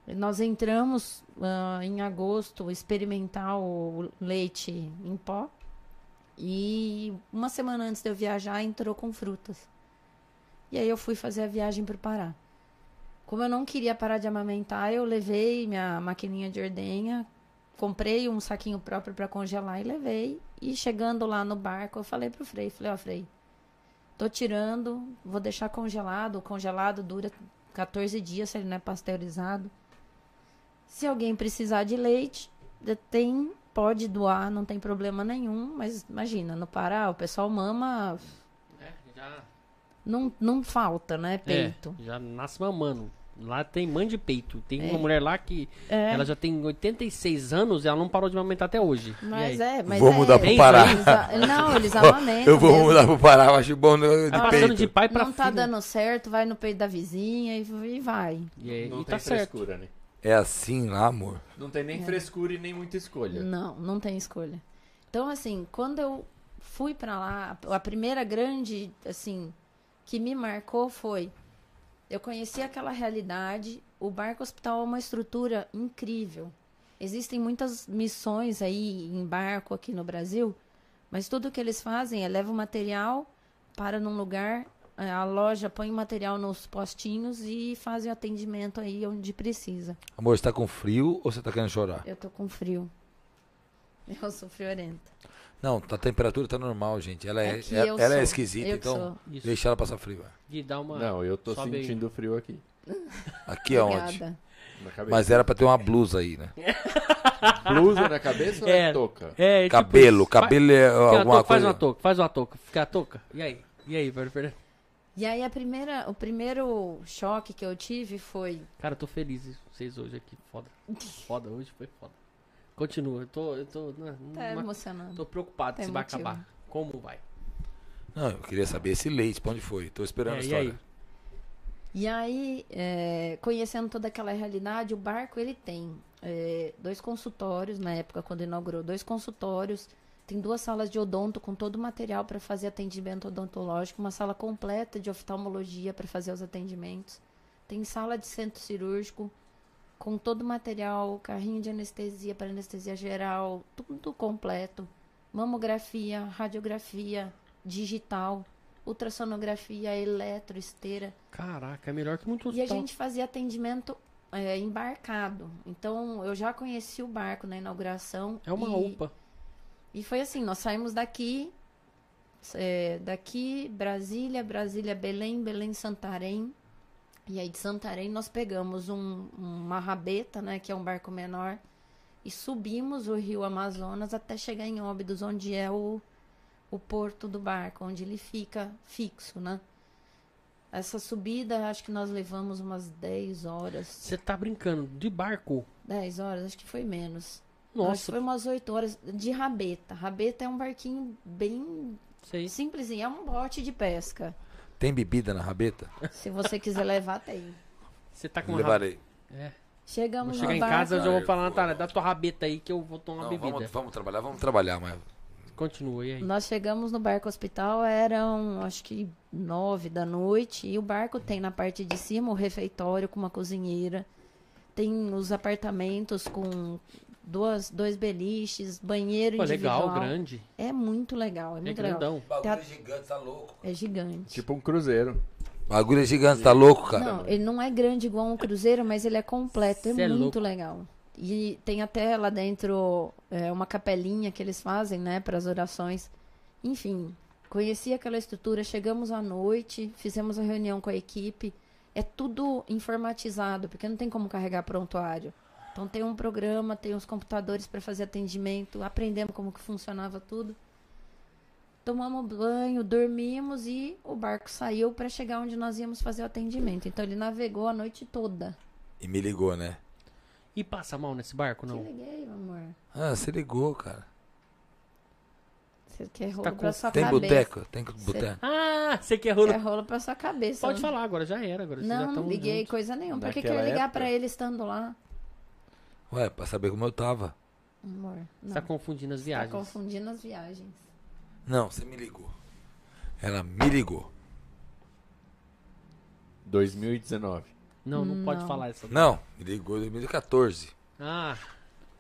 Nós entramos ah, em agosto experimentar o leite em pó. E uma semana antes de eu viajar, entrou com frutas. E aí eu fui fazer a viagem pro Pará. Como eu não queria parar de amamentar, eu levei minha maquininha de ordenha, comprei um saquinho próprio para congelar e levei. E chegando lá no barco, eu falei pro Frei, falei, ó, Frei, tô tirando, vou deixar congelado. O congelado dura 14 dias se ele não é pasteurizado. Se alguém precisar de leite, tem, pode doar, não tem problema nenhum. Mas imagina, no Pará, o pessoal mama, É, já. não, não falta, né, peito. É, já nasce mamando. Lá tem mãe de peito. Tem É. uma mulher lá que É. ela já tem 86 anos e ela não parou de amamentar até hoje. Mas é, mas Vou é, mudar pro Pará. eles a- não, eles amamentam. Eu vou mesmo. mudar pro Pará, eu acho bom no- de Tá passando peito. de pai pra Não tá filho. dando certo, vai no peito da vizinha e, e vai. E, aí- Não e tem tá certo. frescura, né? É assim lá, amor. Não tem nem frescura e nem muita escolha. Não, não tem escolha. Então, assim, quando eu fui pra lá, a primeira grande, assim, que me marcou foi eu conheci aquela realidade. O barco hospital é uma estrutura incrível. Existem muitas missões aí em barco aqui no Brasil, mas tudo que eles fazem é leva o material para num lugar, eh, a loja põe o material nos postinhos e fazem o atendimento aí onde precisa. Amor, você tá com frio ou você tá querendo chorar? Eu tô com frio. Eu sou friorenta. Não, a temperatura tá normal, gente. Ela é, É é- ela é esquisita, Eu então deixa ela passar frio. é. De dar uma. Não, eu tô Sobe aí. sentindo frio aqui. Aqui é onde? Obrigada. Na cabeça. Mas era pra ter uma blusa aí, né? Blusa na cabeça ou É. é touca? É, tipo Cabelo. Fa- cabelo é Fica a alguma touca, Faz coisa. uma touca, faz uma touca. Fica a touca. E aí? E aí, Fer- E aí a primeira, o primeiro choque que eu tive foi Cara, eu tô feliz vocês hoje aqui. Foda. Foda, hoje foi foda. Continua, eu tô. Eu tô, né, tá numa- emocionante. tô preocupado Tá se vai acabar. Como vai? Não, eu queria saber esse leite, pra onde foi? Tô esperando É, a e história. aí? E aí, é, conhecendo toda aquela realidade, o barco ele tem é, dois consultórios na época quando inaugurou, dois consultórios, tem duas salas de odonto com todo o material para fazer atendimento odontológico, uma sala completa de oftalmologia para fazer os atendimentos, tem sala de centro cirúrgico com todo o material, carrinho de anestesia para anestesia geral, tudo completo, mamografia, radiografia, digital, ultrassonografia, eletroesteira. Caraca, é melhor que muito E a gente fazia atendimento é, embarcado. Então, eu já conheci o barco na inauguração. É uma e, UPA. E foi assim, nós saímos daqui, é, daqui, Brasília, Brasília, Belém, Belém, Santarém. E aí de Santarém nós pegamos um, uma rabeta, né, que é um barco menor, e subimos o rio Amazonas até chegar em Óbidos, onde é o, o porto do barco, onde ele fica fixo, né? Essa subida, acho que nós levamos umas 10 horas. Você tá brincando de barco? 10 horas, acho que foi menos. Acho que Nossa, foi umas 8 horas de rabeta. Rabeta é um barquinho bem sei. simplesinho, é um bote de pesca. Tem bebida na rabeta? Se você quiser levar, tem. Você tá com uma rabeta. Levarei. É. Vou Chegamos chegar no em casa eu já vou falar, Natália, vou- dá tua rabeta aí que eu vou tomar Não, bebida. vamos, vamos trabalhar, vamos trabalhar, mas Continua, e aí? Nós chegamos no barco hospital, eram acho que nove da noite, e o barco tem na parte de cima o refeitório com uma cozinheira, tem os apartamentos com duas, dois beliches, banheiro Pô, individual. legal, grande. É muito legal, é É muito legal. grandão. bagulho Tá- é gigante, tá louco. É gigante. Tipo um cruzeiro. Bagulho é gigante, tá louco, cara. Não, ele não é grande igual um cruzeiro, mas ele é completo, é Cê é muito louco. legal. E tem até lá dentro é, uma capelinha que eles fazem, né, para as orações. Enfim, conheci aquela estrutura, chegamos à noite, fizemos a reunião com a equipe. É tudo informatizado, porque não tem como carregar prontuário. Então tem um programa, tem os computadores para fazer atendimento, aprendemos como que funcionava tudo. Tomamos banho, dormimos e o barco saiu para chegar onde nós íamos fazer o atendimento. Então ele navegou a noite toda. E me ligou, né? E passa mal nesse barco, Te não? liguei, meu amor. Ah, você ligou, cara. Você quer rolo Tá pra com- sua Tem cabeça. boteco? Tem boteco. Ah, você quer rolo? Quer rolo pra sua cabeça. Pode falar agora, já era. Agora Não, não liguei juntos. coisa nenhuma. Pra que, que eu ia ligar época? pra ele estando lá? Ué, pra saber como eu tava. Amor, não. Você tá confundindo as Tá viagens. confundindo as viagens. Não, você me ligou. Ela me ligou. 2019. Não, não, pode Não. falar essa. Não, me ligou em 2014. Ah,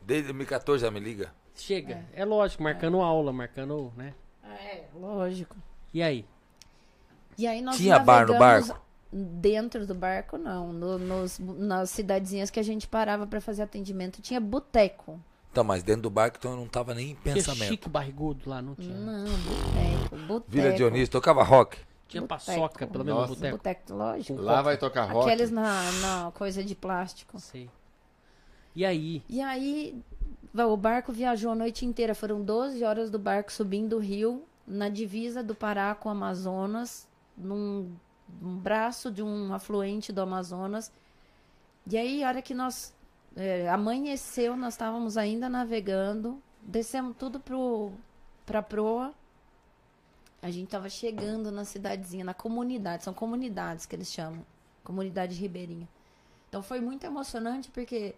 Desde 2014 ela me liga. chega. É, lógico, marcando aula, marcando, né? É, lógico. E aí? E aí nós Tinha bar no navegamos barco? Dentro do barco, não. No- nos, nas cidadezinhas que a gente parava pra fazer atendimento, tinha boteco. Então, mas dentro do barco então eu não tava nem em Tinha pensamento. chique barrigudo lá, não tinha? Não, boteco, boteco. Vila Dionísio, tocava rock. Tinha Boteco. paçoca, pelo menos boteco. Boteco, lógico. Lá vai tocar rock. Aqueles na, na coisa de plástico. Sei. E aí? E aí, o barco viajou a noite inteira. Foram 12 horas do barco subindo o rio, na divisa do Pará com o Amazonas, num, num braço de um afluente do Amazonas. E aí, a hora que nós é, amanheceu, nós estávamos ainda navegando, descemos tudo pro, pra proa. A gente estava chegando na cidadezinha, na comunidade, são comunidades que eles chamam, comunidade ribeirinha. Então foi muito emocionante porque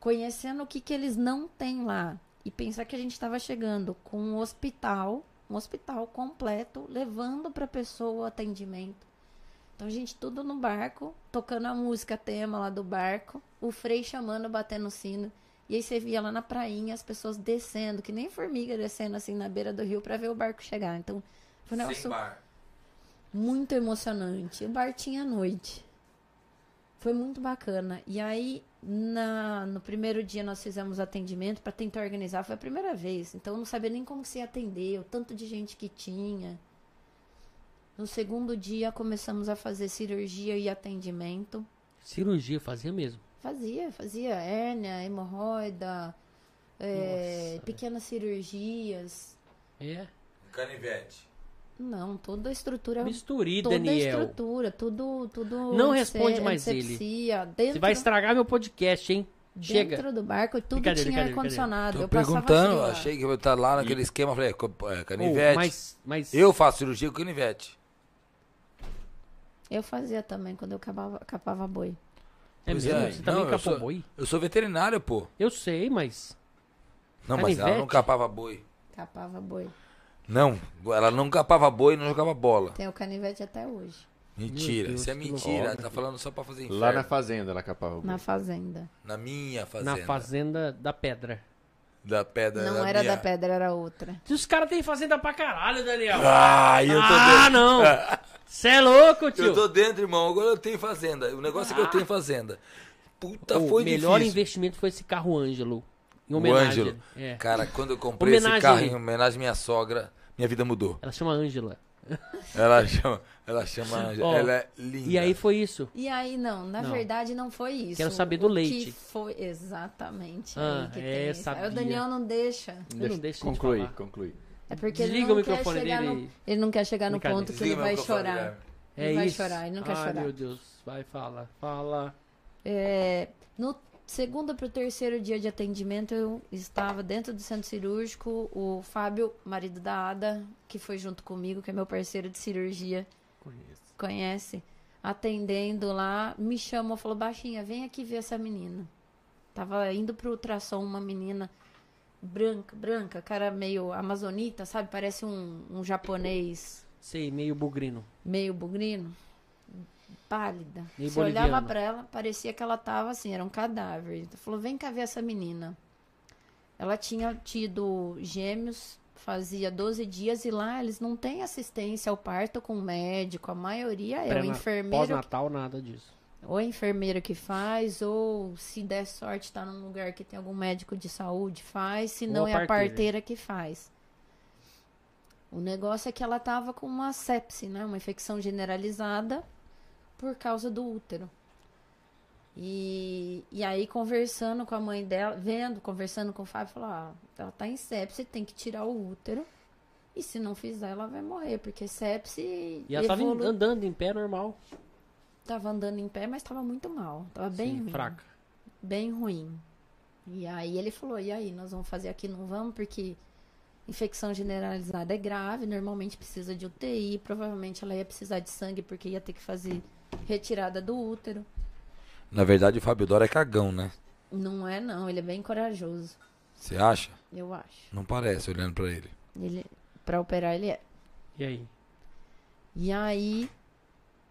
conhecendo o que, que eles não têm lá e pensar que a gente estava chegando com um hospital, um hospital completo, levando para a pessoa o atendimento. Então, a gente tudo no barco, tocando a música tema lá do barco, o frei chamando, batendo o sino. E aí você via lá na prainha as pessoas descendo, que nem formiga descendo assim na beira do rio para ver o barco chegar. Então, foi um negócio muito emocionante. O bar tinha à noite. Foi muito bacana. E aí, na, no primeiro dia, nós fizemos atendimento para tentar organizar. Foi a primeira vez. Então, eu não sabia nem como se ia atender, o tanto de gente que tinha. No segundo dia, começamos a fazer cirurgia e atendimento. Cirurgia fazia mesmo. Fazia, fazia hérnia, hemorroida, é, pequenas cirurgias. É. Canivete. Não, toda a estrutura Misturi, toda a Daniel. estrutura, tudo, tudo. Não responde mais antisepsia, Dentro, Você vai estragar meu podcast, hein? Chega. Dentro do barco, tudo Brincadeira, tinha brincadeira, ar-condicionado. Tô Eu perguntando, achei que eu estar lá naquele esquema. Falei, é, Ô, canivete. mas, mas Eu faço cirurgia com canivete. Eu fazia também quando eu capava, capava boi. é Pois mesmo? é, Você não, também eu capou sou- boi? Eu sou veterinário, pô. Eu sei, mas Não, mas ela não capava boi. Capava boi. Não, ela não capava boi e não jogava bola. Tem o canivete até hoje. Mentira, Deus, isso é que mentira. loucura. Tá falando só pra fazer inferno. Lá na fazenda ela capava o Na boi. fazenda. Na minha fazenda. na fazenda da pedra. Da pedra. Não da era minha... da pedra, era outra. E Os caras têm fazenda pra caralho, Daniel. Ah, eu tô Ah, dentro. não. Você é louco, tio. Eu tô dentro, irmão. Agora eu tenho fazenda. O negócio é que eu tenho fazenda. Puta, o foi melhor difícil. investimento foi esse carro Ângelo. Em O homenagem. Ângelo. É. Cara, quando eu comprei esse Homenagem carro aí. em homenagem à minha sogra, minha vida mudou. Ela chama Ângela. Ela chama, ela chama. Ó, ela é linda. E aí foi isso. E aí, não, na Não. verdade não foi isso. Quero saber do O leite. Que foi exatamente Ah, aí que é, tem isso. Aí sabia. o Daniel não deixa. Eu não deixo a gente concluir, falar. concluir. É porque Desliga ele não o microfone quer chegar dele no. Ele não quer chegar no ponto que Desliga ele vai microfone, chorar. Guilherme. É Ele vai isso. chorar, ele não quer Ai, chorar. meu Deus. Vai, fala. Fala. É, no segundo para o terceiro dia de atendimento, eu estava dentro do centro cirúrgico. O Fábio, marido da Ada, que foi junto comigo, que é meu parceiro de cirurgia, Conheço. conhece, atendendo lá, me chamou, falou: Baixinha, vem aqui ver essa menina. Tava indo pro ultrassom uma menina branca, branca, cara meio amazonita, sabe? Parece um, um japonês Sei, meio bugrino. meio bugrino, pálida. Meio Você olhava boliviana. pra ela, parecia que ela tava assim, era um cadáver. Ele falou: vem cá ver essa menina. Ela tinha tido gêmeos, fazia 12 dias, e lá eles não têm assistência ao parto com médico. A maioria é o Pré-na- enfermeiro. Pós-natal, nada disso. ou a enfermeira que faz, ou se der sorte, tá num lugar que tem algum médico de saúde, faz, se não é a parteira. parteira que faz. O negócio é que ela tava com uma sepse, né? Uma infecção generalizada por causa do útero. E, e aí, conversando com a mãe dela, vendo, conversando com o Fábio, falou: ah, ela tá em sepse, tem que tirar o útero. E se não fizer, ela vai morrer, porque sepse. E ela tava evolu- andando em pé normal. Tava andando em pé, mas tava muito mal. Tava bem Sim, ruim. fraca. Bem ruim. E aí ele falou, e aí, nós vamos fazer aqui, não vamos, porque infecção generalizada é grave, normalmente precisa de UTI, provavelmente ela ia precisar de sangue porque ia ter que fazer retirada do útero. Na verdade, o Fábio Dora é cagão, né? Não é não, ele é bem corajoso, Você acha? eu acho. Não parece, olhando pra ele. Ele, pra operar ele é. E aí? E aí,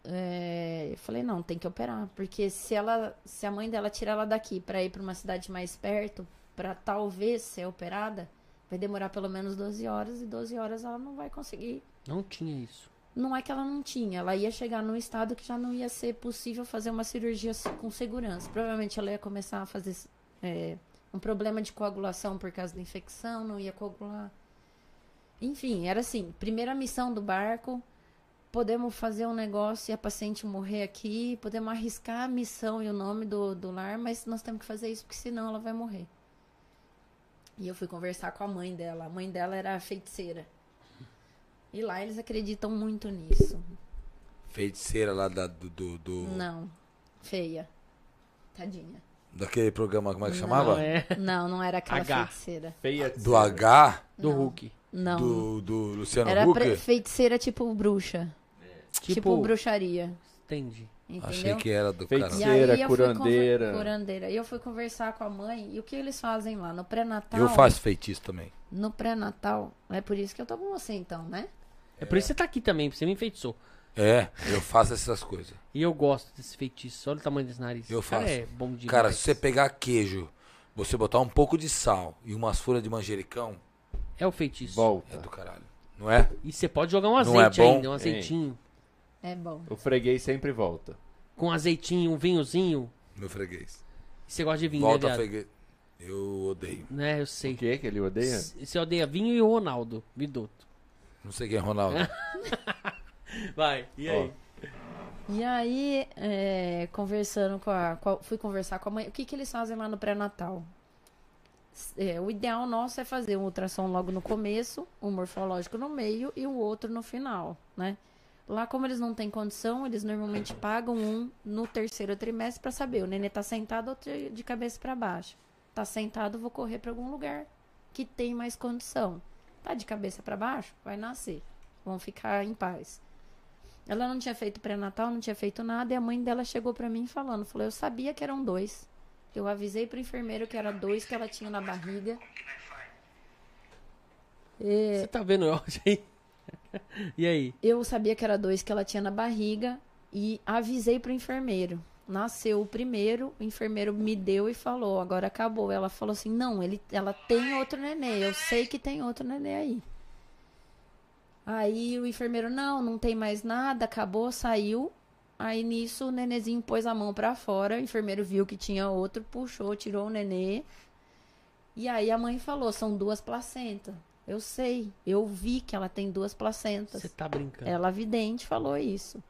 é, eu falei, não, tem que operar. Porque se ela, se a mãe dela tirar ela daqui pra ir pra uma cidade mais perto, pra talvez ser operada, vai demorar pelo menos 12 horas e 12 horas ela não vai conseguir. Não tinha isso. Não é que ela não tinha, ela ia chegar num estado que já não ia ser possível fazer uma cirurgia com segurança. Provavelmente ela ia começar a fazer é, um problema de coagulação por causa da infecção, não ia coagular. Enfim, era assim: primeira missão do barco, podemos fazer um negócio e a paciente morrer aqui, podemos arriscar a missão e o nome do, do lar, mas nós temos que fazer isso porque senão ela vai morrer. E eu fui conversar com a mãe dela. A mãe dela era feiticeira. E lá eles acreditam muito nisso. Feiticeira lá da, do, do, do- Não, feia. Tadinha. daquele programa, como é que Não, chamava? Não, é Não, não era aquela H. feiticeira. Feia Do. H, do Não. Hulk. Não. do, do Luciano era Huck. pre- feiticeira tipo bruxa. Tipo, Tipo, bruxaria. entendi. Entendeu? Achei que era do Feiticeira. cara. Fui curandeira. conver- curandeira. E eu fui conversar com a mãe. E o que eles fazem lá? No pré-natal. Eu faço feitiço também. No pré-natal. É por isso que eu tô com você então, né? É por isso que você tá aqui também, porque você me enfeitiçou. É, eu faço essas coisas. E eu gosto desse feitiço. Olha o tamanho desse nariz. Eu Esse cara faço. é bom demais. Cara, se você pegar queijo, você botar um pouco de sal e umas folhas de manjericão, É o feitiço. é Volta. do caralho. Não é? E você pode jogar um Não é azeite bom? ainda, um azeitinho. É bom. O freguês sempre volta. Com azeitinho, um vinhozinho. Meu freguês. E você gosta de vinho, Volta né, freguês. Eu odeio. Né, eu O sei. que que ele odeia? Você odeia vinho e o Ronaldo, Vidoto. Não sei quem é Ronaldo. Vai, e aí? E aí, é, conversando com a, com a- Fui conversar com a mãe. O que, que eles fazem lá no pré-natal? É, o ideal nosso é fazer um ultrassom logo no começo, um morfológico no meio e o outro no final, né? Lá, como eles não têm condição, eles normalmente pagam um no terceiro trimestre pra saber. O nenê tá sentado ou de cabeça pra baixo. Tá sentado, vou correr pra algum lugar que tem mais condição. Tá de cabeça pra baixo? Vai nascer. Vão ficar em paz. Ela não tinha feito pré-natal, não tinha feito nada, e a mãe dela chegou pra mim falando, falou, eu sabia que eram dois. Eu avisei pro enfermeiro que era dois que ela tinha na barriga. E Você tá vendo áudio aí? e aí? eu sabia que era dois que ela tinha na barriga e avisei pro enfermeiro. Nasceu o primeiro, o enfermeiro me deu e falou, agora acabou. Ela falou assim, não, ele, ela tem outro nenê, eu sei que tem outro nenê aí. Aí o enfermeiro, não, não tem mais nada, acabou, saiu. Aí nisso o nenezinho pôs a mão pra fora, o enfermeiro viu que tinha outro, puxou, tirou o nenê. E aí a mãe falou, são duas placentas. Eu sei, eu vi que ela tem duas placentas. Você tá brincando. Ela vidente falou isso.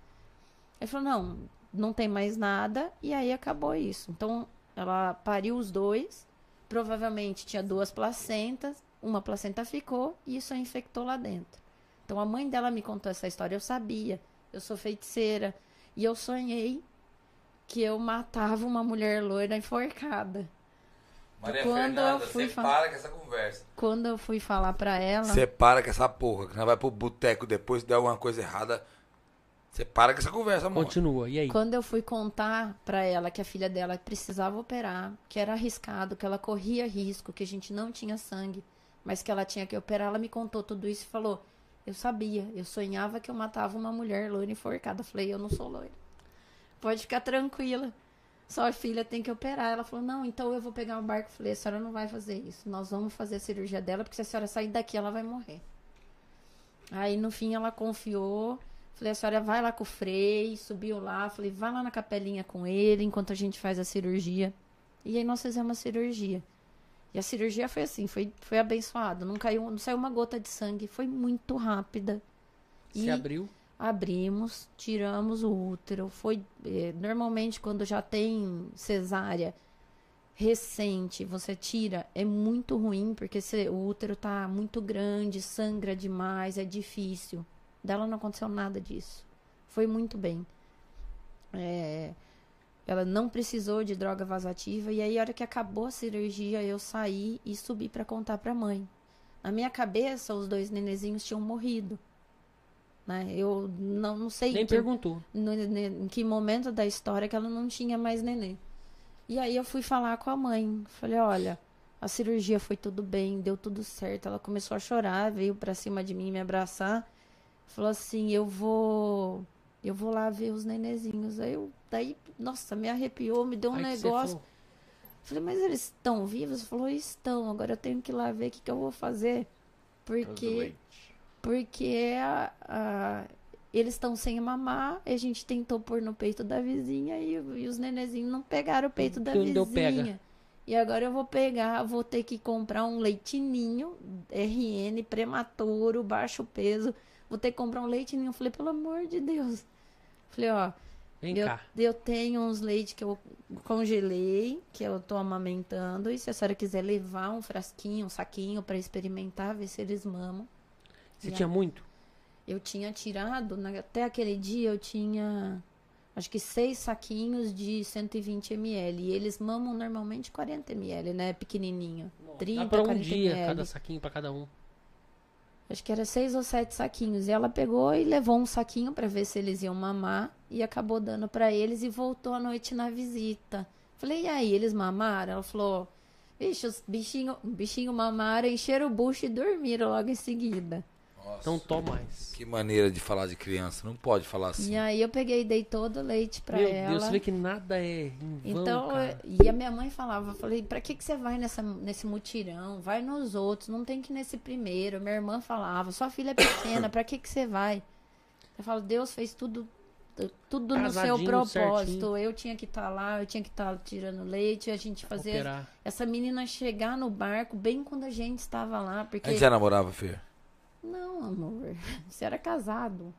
Ele falou, não, não tem mais nada, e aí acabou isso. Então, ela pariu os dois, provavelmente tinha duas placentas, uma placenta ficou, e isso a infectou lá dentro. Então, a mãe dela me contou essa história, eu sabia, eu sou feiticeira, e eu sonhei que eu matava uma mulher loira enforcada. Maria Quando Fernanda, eu fui você fa- para com essa conversa. Quando eu fui falar pra ela, Você para com essa porra. Que nós vai pro boteco depois, se der alguma coisa errada. Você para com essa conversa, amor. Continua, e aí? Quando eu fui contar pra ela que a filha dela precisava operar, que era arriscado, que ela corria risco, que a gente não tinha sangue, mas que ela tinha que operar, ela me contou tudo isso e falou: Eu sabia, eu sonhava que eu matava uma mulher loira enforcada. Eu falei: Eu não sou loira. Pode ficar tranquila. Sua filha tem que operar. Ela falou: Não, então eu vou pegar o barco. Eu falei: A senhora não vai fazer isso. Nós vamos fazer a cirurgia dela, porque se a senhora sair daqui, ela vai morrer. Aí no fim ela confiou, Falei, a senhora vai lá com o Frei, subiu lá, falei, vai lá na capelinha com ele enquanto a gente faz a cirurgia. E aí nós fizemos a cirurgia. E a cirurgia foi assim, foi, foi abençoado. Não caiu, não saiu uma gota de sangue, foi muito rápida. Se E abriu. abrimos, tiramos o útero. Foi eh, normalmente quando já tem cesárea recente, você tira, é muito ruim porque se- o útero tá muito grande, sangra demais, é difícil. Dela não aconteceu nada disso. Foi muito bem. É, ela não precisou de droga vasativa e aí a hora que acabou a cirurgia eu saí e subi para contar para mãe. Na minha cabeça os dois nenezinhos tinham morrido. Né? Eu não, não sei Nem que- perguntou. no- em que momento da história que ela não tinha mais neném. E aí eu fui falar com a mãe. Falei, olha, a cirurgia foi tudo bem, deu tudo certo. Ela começou a chorar, veio pra cima de mim me abraçar. Falou assim, eu vou. Eu vou lá ver os nenezinhos. Aí eu, daí, nossa, me arrepiou, me deu um você negócio. Falei, mas eles estão vivos? Falou, estão. Agora eu tenho que ir lá ver o que, que eu vou fazer. Porque porque a- a- eles estão sem mamar, a gente tentou pôr no peito da vizinha e, e os nenezinhos não pegaram o peito da vizinha. pega. E agora eu vou pegar, vou ter que comprar um leitinho RN prematuro, baixo peso. Vou ter que comprar um leitinho. Eu falei, pelo amor de Deus. Falei, ó, Vem eu, cá. eu tenho uns leites que eu congelei, que eu tô amamentando. E se a senhora quiser levar um frasquinho, um saquinho pra experimentar, ver se eles mamam. Você E tinha aí? muito? Eu tinha tirado, na- até aquele dia eu tinha acho que seis saquinhos de 120 ml. E eles mamam normalmente 40 ml, né? Pequenininho. 30, Dá pra um 40 dia, ml. cada saquinho pra cada um. Acho que era seis ou sete saquinhos. E ela pegou e levou um saquinho pra ver se eles iam mamar. E acabou dando pra eles e voltou à noite na visita. Falei, e aí, eles mamaram? Ela falou, vixe, os bichinhos bichinho mamaram, encheram o bucho e dormiram logo em seguida. Nossa, Então toma mais. que maneira de falar de criança. Não pode falar assim. E aí eu peguei e dei todo o leite pra Meu ela. Deus, você vê que nada é em vão, Então, cara. e a minha mãe falava, eu falei, pra que, que você vai nessa, nesse mutirão? Vai nos outros, não tem que ir nesse primeiro. Minha irmã falava, sua filha é pequena, pra que, que você vai? Eu falo, Deus fez tudo, tudo no seu Casadinho, propósito. certinho. Eu tinha que estar lá, eu tinha que estar tirando leite, a gente fazer essa menina chegar no barco bem quando a gente estava lá, porque A gente já namorava, Fer? Não, amor, você era casado.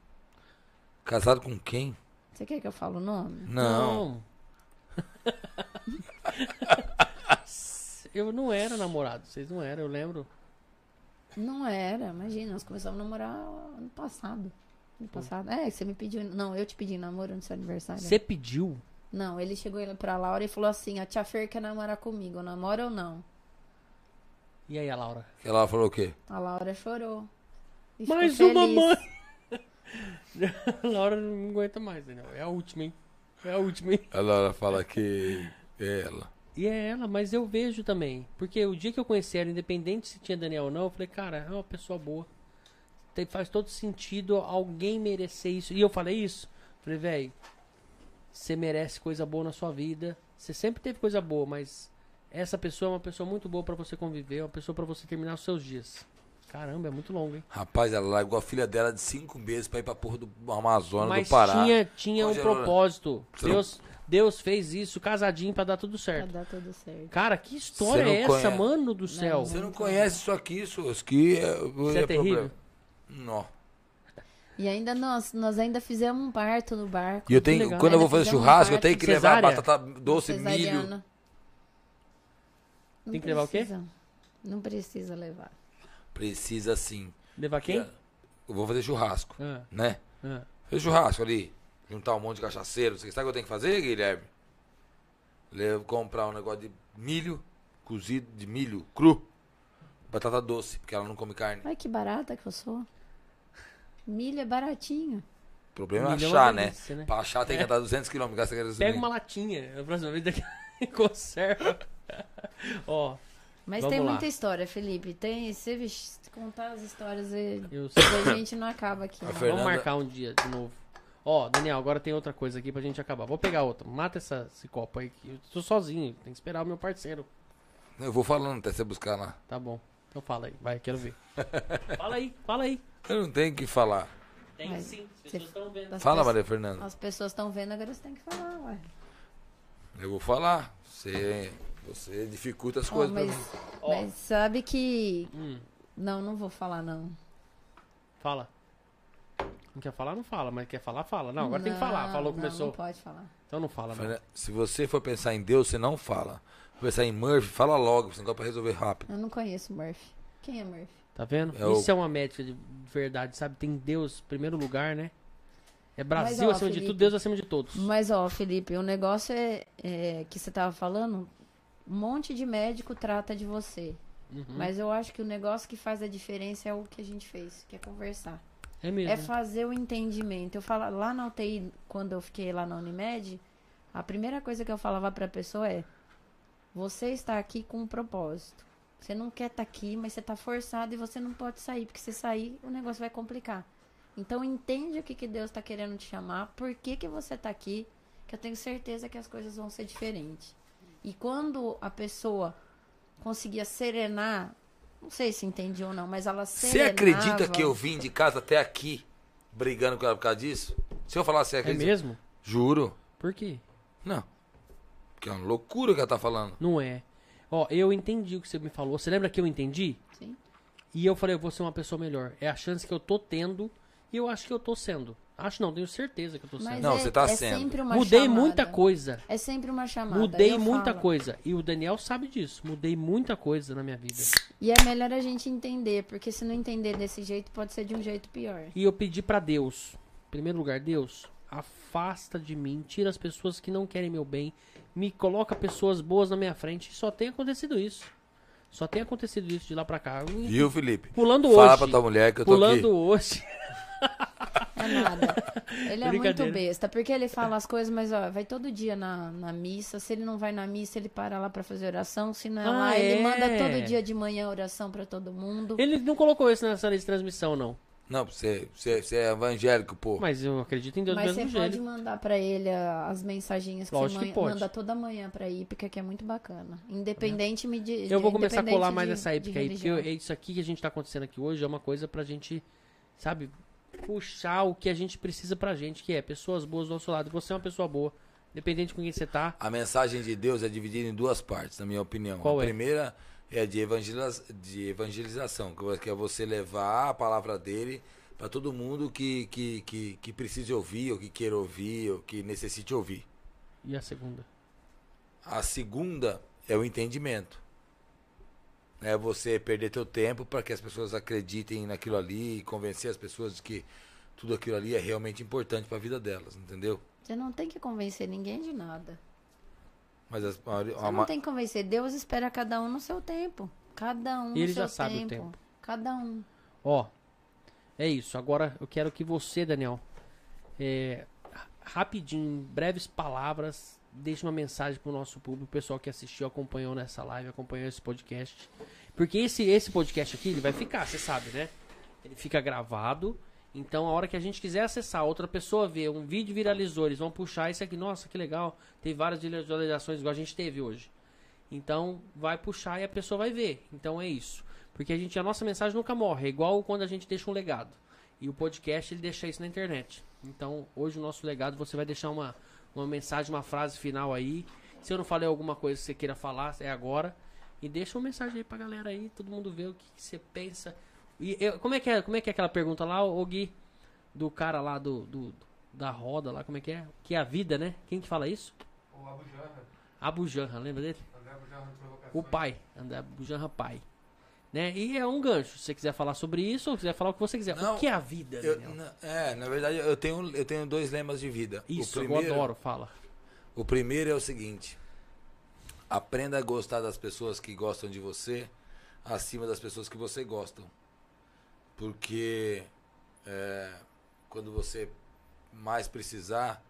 Casado com quem? Você quer que eu fale o nome? Não. eu não era namorado, vocês não eram, eu lembro. Não era, imagina, nós começamos a namorar ano passado. Ano passado. É, você me pediu. Não, eu te pedi namoro no seu aniversário. Você pediu? Não, ele chegou pra Laura e falou assim: a tia Fer quer namorar comigo, namora ou não? E aí, a Laura? Ela falou o quê? A Laura chorou. E Mais uma feliz. mãe! a Laura não aguenta mais, Daniel. É a última, hein? É a última, hein? Ela fala que é ela. E é ela, mas eu vejo também. Porque o dia que eu conheci ela, independente se tinha Daniel ou não, eu falei, cara, é uma pessoa boa. Tem, faz todo sentido alguém merecer isso. E eu falei isso. Falei, velho, você merece coisa boa na sua vida. Você sempre teve coisa boa, mas essa pessoa é uma pessoa muito boa pra você conviver, uma pessoa pra você terminar os seus dias. Caramba, é muito longo, hein? Rapaz, ela largou a filha dela de cinco meses pra ir pra porra do Amazonas, Mas do Pará. tinha, tinha um propósito. Você não- Deus, Deus fez isso casadinho pra dar tudo Pra certo. dar tudo certo. Cara, que história Você não é essa, conhece- mano do céu? Você não conhece isso aqui, Sus, que é, Isso é terrível. Não. E ainda nós, nós ainda fizemos um parto no barco. E eu tenho, legal. quando eu vou fazer churrasco, um eu tenho que levar cesárea? batata doce, milho. Cesariana. Não Tem que levar o quê? precisa. Não precisa levar. Precisa sim. Levar quem? Eu vou fazer churrasco, Ah, né? ah. Fazer churrasco ali. Juntar um monte de cachaceiro. Você sabe o que eu tenho que fazer, Guilherme? Levo, comprar um negócio de milho, cozido de milho cru. Batata doce, porque ela não come carne. Ai, que barata que eu sou. Milho é baratinho. O problema é Milho é achar, uma né? delícia, né? Pra achar tem que andar 200 km. Pega uma latinha. A próxima vez daqui conserva. Ó, Mas Vamos tem lá. muita história, Felipe. Tem, se contar as histórias, e- eu sei. a gente não acaba aqui. Não. Fernanda- Vamos marcar um dia de novo. Ó, Daniel, agora tem outra coisa aqui pra gente acabar. Vou pegar outra. Mata essa, esse copo aí. que Eu tô sozinho. Tem que esperar o meu parceiro. Eu vou falando até você buscar lá. Tá bom. Então fala aí. Vai, quero ver. fala aí, fala aí. Eu não tenho o que falar. Tem Mas sim, as pessoas estão vendo. das Fala, Maria Fernanda. As pessoas estão vendo, agora você tem que falar, ué. Eu vou falar. Você, você dificulta as Ó, coisas mas, pra mim. Ó. mas sabe que. Hum, Não, não vou falar, não. fala. Não quer falar, não fala, mas quer falar, fala. Não, agora tem que falar. Falou, não, começou. Não pode falar. Então não fala, não. Se você for pensar em Deus, você não fala. Se pensar em Murphy, fala logo, você não pra resolver rápido. Eu não conheço o Murphy. Quem é Murphy? Tá vendo? É o- Isso é uma médica de verdade, sabe? Tem Deus em primeiro lugar, né? É Brasil Mas, ó, acima de Felipe, tudo, Deus acima de todos. Mas, ó, Felipe, o negócio é, é que você tava falando, um monte de médico trata de você. Uhum. Mas eu acho que o negócio que faz a diferença é o que a gente fez, que é conversar. É mesmo. É fazer o entendimento. Eu falo, lá na UTI, quando eu fiquei lá na Unimed, a primeira coisa que eu falava pra pessoa é: você está aqui com um propósito. Você não quer estar aqui, mas você está forçado e você não pode sair, porque se sair, o negócio vai complicar. Então entende o que, que Deus está querendo te chamar, por que, que você está aqui, que eu tenho certeza que as coisas vão ser diferentes. E quando a pessoa conseguia serenar, não sei se entendi ou não, mas ela Você serenava... acredita que eu vim de casa até aqui brigando com ela por causa disso? Se eu falar você É acredita? mesmo? Juro. Por quê? Não. Porque é uma loucura que ela tá falando. Não é. Ó, eu entendi o que você me falou. Você lembra que eu entendi? Sim. E eu falei, eu vou ser uma pessoa melhor. É a chance que eu tô tendo e eu acho que eu tô sendo. Acho não, tenho certeza que eu tô Mas sendo. Não, é, você tá é sendo. sempre uma Mudei chamada. muita coisa. É sempre uma chamada. Mudei eu muita falo. coisa. E o Daniel sabe disso. Mudei muita coisa na minha vida. E é melhor a gente entender, porque se não entender desse jeito, pode ser de um jeito pior. E eu pedi pra Deus, em primeiro lugar, Deus, afasta de mim, tira as pessoas que não querem meu bem, me coloca pessoas boas na minha frente. E só tem acontecido isso. Só tem acontecido isso de lá pra cá. E Viu, Felipe? Pulando Fala hoje. pra tua mulher que eu tô Pulando aqui. hoje. É nada. Ele é muito besta, porque ele fala as coisas, mas ó, vai todo dia na, na missa. Se ele não vai na missa, ele para lá pra fazer oração. Se não é Ah, lá, ele é? manda todo dia de manhã oração pra todo mundo. Ele não colocou isso nessa lista de transmissão, não. Não, você, você, você é evangélico, pô. Mas eu acredito em Deus Mas você mesmo pode jeito. mandar pra ele as mensagens que Lógico você que man- pode. manda toda manhã pra Ípica, que é muito bacana. Independente me de, Eu vou começar a colar mais de- nessa de época aí, porque eu- é isso aqui que a gente tá acontecendo aqui hoje é uma coisa pra gente, sabe, puxar o que a gente precisa pra gente, que é pessoas boas do nosso lado. Você é uma pessoa boa, independente com quem você tá. A mensagem de Deus é dividida em duas partes, na minha opinião. Qual a é? primeira é de, evangeliza- de evangelização, que- que é você levar a palavra dele para todo mundo que, que, que, que precise ouvir, ou que queira ouvir, ou que necessite ouvir. E a segunda? A segunda é o entendimento. É você perder teu tempo para que as pessoas acreditem naquilo ali e convencer as pessoas de que tudo aquilo ali é realmente importante para a vida delas, entendeu? Você não tem que convencer ninguém de nada. Mas as, a, Você a, não tem que convencer. Deus espera cada um no seu tempo. Cada um no Ele seu já sabe o tempo. tempo. Cada um. Ó, é isso. Agora eu quero que você, Daniel, é, ra- rapidinho, em breves palavras, deixe uma mensagem pro nosso público, o pessoal que assistiu, acompanhou nessa live, acompanhou esse podcast. Porque esse, esse podcast aqui, ele vai ficar, você sabe, né? Ele fica gravado. Então, a hora que a gente quiser acessar, outra pessoa vê, um vídeo viralizou, eles vão puxar isso aqui. Nossa, que legal. Tem várias visualizações igual a gente teve hoje. Então, vai puxar e a pessoa vai ver. Então, é isso. Porque a gente, a nossa mensagem nunca morre. É igual quando a gente deixa um legado. E o podcast, ele deixa isso na internet. Então, hoje o nosso legado, você vai deixar uma, uma mensagem, uma frase final aí. Se eu não falei alguma coisa que você queira falar, é agora. E deixa uma mensagem aí pra galera aí, todo mundo ver o que, que você pensa. E eu- como, é que é, como é que é aquela pergunta lá, ô Gui? Do cara lá do, do- da roda lá, como é que é? Que é a vida, né? Quem que fala isso? O Abu Janra, Abu Janra, lembra dele? André Abu Janra. O pai, André Abu Janra pai. Né? E é um gancho. Se você quiser falar sobre isso, ou quiser falar o que você quiser. Não, o que é a vida, Eu- na- é, na verdade, eu tenho, eu tenho dois lemas de vida. Isso, o eu primeiro, adoro, fala. O primeiro é o seguinte: aprenda a gostar das pessoas que gostam de você acima das pessoas que você gosta. Porque é, quando você mais precisar,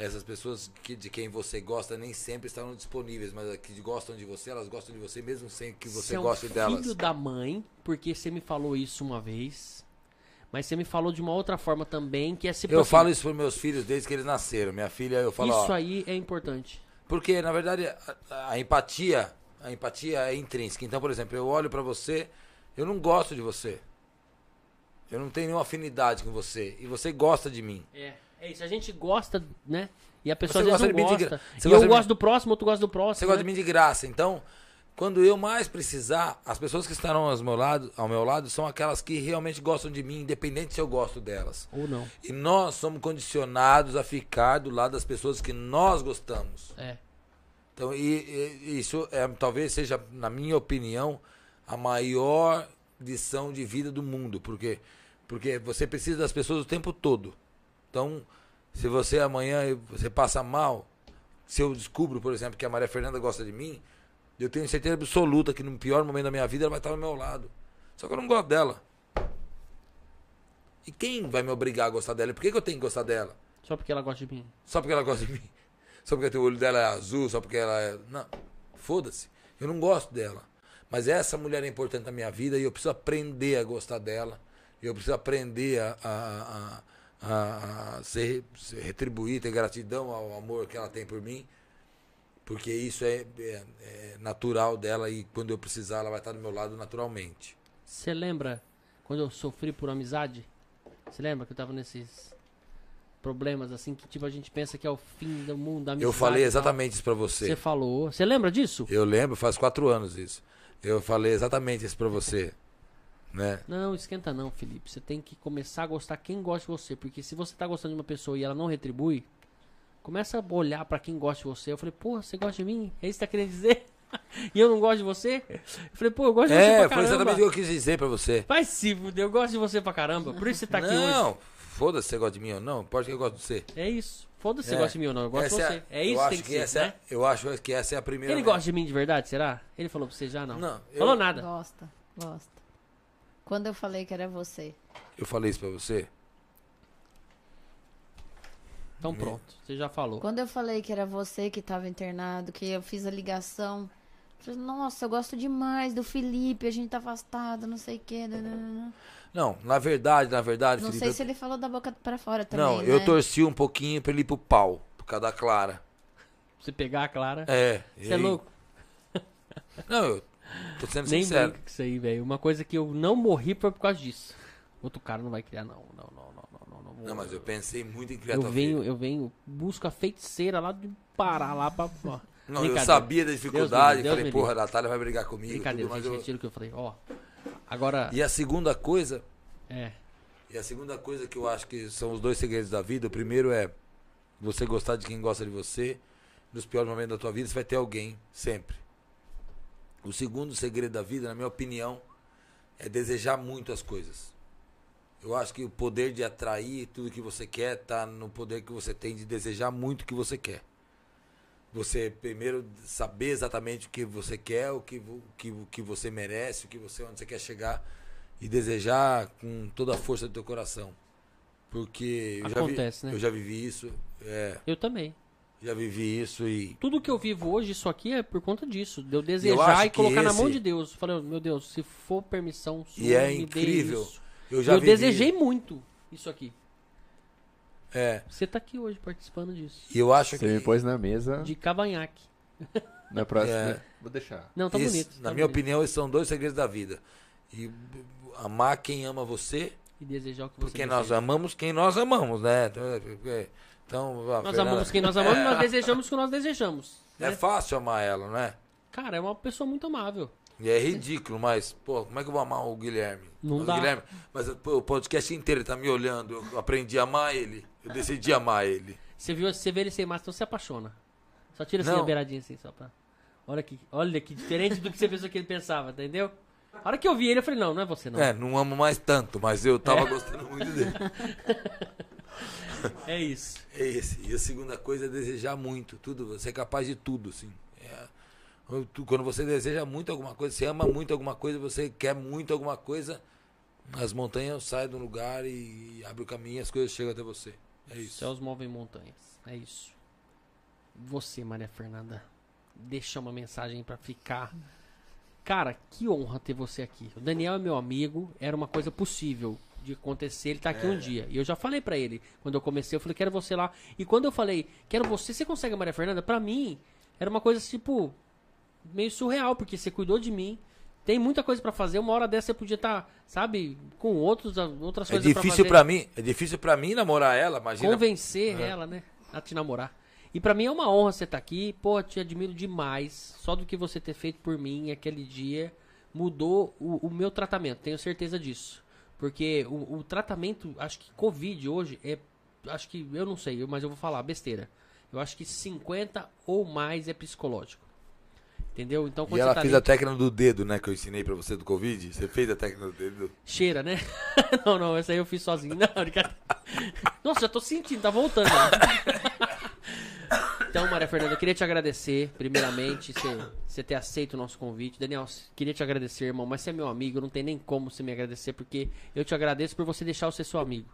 essas pessoas que, de quem você gosta nem sempre estarão disponíveis, mas que gostam de você, elas gostam de você mesmo sem que você é um goste delas. filho da mãe, porque você me falou isso uma vez. Mas você me falou de uma outra forma também, que é se Eu falo isso para meus filhos desde que eles nasceram. Minha filha, eu falo, Isso ó, aí é importante. Porque, na verdade, a, a empatia, a empatia é intrínseca. Então, por exemplo, eu olho pra você, eu não gosto de você. Eu não tenho nenhuma afinidade com você. E você gosta de mim. É, é isso. A gente gosta, né? E a pessoa Você às vezes gosta não de mim de gosta. gra- você e gosta eu de mim- gosto do próximo, outro gosta do próximo. Você gosta né? de mim de graça. Então, quando eu mais precisar, as pessoas que estarão ao meu lado, ao meu lado são aquelas que realmente gostam de mim, independente se eu gosto delas. Ou não. E nós somos condicionados a ficar do lado das pessoas que nós gostamos. É. Então, e, e- isso é, talvez seja, na minha opinião, a maior lição de vida do mundo. Porque, porque você precisa das pessoas o tempo todo. Então, se você amanhã você passa mal, se eu descubro, por exemplo, que a Maria Fernanda gosta de mim, eu tenho certeza absoluta que no pior momento da minha vida ela vai estar ao meu lado. Só que eu não gosto dela. E quem vai me obrigar a gostar dela? E Por que, que eu tenho que gostar dela? Só porque ela gosta de mim. Só porque ela gosta de mim. Só porque o olho dela é azul, só porque ela é. Não, foda-se. Eu não gosto dela. Mas essa mulher é importante na minha vida e eu preciso aprender a gostar dela. E eu preciso aprender a, a, a, a- a ser, ser- retribuir, ter gratidão ao amor que ela tem por mim. Porque isso é, é- é natural dela e quando eu precisar ela vai estar do meu lado naturalmente. Você lembra quando eu sofri por amizade? Você lembra que eu tava nesses problemas assim que tipo a gente pensa que é o fim do mundo da amizade? Eu falei exatamente isso pra Você você. falou. Você lembra disso? Eu lembro, faz quatro anos isso. Eu falei exatamente isso pra você. Né? Não, esquenta não, Felipe. Você tem que começar a gostar quem gosta de você. Porque se você tá gostando de uma pessoa e ela não retribui, começa a olhar pra quem gosta de você. Eu falei, pô, você gosta de mim? É isso que tá querendo dizer? e eu não gosto de você? Eu falei, pô, eu gosto de você É, pra foi caramba. exatamente o que eu quis dizer pra você. Vai se eu gosto de você pra caramba. Por isso você tá aqui hoje. não, foda-se se você gosta de mim ou não. Pode que eu gosto de você. É isso. Foda-se se você É. gosta de mim ou não. Eu gosto de Essa você. É, isso eu que tem que, que ser, essa é- né? Eu acho que essa é a primeira. Ele gosta de mim de verdade, será? Ele falou pra você já, não? Não, eu- Falou nada. Gosta, gosta. Quando eu falei que era você. Eu falei isso pra você. Então pronto, você já falou. Quando eu falei que era você que tava internado, que eu fiz a ligação. eu falei, Nossa, eu gosto demais do Felipe, a gente tá afastado, não sei o quê. nananana." Não, na verdade, na verdade, Não Felipe, sei eu- se ele falou da boca pra fora também. Não, eu né? torci um pouquinho pra ele ir pro pau, por causa da Clara. Você pegar a Clara. É. Você é louco? Não, eu tô sendo Nem sincero. brinca com isso aí, velho. Uma coisa que eu não morri foi por causa disso. Outro cara não vai criar, não. Não, não, não, não, não. não vou- Não, mas eu pensei muito em criar eu tua venho, filha. eu venho, busco a feiticeira lá de Pará, lá pra. Ó. Não, eu sabia da Deus dificuldade. livre, Deus falei, me porra, a Natália vai brigar comigo. Brincadeira, tudo, mas gente, eu- retiro o que eu falei. Ó. Agora. E a segunda coisa, É. e a segunda coisa que eu acho que são os dois segredos da vida, o primeiro é você gostar de quem gosta de você. Nos piores momentos da tua vida, você vai ter alguém, sempre. O segundo segredo da vida, na minha opinião, é desejar muito as coisas. Eu acho que o poder de atrair tudo que você quer tá no poder que você tem de desejar muito o que você quer. Você primeiro saber exatamente o que você quer, o que, o que, o que você merece, o que você onde você quer chegar e desejar com toda a força do teu coração. Porque eu Acontece, já vi, né? eu já vivi isso, é, Eu também. Já vivi isso e Tudo que eu vivo hoje, isso aqui é por conta disso. De eu desejar e que colocar na mão esse- de Deus. Falei, meu Deus, se for permissão sua, E é me dê incrível. isso. eu já eu vivi, desejei muito isso aqui. É, Você tá aqui hoje participando disso. e eu acho Você que me pôs na mesa. De cavanhaque. Na próxima. É. Vou deixar. Não, tá Isso, bonito. Na tá minha bonito. opinião, esses são dois segredos da vida. E amar quem ama você, E desejar o que você porque nós deseja. amamos quem nós amamos, né? Então, é, porque- Então, Nós Fernanda- amamos quem nós amamos e nós desejamos o que nós desejamos. É né? fácil amar ela, não é? Cara, é uma pessoa muito amável. E é ridículo, mas, pô, como é que eu vou amar o Guilherme? Não dá. Guilherme, mas pô, o podcast inteiro ele tá me olhando, eu aprendi a amar ele, eu decidi amar ele. Você viu, você vê ele sem máscara, então você apaixona. Só tira assim Não. a beiradinha assim, só pra. Olha que, olha que diferente do que você pensou que ele pensava, entendeu? A hora que eu vi ele, eu falei, não, não é você não. É, não amo mais tanto, mas eu tava gostando muito dele. É isso. É esse. E a segunda coisa é desejar muito, tudo. Você é capaz de tudo, assim. É, quando você deseja muito alguma coisa, você ama muito alguma coisa, você quer muito alguma coisa, as montanhas saem do lugar e abre o caminho as coisas chegam até você. É isso. Céus movem montanhas. É isso. Você, Maria Fernanda, deixa uma mensagem pra ficar. Cara, que honra ter você aqui. O Daniel é meu amigo, era uma coisa possível de acontecer, ele tá aqui um dia. E eu já falei pra ele, quando eu comecei, eu falei, quero você lá. E quando eu falei, quero você, você consegue a Maria Fernanda? Pra mim, era uma coisa tipo, meio surreal, porque você cuidou de mim, Tem muita coisa pra fazer. Uma hora dessa você podia estar, sabe, com outros, outras É coisas difícil pra mim, é difícil para mim namorar ela, imagina. Convencer ela, né? A te namorar. E pra mim é uma honra você estar aqui. Pô, te admiro demais. Só do que você ter feito por mim aquele dia mudou o, o meu tratamento. Tenho certeza disso. Porque o, o tratamento, acho que Covid hoje é. Acho que, eu não sei, mas eu vou falar besteira. Eu acho que 50 ou mais é psicológico. Entendeu? Então quando E ela tá fez ali- a técnica do dedo, né, que eu ensinei pra você do Covid. Você fez a técnica do dedo? Cheira, né? não, não, essa aí eu fiz sozinho. Não. Nossa, já tô sentindo, tá voltando. então, Maria Fernanda, eu queria te agradecer, primeiramente, você ter aceito o nosso convite. Daniel, queria te agradecer, irmão, mas você é meu amigo, não tem nem como você me agradecer, porque eu te agradeço por você deixar eu ser seu amigo.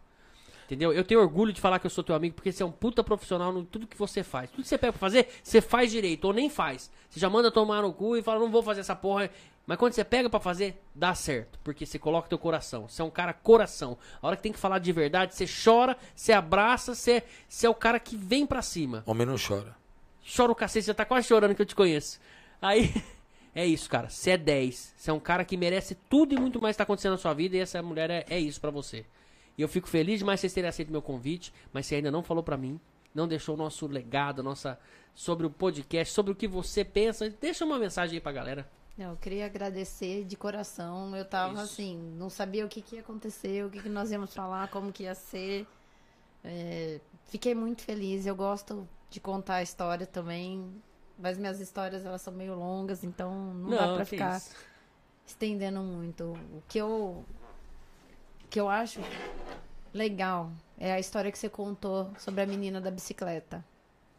Entendeu? Eu tenho orgulho de falar que eu sou teu amigo, porque você é um puta profissional em tudo que você faz. Tudo que você pega pra fazer, você faz direito, ou nem faz. Você já manda tomar no cu e fala, não vou fazer essa porra. Mas quando você pega pra fazer, dá certo. Porque você coloca teu coração. Você é um cara coração. A hora que tem que falar de verdade, você chora, você abraça, você, você é o cara que vem pra cima. Homem não chora. Chora o cacete, você já tá quase chorando que eu te conheço. Aí, é isso, cara. Você é 10. Você é um cara que merece tudo e muito mais que tá acontecendo na sua vida. E essa mulher é, é isso pra você. E eu fico feliz demais vocês terem aceito meu convite. Mas você ainda não falou pra mim. Não deixou o nosso legado, nossa. Sobre o podcast, sobre o que você pensa. Deixa uma mensagem aí pra galera. Não, eu queria agradecer de coração. Eu tava Isso. assim, não sabia o que, que ia acontecer, o que, que nós íamos falar, como que ia ser. É, fiquei muito feliz. Eu gosto de contar a história também. Mas minhas histórias elas são meio longas, então não, dá pra que ficar isso. estendendo muito. O que eu o que eu acho legal é a história que você contou sobre a menina da bicicleta.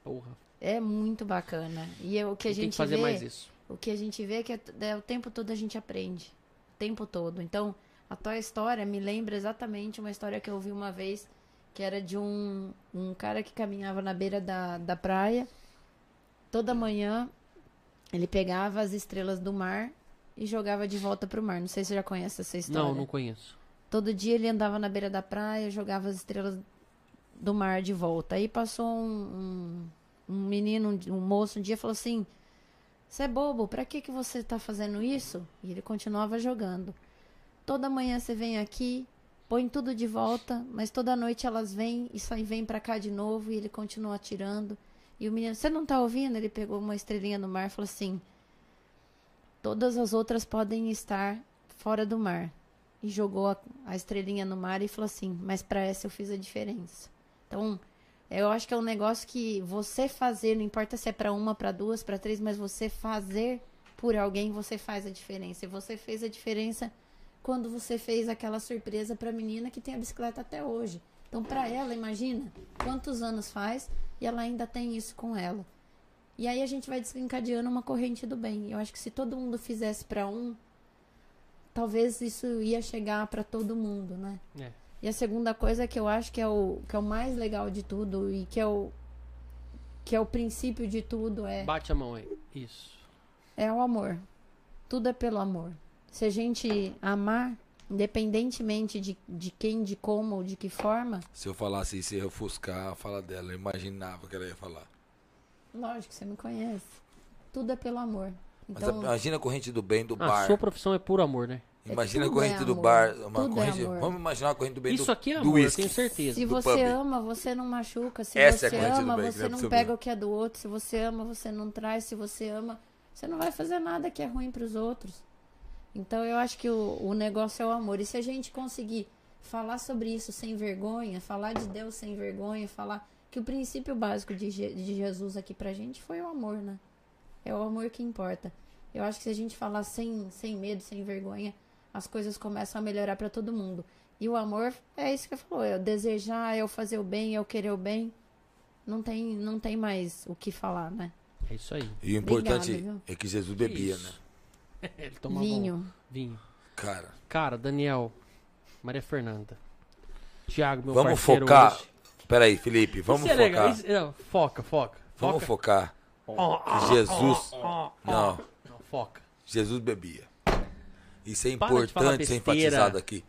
Porra. É muito bacana. E é o que a tem gente que fazer vê, mais isso. O que a gente vê é que é, é o tempo todo a gente aprende. O tempo todo. Então, a tua história me lembra exatamente uma história que eu ouvi uma vez, que era de um, um cara que caminhava na beira da, da praia. Toda manhã, ele pegava as estrelas do mar e jogava de volta pro mar. Não sei se você já conhece essa história. Não, não conheço. Todo dia ele andava na beira da praia, jogava as estrelas do mar de volta. Aí passou um, um, um menino, um, um moço, um dia e falou assim: Você é bobo, pra que, que você tá fazendo isso? E ele continuava jogando. Toda manhã você vem aqui, põe tudo de volta, mas toda noite elas vêm e saem, vêm pra cá de novo e ele continua atirando. E o menino, você não tá ouvindo? Ele pegou uma estrelinha no mar e falou assim: Todas as outras podem estar fora do mar e jogou a, a estrelinha no mar e falou assim: Mas pra essa eu fiz a diferença. Então, eu acho que é um negócio que você fazer, não importa se é pra uma, pra duas, pra três, mas você fazer por alguém, você faz a diferença. E você fez a diferença quando você fez aquela surpresa pra menina que tem a bicicleta até hoje. Então, pra ela, imagina quantos anos faz e ela ainda tem isso com ela. E aí a gente vai desencadeando uma corrente do bem. Eu acho que se todo mundo fizesse pra um, talvez isso ia chegar pra todo mundo, né? É. E a segunda coisa que eu acho que é o que é o mais legal de tudo e que é o que é o princípio de tudo é Bate a mão aí. Isso. é o amor. Tudo é pelo amor. Se a gente amar, independentemente de, de quem, de como, de que forma, Se eu falasse isso, ia ofuscar a fala dela. Eu imaginava que ela ia falar. lógico, você me conhece. Tudo é pelo amor. Mas Então, a- imagina a corrente do bem do A bar. Ah, sua profissão é puro amor, né? Imagina a tudo corrente é do bar. Uma Tudo é corrente, vamos imaginar a corrente do bem Isso do, aqui é do amor, eu whisky. tenho certeza. se você pub. ama, você não machuca. Se Essa é a você ama, bem, que você não é não pega o que é do outro. Se você ama, você não traz. Se você ama, você não vai fazer nada que é ruim para os outros. Então eu acho que o, o negócio é o amor. E se a gente conseguir falar sobre isso sem vergonha, falar de Deus sem vergonha, falar que o princípio básico de, Je- de Jesus aqui pra gente foi o amor, né? É o amor que importa. Eu acho que se a gente falar sem, sem medo, sem vergonha, as coisas começam a melhorar pra todo mundo. E o amor é isso que você falou, é o desejar, é o fazer o bem, é o querer o bem. Não tem, não tem mais o que falar, né? É isso aí. E o importante Obrigada, viu? é que Jesus bebia, Isso. né? Ele tomava Vinho. um vinho. Cara, Cara, Daniel, Maria Fernanda, Tiago, meu vamos parceiro focar. hoje. Peraí, Felipe, vamos Isso é focar. legal, isso- não, foca, foca. Vamos foca. focar. Que Jesus. Não, Não, foca. Jesus bebia. Isso é importante ser enfatizado aqui.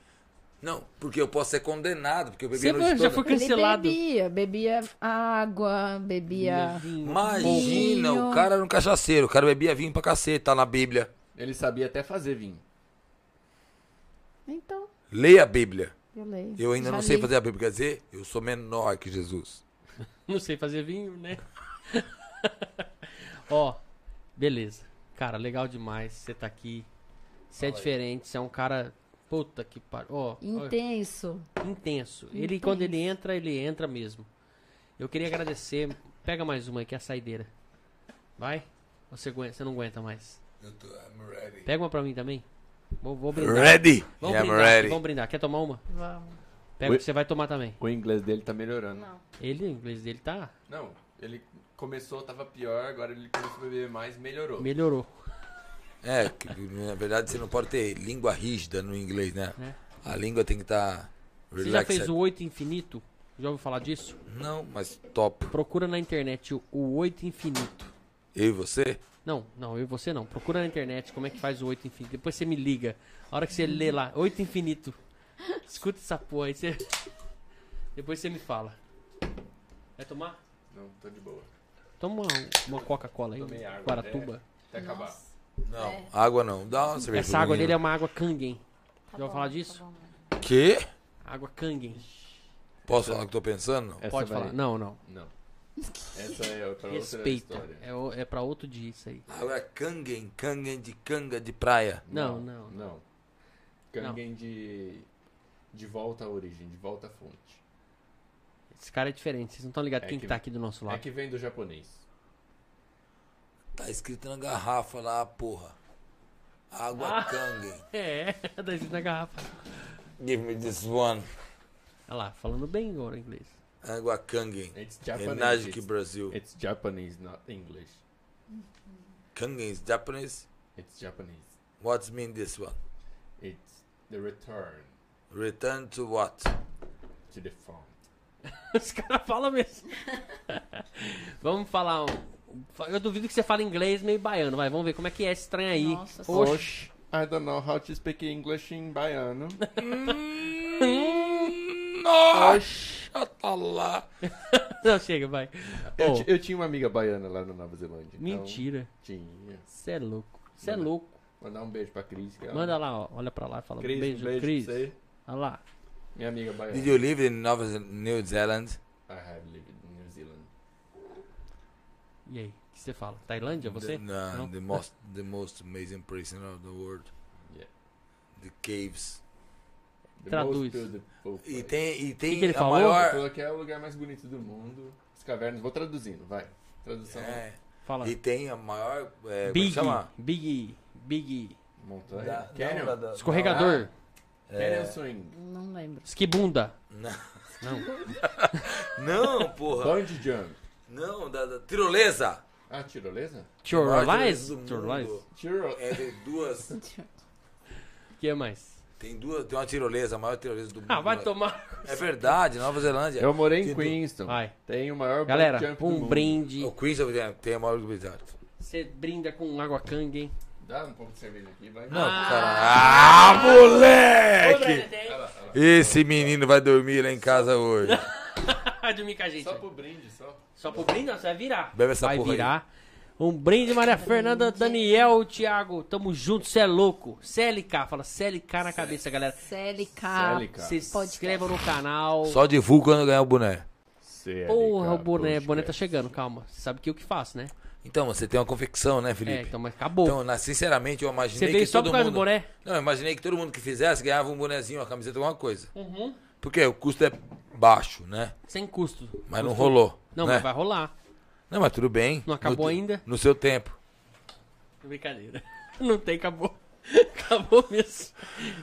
Não, porque eu posso ser condenado, porque eu bebi Você a noite já foi cancelado. Ele bebia, bebia água, bebia. Vinho. Imagina, Vinho. o cara era um cachaceiro, o cara bebia vinho pra cacete, tá na Bíblia. Ele sabia até fazer vinho. Então, Leia a Bíblia. eu leio. Eu ainda Já não sei li. fazer a Bíblia. Quer dizer, eu sou menor que Jesus. Não sei fazer vinho, né? Ó, beleza. Cara, legal demais você tá aqui. Você é diferente, você é um cara. Puta que pariu. Ó, ó, Intenso. intenso. Ele, Intenso. quando ele entra, ele entra mesmo. Eu queria agradecer. Pega mais uma aqui, a saideira. Vai? Você, aguenta, você não aguenta mais. Eu tô, I'm ready. Pega uma pra mim também. Vou, vou brindar. Ready? Vamos I'm brindar. ready. Vamos brindar. Quer tomar uma? Vamos. Pega, Oi? você vai tomar também. O inglês dele tá melhorando. Não. Ele, o inglês dele tá. Não, ele começou, tava pior, agora ele começou a beber mais, melhorou. Melhorou. É, que, na verdade você não pode ter língua rígida no inglês, né? É. A língua tem que estar Você já fez o 8 infinito? Já ouviu falar disso? Não, mas top. Procura na internet o, o 8 infinito. Eu e você? Não, não, eu e você não. Procura na internet como é que faz o 8 infinito. Depois você me liga. A hora que você lê lá, 8 infinito. Escuta essa porra aí. Você... Depois você me fala. Vai tomar? Não, tô de boa. Toma uma, uma Coca-Cola aí. Tomei água, Guaratuba. Até acabar. Não, É. água não. Dá uma cerveja Essa água dele é uma água Kangen. tá Já ouviu bom, falar tá disso? bom. Quê? Água Kangen. Posso falar o que eu tô pensando? Essa Pode vai- falar. Não, não. Não. Essa é outra, outra Respeita. história. É, o- é pra outro dia isso aí. Água kangen, kangen de canga de praia. Não, não. Não. Kangen de. De volta à origem, de volta à fonte. Esse cara é diferente. Vocês não estão ligados É quem que que- tá aqui do nosso É lado. que vem do japonês. Tá escrito na garrafa lá, porra. Água Ah. kangen. É, tá escrito na garrafa. Give me this one. Olha lá, falando bem agora em inglês. Água kangen. It's É Japanese. It's, Brasil. it's Japanese, not English. Kangen is Japanese. It's Japanese. What's mean this one? It's the return Return to what? to the font. Os caras falam mesmo. vamos falar. um- Eu duvido que você fale inglês meio baiano. Vai, vamos ver como é que é esse trem aí. Nossa. Osh, I don't know how to speak English in baiano. Nossa, tá lá. Não, chega, vai. Eu, ti- eu tinha uma amiga baiana lá na Nova Zelândia. então- mentira. tinha. Você é louco. Você é louco. Mandar um beijo pra Cris. que ela- Manda lá, ó. Olha pra lá e fala Cris, beijo, um beijo Cris. pra você. Olha lá. Minha amiga baiana. Did you live in Nova New Zealand? I have lived in New Zealand. E aí, o que você fala? Tailândia, você? The, nah, Não? the most the most amazing place in the world. Yeah. The caves. The Traduz. E tem e tem que ele a falou? Ele maior falou que é o lugar mais bonito do mundo. As cavernas. Vou traduzindo, vai. Tradução. é, Fala. e tem a maior é, como Big, chama? Big, Big. Montanha. Da- Canyon. não, da- da- Escorregador. Canyon É, Swing. Não lembro. Esquibunda. não, Não. não, porra. Bungee jump. Não, da, da tirolesa. Ah, tirolesa? Maior tirolesa mundo. Tiro... É de duas. O que mais? Tem duas, tem uma tirolesa, a maior tirolesa do mundo. Ah, vai tomar. É verdade, Nova Zelândia. Eu morei em Tem Queenston. Vai. Tem o maior Galera, um mundo. brinde. O Queensland tem- a maior habilidade. Você brinda com água Kangen. Dá um pouco de cerveja aqui, vai. Não, Ah. cara. Ah, moleque! Esse menino vai dormir lá em casa hoje. Dormir com a gente. Só pro brinde, só. Só pro brinde, não, você vai virar. Bebe essa vai porra aí. virar. Um brinde, Maria Fernanda, Daniel, Thiago. Tamo junto, cê é louco. CLK, fala CLK na cabeça, galera. CLK. CLK. Se Podcast. inscrevam no canal. Só divulga quando ganhar o boné. Porra, o boné, boné tá chegando, calma. Você sabe que eu que faço, né? Então, você tem uma confecção, né, É, Felipe? então, mas acabou. Então, na- sinceramente, eu Você imaginei veio que só todo por causa mundo... do boné? Não, eu imaginei que todo mundo que fizesse ganhava um bonezinho, uma camiseta, alguma coisa. Uhum. Porque o custo é baixo, né? Sem custo. Mas não Custo- rolou. Não, né? mas vai rolar. Não, mas tudo bem. Não acabou No- ainda? No seu tempo. Brincadeira. Não tem, acabou. Acabou mesmo.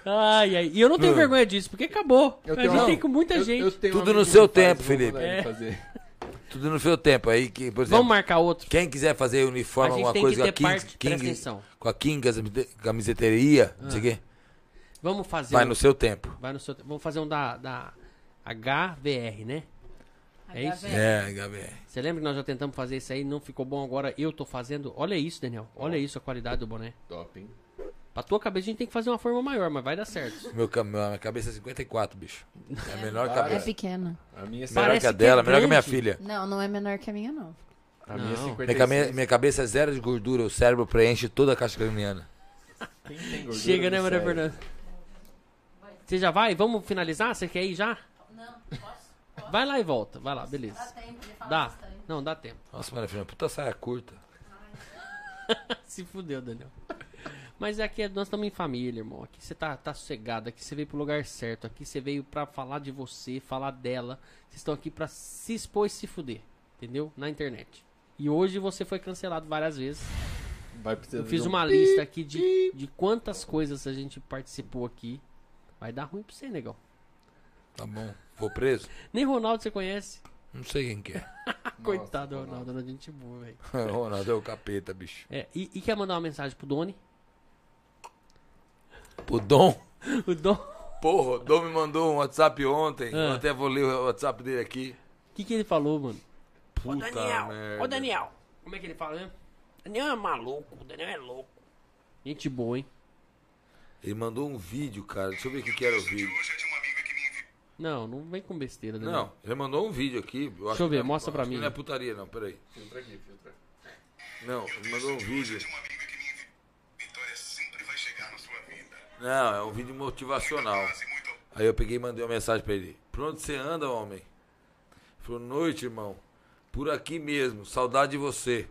Ai, ai. E eu não tenho Não. vergonha disso, porque acabou. Eu a tenho- gente não, tem com muita Eu- gente. eu Tudo no seu faz, tempo, vou Felipe. É. Tudo no seu tempo. Aí que, por exemplo, Vamos marcar outro. quem quiser fazer A uniforme, gente alguma coisa com a King, parte. Presta King, atenção. com a King camisete- camiseteria, não sei o quê, Vamos fazer. vai um- no seu tempo. vai no seu- Vamos fazer um da, da HVR, né? É isso? É, Gabriel. Você lembra que nós já tentamos fazer isso aí, não ficou bom agora, eu tô fazendo. Olha isso, Daniel. Olha isso, a qualidade do boné. Top, hein? Pra tua cabeça a gente tem que fazer uma forma maior, mas vai dar certo. Meu, minha cabeça é 54, bicho. É a menor Para. É cabeça. pequena. A minha, Melhor Parece que a que dela, é melhor que a minha filha. Não, não é menor que a minha, não. a minha Não. Minha, 56. came- minha cabeça é zero de gordura, o cérebro preenche toda a caixa craniana. Quem tem gordura Chega, né, no Maria cérebro? Fernanda? Você já vai? Vamos finalizar? Você quer ir já? Vai lá e volta. Vai lá, beleza. Dá tempo, ele fala Dá. bastante. Não, dá tempo. Nossa, Maria Fernanda, puta saia curta. Se fudeu, Daniel. Mas aqui é- nós estamos em família, irmão. Aqui você tá, tá sossegado, aqui você veio pro lugar certo. Aqui você veio pra falar de você, falar dela. Vocês estão aqui pra se expor e se fuder. Entendeu? Na internet. E hoje você foi cancelado várias vezes. Vai precisar Eu fiz de um- uma lista aqui de, de quantas coisas a gente participou aqui. Vai dar ruim pra você, negão. Tá bom. Vou preso? Nem Ronaldo você conhece. Não sei quem que é. Coitado do Ronaldo, era gente boa, velho. Ronaldo é o capeta, bicho. É, e, e quer mandar uma mensagem pro Doni? O Dom. O Dom. Porra, o Dom me mandou um WhatsApp ontem. Ah. Eu até vou ler o WhatsApp dele aqui. O que, que ele falou, mano? Puta Ô Daniel, merda. ô Daniel. Como é que ele fala mesmo? Daniel é maluco, o Daniel é louco. Gente boa, hein? Ele mandou um vídeo, cara. Deixa eu ver o que, que era o vídeo. Não, não vem com besteira, Daniel. Não, ele mandou um vídeo aqui. Eu acho eu que ver, é- mostra pra acho que mim. Não é putaria, não, peraí. Filtra aqui, filtra. Não, ele mandou um vídeo. Não, é um vídeo motivacional. Aí eu peguei e mandei uma mensagem pra ele. Por onde você anda, homem? Ele falou, noite, irmão. Por aqui mesmo, saudade de você.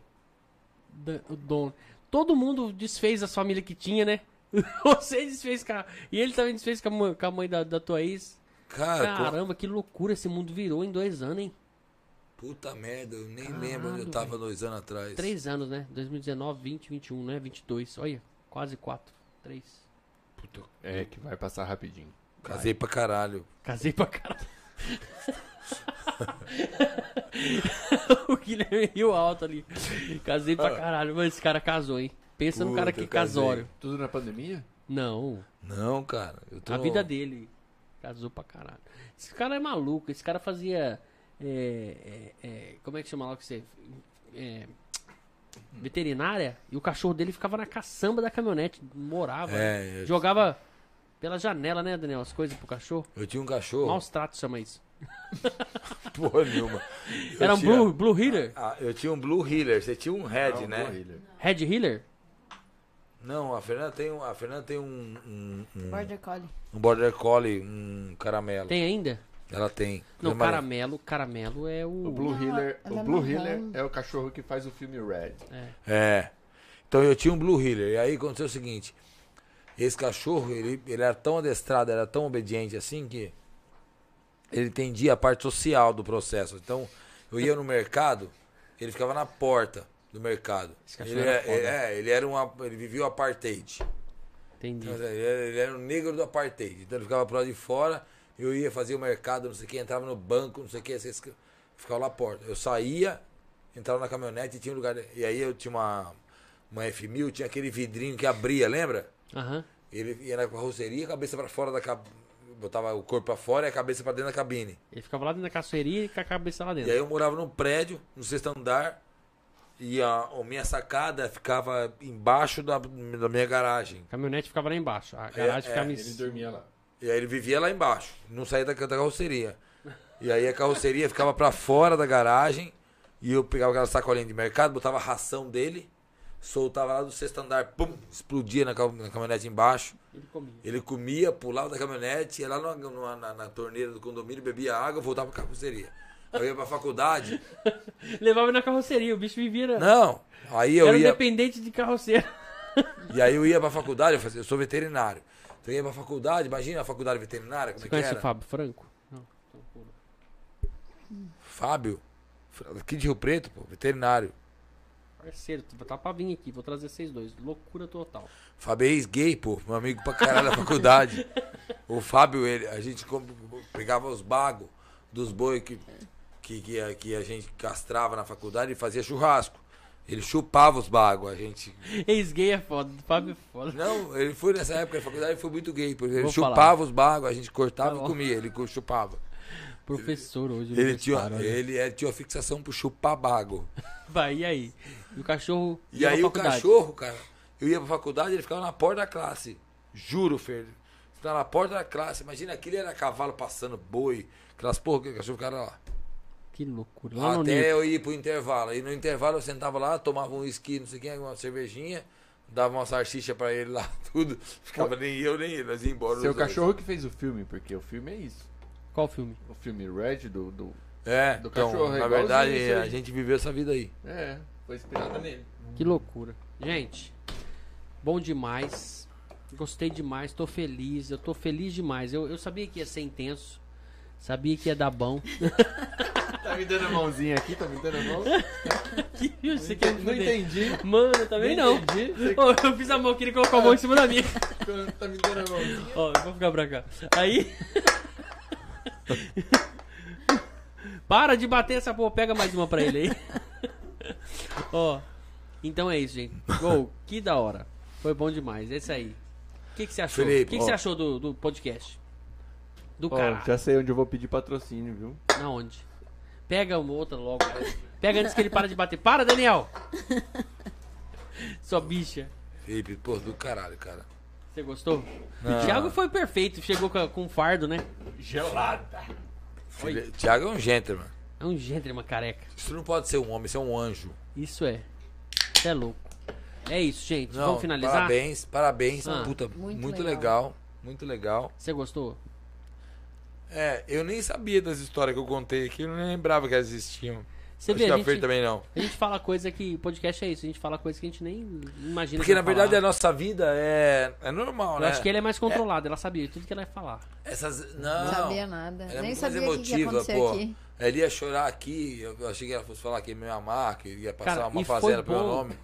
O Dom. Todo mundo desfez a família que tinha, né? Você desfez com a... E ele também desfez com a mãe, com a mãe da, da tua ex. Cara, co- Caramba, que loucura esse mundo virou em dois anos, hein? puta merda, eu nem lembro onde eu tava dois anos atrás. Três anos, né? 2019, 20, 21, né? 22. Olha, quase quatro. Três. Puta, É, que vai passar rapidinho. casei pra caralho. Casei pra caralho. o Guilherme riu alto ali. Casei pra caralho, mas esse cara casou, hein? Pensa no Puta, cara que casório. Tudo na pandemia? Não, Não, cara. Eu tô... a vida dele. Casou pra caralho. Esse cara é maluco. Esse cara fazia. é, é, é, como é que chama lá que você. É, veterinária. E o cachorro dele ficava na caçamba da caminhonete. Morava. É, eu, Jogava pela janela, né, Daniel? As coisas pro cachorro. eu tinha um cachorro. Maus tratos chama isso. Porra nenhuma. Eu Era um tinha- Blue, Blue Healer? Ah, eu tinha um Blue Healer, você tinha um Red, Não, né? Blue Healer. Red Healer? Não, a Fernanda tem um, a Fernanda tem um, um, um, Border Collie. um Border Collie, um caramelo. Tem ainda? Ela tem. Não, é caramelo. Caramelo é o. O Blue Não, Healer, o é Blue. Healer é o cachorro que faz o filme Red. É. Então eu tinha um Blue Healer. E aí aconteceu o seguinte: esse cachorro, ele, ele era tão adestrado, era tão obediente assim que ele entendia a parte social do processo. Então eu ia no mercado, ele ficava na porta do mercado. Ele, era é, foda. é, ele era um. ap- Ele vivia o apartheid. Entendi. Então, Ele era, ele era o negro do apartheid. Então ele ficava pro lado de fora, eu ia fazer o mercado, não sei o que, entrava no banco, não sei o que, ficava lá na porta. Eu saía, entrava na caminhonete e tinha um lugar. E aí eu tinha uma, uma F1000, tinha aquele vidrinho que abria, lembra? Aham. Ele ia na carroceria, a cabeça pra fora da cabine. Botava o corpo pra fora e a cabeça pra dentro da cabine. Ele ficava lá dentro da caçoeirinha e com a cabeça lá E dentro. aí eu morava num prédio, no sexto andar, e a, a minha sacada ficava embaixo da, da minha garagem. A caminhonete ficava lá embaixo. A garagem é, ficava em Ele dormia lá. E aí ele vivia lá embaixo, não saía da, da carroceria. E aí a carroceria ficava pra fora da garagem e eu pegava aquela sacolinha de mercado, botava a ração dele, soltava lá do sexto andar, pum, explodia na, na caminhonete embaixo. Ele comia. Ele comia, pulava da caminhonete, ia lá numa- numa- na, na torneira do condomínio, bebia água, voltava pra carroceria. Eu ia pra faculdade. Levava na carroceria, o bicho vivia. na- Não, aí eu Era ia. dependente de carroceiro. E aí eu ia pra faculdade, eu, fazia, eu sou veterinário. Então eu ia pra faculdade, imagina a faculdade veterinária, como Você é que conhece era? o Fábio Franco? Não. Fábio, aqui de Rio Preto, pô, veterinário. Parceiro, tá pra vir aqui, vou trazer vocês dois. Loucura total. Fábio é ex-gay, pô, meu amigo pra caralho da faculdade. O Fábio, ele, a gente pegava os bagos dos boi que, que, que, a, que a gente castrava na faculdade e fazia churrasco. Ele chupava os bagos, a gente. Ex-gay é foda, Fábio é foda. Não, ele foi nessa época da faculdade, ele foi muito gay, porque ele Vou chupava falar. os bagos, a gente cortava Tá e comia, ele chupava. Professor hoje. Ele tinha, olha. ele, ele tinha uma fixação pro chupar bago. Vai, e aí? E o cachorro. E aí o cachorro, cara, eu ia pra faculdade ele ficava na porta da classe. Juro, Fer. Ficava na porta da classe. Imagina aquele era cavalo passando, boi, aquelas porra que o cachorro ficava lá. Que loucura. Lá Até eu ir pro intervalo. E no intervalo eu sentava lá, tomava um whisky, não sei o que, uma cervejinha, dava uma salsicha pra ele lá, tudo. Ficava nem eu, nem ele, nós ia embora. Seu os dois. cachorro que fez o filme, porque o filme é isso. Qual filme? O filme Red do. do É, do então, cachorro, é na verdade, aí. a gente viveu essa vida aí. é, foi inspirado nele. Que loucura. Gente, bom demais. Gostei demais, tô feliz. Eu tô feliz demais. Eu, eu sabia que ia ser intenso. Sabia que ia dar bom. Tá me dando a mãozinha aqui, tá me dando a mão? Você quer me Não fuder? entendi. Mano, também não. entendi. Você Ô, eu fiz a mão, queria colocar a mão em cima da minha. tá me dando a mãozinha. Ó, eu vou ficar pra cá. Aí. Para de bater essa porra, pega mais uma pra ele aí. Ó. Então é isso, gente. Gol, que da hora. Foi bom demais. Esse aí. O que, que você achou? O que, que você achou do, do podcast? Do Ó, cara. já sei onde eu vou pedir patrocínio, viu? Na onde? Pega uma outra logo. Pega antes que ele para de bater. Para, Daniel! Sua bicha. Felipe, pô, do caralho, cara. Você gostou? Não. O Thiago foi perfeito. Chegou com, com um fardo, né? Gelada. Felipe- Thiago é um gentleman. É um gentleman careca. Isso não pode ser um homem, isso é um anjo. Isso é. Você é louco. É isso, gente. Não, Vamos finalizar? Parabéns, parabéns. Ah. puta, Muito muito, legal. legal. Muito legal. Você gostou? É, eu nem sabia das histórias que eu contei aqui, eu não lembrava que elas existiam. Você vê, a gente, também não. a gente fala coisa que. Podcast é isso. A gente fala coisa que a gente nem imagina. Porque que na vai verdade falar. a nossa vida é, é normal, Eu né? acho que ele é mais controlado. Ela sabia tudo que ela ia falar. Essas. Não Não. sabia nada. Ela é Nem sabia o que, que ia acontecer pô. aqui. Ela ia chorar aqui, eu achei que ela fosse falar que ia me amar, que ia passar Cara, uma fazenda pro meu nome.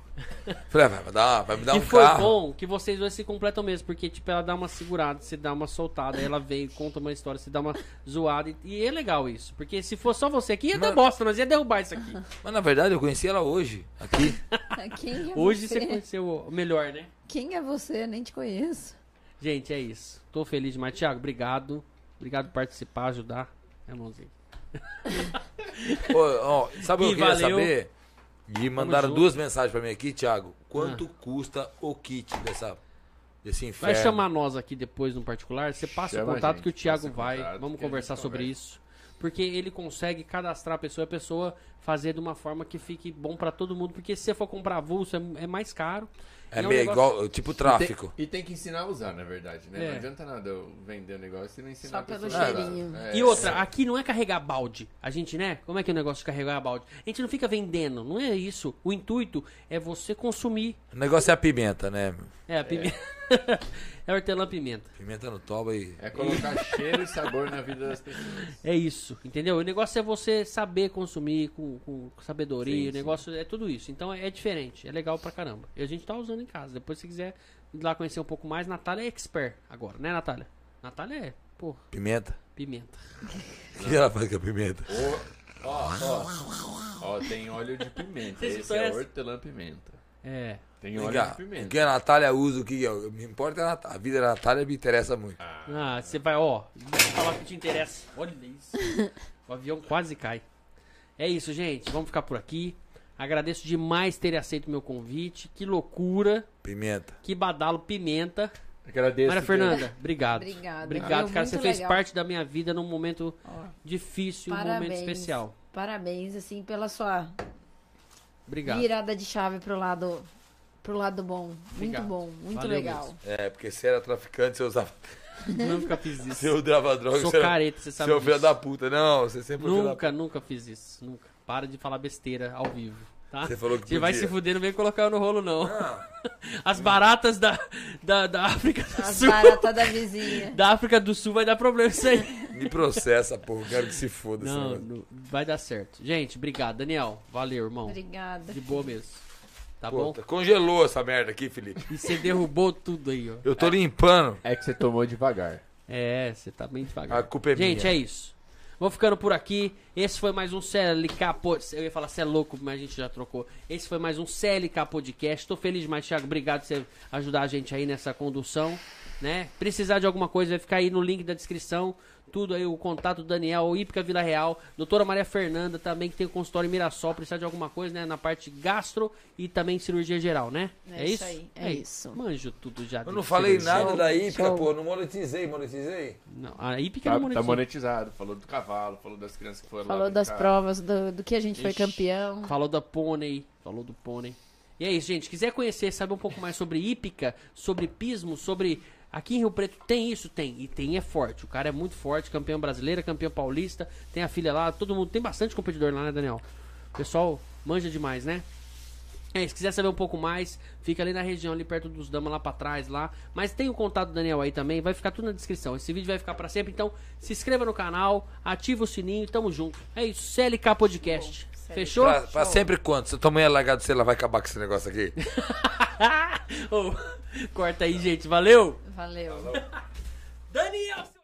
Falei, ah, vai, vai dar, vai me dar e um foi carro. bom que vocês dois se completam mesmo, porque, tipo, ela dá uma segurada, você dá uma soltada, aí ela vem, conta uma história, você dá uma zoada, e, e é legal isso. Porque se fosse só você aqui, ia dar Mano- bosta, nós ia derrubar isso aqui. Mas na verdade eu conheci ela hoje, aqui. Quem é Hoje você? você conheceu o melhor, né? Quem é você? Nem te conheço. Gente, é isso. Tô feliz demais. Thiago, obrigado. Obrigado por participar, ajudar. É mãozinha. Ô, ó, sabe o que eu queria valeu. saber? E mandaram duas mensagens pra mim aqui, Thiago. Quanto Ah. custa o kit dessa, desse inferno? Vai chamar nós aqui depois no particular. Você passa Chama o contato gente, que o Thiago vai. contato Vamos conversar sobre conversa. isso. Porque ele consegue cadastrar a pessoa e a pessoa fazer de uma forma que fique bom pra todo mundo. Porque se você for comprar avulso, é, é mais caro. É E um meio negócio- igual, tipo E tráfico. tem, e tem que ensinar a usar, na verdade, né? É. Não adianta nada eu vender o negócio e não ensinar Só a pessoa pelo cheirinho. É. E outra, aqui não é carregar balde. A gente, né? Como é que é o negócio de carregar balde? A gente não fica vendendo, não é isso. O intuito é você consumir. O negócio é a pimenta, né? É, a pimenta. é hortelã-pimenta. Pimenta no toba e. É colocar cheiro e sabor na vida das pessoas. É isso, entendeu? O negócio é você saber consumir com, com sabedoria. Sim, o negócio é tudo isso. Então é, é diferente, é legal pra caramba. E a gente tá usando em casa. Depois, se quiser ir lá conhecer um pouco mais, Natália é expert agora, né, Natália? Natália é, pô, Pimenta. pimenta. O que ela faz com a pimenta? Ó, ó, ó, tem óleo de pimenta. Esse é hortelã-pimenta. É. Tem óleo cá, de o pimenta. que a Natália usa, o que eu, me importa é a Natália. A vida da Natália me interessa muito. Ah, você vai, ó, deixa eu falar o que te interessa. Olha isso. O avião quase cai. É isso, gente. Vamos ficar por aqui. Agradeço demais ter aceito o meu convite. Que loucura. Pimenta. Que badalo pimenta. Agradeço. Maria que- Fernanda, obrigado. Obrigada. Obrigado, Viu? cara. Você fez legal. parte da minha vida num momento Ó, difícil, um Parabéns. momento especial. Parabéns, assim, pela sua Obrigado. virada de chave pro lado, pro lado bom. Muito Obrigado. bom, muito Valeu legal. mesmo. É, porque você era traficante, você usava. Nunca fiz Você isso. usava droga, Sou você careta, você Você sabe o filho da puta. Não, você sempre Nunca, nunca fiz isso. Nunca. Para de falar besteira ao vivo, tá? Você falou que Você vai se fuder, não vem colocar eu no rolo, não. Não. As baratas da, da, da África do As Sul. baratas da vizinha. Da África do Sul vai dar problema isso aí. Me processa, porra. Quero que se foda Não, não, vai dar certo. Gente, obrigado. Daniel, valeu, irmão. Obrigada. De boa mesmo. Tá Pô, bom? Congelou essa merda aqui, Felipe. E você derrubou tudo aí, ó. Eu tô limpando. É que você tomou devagar. É, você tá bem devagar. A culpa é Gente, minha. é isso. Vou ficando por aqui. Esse foi mais um CLK Podcast. Eu ia falar cê é louco, mas a gente já trocou. Esse foi mais um CLK Podcast. Tô feliz demais, Thiago. Obrigado por você ajudar a gente aí nessa condução. Né? Precisar de alguma coisa, vai ficar aí no link da descrição. Tudo aí, o contato do Daniel, o Ípica Vila Real, doutora Maria Fernanda também, que tem o consultório em Mirassol, precisar de alguma coisa, né? Na parte gastro e também cirurgia geral, né? É isso aí, é isso. Manjo tudo já. Eu não falei cirurgia. nada da hípica, show. pô. Não monetizei, monetizei. Não, a Ípica Tá, não tá monetizou. monetizado. Falou do cavalo, falou das crianças que foram lá. Falou das brincar. provas, do, do que a gente foi Ixi. campeão. Falou da pônei. Falou do pônei. E é isso, gente. Quiser conhecer, saber um pouco mais sobre hípica, sobre pismo, sobre. Aqui em Rio Preto tem isso? Tem. E tem é forte. O cara é muito forte, campeão brasileiro, campeão paulista. Tem a filha lá, todo mundo. Tem bastante competidor lá, né, Daniel? O pessoal manja demais, né? É, se quiser saber um pouco mais, fica ali na região, ali perto dos damas, lá pra trás, lá. Mas tem o contato do Daniel aí também, vai ficar tudo na descrição. Esse vídeo vai ficar pra sempre, então se inscreva no canal, ativa o sininho, tamo junto. É isso, CLK Podcast. Fechou? Pra, pra sempre quanto? Se tua mãe é largado, você ela vai acabar com esse negócio aqui? Ô, Corta aí, gente. Valeu! Valeu. Daniel!